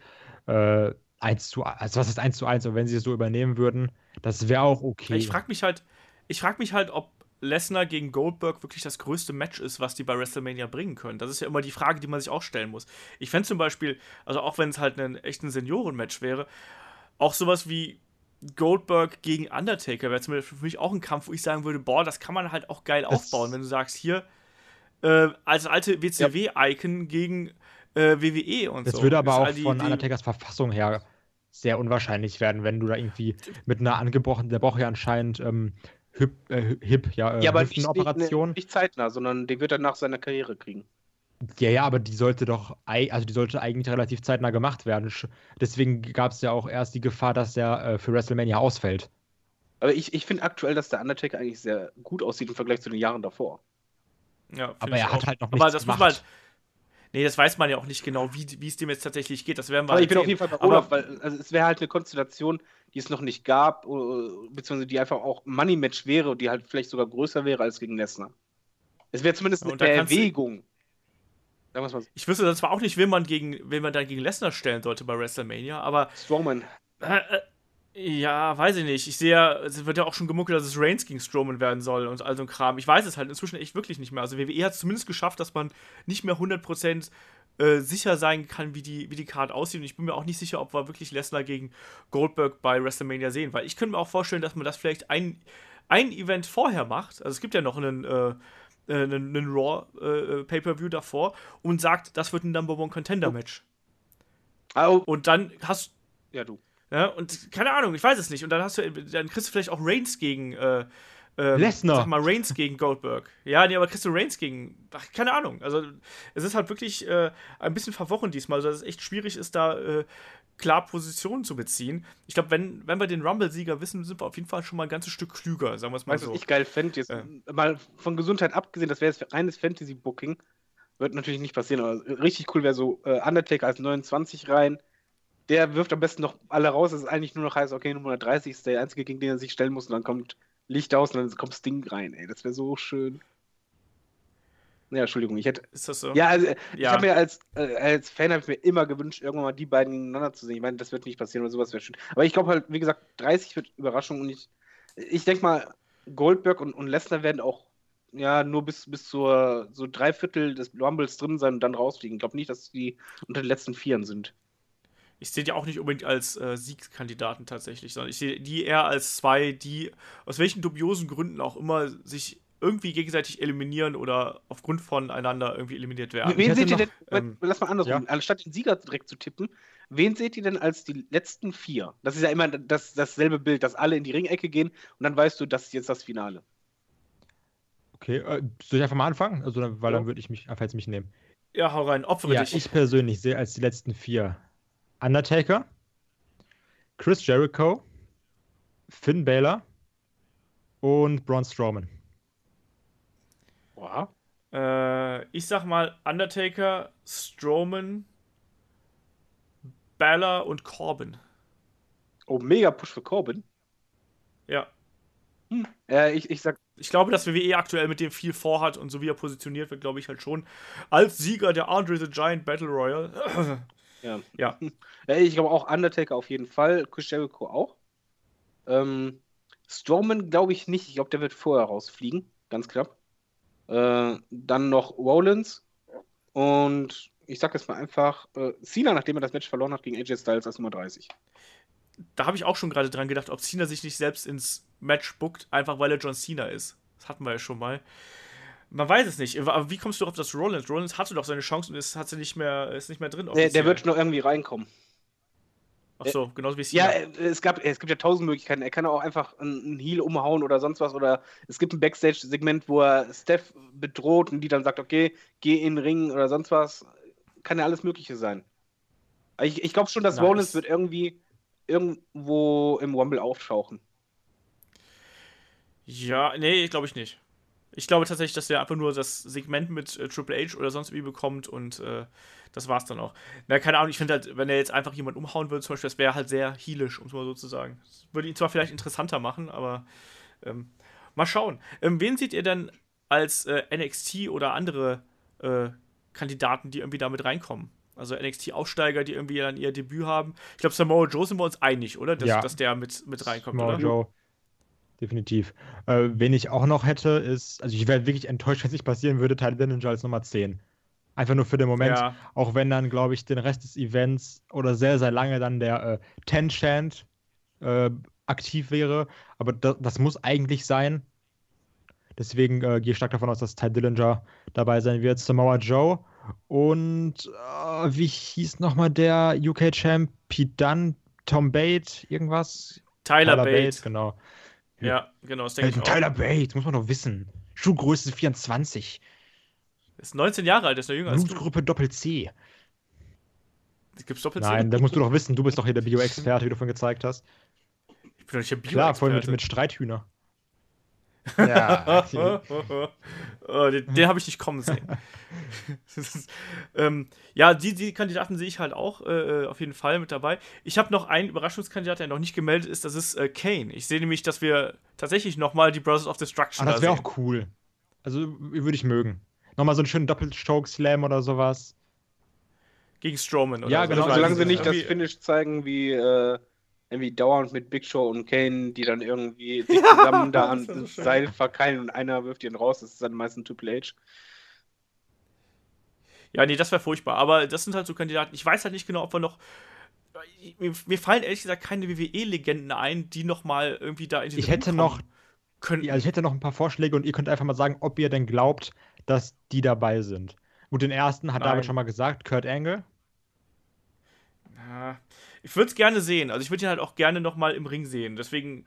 [SPEAKER 4] äh, 1 zu also was ist 1 zu 1, aber wenn sie es so übernehmen würden, das wäre auch okay.
[SPEAKER 2] Ich frage mich halt, ich frage mich halt, ob Lesnar gegen Goldberg wirklich das größte Match ist, was die bei WrestleMania bringen können. Das ist ja immer die Frage, die man sich auch stellen muss. Ich fände zum Beispiel, also auch wenn es halt ein echten Senioren-Match wäre, auch sowas wie Goldberg gegen Undertaker wäre zum Beispiel für mich auch ein Kampf, wo ich sagen würde, boah, das kann man halt auch geil
[SPEAKER 4] Das-
[SPEAKER 2] aufbauen, wenn du sagst, hier äh, als alte WCW-Icon gegen äh, WWE und
[SPEAKER 4] das
[SPEAKER 2] so.
[SPEAKER 4] würde aber
[SPEAKER 2] Ist
[SPEAKER 4] auch
[SPEAKER 2] die-
[SPEAKER 4] von Undertakers Verfassung her sehr unwahrscheinlich werden, wenn du da irgendwie mit einer angebrochenen, der braucht ja anscheinend ähm, Hip, äh, Hip, ja, äh,
[SPEAKER 3] ja, aber nicht, nicht,
[SPEAKER 4] Hüftenoperation.
[SPEAKER 3] nicht zeitnah, sondern den wird er nach seiner Karriere kriegen.
[SPEAKER 4] Ja, ja, aber die sollte doch, also die sollte eigentlich relativ zeitnah gemacht werden. Deswegen gab es ja auch erst die Gefahr, dass er äh, für WrestleMania ausfällt.
[SPEAKER 3] Aber ich, ich finde aktuell, dass der Undertaker eigentlich sehr gut aussieht im Vergleich zu den Jahren davor.
[SPEAKER 2] Ja,
[SPEAKER 4] Aber er hat
[SPEAKER 2] auch.
[SPEAKER 4] halt noch
[SPEAKER 2] Aber
[SPEAKER 4] nichts
[SPEAKER 2] das muss
[SPEAKER 4] gemacht.
[SPEAKER 2] man halt. Nee, das weiß man ja auch nicht genau, wie wie es dem jetzt tatsächlich geht. Das werden wir
[SPEAKER 3] Aber
[SPEAKER 2] halt
[SPEAKER 3] ich bin auf jeden Fall bei
[SPEAKER 2] Aber-
[SPEAKER 3] Olaf, weil also es wäre halt eine Konstellation, die es noch nicht gab, äh, beziehungsweise die einfach auch Money-Match wäre und die halt vielleicht sogar größer wäre als gegen Lesnar. Es wäre zumindest
[SPEAKER 2] Ja,
[SPEAKER 3] eine
[SPEAKER 2] du-
[SPEAKER 3] Erwägung. Mal so.
[SPEAKER 2] Ich wüsste dann zwar auch nicht, wen man, gegen, wen man dann gegen Lesnar stellen sollte bei WrestleMania, aber
[SPEAKER 3] Strowman.
[SPEAKER 2] äh, äh, ja, weiß ich nicht. Ich sehe ja, es wird ja auch schon gemunkelt, dass es Reigns gegen Strowman werden soll und all so ein Kram. Ich weiß es halt inzwischen echt wirklich nicht mehr. Also WWE hat es zumindest geschafft, dass man nicht mehr 100% äh, sicher sein kann, wie die, wie die Card aussieht. Und ich bin mir auch nicht sicher, ob wir wirklich Lesnar gegen Goldberg bei WrestleMania sehen. Weil ich könnte mir auch vorstellen, dass man das vielleicht ein, ein Event vorher macht. Also es gibt ja noch einen, äh, äh, einen, einen Raw äh, Pay-Per-View davor und sagt, das wird ein Number One Contender Match.
[SPEAKER 3] Au,
[SPEAKER 2] Und dann hast
[SPEAKER 3] ja, du.
[SPEAKER 2] Ja, und keine Ahnung, ich weiß es nicht. Und dann hast du, dann kriegst du vielleicht auch Reigns gegen äh, ähm,
[SPEAKER 4] Lesnar.
[SPEAKER 2] Sag mal Reigns gegen Goldberg. Ja, nee, aber kriegst du Reigns gegen. Ach, keine Ahnung. Also es ist halt wirklich äh, ein bisschen verworren diesmal, also dass es echt schwierig ist, da äh, klar Positionen zu beziehen. Ich glaube, wenn, wenn wir den Rumble-Sieger wissen, sind wir auf jeden Fall schon mal ein ganzes Stück klüger, sagen wir es mal
[SPEAKER 3] Weißt du,
[SPEAKER 2] so.
[SPEAKER 3] was ich geil fände? Jetzt
[SPEAKER 2] Äh.
[SPEAKER 3] mal von Gesundheit abgesehen, das wäre jetzt reines Fantasy-Booking. Wird natürlich nicht passieren, aber richtig cool wäre so äh, Undertaker als 29 rein. Der wirft am besten noch alle raus. Das ist eigentlich nur noch heißt, okay, Nummer 30 ist der einzige, gegen den er sich stellen muss. Und dann kommt Licht aus und dann kommt Sting rein. Ey, das wäre so schön. Ja, Entschuldigung, ich hätte.
[SPEAKER 2] Ist das so?
[SPEAKER 3] Ja, also, ich
[SPEAKER 2] Ja.
[SPEAKER 3] habe mir als, äh, als Fan habe ich mir immer gewünscht, irgendwann mal die beiden gegeneinander zu sehen. Ich meine, das wird nicht passieren oder sowas wäre schön. Aber ich glaube halt, wie gesagt, 30 wird Überraschung und ich, ich denke mal, Goldberg und, und Lesnar werden auch ja nur bis, bis zur so drei Viertel des Rumbles drin sein und dann rausfliegen. Ich glaube nicht, dass die unter den letzten Vieren sind.
[SPEAKER 2] Ich sehe die auch nicht unbedingt als äh, Siegskandidaten tatsächlich, sondern ich sehe die eher als zwei, die aus welchen dubiosen Gründen auch immer sich irgendwie gegenseitig eliminieren oder aufgrund voneinander irgendwie eliminiert werden.
[SPEAKER 3] Wen seht ihr denn,
[SPEAKER 4] ähm,
[SPEAKER 3] lass mal andersrum,
[SPEAKER 4] ja.
[SPEAKER 3] anstatt den Sieger direkt zu tippen, wen seht ihr denn als die letzten vier? Das ist ja immer das, dasselbe Bild, dass alle in die Ringecke gehen und dann weißt du, das ist jetzt das Finale.
[SPEAKER 4] Okay, äh, soll ich einfach mal anfangen? Also, weil
[SPEAKER 3] Ja.
[SPEAKER 4] dann würde ich mich einfach jetzt mich nehmen.
[SPEAKER 2] Ja, hau rein, opfere
[SPEAKER 4] Ja,
[SPEAKER 2] dich.
[SPEAKER 4] ich persönlich sehe als die letzten vier Undertaker, Chris Jericho, Finn Balor und Braun Strowman.
[SPEAKER 3] Wow.
[SPEAKER 2] Äh, ich sag mal Undertaker, Strowman, Balor und Corbin.
[SPEAKER 3] Oh, mega Push für Corbin.
[SPEAKER 2] Ja.
[SPEAKER 3] Äh, ich, ich sag,
[SPEAKER 2] Ich glaube, dass WWE aktuell mit dem viel vorhat und so wie er positioniert wird, glaube ich halt schon als Sieger der Andre the Giant Battle Royale.
[SPEAKER 3] Ja.
[SPEAKER 2] ja.
[SPEAKER 3] Äh, ich glaube auch Undertaker auf jeden Fall, Chris Jericho auch. Ähm, Strowman glaube ich nicht. Ich glaube, der wird vorher rausfliegen. Ganz knapp. Äh, dann noch Rollins. Und ich sag jetzt mal einfach äh, Cena, nachdem er das Match verloren hat gegen AJ Styles als Nummer 30.
[SPEAKER 2] Da habe ich auch schon gerade dran gedacht, ob Cena sich nicht selbst ins Match buckt, einfach weil er John Cena ist. Das hatten wir ja schon mal. Man weiß es nicht. Aber wie kommst du auf das Rollins? Rollins hatte doch seine Chance und ist, hat sie nicht mehr, ist nicht mehr drin.
[SPEAKER 3] Der, der wird noch irgendwie reinkommen.
[SPEAKER 2] Ach so, genauso wie Cena.
[SPEAKER 3] Ja, äh, es, gab, es gibt ja tausend Möglichkeiten. Er kann auch einfach einen Heal umhauen oder sonst was. Oder es gibt ein Backstage-Segment, wo er Steph bedroht und die dann sagt, okay, geh in den Ring oder sonst was. Kann ja alles Mögliche sein. Ich, ich glaube schon, dass
[SPEAKER 2] Nice.
[SPEAKER 3] Rollins wird irgendwie irgendwo im Rumble auftauchen.
[SPEAKER 2] Ja, nee, glaube ich nicht. Ich glaube tatsächlich, dass er einfach nur das Segment mit äh, Triple H oder sonst wie bekommt und äh, das war's dann auch. Na, keine Ahnung, ich finde halt, wenn er jetzt einfach jemand umhauen würde, zum Beispiel, das wäre halt sehr heelisch, um es mal so zu sagen. Das würde ihn zwar vielleicht interessanter machen, aber ähm, mal schauen. Ähm, wen seht ihr denn als äh, NXT oder andere äh, Kandidaten, die irgendwie damit reinkommen? Also NXT-Aussteiger, die irgendwie dann ihr Debüt haben. Ich glaube, Samoa Joe sind wir uns einig, oder? Dass,
[SPEAKER 4] Ja.
[SPEAKER 2] dass der mit, mit reinkommt,
[SPEAKER 4] Samoa
[SPEAKER 2] oder?
[SPEAKER 4] Joe. Definitiv. Äh, wen ich auch noch hätte, ist, also ich wäre wirklich enttäuscht, wenn es nicht passieren würde, Tyler Dillinger als Nummer 10. Einfach nur für den Moment,
[SPEAKER 2] Ja.
[SPEAKER 4] auch wenn dann, glaube ich, den Rest des Events oder sehr, sehr lange dann der äh, Ten Chant äh, aktiv wäre. Aber das, das muss eigentlich sein. Deswegen äh, gehe ich stark davon aus, dass Ty Dillinger dabei sein wird. Samoa Joe und äh, wie hieß nochmal der UK-Champ? Pete Dunne, Tom Bate, irgendwas?
[SPEAKER 2] Tyler, Bate.
[SPEAKER 4] genau.
[SPEAKER 2] Ja, genau, das denke ich auch.
[SPEAKER 4] Tyler Bate, muss man doch wissen. Schuhgröße 24.
[SPEAKER 2] Ist 19 Jahre alt, ist noch jünger.
[SPEAKER 4] Blutgruppe Doppel C.
[SPEAKER 2] Gibt's doppelt
[SPEAKER 4] Nein, da musst du doch wissen, du bist doch hier der Bio-Experte, wie du vorhin gezeigt hast.
[SPEAKER 2] Ich bin doch nicht der bio
[SPEAKER 4] Klar, vorhin mit, mit Streithühner.
[SPEAKER 3] Ja.
[SPEAKER 2] oh, den den habe ich nicht kommen sehen. Ist, ähm, ja, die, die Kandidaten sehe ich halt auch äh, auf jeden Fall mit dabei. Ich habe noch einen Überraschungskandidat, der noch nicht gemeldet ist, das ist äh, Kane. Ich sehe nämlich, dass wir tatsächlich nochmal die Brothers of Destruction
[SPEAKER 4] Ah, das
[SPEAKER 2] da
[SPEAKER 4] wäre
[SPEAKER 2] sehen.
[SPEAKER 4] auch cool. Also würde ich mögen. Nochmal so einen schönen Doppel-Choke-Slam oder sowas.
[SPEAKER 2] Gegen Strowman. Oder
[SPEAKER 4] Ja,
[SPEAKER 2] so.
[SPEAKER 4] genau,
[SPEAKER 2] Ich weiß
[SPEAKER 3] Solange sie nicht das Finish zeigen, wie äh, irgendwie dauernd mit Big Show und Kane, die dann irgendwie sich zusammen da
[SPEAKER 2] das
[SPEAKER 3] an
[SPEAKER 2] wär so.
[SPEAKER 3] Seil verkeilen und einer wirft ihn raus, das ist dann meistens Triple H.
[SPEAKER 2] Ja, nee, das wäre furchtbar. Aber das sind halt so Kandidaten. Ich weiß halt nicht genau, ob wir noch. Mir, mir fallen ehrlich gesagt keine WWE-Legenden ein, die noch mal irgendwie da in den
[SPEAKER 4] Ich
[SPEAKER 2] Ring
[SPEAKER 4] hätte
[SPEAKER 2] kommen
[SPEAKER 4] noch,
[SPEAKER 2] Könnten.
[SPEAKER 4] ja, also ich hätte noch ein paar Vorschläge und ihr könnt einfach mal sagen, ob ihr denn glaubt, dass die dabei sind. Gut, den ersten hat
[SPEAKER 2] Nein.
[SPEAKER 4] David schon mal gesagt, Kurt Angle.
[SPEAKER 2] Ja, ich würde es gerne sehen. Also ich würde ihn halt auch gerne noch mal im Ring sehen. Deswegen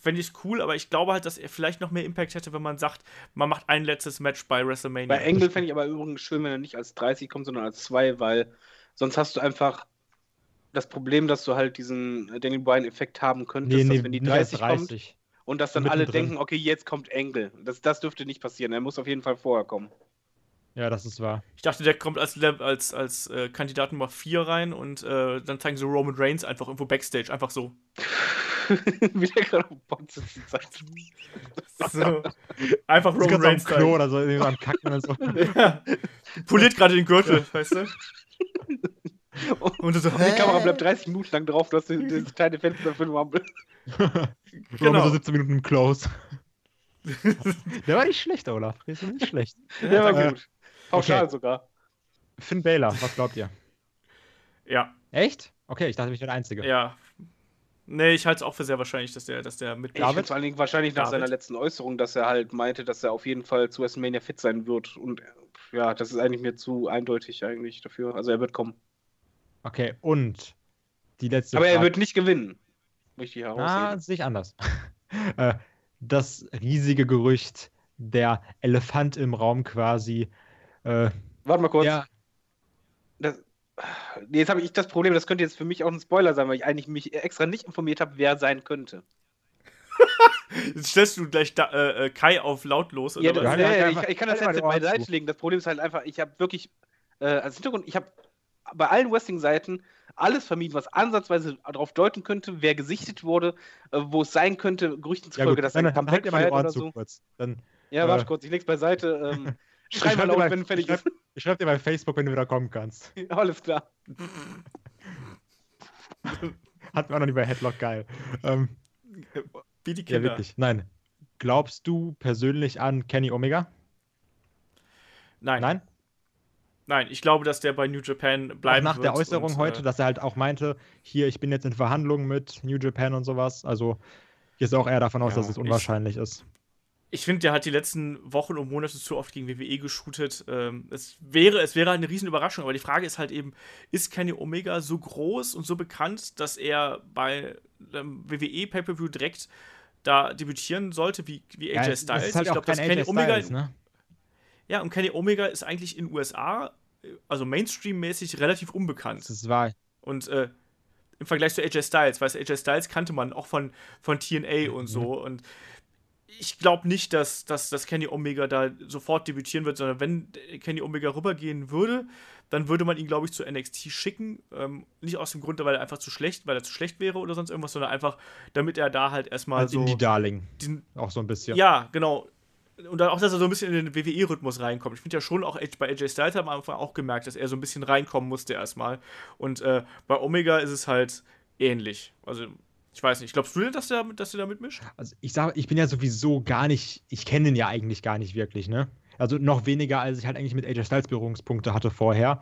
[SPEAKER 2] fände ich es cool, aber ich glaube halt, dass er vielleicht noch mehr Impact hätte, wenn man sagt, man macht ein letztes Match bei WrestleMania.
[SPEAKER 3] Bei Engel fände ich aber übrigens schön, wenn er nicht als 30 kommt, sondern als 2, weil sonst hast du einfach das Problem, dass du halt diesen Daniel Bryan-Effekt haben könntest,
[SPEAKER 4] Nee, nee,
[SPEAKER 3] dass wenn die
[SPEAKER 4] nicht erst
[SPEAKER 3] 30, kommt und dass dann alle
[SPEAKER 4] Mittendrin.
[SPEAKER 3] denken, okay, jetzt kommt Engel. Das, das dürfte nicht passieren. Er muss auf jeden Fall vorher kommen.
[SPEAKER 4] Ja, das ist wahr.
[SPEAKER 2] Ich dachte, der kommt als, als, als äh, Kandidat Nummer 4 rein und äh, dann zeigen sie Roman Reigns einfach irgendwo Backstage, einfach so.
[SPEAKER 3] Wie der gerade auf Box sitzt.
[SPEAKER 2] so. Einfach Roman
[SPEAKER 4] am
[SPEAKER 2] Reigns
[SPEAKER 4] Klo
[SPEAKER 2] zeigen.
[SPEAKER 4] oder so, am Kacken oder so.
[SPEAKER 2] Ja. Poliert gerade den Gürtel, weißt du? Und so,
[SPEAKER 3] Die Kamera bleibt 30 Minuten lang drauf, du hast das kleine Fenster für den Rumble.
[SPEAKER 2] Genau.
[SPEAKER 4] so 17 Minuten im Close. Der war nicht schlecht, Olaf. Der ist nicht schlecht.
[SPEAKER 3] Der war
[SPEAKER 4] Äh,
[SPEAKER 3] gut. Pauschal
[SPEAKER 4] okay.
[SPEAKER 3] sogar.
[SPEAKER 4] Finn Baylor, was glaubt ihr?
[SPEAKER 2] ja,
[SPEAKER 4] Echt? Okay, ich dachte, ich wäre der Einzige.
[SPEAKER 2] ja. Nee, ich halte es auch für sehr wahrscheinlich, dass der, dass der mit.
[SPEAKER 3] Ich finde vor allen Dingen wahrscheinlich nach
[SPEAKER 2] David?
[SPEAKER 3] seiner letzten Äußerung, dass er halt meinte, dass er auf jeden Fall zu WrestleMania fit sein wird. Und ja, das ist eigentlich mir zu eindeutig eigentlich dafür. Also er wird kommen.
[SPEAKER 4] Okay, und die letzte
[SPEAKER 3] Aber er
[SPEAKER 4] Frage.
[SPEAKER 3] wird nicht gewinnen. Möchte ich
[SPEAKER 4] Ah, sehe ich anders. Äh, das riesige Gerücht, der Elefant im Raum quasi. Äh,
[SPEAKER 3] Warte mal kurz.
[SPEAKER 4] ja,
[SPEAKER 3] Das, jetzt habe ich das Problem, das könnte jetzt für mich auch ein Spoiler sein, weil ich eigentlich mich extra nicht informiert habe, wer sein könnte.
[SPEAKER 2] Jetzt stellst du gleich da, äh, äh, Kai auf lautlos oder
[SPEAKER 3] Ja, das,
[SPEAKER 2] was?
[SPEAKER 4] ja, ja,
[SPEAKER 3] ja,
[SPEAKER 4] ja,
[SPEAKER 3] ich, ich kann das
[SPEAKER 4] halt
[SPEAKER 3] jetzt beiseite legen. Das Problem ist halt einfach, ich habe wirklich äh, als Hintergrund, ich habe bei allen Wrestling-Seiten alles vermieden, was ansatzweise darauf deuten könnte, wer gesichtet wurde, äh, wo es sein könnte, Gerüchten
[SPEAKER 4] ja
[SPEAKER 3] zufolge,
[SPEAKER 4] gut,
[SPEAKER 3] dass er
[SPEAKER 4] halt
[SPEAKER 3] Comeback
[SPEAKER 4] die
[SPEAKER 3] feiert oder so.
[SPEAKER 4] kurz. Dann
[SPEAKER 3] Ja,
[SPEAKER 4] Äh,
[SPEAKER 3] warte kurz, ich leg's beiseite. Ähm, schreib mal laut, wenn fertig ist.
[SPEAKER 4] ich schreib dir bei Facebook, wenn du wieder kommen kannst.
[SPEAKER 3] Alles klar.
[SPEAKER 4] Hatten wir auch noch nie bei Headlock geil. Ähm,
[SPEAKER 2] Wie die
[SPEAKER 4] ja,
[SPEAKER 2] Kinder.
[SPEAKER 4] wirklich. Nein. Glaubst du persönlich an Kenny Omega?
[SPEAKER 2] Nein, nein.
[SPEAKER 4] Nein?
[SPEAKER 2] ich glaube, dass der bei New Japan
[SPEAKER 4] Auch
[SPEAKER 2] bleiben
[SPEAKER 4] nach
[SPEAKER 2] wird.
[SPEAKER 4] der Äußerung
[SPEAKER 2] und,
[SPEAKER 4] heute,
[SPEAKER 2] äh,
[SPEAKER 4] dass er halt auch meinte, hier, ich bin jetzt in Verhandlungen mit New Japan und sowas. Also, ich gehe auch eher davon aus,
[SPEAKER 2] Ja,
[SPEAKER 4] dass es
[SPEAKER 2] ich-
[SPEAKER 4] unwahrscheinlich ist.
[SPEAKER 2] Ich finde, der hat die letzten Wochen und Monate zu oft gegen WWE geshootet. Ähm, es, wäre, es wäre halt eine riesen Überraschung, aber die Frage ist halt eben, ist Kenny Omega so groß und so bekannt, dass er bei einem WWE Pay-Per-View direkt da debütieren sollte, wie, wie AJ
[SPEAKER 4] Ja, es-
[SPEAKER 2] Styles?
[SPEAKER 4] Das ist halt
[SPEAKER 2] ich glaube, dass Kenny
[SPEAKER 4] AJ
[SPEAKER 2] Omega.
[SPEAKER 4] Styles, ne?
[SPEAKER 2] Ja, und Kenny Omega ist eigentlich in den USA, also Mainstream-mäßig, relativ unbekannt.
[SPEAKER 4] Das ist wahr.
[SPEAKER 2] Und äh, im Vergleich zu AJ Styles, weißt du, AJ Styles kannte man auch von, von TNA und so. Und ich glaube nicht, dass, dass, dass Kenny Omega da sofort debütieren wird, sondern wenn Kenny Omega rübergehen würde, dann würde man ihn, glaube ich, zu NXT schicken. Ähm, nicht aus dem Grund, weil er einfach zu schlecht, weil er zu schlecht wäre oder sonst irgendwas, sondern einfach, damit er da halt erstmal
[SPEAKER 4] Als
[SPEAKER 2] so
[SPEAKER 4] Indie-Darling. Auch so ein bisschen.
[SPEAKER 2] ja, genau. Und dann auch, dass er so ein bisschen in den WWE-Rhythmus reinkommt. Ich finde ja schon auch bei AJ Styles haben wir am Anfang auch gemerkt, dass er so ein bisschen reinkommen musste erstmal. Und äh, bei Omega ist es halt ähnlich. Also, ich weiß nicht. Glaubst du denn, dass der, dass der da mitmischt?
[SPEAKER 4] Also ich sage, ich bin ja sowieso gar nicht, ich kenne ihn ja eigentlich gar nicht wirklich, ne? Also noch weniger, als ich halt eigentlich mit AJ Styles Berührungspunkte hatte vorher.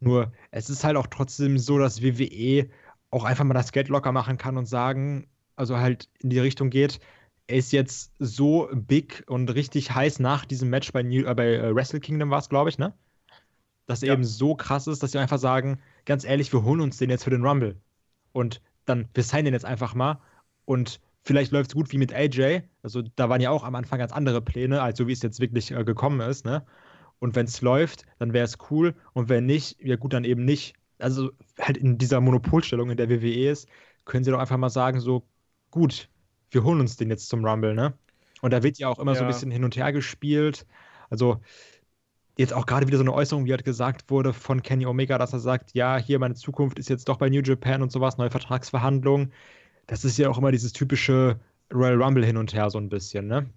[SPEAKER 4] Nur, es ist halt auch trotzdem so, dass WWE auch einfach mal das Geld locker machen kann und sagen, also halt in die Richtung geht, er ist jetzt so big und richtig heiß nach diesem Match bei, New, äh, bei äh, Wrestle Kingdom war es, glaube ich, ne? Dass er
[SPEAKER 2] Ja.
[SPEAKER 4] eben so krass ist, dass sie einfach sagen, ganz ehrlich, wir holen uns den jetzt für den Rumble. Und dann, wir signen den jetzt einfach mal und vielleicht läuft es gut wie mit AJ. Also da waren ja auch am Anfang ganz andere Pläne, als so wie es jetzt wirklich äh, gekommen ist, ne? Und wenn es läuft, dann wäre es cool. Und wenn nicht, ja gut, dann eben nicht. Also halt in dieser Monopolstellung, in der WWE ist, können sie doch einfach mal sagen, so, gut, wir holen uns den jetzt zum Rumble, ne? Und da wird ja auch immer so ein
[SPEAKER 2] Ja.
[SPEAKER 4] bisschen hin und her gespielt. Also jetzt auch gerade wieder so eine Äußerung, wie halt gesagt wurde von Kenny Omega, dass er sagt, ja, hier meine Zukunft ist jetzt doch bei New Japan und sowas, neue Vertragsverhandlungen. Das ist ja auch immer dieses typische Royal Rumble hin und her so ein bisschen, ne?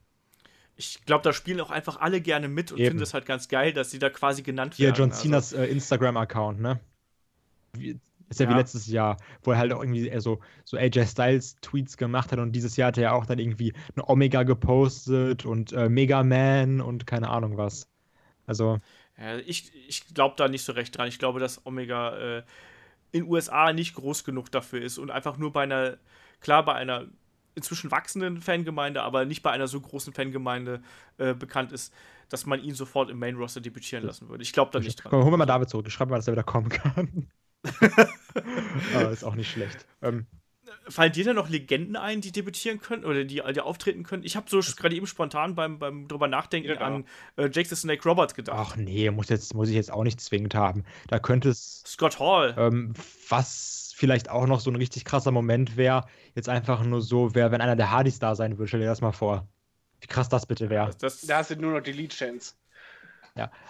[SPEAKER 2] Ich glaube, da spielen auch einfach alle gerne mit und
[SPEAKER 4] Eben.
[SPEAKER 2] finden es halt ganz geil, dass sie da quasi genannt werden.
[SPEAKER 4] John
[SPEAKER 2] Also,
[SPEAKER 4] Cenas äh, Instagram-Account, ne? Wie, ist ja, wie
[SPEAKER 2] Ja.
[SPEAKER 4] letztes Jahr, wo er halt auch irgendwie eher so, so AJ Styles Tweets gemacht hat und dieses Jahr hat er ja auch dann irgendwie eine Omega gepostet und äh, Mega Man und keine Ahnung was. Also,
[SPEAKER 2] Ja, ich ich glaube da nicht so recht dran. Ich glaube, dass Omega äh, in USA nicht groß genug dafür ist und einfach nur bei einer, klar, bei einer inzwischen wachsenden Fangemeinde, aber nicht bei einer so großen Fangemeinde äh, bekannt ist, dass man ihn sofort im Main Roster debütieren lassen würde. Ich glaube da nicht dran.
[SPEAKER 4] komm, holen wir mal David zurück. Ich schreibe mal, dass er wieder kommen kann. Aber ist auch nicht schlecht. Ähm,
[SPEAKER 2] Fallen dir denn noch Legenden ein, die debütieren können oder die, die auftreten können? Ich habe so gerade eben spontan beim, beim drüber nachdenken
[SPEAKER 3] Ja,
[SPEAKER 2] an äh, Jake the Snake Roberts gedacht.
[SPEAKER 4] ach nee, muss, jetzt, muss ich jetzt auch nicht zwingend haben. Da könnte es
[SPEAKER 2] Scott Hall.
[SPEAKER 4] Ähm, was vielleicht auch noch so ein richtig krasser Moment wäre, jetzt einfach nur so wäre, wenn einer der Hardys da sein würde. Stell dir das mal vor. Wie krass das bitte wäre.
[SPEAKER 2] Das,
[SPEAKER 3] Da hast du nur noch die Lead-Chance.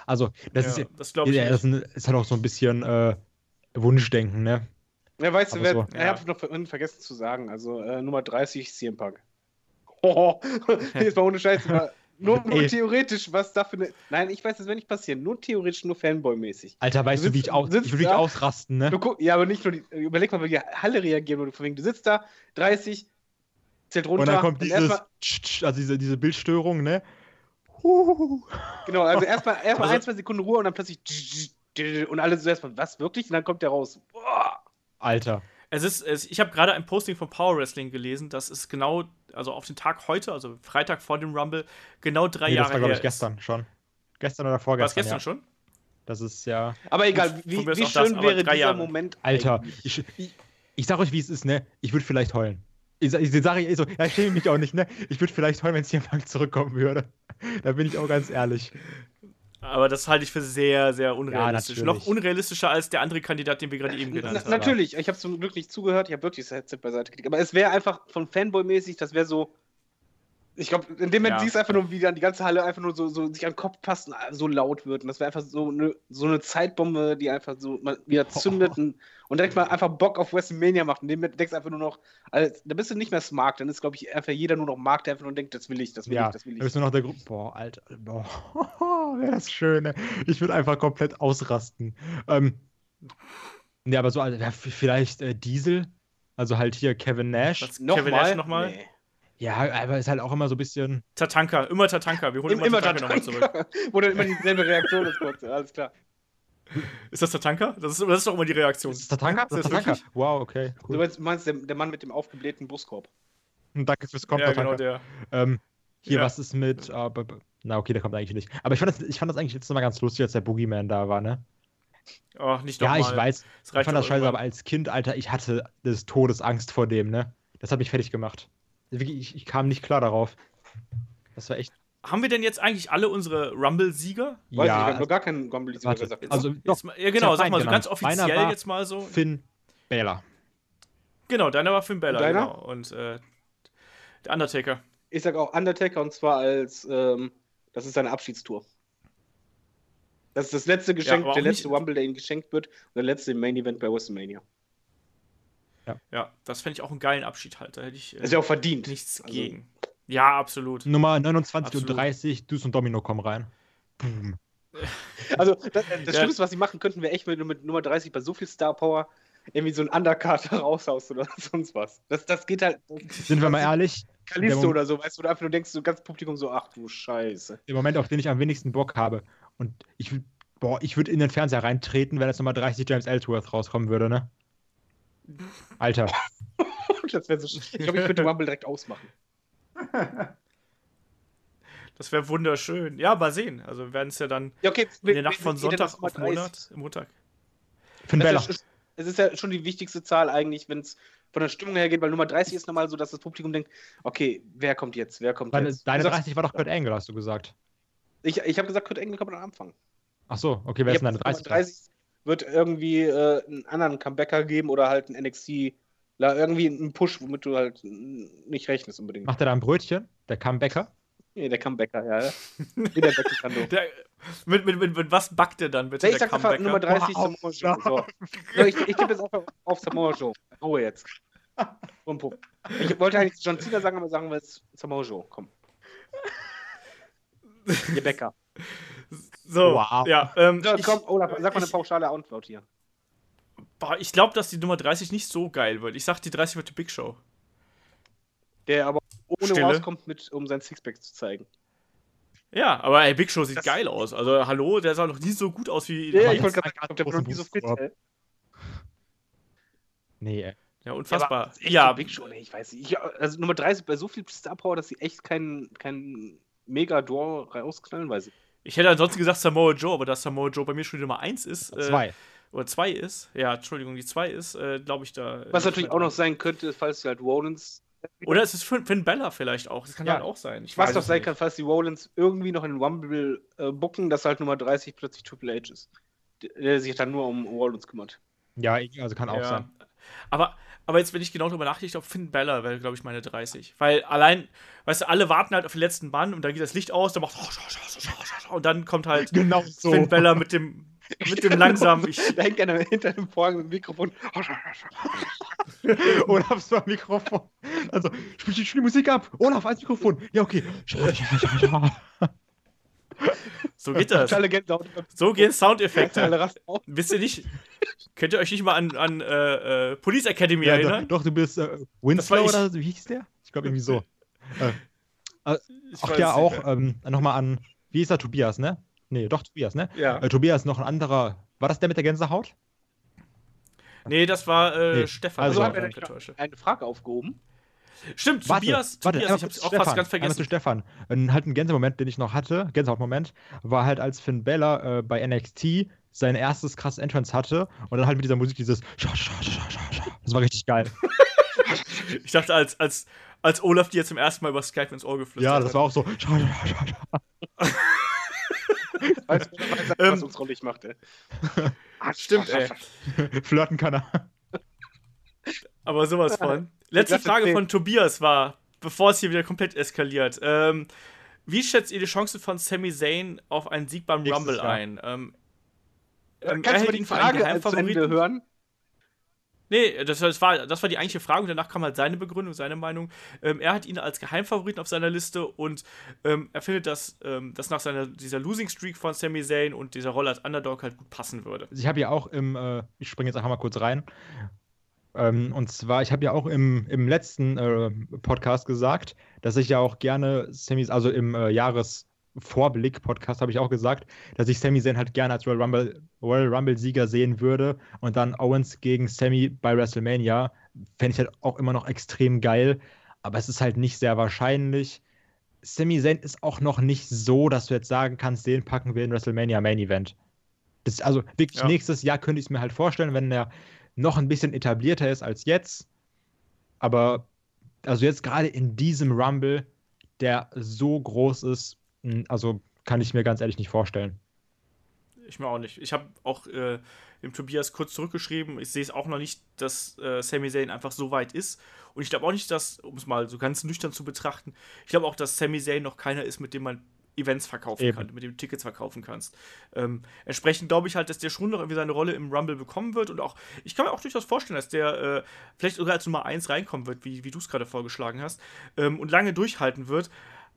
[SPEAKER 4] Also, das
[SPEAKER 2] ja,
[SPEAKER 4] ist,
[SPEAKER 2] das glaube ich
[SPEAKER 4] ja, das ist halt auch so ein bisschen äh, Wunschdenken, ne?
[SPEAKER 3] Ja, weißt du, wer,
[SPEAKER 4] so.
[SPEAKER 3] ich
[SPEAKER 2] Ja.
[SPEAKER 3] habe noch vergessen zu sagen, also äh, Nummer 30 CM Punk. Oh, jetzt mal ohne Scheiß, aber nur, nur theoretisch, was da für eine. Nein, ich weiß, das wird nicht passieren. Nur theoretisch, nur Fanboy-mäßig.
[SPEAKER 4] Alter, weißt du, wie
[SPEAKER 3] sitzt-
[SPEAKER 4] ich, aus, ich würde dich ausrasten, ne?
[SPEAKER 3] Du guck, ja, aber nicht nur die. Überleg mal, wie die Halle reagieren würde. Von wegen, du sitzt da, 30, zählt runter.
[SPEAKER 4] Und dann kommt dieses, Tsch, tsch, also diese, diese Bildstörung, ne? Huhuhu.
[SPEAKER 3] Genau, also erstmal erstmal
[SPEAKER 2] Also-
[SPEAKER 3] ein, zwei Sekunden Ruhe und dann plötzlich. Und alle so erstmal, was wirklich? Und dann kommt der raus. Boah.
[SPEAKER 4] Alter.
[SPEAKER 2] Es ist, es, ich habe gerade ein Posting von Power Wrestling gelesen, das ist genau, also auf den Tag heute, also Freitag vor dem Rumble, genau drei
[SPEAKER 4] Nee,
[SPEAKER 2] Jahre
[SPEAKER 4] das war, glaube
[SPEAKER 2] her
[SPEAKER 4] ich, gestern schon. Gestern oder
[SPEAKER 2] Ist. War
[SPEAKER 4] vorgestern.
[SPEAKER 2] es gestern
[SPEAKER 4] ja.
[SPEAKER 2] schon?
[SPEAKER 4] Das ist ja.
[SPEAKER 3] Aber egal, wie, wie
[SPEAKER 2] das,
[SPEAKER 3] schön
[SPEAKER 2] aber
[SPEAKER 3] wäre dieser
[SPEAKER 2] Jahre.
[SPEAKER 3] Moment.
[SPEAKER 4] Alter, ich, ich, ich sag euch, wie es ist, ne? Ich würde vielleicht heulen. Ich, ich sage ich so, ja, ich schäme mich auch nicht, ne? Ich würde vielleicht heulen, wenn es hier Punk zurückkommen würde. Da bin ich auch ganz ehrlich.
[SPEAKER 2] Aber das halte ich für sehr, sehr unrealistisch.
[SPEAKER 4] natürlich.
[SPEAKER 2] Noch unrealistischer als der andere Kandidat, den wir gerade eben
[SPEAKER 3] Na,
[SPEAKER 2] genannt haben.
[SPEAKER 3] natürlich, ich habe zum Glück nicht zugehört, ich habe wirklich das Headset beiseite gelegt. Aber es wäre einfach von Fanboy-mäßig, das wäre so. Ich glaube, in dem Moment
[SPEAKER 2] Ja.
[SPEAKER 3] siehst du einfach nur, wie dann die ganze Halle einfach nur so, so sich an den Kopf passt und so laut wird. Und das wäre einfach so eine, so eine Zeitbombe, die einfach so mal wieder zündet und, und direkt mal einfach Bock auf WrestleMania macht. Und dem denkst du einfach nur noch, also, da bist du nicht mehr Smart, dann ist, glaube ich, einfach jeder nur noch Mark, der einfach nur denkt, das will ich, das will
[SPEAKER 4] Ja,
[SPEAKER 3] ich, das will
[SPEAKER 4] da
[SPEAKER 3] ich.
[SPEAKER 4] bist du noch der Gruppe. Boah, Alter. Boah, wäre das schön, ne? Ich würde einfach komplett ausrasten. Ähm, ne, aber so, also, ja, v- vielleicht äh, Diesel. Also halt hier Kevin Nash.
[SPEAKER 2] Was, Kevin Nash nochmal?
[SPEAKER 3] Nee.
[SPEAKER 4] Ja, aber ist halt auch immer so ein bisschen.
[SPEAKER 2] Tatanka, immer Tatanka. Wir holen
[SPEAKER 3] Immer,
[SPEAKER 2] immer,
[SPEAKER 3] immer
[SPEAKER 2] Tatanka nochmal zurück.
[SPEAKER 3] Tatanka. Wo dann immer dieselbe Reaktion ist, kurz. Alles klar.
[SPEAKER 2] Ist das Tatanka? Das ist, das ist doch immer die Reaktion.
[SPEAKER 4] Ist das Tatanka?
[SPEAKER 2] Ist das
[SPEAKER 4] Das Tatanka?
[SPEAKER 2] wirklich?
[SPEAKER 4] Wow, okay.
[SPEAKER 3] Du
[SPEAKER 4] Cool.
[SPEAKER 3] meinst, meinst der, der Mann mit dem aufgeblähten Brustkorb.
[SPEAKER 4] Danke fürs Kommen,
[SPEAKER 2] Ja, genau
[SPEAKER 4] Tatanka.
[SPEAKER 2] der.
[SPEAKER 4] Ähm, hier,
[SPEAKER 2] Ja.
[SPEAKER 4] was ist mit. äh, b- na, okay, der kommt eigentlich nicht. Aber ich fand das, ich fand das eigentlich jetzt mal ganz lustig, als der Boogeyman da war, ne?
[SPEAKER 2] Oh, nicht
[SPEAKER 4] Ja,
[SPEAKER 2] nochmal.
[SPEAKER 4] ich weiß. Ich fand das
[SPEAKER 2] doch
[SPEAKER 4] scheiße, aber als Kind, Alter, ich hatte des Todes Angst vor dem, ne? Das hat mich fertig gemacht. Ich, ich kam nicht klar darauf. Das war echt.
[SPEAKER 2] Haben wir denn jetzt eigentlich alle unsere Rumble-Sieger?
[SPEAKER 3] Weiß ich, ich
[SPEAKER 4] ja,
[SPEAKER 3] habe noch gar keinen
[SPEAKER 4] warte,
[SPEAKER 3] gesagt.
[SPEAKER 4] also
[SPEAKER 2] Jetzt mal, ja, genau, sag mal so ganz offiziell jetzt mal so.
[SPEAKER 4] Finn Balor.
[SPEAKER 2] Genau, deiner war Finn Bella,
[SPEAKER 3] Deiner?
[SPEAKER 2] genau. Und äh, der Undertaker.
[SPEAKER 3] ich sag auch Undertaker und zwar als, ähm, das ist seine Abschiedstour. Das ist das letzte Geschenk,
[SPEAKER 2] auch
[SPEAKER 3] der letzte Rumble, der ihm geschenkt wird und der letzte Main Event bei WrestleMania.
[SPEAKER 2] Ja, das fände ich auch einen geilen Abschied halt. Da hätte ich äh,
[SPEAKER 3] Ist ja auch verdient.
[SPEAKER 2] nichts
[SPEAKER 3] Also-
[SPEAKER 2] gegen. Ja, absolut.
[SPEAKER 4] Nummer 29
[SPEAKER 2] Absolut.
[SPEAKER 4] und 30, Dus und Domino kommen rein. Boom.
[SPEAKER 3] Also, das, das
[SPEAKER 2] Ja.
[SPEAKER 3] Schlimmste, was sie machen könnten, wäre echt, wenn du mit Nummer 30 bei so viel Star Power irgendwie so ein Undercard raushaust oder sonst was. Das, das geht halt.
[SPEAKER 4] Sind wir mal ehrlich,
[SPEAKER 3] Kalisto oder so, weißt du, du einfach nur denkst, du ganz Publikum so, ach du Scheiße.
[SPEAKER 4] der Moment, auf den ich am wenigsten Bock habe. Und ich, boah, ich würde in den Fernseher reintreten, wenn jetzt Nummer 30 James Ellsworth rauskommen würde, ne? Alter.
[SPEAKER 3] Das wäre so Ich glaube, ich würde Rumble direkt ausmachen.
[SPEAKER 2] Das wäre wunderschön. Ja, mal sehen. Also wir werden es ja dann
[SPEAKER 3] Ja, okay.
[SPEAKER 2] in der Nacht von Sonntag auf Monat, Montag.
[SPEAKER 4] Finn
[SPEAKER 3] Das
[SPEAKER 4] Balor.
[SPEAKER 3] ist, es ist ja schon die wichtigste Zahl eigentlich, wenn es von der Stimmung her geht, weil Nummer 30 ist normal so, dass das Publikum denkt, okay, wer kommt jetzt, wer kommt
[SPEAKER 4] Deine,
[SPEAKER 3] jetzt?
[SPEAKER 4] deine
[SPEAKER 3] Du sagst-
[SPEAKER 4] 30 war doch Kurt Angle, hast du gesagt.
[SPEAKER 3] Ich, ich habe gesagt, Kurt Angle kommt am Anfang.
[SPEAKER 4] Ach so, okay, wer
[SPEAKER 3] Ich
[SPEAKER 4] ist denn deine
[SPEAKER 3] gesagt,
[SPEAKER 4] 30?
[SPEAKER 3] Nummer 30 wird irgendwie äh, einen anderen Comebacker geben oder halt ein NXT, irgendwie einen Push, womit du halt nicht rechnest unbedingt.
[SPEAKER 4] Macht er da ein Brötchen? Der Comebäcker?
[SPEAKER 3] Nee, der Comebacker, ja. Wie der
[SPEAKER 2] Der, mit, mit, mit, mit was backt er dann bitte?
[SPEAKER 3] Ich
[SPEAKER 2] der
[SPEAKER 3] sag einfach Nummer 30
[SPEAKER 4] Wow.
[SPEAKER 3] Samoa Joe. So. So, ich ich tippe jetzt einfach auf Samoa Joe. Ruhe jetzt. Und Punkt. Ich wollte eigentlich John Cena sagen, aber sagen wir jetzt Samoa Joe. Komm. Ihr Bäcker.
[SPEAKER 2] So,
[SPEAKER 4] Wow.
[SPEAKER 2] ja. Ähm,
[SPEAKER 3] So,
[SPEAKER 2] ich
[SPEAKER 3] komm, Olaf, sag mal eine
[SPEAKER 2] ich-
[SPEAKER 3] pauschale Antwort hier.
[SPEAKER 2] boah, ich glaube, dass die Nummer 30 nicht so geil wird. Ich sag, die 30 wird die Big Show.
[SPEAKER 3] Der aber ohne
[SPEAKER 2] Stille.
[SPEAKER 3] rauskommt, mit, um sein Sixpack zu zeigen.
[SPEAKER 2] Ja, aber ey, Big Show sieht
[SPEAKER 3] Das-
[SPEAKER 2] geil aus. Also, hallo, der sah noch nie so gut aus wie.
[SPEAKER 3] Ja, ich wollte gerade sagen, der noch nie so fit. Ey.
[SPEAKER 4] Nee, ey.
[SPEAKER 2] Ja, unfassbar.
[SPEAKER 3] aber
[SPEAKER 2] Ja,
[SPEAKER 3] Big Show, nee, ich weiß nicht. Ich, also Nummer 30 bei so viel Star Power, dass sie echt keinen kein Mega-Door rausknallen, weiß ich.
[SPEAKER 2] Ich hätte ansonsten gesagt Samoa Joe, aber da Samoa Joe bei mir schon die Nummer 1 ist. Äh,
[SPEAKER 4] Zwei.
[SPEAKER 2] oder 2 ist. Ja, Entschuldigung, die 2 ist, äh, glaube ich, da.
[SPEAKER 3] Was natürlich auch noch sein könnte, falls sie halt Rollins
[SPEAKER 2] Oder es ist Finn, Finn Bella vielleicht auch. Das kann
[SPEAKER 4] Ja.
[SPEAKER 2] halt auch sein. Ich
[SPEAKER 3] Was doch sein kann, falls die Rollins irgendwie noch in den Rumble äh, booken, dass halt Nummer 30 plötzlich Triple H ist. Der, der sich dann nur um Rollins kümmert.
[SPEAKER 4] Ja, also kann auch
[SPEAKER 2] Ja.
[SPEAKER 4] sein.
[SPEAKER 2] Aber, aber jetzt, wenn ich genau drüber nachdenke, ich glaube, Finn Bella wäre, glaube ich, meine 30. Weil allein, weißt du, alle warten halt auf den letzten Mann und dann geht das Licht aus, dann macht und dann kommt halt
[SPEAKER 4] Genau so.
[SPEAKER 2] Finn Bella mit dem, mit dem langsamen. Ich,
[SPEAKER 3] Da hängt einer hinter dem Vorhang mit dem Mikrofon.
[SPEAKER 4] Olafs war Mikrofon. Also, spiel die, spiel die Musik ab. Olaf als Mikrofon. Ja, okay.
[SPEAKER 2] so geht das. So gehen Soundeffekte. Wisst ihr nicht? Könnt ihr euch nicht mal an, an äh, äh, Police Academy
[SPEAKER 4] Ja, doch,
[SPEAKER 2] erinnern?
[SPEAKER 4] doch, du bist äh, Winslow oder so. Wie hieß der? Ich glaube irgendwie so. Äh,
[SPEAKER 2] Ich
[SPEAKER 4] ach
[SPEAKER 2] weiß
[SPEAKER 4] ja, auch ähm, nochmal an. Wie ist er? Tobias, ne? Nee, doch, Tobias, ne?
[SPEAKER 2] Ja.
[SPEAKER 4] Äh, Tobias noch ein anderer. War das der mit der Gänsehaut?
[SPEAKER 2] Nee, das war äh,
[SPEAKER 4] Nee,
[SPEAKER 2] Stefan.
[SPEAKER 4] also-
[SPEAKER 3] Also
[SPEAKER 2] ich
[SPEAKER 3] haben wir eine Frage aufgehoben.
[SPEAKER 2] Stimmt,
[SPEAKER 4] Warte,
[SPEAKER 2] Tobias,
[SPEAKER 4] warte,
[SPEAKER 2] Tobias ich hab's
[SPEAKER 4] kurz
[SPEAKER 2] auch fast
[SPEAKER 4] Stefan,
[SPEAKER 2] ganz
[SPEAKER 4] einmal zu
[SPEAKER 2] vergessen.
[SPEAKER 4] Stefan. Ein, halt ein Gänsemoment, den ich noch hatte, Gänsehautmoment, war halt, als Finn Bella äh, bei NXT sein erstes krasses Entrance hatte und dann halt mit dieser Musik dieses Scha, Scha, Scha, Scha, Scha. Das war richtig geil.
[SPEAKER 2] Ich dachte, als, als, als Olaf dir zum ersten Mal über Skype ins Ohr geflüstert
[SPEAKER 4] Ja, das
[SPEAKER 2] hat.
[SPEAKER 4] war auch so. Scha, Scha, Scha, Scha.
[SPEAKER 3] Weißt du, was
[SPEAKER 2] Ähm,
[SPEAKER 3] uns rollig macht, ey.
[SPEAKER 2] Stimmt, ey.
[SPEAKER 4] Flirten kann er.
[SPEAKER 2] Aber sowas von. Letzte Frage von Tobias war, bevor es hier wieder komplett eskaliert. Ähm, wie schätzt ihr die Chancen von Sami Zayn auf einen Sieg beim
[SPEAKER 4] Nächstes
[SPEAKER 2] Rumble
[SPEAKER 4] Jahr.
[SPEAKER 2] ein? Ähm, ähm, er
[SPEAKER 3] Kannst du
[SPEAKER 2] hält
[SPEAKER 3] mal die
[SPEAKER 2] ihn für einen
[SPEAKER 3] Frage als zu Ende
[SPEAKER 2] Geheimfavoriten.
[SPEAKER 3] hören?
[SPEAKER 2] Nee, das, das, war, das war die eigentliche Frage und danach kam halt seine Begründung, seine Meinung. Ähm, er hat ihn als Geheimfavoriten auf seiner Liste und ähm, er findet, dass ähm, das nach seiner, dieser Losing Streak von Sami Zayn und dieser Rolle als Underdog halt gut passen würde.
[SPEAKER 4] Ich habe ja auch im, äh, ich springe jetzt einfach mal kurz rein. Ähm, und zwar, ich habe ja auch im, im letzten äh, Podcast gesagt, dass ich ja auch gerne Sammys, also im äh, Jahresvorblick-Podcast habe ich auch gesagt, dass ich Sami Zayn halt gerne als Royal Rumble, Royal Rumble-Sieger sehen würde und dann Owens gegen Sami bei WrestleMania fände ich halt auch immer noch extrem geil, aber es ist halt nicht sehr wahrscheinlich. Sami Zayn ist auch noch nicht so, dass du jetzt sagen kannst, den packen wir in WrestleMania Main Event. Das, also wirklich
[SPEAKER 2] Ja.
[SPEAKER 4] nächstes Jahr könnte ich es mir halt vorstellen, wenn er noch ein bisschen etablierter ist als jetzt. Aber also jetzt gerade in diesem Rumble, der so groß ist, mh, also kann ich mir ganz ehrlich nicht vorstellen.
[SPEAKER 2] Ich mir auch nicht. Ich habe auch äh, dem Tobias kurz zurückgeschrieben, ich sehe es auch noch nicht, dass äh, Sami Zayn einfach so weit ist. Und ich glaube auch nicht, dass, um es mal so ganz nüchtern zu betrachten, ich glaube auch, dass Sami Zayn noch keiner ist, mit dem man Events verkaufen
[SPEAKER 4] Eben.
[SPEAKER 2] kann, mit dem du Tickets verkaufen kannst. Ähm, entsprechend glaube ich halt, dass der schon noch irgendwie seine Rolle im Rumble bekommen wird und auch, ich kann mir auch durchaus vorstellen, dass der äh, vielleicht sogar als Nummer 1 reinkommen wird, wie, wie du es gerade vorgeschlagen hast, ähm, und lange durchhalten wird.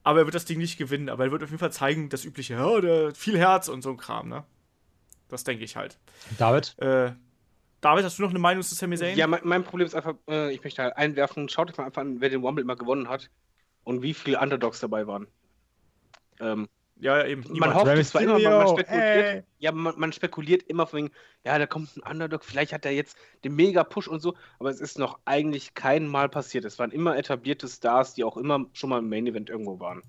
[SPEAKER 2] Aber er wird das Ding nicht gewinnen, aber er wird auf jeden Fall zeigen, das übliche, ja, der hat viel Herz und so ein Kram, ne? Das denke ich halt.
[SPEAKER 4] David?
[SPEAKER 2] Äh, David, hast du noch eine Meinung zu Sami Zayn?
[SPEAKER 3] Ja, mein, mein Problem ist einfach, äh, ich möchte halt einwerfen, schaut euch mal einfach an, wer den Rumble immer gewonnen hat und wie viele Underdogs dabei waren. Ähm,
[SPEAKER 2] ja, ja, eben.
[SPEAKER 3] man
[SPEAKER 2] Niemand.
[SPEAKER 3] hofft
[SPEAKER 4] Rey
[SPEAKER 3] zwar immer, man, man spekuliert,
[SPEAKER 4] ey.
[SPEAKER 3] ja, man, man spekuliert immer von wegen, ja, da kommt ein Underdog, vielleicht hat er jetzt den Mega-Push und so, aber es ist noch eigentlich kein Mal passiert. Es waren immer etablierte Stars, die auch immer schon mal im Main-Event irgendwo waren.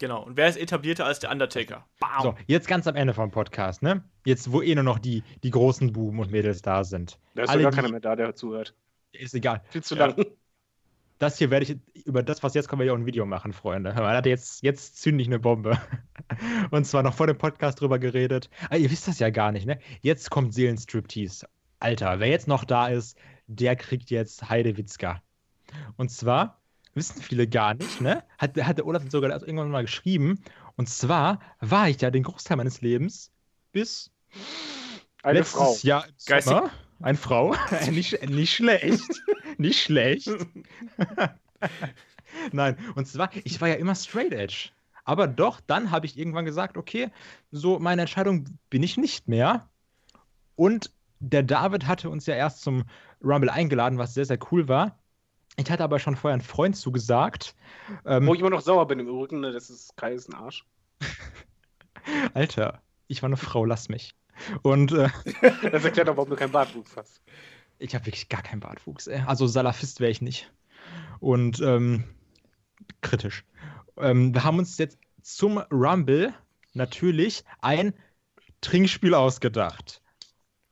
[SPEAKER 2] Genau. Und wer ist etablierter als der Undertaker? Bam!
[SPEAKER 4] So, jetzt ganz am Ende vom Podcast, ne? Jetzt, wo eh nur noch die, die großen Buben und Mädels da sind.
[SPEAKER 3] Da ist
[SPEAKER 4] Alle,
[SPEAKER 3] doch gar keiner mehr da, der zuhört.
[SPEAKER 4] Ist egal.
[SPEAKER 3] Viel zu
[SPEAKER 2] Ja.
[SPEAKER 4] Das hier werde ich, über das, was jetzt kommt, werde ich auch ein Video machen, Freunde. Man hat jetzt, jetzt zünde ich eine Bombe. Und zwar noch vor dem Podcast drüber geredet. Ah, ihr wisst das ja gar nicht, ne? Jetzt kommt Seelenstriptease. Alter, wer jetzt noch da ist, der kriegt jetzt Heidewitzka. Und zwar, wissen viele gar nicht, ne? Hat, hat der Olaf sogar irgendwann mal geschrieben. Und zwar war ich ja den Großteil meines Lebens bis
[SPEAKER 3] Eine
[SPEAKER 4] letztes
[SPEAKER 3] Frau.
[SPEAKER 4] Jahr im
[SPEAKER 2] Geistig-
[SPEAKER 4] Sommer. Eine Frau. nicht, nicht schlecht. nicht schlecht. Nein, und zwar, ich war ja immer straight edge. Aber doch, dann habe ich irgendwann gesagt, okay, so meine Entscheidung bin ich nicht mehr. Und der David hatte uns ja erst zum Rumble eingeladen, was sehr, sehr cool war. Ich hatte aber schon vorher einen Freund zugesagt. Ähm,
[SPEAKER 3] Wo ich immer noch sauer bin im Übrigen, ne, das ist Kai ist ein Arsch.
[SPEAKER 4] Alter, ich war eine Frau, lass mich. Und äh,
[SPEAKER 3] Das erklärt auch, warum du keinen Bartwuchs hast.
[SPEAKER 4] Ich habe wirklich gar keinen Bartwuchs. Ey. Also Salafist wäre ich nicht. Und ähm, kritisch. Ähm, wir haben uns jetzt zum Rumble natürlich ein Trinkspiel ausgedacht.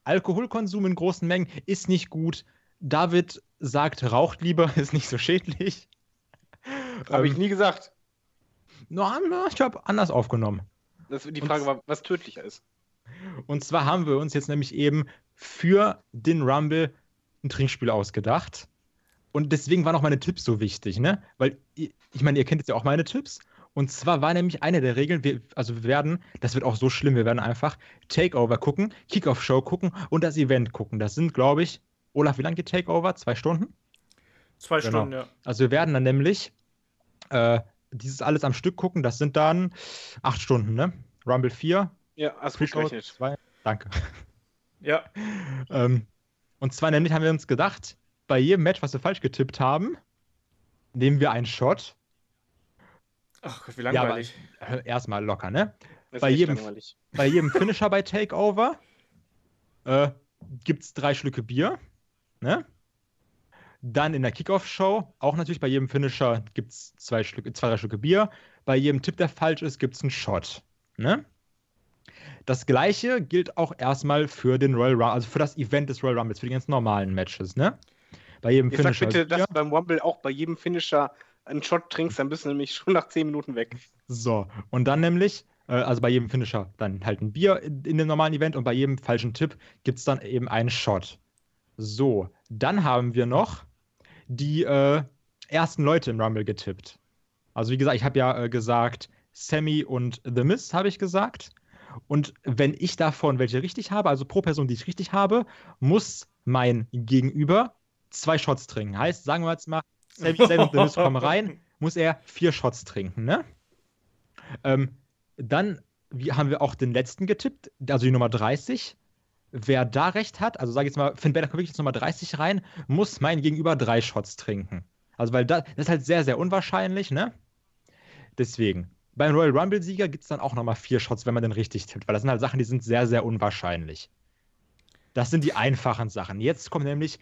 [SPEAKER 4] Alkoholkonsum in großen Mengen ist nicht gut. David sagt, raucht lieber, ist nicht so schädlich.
[SPEAKER 3] Habe ich
[SPEAKER 4] Ähm,
[SPEAKER 3] nie gesagt.
[SPEAKER 4] na, ich habe anders aufgenommen.
[SPEAKER 3] Das, die
[SPEAKER 4] Und-
[SPEAKER 3] Frage war, was tödlicher ist.
[SPEAKER 4] Und zwar haben wir uns jetzt nämlich eben für den Rumble ein Trinkspiel ausgedacht. Und deswegen waren auch meine Tipps so wichtig, ne? Weil, ich meine, ihr kennt jetzt ja auch meine Tipps. Und zwar war nämlich eine der Regeln, wir, also wir werden, das wird auch so schlimm, wir werden einfach Takeover gucken, Kickoff-Show gucken und das Event gucken. Das sind, glaube ich, Olaf, wie lange geht Takeover? Zwei Stunden?
[SPEAKER 2] Zwei
[SPEAKER 4] Genau.
[SPEAKER 2] Stunden, ja.
[SPEAKER 4] Also wir werden dann nämlich äh, dieses alles am Stück gucken. Das sind dann acht Stunden, ne? Rumble 4,
[SPEAKER 3] Ja, hast gut
[SPEAKER 4] Pre-Show
[SPEAKER 3] gerechnet.
[SPEAKER 4] 2. Danke.
[SPEAKER 2] Ja.
[SPEAKER 4] ähm, und zwar nämlich haben wir uns gedacht, bei jedem Match, was wir falsch getippt haben, nehmen wir einen Shot.
[SPEAKER 2] Ach Gott, wie
[SPEAKER 4] Ja,
[SPEAKER 2] langweilig.
[SPEAKER 4] Äh, Erstmal locker, ne? Bei jedem-
[SPEAKER 3] langweilig.
[SPEAKER 4] Bei jedem Finisher bei Takeover äh, gibt es drei Schlücke Bier. Ne? Dann in der Kickoff-Show, auch natürlich bei jedem Finisher gibt es zwei, Schlücke, zwei, drei Schlücke Bier. Bei jedem Tipp, der falsch ist, gibt es einen Shot. Ne? Das gleiche gilt auch erstmal für den Royal Rumble, also für das Event des Royal Rumbles, für die ganzen normalen Matches. Ne? Bei jedem
[SPEAKER 3] sag
[SPEAKER 4] Finisher.
[SPEAKER 3] bitte,
[SPEAKER 4] Bier.
[SPEAKER 3] dass du beim Rumble auch bei jedem Finisher einen Shot trinkst, dann bist du nämlich schon nach 10 Minuten weg.
[SPEAKER 4] So, und dann nämlich, äh, also bei jedem Finisher dann halt ein Bier in, in dem normalen Event und bei jedem falschen Tipp gibt es dann eben einen Shot. So, dann haben wir noch die äh, ersten Leute im Rumble getippt. Also wie gesagt, ich habe ja äh, gesagt, Sammy und The Miz habe ich gesagt. Und wenn ich davon welche richtig habe, also pro Person, die ich richtig habe, muss mein Gegenüber zwei Shots trinken. Heißt, sagen wir jetzt mal, Sammy, Miz kommen rein, muss er vier Shots trinken, ne? Ähm, dann wie, haben wir auch den letzten getippt, also die Nummer 30. Wer da recht hat, also sage ich jetzt mal, Finn Balor kommt wirklich jetzt Nummer 30 rein, muss mein Gegenüber drei Shots trinken. Also, weil da, das ist halt sehr, sehr unwahrscheinlich, ne? Deswegen. Beim Royal Rumble-Sieger gibt es dann auch nochmal vier Shots, wenn man den richtig tippt, weil das sind halt Sachen, die sind sehr, sehr unwahrscheinlich. Das sind die einfachen Sachen. Jetzt kommt nämlich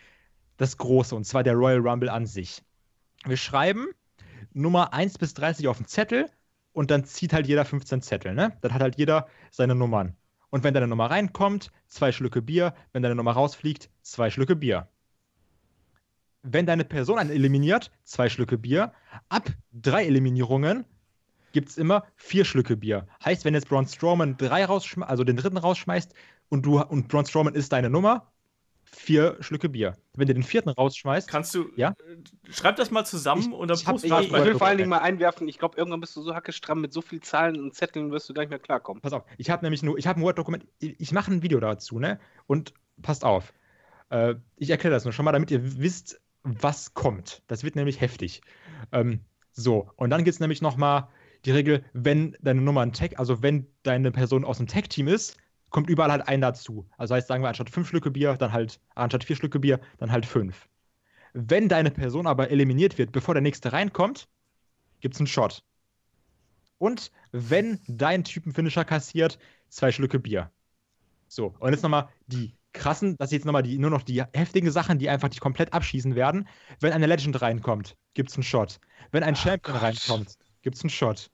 [SPEAKER 4] das Große, und zwar der Royal Rumble an sich. Wir schreiben Nummer 1 bis 30 auf den Zettel und dann zieht halt jeder 15 Zettel, ne? Dann hat halt jeder seine Nummern. Und wenn deine Nummer reinkommt, zwei Schlücke Bier. Wenn deine Nummer rausfliegt, zwei Schlücke Bier. Wenn deine Person einen eliminiert, zwei Schlücke Bier. Ab drei Eliminierungen gibt es immer vier Schlücke Bier. Heißt, wenn jetzt Braun Strowman drei rausschmeißt, also den dritten rausschmeißt und du und Braun Strowman ist deine Nummer, vier Schlücke Bier. Wenn du den vierten rausschmeißt,
[SPEAKER 2] Kannst du.
[SPEAKER 4] Ja?
[SPEAKER 2] äh, Schreib das mal zusammen
[SPEAKER 4] Ich-
[SPEAKER 2] und dann posten
[SPEAKER 4] ich-
[SPEAKER 3] Ich,
[SPEAKER 2] es
[SPEAKER 3] ich will vor allen Dingen mal einwerfen, ich glaube, irgendwann bist du so hackestramm mit so viel Zahlen und Zetteln, wirst du gar nicht mehr klarkommen.
[SPEAKER 4] Pass auf, ich habe nämlich nur, ich habe ein Word-Dokument, ich ich mache ein Video dazu, ne? Und passt auf. Äh, ich erkläre das nur schon mal, damit ihr wisst, was kommt. Das wird nämlich heftig. Ähm, so, und dann gibt es nämlich nochmal die Regel, wenn deine Nummer ein Tag, also wenn deine Person aus dem Tag-Team ist, kommt überall halt ein dazu. Also heißt, sagen wir, anstatt fünf Schlücke Bier, dann halt, anstatt vier Schlücke Bier, dann halt fünf. Wenn deine Person aber eliminiert wird, bevor der nächste reinkommt, gibt es einen Shot. Und wenn dein Typenfinisher kassiert, zwei Schlücke Bier. So, und jetzt nochmal die krassen, das ist jetzt nochmal die, nur noch die heftigen Sachen, die einfach dich komplett abschießen werden. Wenn eine Legend reinkommt, gibt's einen Shot. Wenn ein Champion
[SPEAKER 3] Gott.
[SPEAKER 4] reinkommt, gibt's einen Shot.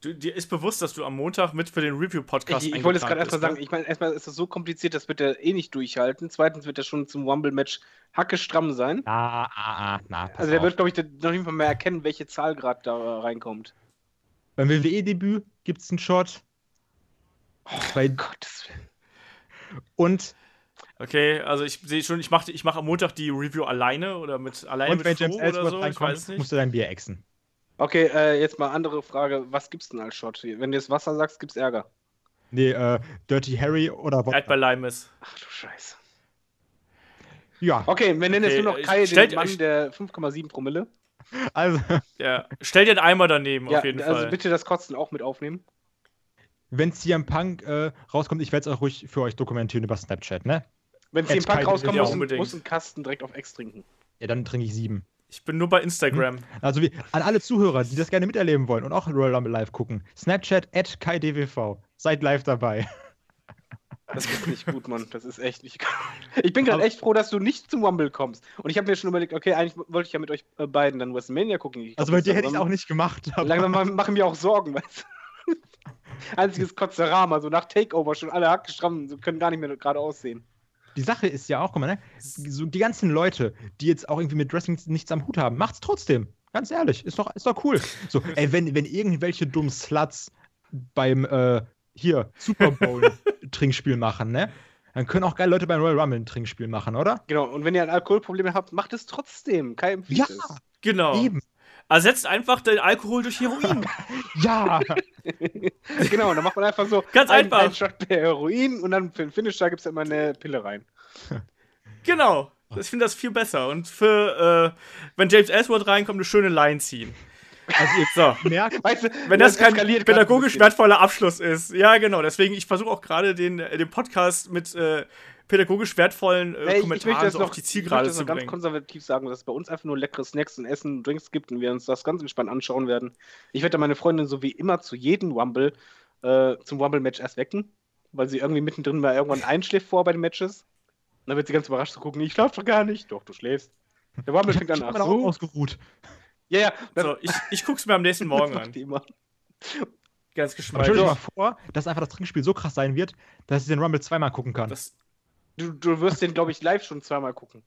[SPEAKER 2] Du, dir ist bewusst, dass du am Montag mit für den Review-Podcast
[SPEAKER 3] Ich, ich wollte es gerade erstmal sagen, ich meine, erstmal ist das so kompliziert, das wird er eh nicht durchhalten. Zweitens wird er schon zum Rumble-Match hackestramm sein.
[SPEAKER 4] Na, ah, ah, na, pass
[SPEAKER 3] Also der
[SPEAKER 4] auf.
[SPEAKER 3] wird, glaube ich, noch nicht mal mehr erkennen, welche Zahl gerade da reinkommt.
[SPEAKER 4] Beim WWE-Debüt gibt's einen Shot. Bei,
[SPEAKER 3] Gottes Willen.
[SPEAKER 4] und,
[SPEAKER 2] Okay, also ich sehe schon, ich mache ich mach am Montag die Review alleine oder mit alleine
[SPEAKER 4] und wenn
[SPEAKER 2] mit
[SPEAKER 4] James
[SPEAKER 2] Flo oder so, ich
[SPEAKER 4] reinkommt,
[SPEAKER 2] weiß nicht.
[SPEAKER 4] musst du dein Bier exen.
[SPEAKER 3] Okay, äh, jetzt mal andere Frage. Was gibt's denn als Shot? Wenn du jetzt Wasser sagst, gibt's Ärger.
[SPEAKER 4] Nee, äh, Dirty Harry oder Wodka.
[SPEAKER 2] Erdbeerleimes.
[SPEAKER 3] Ach du Scheiße.
[SPEAKER 4] Ja,
[SPEAKER 3] Okay, wir nennen
[SPEAKER 2] Okay,
[SPEAKER 3] jetzt nur noch
[SPEAKER 2] äh,
[SPEAKER 3] Kai,
[SPEAKER 2] stellt
[SPEAKER 3] den Mann der 5,7 Promille.
[SPEAKER 4] also,
[SPEAKER 2] Ja, stell dir einen Eimer daneben,
[SPEAKER 3] Ja,
[SPEAKER 2] auf jeden
[SPEAKER 3] also
[SPEAKER 2] Fall.
[SPEAKER 3] bitte das Kotzen auch mit aufnehmen.
[SPEAKER 4] wenn CM Punk äh, rauskommt, ich werde es auch ruhig für euch dokumentieren über Snapchat, ne?
[SPEAKER 3] Wenn
[SPEAKER 4] Jetzt
[SPEAKER 3] 10 Pack
[SPEAKER 4] Kai,
[SPEAKER 3] rauskommt, muss, ein,
[SPEAKER 2] unbedingt.
[SPEAKER 3] muss ein Kasten direkt auf Ex trinken.
[SPEAKER 4] Ja, dann trinke ich sieben.
[SPEAKER 2] Ich bin nur bei Instagram.
[SPEAKER 4] Also wie, an alle Zuhörer, die das gerne miterleben wollen und auch Royal Rumble live gucken, Snapchat at KaiDWV. Seid live dabei.
[SPEAKER 3] Das ist nicht gut, Mann. Das ist echt nicht gut. Ich bin gerade echt froh, dass du nicht zum Rumble kommst. Und ich habe mir schon überlegt, okay, eigentlich wollte ich ja mit euch äh, beiden dann WrestleMania gucken. Ich glaub,
[SPEAKER 4] Also bei dir hätte ich es auch nicht gemacht. aber-
[SPEAKER 3] Langsam ma- machen mir auch Sorgen, weißt du? Einziges Kotzerama, so nach Takeover schon alle Hackestramm, so können gar nicht mehr gerade aussehen.
[SPEAKER 4] Die Sache ist ja auch, guck mal, ne? So die ganzen Leute, die jetzt auch irgendwie mit Wrestling nichts am Hut haben, macht's trotzdem. Ganz ehrlich, ist doch, ist doch cool. So, ey, wenn, wenn irgendwelche dummen Sluts beim äh, hier Super Bowl Trinkspiel machen, ne? dann können auch geile Leute beim Royal Rumble ein Trinkspiel machen, oder?
[SPEAKER 3] Genau, und wenn ihr ein Alkoholproblem habt, macht es trotzdem. Kai empfiehlt es.
[SPEAKER 2] Genau.
[SPEAKER 4] Eben.
[SPEAKER 2] Ersetzt einfach den Alkohol durch Heroin.
[SPEAKER 4] Ja.
[SPEAKER 3] genau, dann macht man einfach so
[SPEAKER 2] Ganz
[SPEAKER 3] ein,
[SPEAKER 2] einfach.
[SPEAKER 3] ein Shot per Heroin und dann für den Finish da gibt es immer eine Pille rein.
[SPEAKER 2] genau. Ich finde das viel besser. Und für, äh, wenn James Ellsworth reinkommt, eine schöne Line ziehen.
[SPEAKER 4] Also ihr
[SPEAKER 2] So.
[SPEAKER 4] merkt,
[SPEAKER 3] Weißt du,
[SPEAKER 2] Wenn das kein
[SPEAKER 3] eskaliert
[SPEAKER 2] pädagogisch wertvoller Abschluss ist. Ja, genau. Deswegen, ich versuche auch gerade den, äh, den Podcast mit äh, pädagogisch wertvollen äh,
[SPEAKER 3] bisschen. Ey, ich, ich möchte
[SPEAKER 2] Kommentaren
[SPEAKER 3] das
[SPEAKER 2] so
[SPEAKER 3] noch
[SPEAKER 2] auf die
[SPEAKER 3] ich möchte
[SPEAKER 2] Zielgerade
[SPEAKER 3] das
[SPEAKER 2] zu
[SPEAKER 3] noch ganz konservativ sagen, dass es bei uns einfach nur leckere Snacks und Essen und Drinks gibt und wir uns das ganz entspannt anschauen werden. Ich werde meine Freundin so wie immer zu jedem Rumble äh, zum Rumble-Match erst wecken, weil sie irgendwie mittendrin mal irgendwann einschläft vor bei den Matches. Und dann wird sie ganz überrascht zu gucken, ich schlafe doch gar nicht. Doch, du schläfst. Der Rumble
[SPEAKER 4] ich
[SPEAKER 3] fängt an,
[SPEAKER 4] habe
[SPEAKER 3] ach
[SPEAKER 4] auch
[SPEAKER 3] so.
[SPEAKER 4] ausgeruht.
[SPEAKER 3] Ja, ja.
[SPEAKER 2] So, ich, ich guck's mir am nächsten Morgen
[SPEAKER 3] macht
[SPEAKER 2] an.
[SPEAKER 3] die immer.
[SPEAKER 2] Ganz
[SPEAKER 4] Aber stell dir
[SPEAKER 2] geschmeidig.
[SPEAKER 4] mal vor, dass einfach das Trinkspiel so krass sein wird, dass ich den Rumble zweimal gucken kann.
[SPEAKER 2] Das,
[SPEAKER 3] Du, du wirst den, glaube ich, live schon zweimal gucken.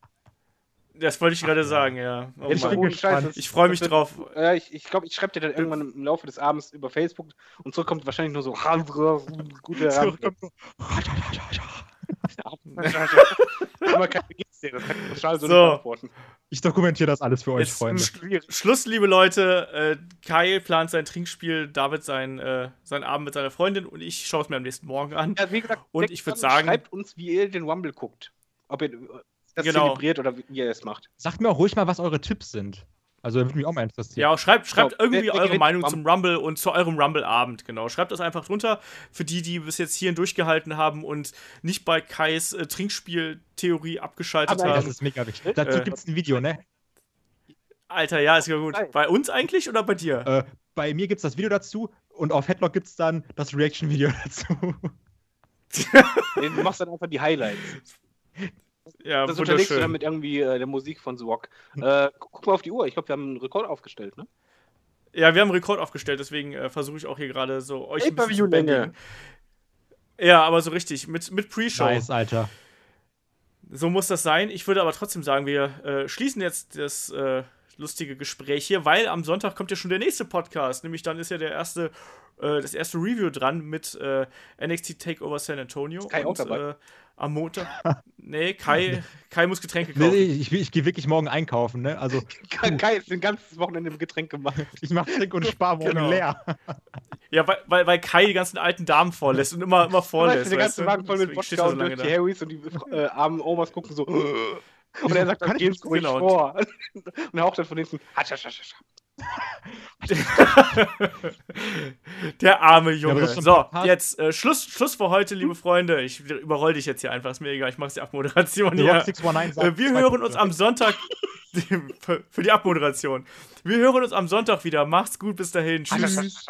[SPEAKER 2] das wollte ich gerade sagen, ja. Oh.
[SPEAKER 3] Scheiß,
[SPEAKER 2] Ich freue mich
[SPEAKER 3] wird-
[SPEAKER 2] drauf.
[SPEAKER 3] Ja, ich ich glaube, ich schreibe dir dann irgendwann im Laufe des Abends über Facebook und so kommt wahrscheinlich nur so gute Aber? Das kann ich so,
[SPEAKER 2] So.
[SPEAKER 3] nicht beantworten.
[SPEAKER 4] Ich dokumentiere das alles für euch,
[SPEAKER 2] Jetzt
[SPEAKER 4] Freunde.
[SPEAKER 2] sch- Schluss, liebe Leute. Äh, Kai plant sein Trinkspiel, David sein, äh, seinen Abend mit seiner Freundin und ich schaue es mir am nächsten Morgen an.
[SPEAKER 3] Ja, wie gesagt,
[SPEAKER 2] Und ich würd
[SPEAKER 3] dran,
[SPEAKER 2] sagen-
[SPEAKER 3] Schreibt uns, wie ihr den Rumble guckt. Ob ihr das
[SPEAKER 2] Genau.
[SPEAKER 3] zelebriert oder wie ihr es macht.
[SPEAKER 4] Sagt mir auch ruhig mal, was eure Tipps sind. Also, würde mich auch mal interessieren.
[SPEAKER 2] Ja, schreibt, schreibt
[SPEAKER 3] So,
[SPEAKER 2] irgendwie
[SPEAKER 3] wer- wer
[SPEAKER 2] eure Meinung zum Rumble und zu eurem Rumble-Abend, genau. Schreibt das einfach drunter. Für die, die bis jetzt hierhin durchgehalten haben und nicht bei Kais äh, Trinkspieltheorie abgeschaltet
[SPEAKER 3] Aber
[SPEAKER 4] Das
[SPEAKER 2] haben.
[SPEAKER 4] ist mega wichtig. Dazu
[SPEAKER 2] Äh,
[SPEAKER 4] gibt es ein Video, ne?
[SPEAKER 2] Alter, ja, ist ja gut.
[SPEAKER 3] Nein.
[SPEAKER 2] Bei uns eigentlich oder bei dir?
[SPEAKER 4] Äh, bei mir gibt es das Video dazu und auf Headlock gibt es dann das Reaction-Video dazu.
[SPEAKER 3] Du machst dann einfach die Highlights.
[SPEAKER 2] ja,
[SPEAKER 3] Das unterlegst du dann
[SPEAKER 2] wunderschön.
[SPEAKER 3] mit irgendwie äh, der Musik von The Rock. Äh, gu- guck mal auf die Uhr. Ich glaube, wir haben einen Rekord aufgestellt, ne?
[SPEAKER 2] Ja, wir haben einen Rekord aufgestellt, deswegen äh, versuche ich auch hier gerade so euch ein bisschen zu
[SPEAKER 3] Pay-Per-View-Länge.
[SPEAKER 2] bändigen. Ja, aber so richtig, mit, mit Pre-Show.
[SPEAKER 4] Nice, Alter.
[SPEAKER 2] So muss das sein. Ich würde aber trotzdem sagen, wir äh, schließen jetzt das äh, lustige Gespräch hier, weil am Sonntag kommt ja schon der nächste Podcast. Nämlich dann ist ja der erste, äh, das erste Review dran mit äh, NXT Takeover San Antonio.
[SPEAKER 3] Kai auch
[SPEAKER 2] und,
[SPEAKER 3] dabei?
[SPEAKER 2] Äh, am Montag. nee, Kai, Kai muss Getränke kaufen.
[SPEAKER 4] nee, ich, ich gehe wirklich morgen einkaufen, ne? Also,
[SPEAKER 3] Kai ist ein ganzes Wochenende im Getränk gemacht.
[SPEAKER 4] ich mache Trink und spar morgen
[SPEAKER 2] Genau.
[SPEAKER 4] leer.
[SPEAKER 2] Ja, weil, weil, weil Kai die ganzen alten Damen vorlässt und immer, immer vorlässt.
[SPEAKER 3] du, der ganze? Wagen voll mit Wodka
[SPEAKER 2] so
[SPEAKER 3] und
[SPEAKER 2] da.
[SPEAKER 3] Harrys und die äh, armen Omas gucken so. Und er sagt, dann Sie ruhig
[SPEAKER 2] genau.
[SPEAKER 3] vor. Und er haucht dann von hinten.
[SPEAKER 2] Der arme Junge. so, jetzt äh, Schluss, Schluss für heute, liebe Freunde. Ich überroll dich jetzt hier einfach, ist mir egal. Ich mache die Abmoderation hier.
[SPEAKER 4] Rock 619 sagt
[SPEAKER 2] Äh, wir hören uns am Sonntag für für die Abmoderation. Wir hören uns am Sonntag wieder. Macht's gut, bis dahin. Tschüss.